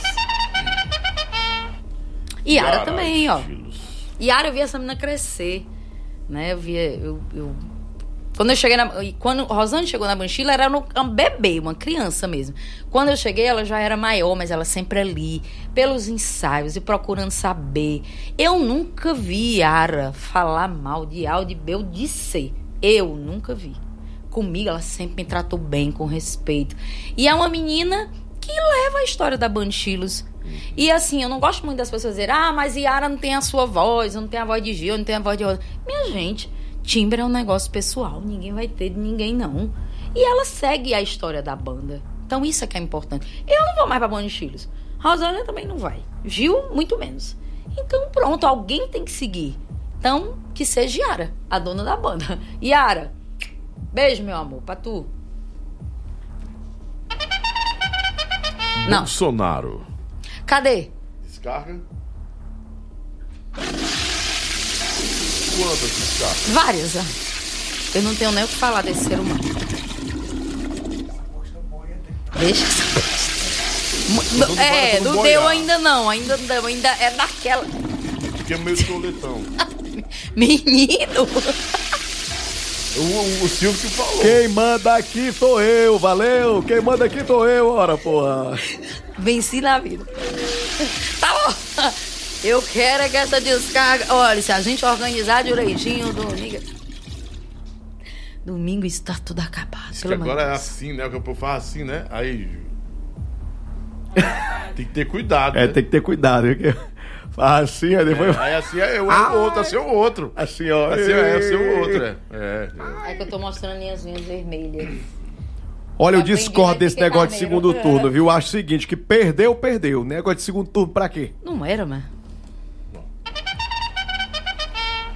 E Yara Yara também, ó. Estilos. Yara, eu vi essa menina crescer, né? Eu via, eu, eu- quando eu cheguei na, quando Rosane chegou na Banchila, era no- um bebê, uma criança mesmo. Quando eu cheguei, ela já era maior, mas ela sempre ali, pelos ensaios e procurando saber. Eu nunca vi Yara falar mal de A ou de B ou de C. Eu nunca vi. Comigo, ela sempre me tratou bem, com respeito. E é uma menina que leva a história da Banchilos. E assim, eu não gosto muito das pessoas dizerem, ah, mas Yara não tem a sua voz, não tem a voz de Gil, não tem a voz de Rosa. Minha gente, timbre é um negócio pessoal, ninguém vai ter de ninguém, não. E ela segue a história da banda. Então isso é que é importante. Eu não vou mais pra Banchilos. Rosânia também não vai. Gil, muito menos. Então pronto, alguém tem que seguir. Então, que seja Yara, a dona da banda. Yara, beijo, meu amor, pra tu. Não, Bolsonaro. cadê? Descarga. Quantas descargas? Várias. Eu não tenho nem o que falar desse ser humano. Deixa essa Todo É, não boiar. deu ainda não, ainda não deu, ainda é daquela. Que é meio toletão. Menino! O, o, o Silvio que falou. Quem manda aqui sou eu, valeu? Quem manda aqui sou eu, ora, porra. Venci na vida. Tá bom. Eu quero é que essa descarga. Olha, se a gente organizar direitinho, domingo. Domingo está tudo acabado. Diz que agora é assim, né? O que o povo faz assim, né? Aí. Tem que ter cuidado. É, né? tem que ter cuidado. viu? Assim, aí depois. Aí assim é o, é o outro, assim é o outro. Assim, ó. Assim é, assim é o outro, é. É, é. É que eu tô mostrando minhas unhas vermelhas. Olha, eu Aprendi discordo desse negócio de segundo turno, viu? Acho o seguinte, que perdeu, perdeu. Negócio de segundo turno pra quê? Não era, mas.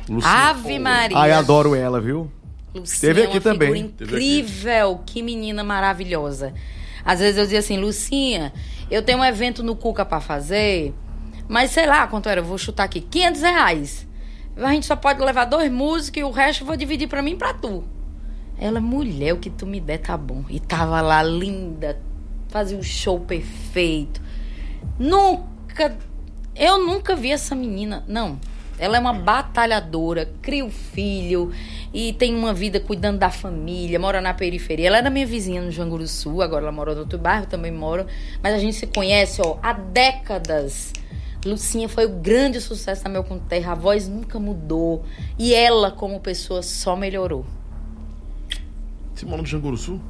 Luciano Ave. Maria. Ai, adoro ela, viu? Lucinha Teve é aqui uma também. Teve aqui. incrível, que menina maravilhosa. Às vezes eu dizia assim, Lucinha, eu tenho um evento no Cuca pra fazer, mas sei lá quanto era, vou chutar aqui, 500 reais. A gente só pode levar dois músicos e o resto eu vou dividir pra mim e pra tu. Ela, mulher, o que tu me der tá bom. E tava lá linda, fazia um show perfeito. Nunca, eu nunca vi essa menina, não. Ela é uma batalhadora, cria o filho e tem uma vida cuidando da família, mora na periferia. Ela era minha vizinha no Janguru Sul, agora ela mora no outro bairro, também mora. Mas a gente se conhece, ó, há décadas. Lucinha foi o grande sucesso da Meu Com Terra, a voz nunca mudou. E ela, como pessoa, só melhorou. Você mora no Janguru Sul?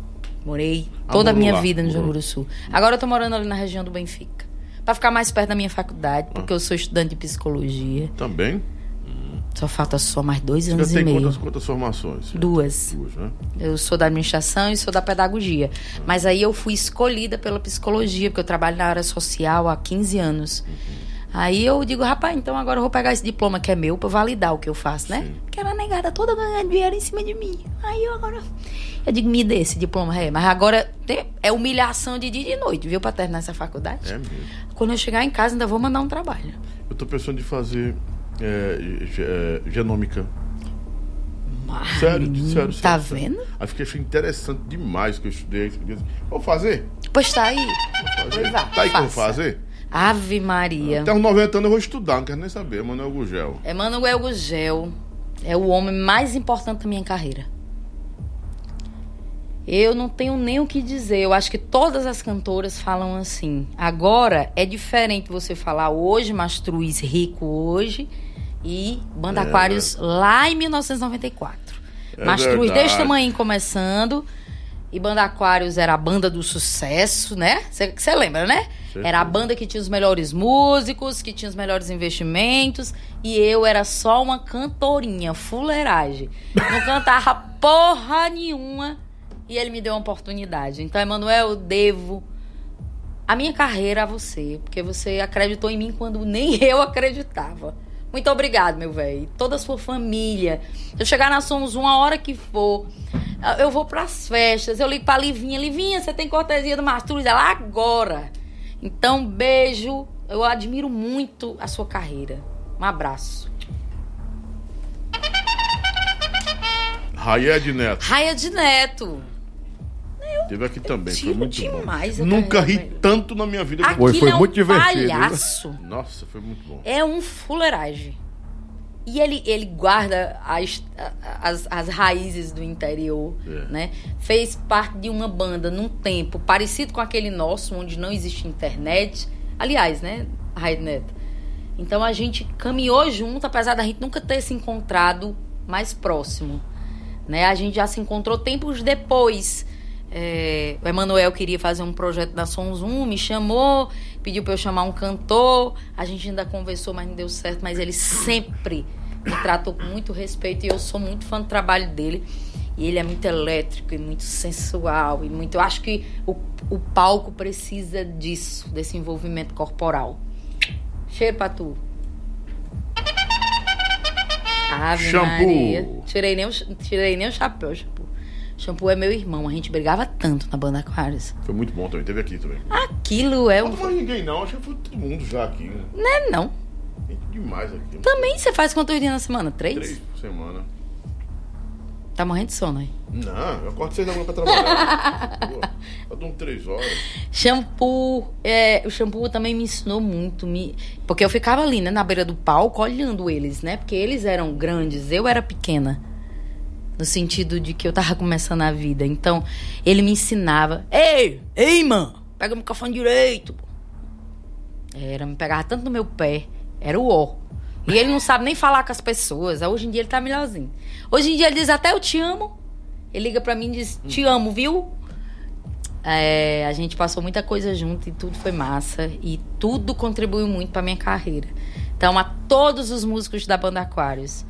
Morei Ah, toda a minha lá, vida no morou. Janguru Sul. Agora eu tô morando ali na região do Benfica. Pra ficar mais perto da minha faculdade, porque eu sou estudante de psicologia. Também. Só falta só mais dois Você anos e meio. quantas, quantas formações? Duas. Duas, né? Eu sou da administração e sou da pedagogia. Mas aí eu fui escolhida pela psicologia, porque eu trabalho na área social há 15 anos. Aí eu digo, rapaz, então agora eu vou pegar esse diploma que é meu pra validar o que eu faço, né? Sim. Porque era negada toda ganhando dinheiro em cima de mim. Aí eu agora. Eu digo, me dê esse diploma, é. Mas agora tem- é humilhação de dia e de noite, viu, pra terminar essa faculdade. É mesmo. Quando eu chegar em casa, ainda vou mandar um trabalho. Eu tô pensando em fazer é, é, genômica. Ai, Sério, sério, sério. Tá sério. vendo? Aí fiquei achei interessante demais que eu estudei. Vou fazer? Pois tá aí. Vou fazer. Vá, tá aí que faça. fazer? Ave Maria. Até uns 90 anos eu vou estudar, não quero nem saber, Manuel Gugel. Emanuel Gugel é o homem mais importante da minha carreira. Eu não tenho nem o que dizer. Eu acho que todas as cantoras falam assim. Agora é diferente você falar hoje, Mastruz Rico hoje e Banda É, Aquários lá em 1994. É Mastruz verdade. desse tamanho começando. E Banda Aquários era a banda do sucesso, né? Você lembra, né? Certeza. Era a banda que tinha os melhores músicos, que tinha os melhores investimentos. E eu era só uma cantorinha, fuleiragem. Não cantava porra nenhuma. E ele me deu uma oportunidade. Então, Emanuel, eu devo a minha carreira a você. Porque você acreditou em mim quando nem eu acreditava. Muito obrigado, meu velho. Toda a sua família. Eu chegar na Sons uma hora que for. Eu vou pras festas. Eu ligo pra Livinha. Livinha, você tem cortesia do Mastruz? Ela agora. Então, beijo. Eu admiro muito a sua carreira. Um abraço. Raied Neto. Raia de Neto. Teve aqui também, foi muito demais bom. a Nunca ri dele. tanto na minha vida. que- Foi- foi é um muito divertido, palhaço. Nossa, foi muito bom. É um fuleiragem. E ele, ele guarda as, as, as raízes do interior, É. né? Fez parte de uma banda num tempo parecido com aquele nosso, onde não existe internet. Aliás, né, Raid Neto? Então a gente caminhou junto, apesar da gente nunca ter se encontrado mais próximo. Né? A gente já se encontrou tempos depois. É, o Emanuel queria fazer um projeto da Sons 1, me chamou, pediu para eu chamar um cantor. A gente ainda conversou, mas não deu certo. Mas ele sempre me tratou com muito respeito e eu sou muito fã do trabalho dele. E ele é muito elétrico e muito sensual. e muito. Eu acho que o, o palco precisa disso, desse envolvimento corporal. Cheiro pra tu. Ave Shampoo. Maria. Tirei nem, o, tirei nem o chapéu, shampoo. Shampoo é meu irmão. A gente brigava tanto na banda Aquarius. Foi muito bom também, teve aqui também. Aquilo é Não um. tô falando ninguém não, acho que foi todo mundo já aqui. né? Não é não. Gente demais aqui. Também você faz quantos dias na semana? Três? Três por semana. Tá morrendo de sono aí. Não, eu acordo seis da manhã pra trabalhar. Eu durmo três horas. Shampoo, é, o shampoo também me ensinou muito, me, porque eu ficava ali, né, na beira do palco, olhando eles, né, porque eles eram grandes, eu era pequena, no sentido de que eu tava começando a vida, então ele me ensinava, ei, ei, mano, pega o microfone direito, pô. era, me pegava tanto no meu pé, era o ó, e ele não sabe nem falar com as pessoas, hoje em dia ele tá melhorzinho, hoje em dia ele diz até eu te amo, ele liga pra mim e diz, te amo, viu? É, a gente passou muita coisa junto e tudo foi massa. E tudo contribuiu muito pra minha carreira. Então, a todos os músicos da banda Aquários,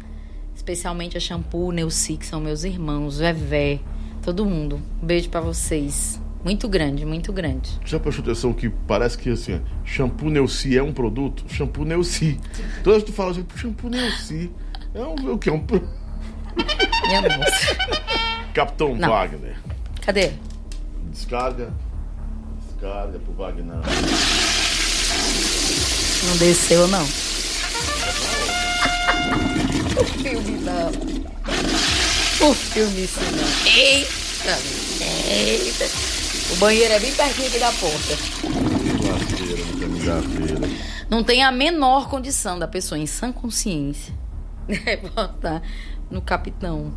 especialmente a Shampoo, Neuci, que são meus irmãos, o Evé, todo mundo. Um beijo pra vocês. Muito grande, muito grande. Já prestou atenção que parece que assim, shampoo Neuci é um produto? Shampoo Neuci. Todas tu fala assim, shampoo Neuci. É um, o que? É um Minha moça. Capitão Não. Wagner. Cadê? Descarga. Descarga pro Wagner. Não desceu, não. O filme não. O filme sim, não. Eita, eita. O banheiro é bem pertinho aqui da porta. Não tem a menor condição da pessoa em sã consciência é, votar no capitão.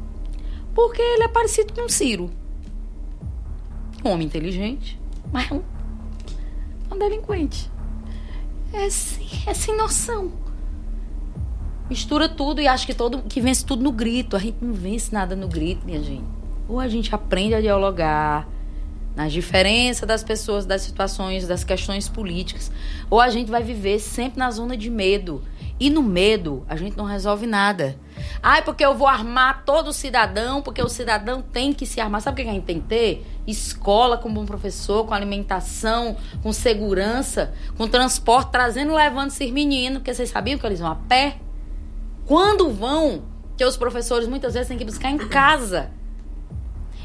Porque ele é parecido com Ciro. Um homem inteligente, mas é um, um delinquente. É, sem- é sem noção. Mistura tudo e acha que todo que vence tudo no grito. A gente não vence nada no grito, minha gente. Ou a gente aprende a dialogar nas diferenças das pessoas, das situações, das questões políticas, ou a gente vai viver sempre na zona de medo. E no medo, a gente não resolve nada. Ai, porque eu vou armar todo cidadão, porque o cidadão tem que se armar. Sabe o que a gente tem que ter? Escola com bom professor, com alimentação, com segurança, com transporte, trazendo levando esses meninos, porque vocês sabiam que eles vão a pé? Quando vão? Que os professores muitas vezes têm que buscar em casa.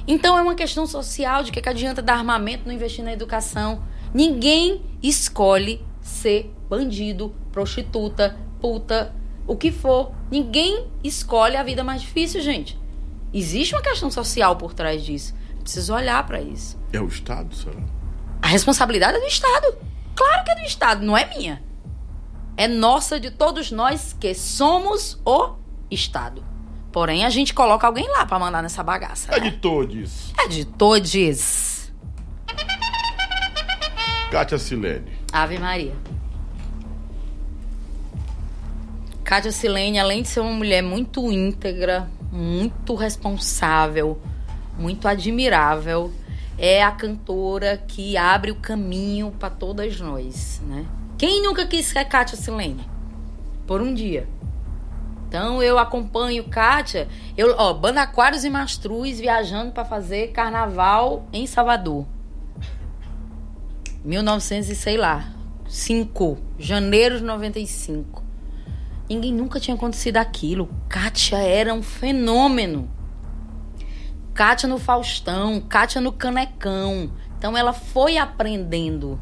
Então é uma questão social de que, que adianta dar armamento não investir na educação. Ninguém escolhe ser bandido, prostituta, puta, o que for. Ninguém escolhe a vida mais difícil, gente. Existe uma questão social por trás disso. Preciso olhar para isso. É o Estado, será? A responsabilidade é do Estado. Claro que é do Estado, não é minha. É nossa de todos nós que somos o Estado. Porém, a gente coloca alguém lá pra mandar nessa bagaça. É né? de todos. É de todos. Kátia Silene. Ave Maria. Kátia Silene, além de ser uma mulher muito íntegra, muito responsável, muito admirável, é a cantora que abre o caminho para todas nós, né? Quem nunca quis ser Kátia Silene? Por um dia. Então eu acompanho Kátia, eu, ó, Banda Aquários e Mastruz viajando para fazer carnaval em Salvador. 1900 e sei lá, 5, janeiro de 95. Ninguém nunca tinha acontecido aquilo. Kátia era um fenômeno. Kátia no Faustão, Kátia no Canecão. Então ela foi aprendendo,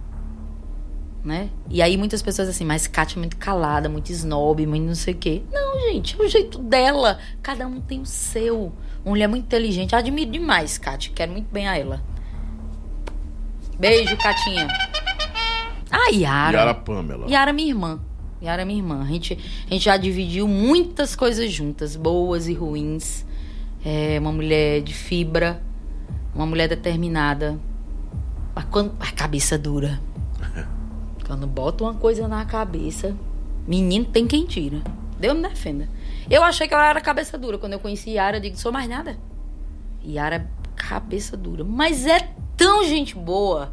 né? E aí muitas pessoas assim, mas Kátia é muito calada, muito snob, muito não sei o quê. Não, gente, é o jeito dela. Cada um tem o seu. Uma mulher muito inteligente. Admiro demais, Kátia. Quero muito bem a ela. Beijo, Catinha. Ah, Yara. Yara Pamela. Yara, minha irmã. Yara, minha irmã. A gente, a gente já dividiu muitas coisas juntas, boas e ruins. É uma mulher de fibra, uma mulher determinada. Quando a cabeça dura. Quando bota uma coisa na cabeça, menino tem quem tira. Deus me defenda. Eu achei que ela era cabeça dura. Quando eu conheci Yara, eu digo, sou mais nada. Yara é cabeça dura. Mas é tão gente boa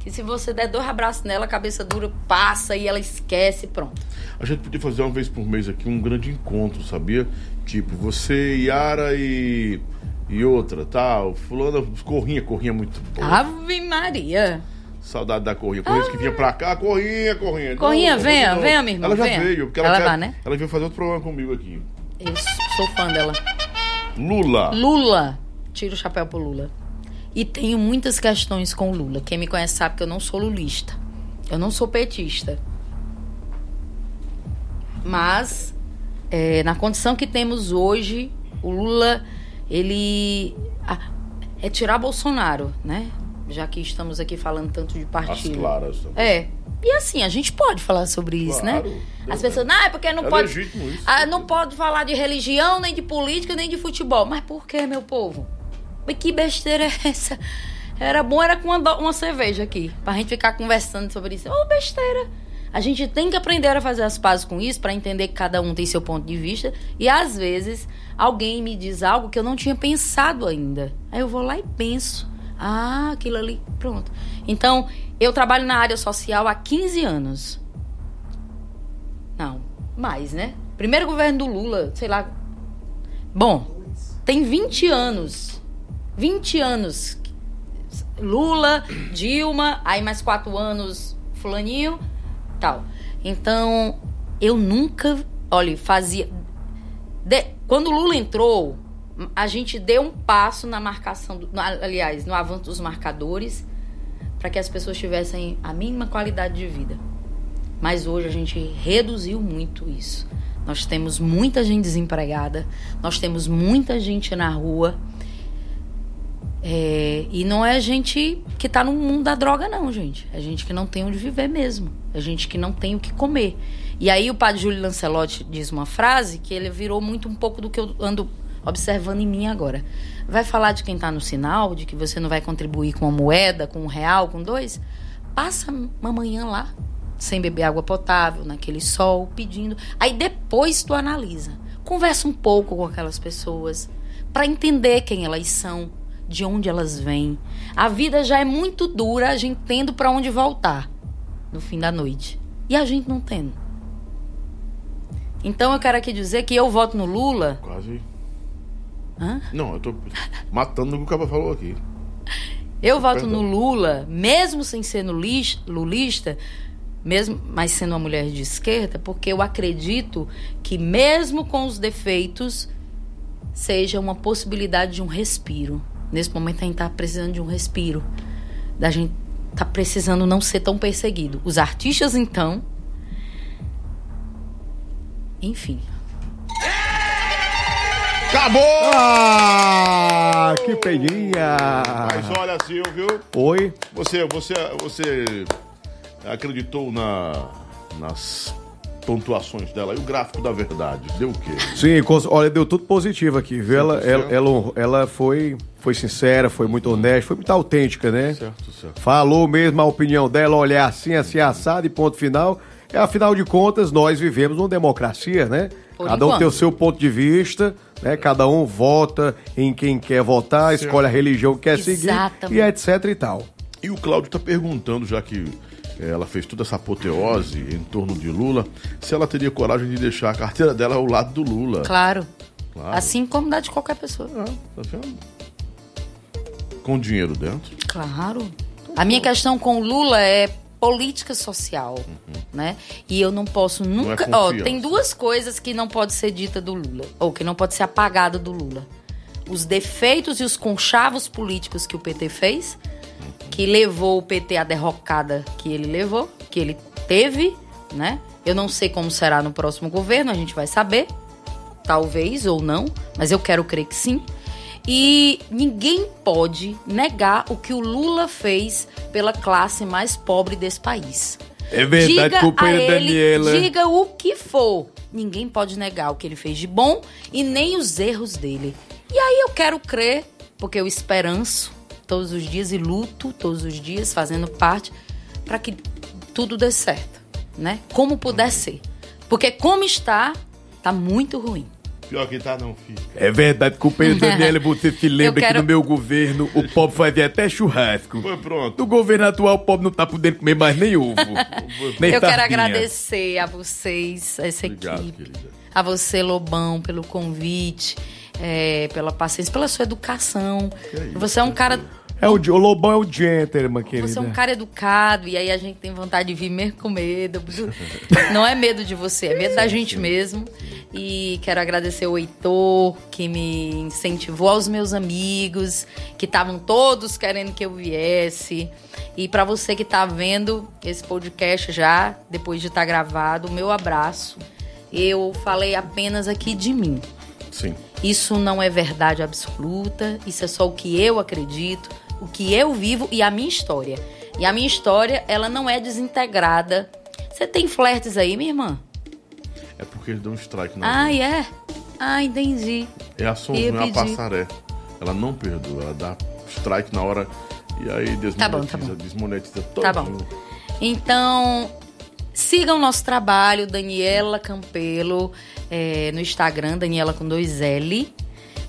que se você der dois abraços nela, a cabeça dura passa e ela esquece, pronto. A gente podia fazer uma vez por mês aqui um grande encontro, sabia? Tipo, você, Yara e. E outra, tal. Fulana, Corrinha, Corrinha é muito boa. Ave Maria. Saudade da Corrinha. Corrinha que vinha pra cá, Corrinha, Corrinha. Corrinha, Não, venha, não. venha, minha irmã, Ela já venha. veio, porque ela, Ela quer- vai, né? Ela veio fazer outro programa comigo aqui. Eu sou fã dela. Lula. Lula. Tiro o chapéu pro Lula. E tenho muitas questões com o Lula. Quem me conhece sabe que eu não sou lulista. Eu não sou petista. Mas, é, na condição que temos hoje, o Lula, ele. ah, é tirar Bolsonaro, né? Já que estamos aqui falando tanto de As partido. claras. É. E assim, a gente pode falar sobre isso, Claro, né? As pessoas, não, é porque não É pode. isso. Ah, não pode falar de religião, nem de política, nem de futebol. Mas por que, meu povo? Mas que besteira é essa? Era bom, era com uma, uma cerveja aqui, pra gente ficar conversando sobre isso. Ô, besteira. A gente tem que aprender a fazer as pazes com isso pra entender que cada um tem seu ponto de vista. E às vezes alguém me diz algo que eu não tinha pensado ainda. Aí eu vou lá e penso. Ah, aquilo ali. Pronto. Então, eu trabalho na área social há 15 anos. Não, mais, né? Primeiro governo do Lula, sei lá. Bom, tem 20 anos. 20 anos. Lula, Dilma, aí mais quatro anos fulaninho, tal. Então, eu nunca, olha, fazia de- quando o Lula entrou, a gente deu um passo na marcação, do, aliás, no avanço dos marcadores, para que as pessoas tivessem a mínima qualidade de vida. Mas hoje a gente reduziu muito isso. Nós temos muita gente desempregada, nós temos muita gente na rua. É, e não é gente que tá no mundo da droga, não, gente. É gente que não tem onde viver mesmo. É gente que não tem o que comer. E aí o padre Júlio Lancelotti diz uma frase que ele virou muito um pouco do que eu ando observando em mim agora. Vai falar de quem tá no sinal, de que você não vai contribuir com uma moeda, com um real, com dois? Passa uma manhã lá, sem beber água potável, naquele sol, pedindo. Aí depois tu analisa. Conversa um pouco com aquelas pessoas para entender quem elas são, de onde elas vêm. A vida já é muito dura, a gente tendo para onde voltar no fim da noite. E a gente não tendo. Então eu quero aqui dizer que eu voto no Lula. Quase. Hã? Não, eu tô matando o que o cara falou aqui. Eu voto Perdão. no Lula, mesmo sem ser no lis- lulista, mesmo, mas sendo uma mulher de esquerda, porque eu acredito que mesmo com os defeitos, seja uma possibilidade de um respiro. Nesse momento a gente tá precisando de um respiro. Da gente tá precisando não ser tão perseguido. Os artistas, então. Enfim. Acabou! Ah, que peninha! Mas olha, Silvio, Oi? você, você, você acreditou na, nas pontuações dela e o gráfico da verdade. Deu o quê? Sim, olha, deu tudo positivo aqui, viu? Ela, 100%. ela, ela, ela foi, foi sincera, foi muito honesta, foi muito autêntica, né? Certo, certo. Falou mesmo a opinião dela, olha, é assim, assim, assado e ponto final. É, afinal de contas, nós vivemos numa democracia, né? Por Cada um tem o enquanto. seu ponto de vista, né? Cada um vota em quem quer votar, escolhe a religião que quer seguir Exatamente. e etc e tal. E o Cláudio está perguntando, já que eh, ela fez toda essa apoteose em torno de Lula, se ela teria coragem de deixar a carteira dela ao lado do Lula. Claro. Claro. Assim como dá de qualquer pessoa. Ah, tá vendo? Com dinheiro dentro. Claro. A minha questão com o Lula é política social, né? E eu não posso nunca. Ó, confiança. tem duas coisas que não pode ser dita do Lula, ou que não pode ser apagada do Lula: os defeitos e os conchavos políticos que o PT fez, que levou o PT à derrocada que ele levou, que ele teve, né? Eu não sei como será no próximo governo, a gente vai saber talvez ou não, mas eu quero crer que sim. E ninguém pode negar o que o Lula fez pela classe mais pobre desse país. É verdade, diga a companheira ele, Daniela. diga o que for. Ninguém pode negar o que ele fez de bom e nem os erros dele. E aí eu quero crer, porque eu esperanço todos os dias e luto todos os dias, fazendo parte, para que tudo dê certo, né? Como puder ser. Porque como está, tá muito ruim. Pior que tá, não fica. É verdade, companheiro Daniela, você se lembra quero- que no meu governo o pobre fazia até churrasco. Foi pronto. No governo atual, o pobre não tá podendo comer mais nem ovo. nem eu quero agradecer a vocês, a essa Obrigado, equipe. querida. A você, Lobão, pelo convite, é, pela paciência, pela sua educação. isso, você é um cara. É o, o Lobão é o gentleman, querida. Você é um cara educado, e aí a gente tem vontade de vir mesmo com medo. Não é medo de você, é medo da gente mesmo. E quero agradecer o Heitor, que me incentivou, aos meus amigos, que estavam todos querendo que eu viesse. E para você que tá vendo esse podcast já, depois de estar gravado, o meu abraço. Eu falei apenas aqui de mim. Sim. Isso não é verdade absoluta, isso é só o que eu acredito, o que eu vivo e a minha história. E a minha história, ela não é desintegrada. Você tem flertes aí, minha irmã? É porque eles dão um strike na Ah, é? Ah, entendi. É a Sonzinha, a passaré. Ela não perdoa, ela dá strike na hora e aí desmonetiza, Tá bom, tá bom. desmonetiza todo Tá bom. Então, sigam nosso trabalho, Daniela Campelo, é, no Instagram, Daniela com dois L.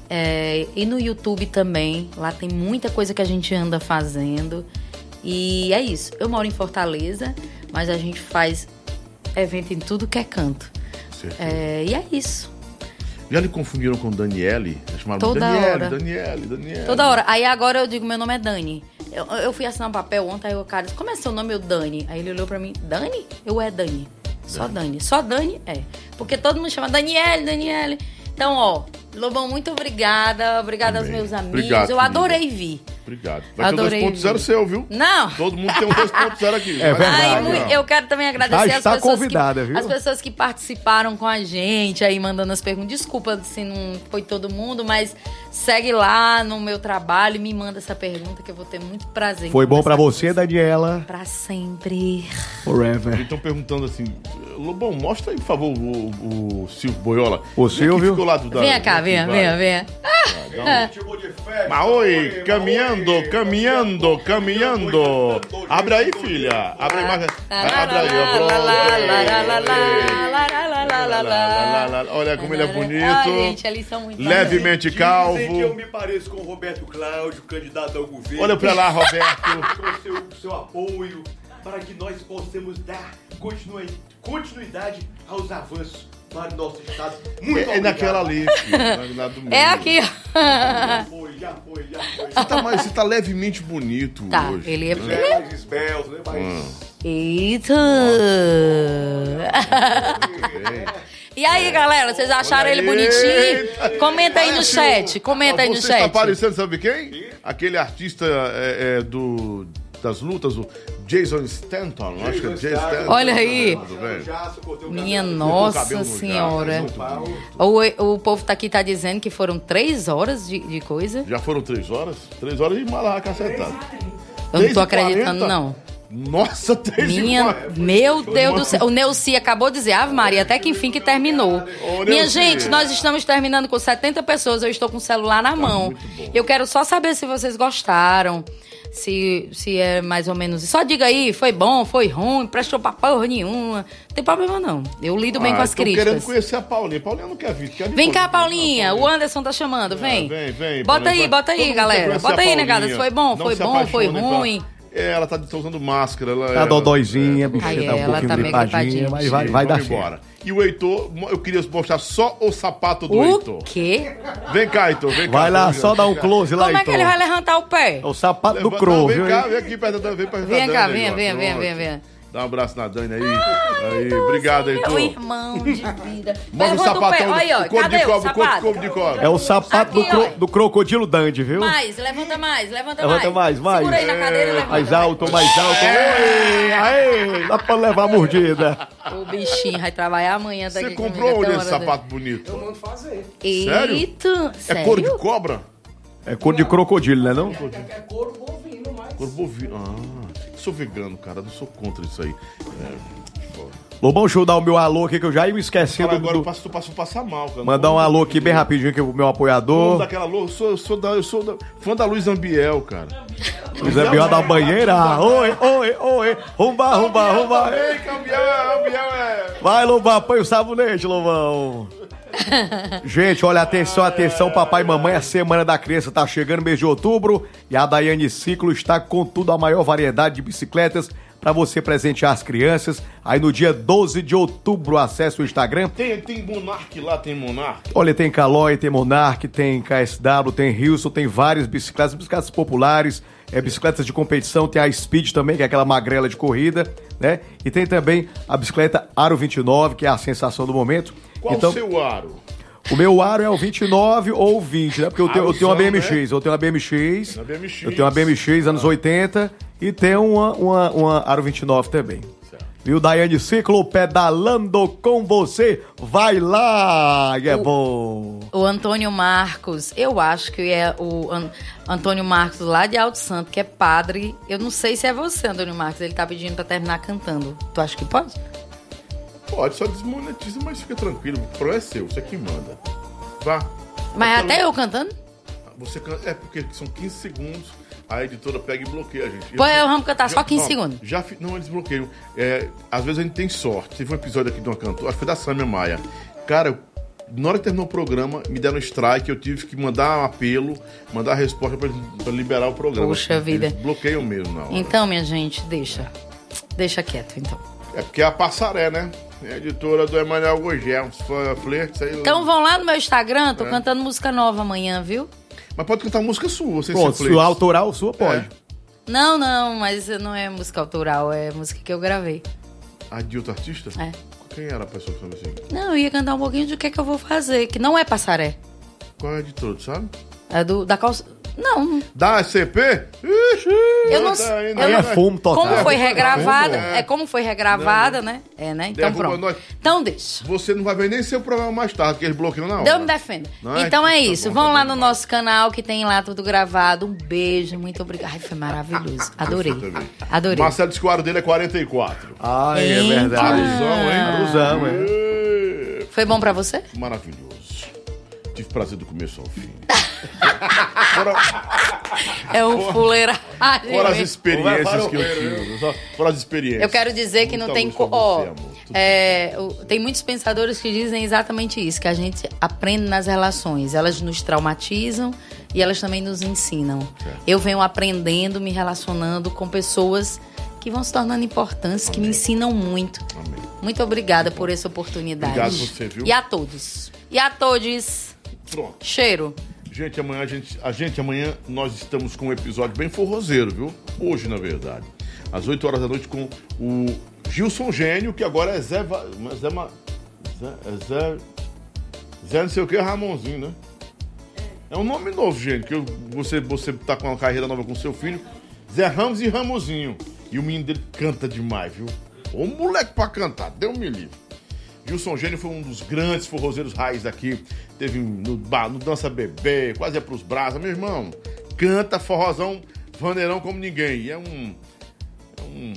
é, e no YouTube também. Lá tem muita coisa que a gente anda fazendo. E é isso. Eu moro em Fortaleza, mas a gente faz evento em tudo que é canto. É, e é isso. Já lhe confundiram com Daniele? Chamaram Toda Daniele, hora. Daniele, Daniele. Toda hora. Aí agora eu digo, meu nome é Dani. Eu, eu fui assinar um papel ontem, aí o cara disse, como é seu nome? Eu, Dani. Aí ele olhou pra mim, Dani? Eu, é Dani. Só Dani. Só Dani? É. Porque todo mundo chama Daniele, Daniele. Então, ó, Lobão, muito obrigada. Obrigada aos meus amigos. Obrigado, eu querida. adorei vir. Obrigado. Vai Adorei ter um 2.0 vir. seu, viu? Não. Todo mundo tem um 2.0 aqui. É Vai verdade. lá, Ai, eu quero também agradecer as pessoas convidada, que, viu? as pessoas que participaram com a gente aí mandando as perguntas. Desculpa se não foi todo mundo, mas segue lá no meu trabalho e me manda essa pergunta que eu vou ter muito prazer. em Foi bom pra conversar você, Daniela. Pra sempre. Forever. Estão perguntando assim, Lobão, mostra aí, por favor, o, o Silvio Boiola. O Vem Silvio? fica ao lado da- Venha cá, venha, vai. venha, venha. Mas oi, caminhando, caminhando, caminhando. Abre aí, filha. Abre aí, mais. Abre aí, ó. Olha como ele é Ai, bonito. gente, eles são muito Levemente calvo. Dizem que eu me pareço com o Roberto Cláudio, candidato ao governo. Olha pra lá, Roberto. com o seu, seu apoio para que nós possamos dar continui- continuidade aos avanços para o nosso estado. Muito É, é obrigado. naquela ali, filho. É aqui, ó. Já foi, já foi, já foi. Você tá, mais, você tá levemente bonito Tá, hoje. ele é- né? É mais esbelto, né? Mais... Hum. Eita! E aí, galera, vocês acharam ele bonitinho? Comenta aí no chat, comenta aí no Você está chat. parecendo, sabe quem? Aquele artista é, é, do das lutas, o Jason Stanton. Acho que é Jason Stanton. Olha aí. Tudo bem? Minha nossa no senhora. muito O, o povo tá aqui tá dizendo que foram três horas de, de coisa. Já foram três horas? Três horas de malá cacetada. Eu não tô acreditando, não. Nossa, três Minha, quarenta. meu Deus do céu. O Neuci acabou de dizer, Ave Maria, até que enfim que terminou. Ô, Minha gente, nós estamos terminando com 70 pessoas. Eu estou com o celular na mão. Tá bom. Eu quero só saber se vocês gostaram. Se, se é mais ou menos. Só diga aí, foi bom, foi ruim, prestou pra porra nenhuma. Não tem problema, não. Eu lido bem Ah, com as tô querendo críticas. conhecer a Paulinha. Paulinha não quer vir. Quer vir Vem cá, Paulinha. Paulinha. O Anderson tá chamando. Vem. Ah, vem, vem. Bota Paulinha. aí, bota Todo aí, galera. Bota aí, negada. Se foi bom, Não foi bom, foi ruim. É, ela tá tá usando máscara. Ela, Tá ela- dodóizinha, bicho, Ai, tá um ela pouquinho tá meio gripadinha, mas vai, vai dar Vamos certo. Embora. E o Heitor, eu queria mostrar só o sapato do O Heitor. quê? Vem cá, Heitor, vem cá. Vai lá, Vem só dar um close lá, Como é que ele vai levantar o pé? É o sapato do Crow, vem viu? cá, vem aqui perto da vem perto Vem cá, Dani aí, venha, ó. venha, Dá um abraço na Dani aí. aí obrigado, Meu Heitor. irmão de vida. Mostra o sapatão. Olha aí, ó. o corpo Cadê de sapato? corpo de cobra. É o sapato do, Aqui, cro- ó. do crocodilo Dandy, viu? Mais, levanta mais, levanta, Levanta mais, mais. Segura aí na cadeira e levanta. Mais alto, mais alto. Ei, Aê, dá pra levar a mordida. O bichinho vai trabalhar amanhã daqui Você comprou onde esse da- sapato bonito? Sério? Eita, É sério? cor de cobra? É cor de crocodilo, né não? Cor bovino. Ah, sou vegano, cara. Não sou contra isso aí. É. Lobão, deixa eu dar o meu alô aqui que eu já ia me esquecendo. Fala agora, do- eu passo, tu passo passar mal, cara. Mandar um alô aqui bem rapidinho aqui pro meu apoiador. daquela alô. Eu sou, eu sou, da, eu sou da- fã da Luiz Ambiel, cara. José Biel da banheira. Oi, oi, oi. Rumba, rumba, rumba. Ei, Ambiel é, Ambiel é. Vai, Lobão, põe o sabonete, Lobão. Gente, olha, atenção, atenção, papai e mamãe, a Semana da Criança tá chegando, mês de outubro, e a Daiane Ciclo está com tudo a maior variedade de bicicletas para você presentear as crianças. Aí no dia 12 de outubro, acesse o Instagram. Tem, tem Monark lá, tem Monark. Olha, tem Caloi, tem Monark, tem KSW, tem Hilson, tem várias bicicletas, bicicletas populares, é, bicicletas de competição, tem a Speed também, que é aquela magrela de corrida, né? E tem também a bicicleta Aro 29, que é a sensação do momento. Qual então, o seu aro? o meu aro é o 29 ou o 20, né? Porque eu tenho, eu tenho uma BMX, eu tenho uma BMX, BMX. eu tenho uma BMX anos 80 e tenho uma, uma, uma Aro 29 também. Viu, Daiane Ciclo pedalando com você? Vai lá, que é bom. O Antônio Marcos, eu acho que é o An- Antônio Marcos lá de Alto Santo, que é padre. Eu não sei se é você, Antônio Marcos. Ele tá pedindo pra terminar cantando. Tu acha que pode? Pode, só desmonetiza, mas fica tranquilo. O problema é seu, você que manda. Vá. Mas até eu cantando? Você É porque são 15 segundos, a editora pega e bloqueia a gente. Pô, eu vamos cantar só 15 ó, segundos. Já, não, eles bloqueiam. É, às vezes a gente tem sorte. Teve um episódio aqui de uma cantora, acho que foi da Samia Maia. Cara, na hora que terminou o programa, me deram um strike, eu tive que mandar um apelo, mandar a resposta pra, pra liberar o programa. Puxa vida. Eles bloqueiam mesmo na hora. Então, minha gente, deixa. Deixa quieto, então. É porque é a Passaré, né? É a editora do Emanuel for flerte, aí. Então vão lá no meu Instagram, É. tô cantando música nova amanhã, viu? Mas pode cantar música sua, sem Pronto, ser o autoral sua, pode. É. Não, não, mas não é música autoral, é música que eu gravei. A de outro artista? É. Quem era a pessoa que falou assim? Não, eu ia cantar um pouquinho de o que é que eu vou fazer, que não é passaré. Qual é a editora, tu sabe? É do, da calça. Não, Da CP? Ixi, eu não tá sei. eu não- é fumo total. Como foi É, regravada, é. é como foi regravada, né? É, né? Então Derruba pronto. nós. Então deixa. Você não vai ver nem seu programa mais tarde, porque eles bloqueiam na hora. Deus me defenda. Não, Então é é tá isso. bom, Vão tá lá no nosso canal que tem lá tudo gravado. Um beijo, muito obrigada. Ai, foi maravilhoso. Adorei. Também. Adorei. Marcelo disse que o aro dele é 44. Ai, é Eita. verdade. Aruzão, hein? Aruzão, é. Ê, Foi bom pra você? Maravilhoso. Tive prazer do começo ao fim. É um fuleiragem. Fora as mesmo. experiências que eu tive. Fora as experiências. Eu quero dizer que não Muita tem. luz co- você, é, tem muitos pensadores que dizem exatamente isso, que a gente aprende nas relações. Elas nos traumatizam e elas também nos ensinam. Eu venho aprendendo, me relacionando com pessoas que vão se tornando importantes, que me ensinam muito. Amém. Muito obrigada por essa oportunidade. Obrigado você, viu? E a todos. E a todos. Pronto. Cheiro. Gente, amanhã a gente, a gente amanhã nós estamos com um episódio bem forrozeiro, viu? Hoje, na verdade. Às 8 horas da noite com o Gilson Gênio, que agora é Zé. Va- Zé, Ma- Zé, é Zé, Zé não sei o que, Ramonzinho, né? É um nome novo, gente, que você, você tá com uma carreira nova com seu filho. Zé Ramos e Ramosinho. E o menino dele canta demais, viu? Ô moleque pra cantar, deu me livre. Gilson Gênio foi um dos grandes forrozeiros raiz daqui. Teve no, no Dança Bebê, quase é pros brasa. Meu irmão, canta forrozão vaneirão como ninguém. E é um, é um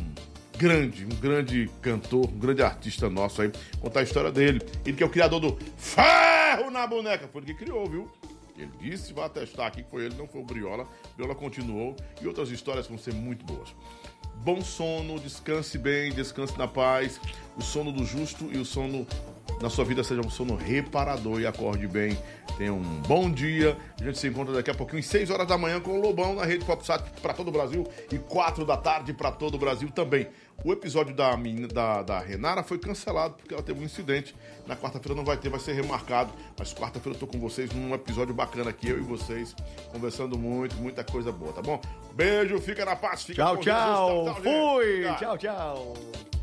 grande, um grande cantor, um grande artista nosso aí. Contar a história dele. Ele que é o criador do Ferro na Boneca. Foi ele que criou, viu? Ele disse, vai atestar aqui que foi ele, não foi o Briola. Briola continuou e outras histórias vão ser muito boas. Bom sono, descanse bem, descanse na paz. O sono do justo e o sono na sua vida seja um sono reparador e acorde bem. Tenha um bom dia. A gente se encontra daqui a pouquinho, às 6 horas da manhã, com o Lobão na rede PopSat para todo o Brasil e 4 da tarde para todo o Brasil também. O episódio da, da, da Renara foi cancelado porque ela teve um incidente. Na quarta-feira não vai ter, vai ser remarcado. Mas quarta-feira eu tô com vocês num episódio bacana aqui, eu e vocês, conversando muito, muita coisa boa, tá bom? Beijo, fica na paz, fica Tchau, com Deus. tchau. gente. Fui. Tchau, tchau.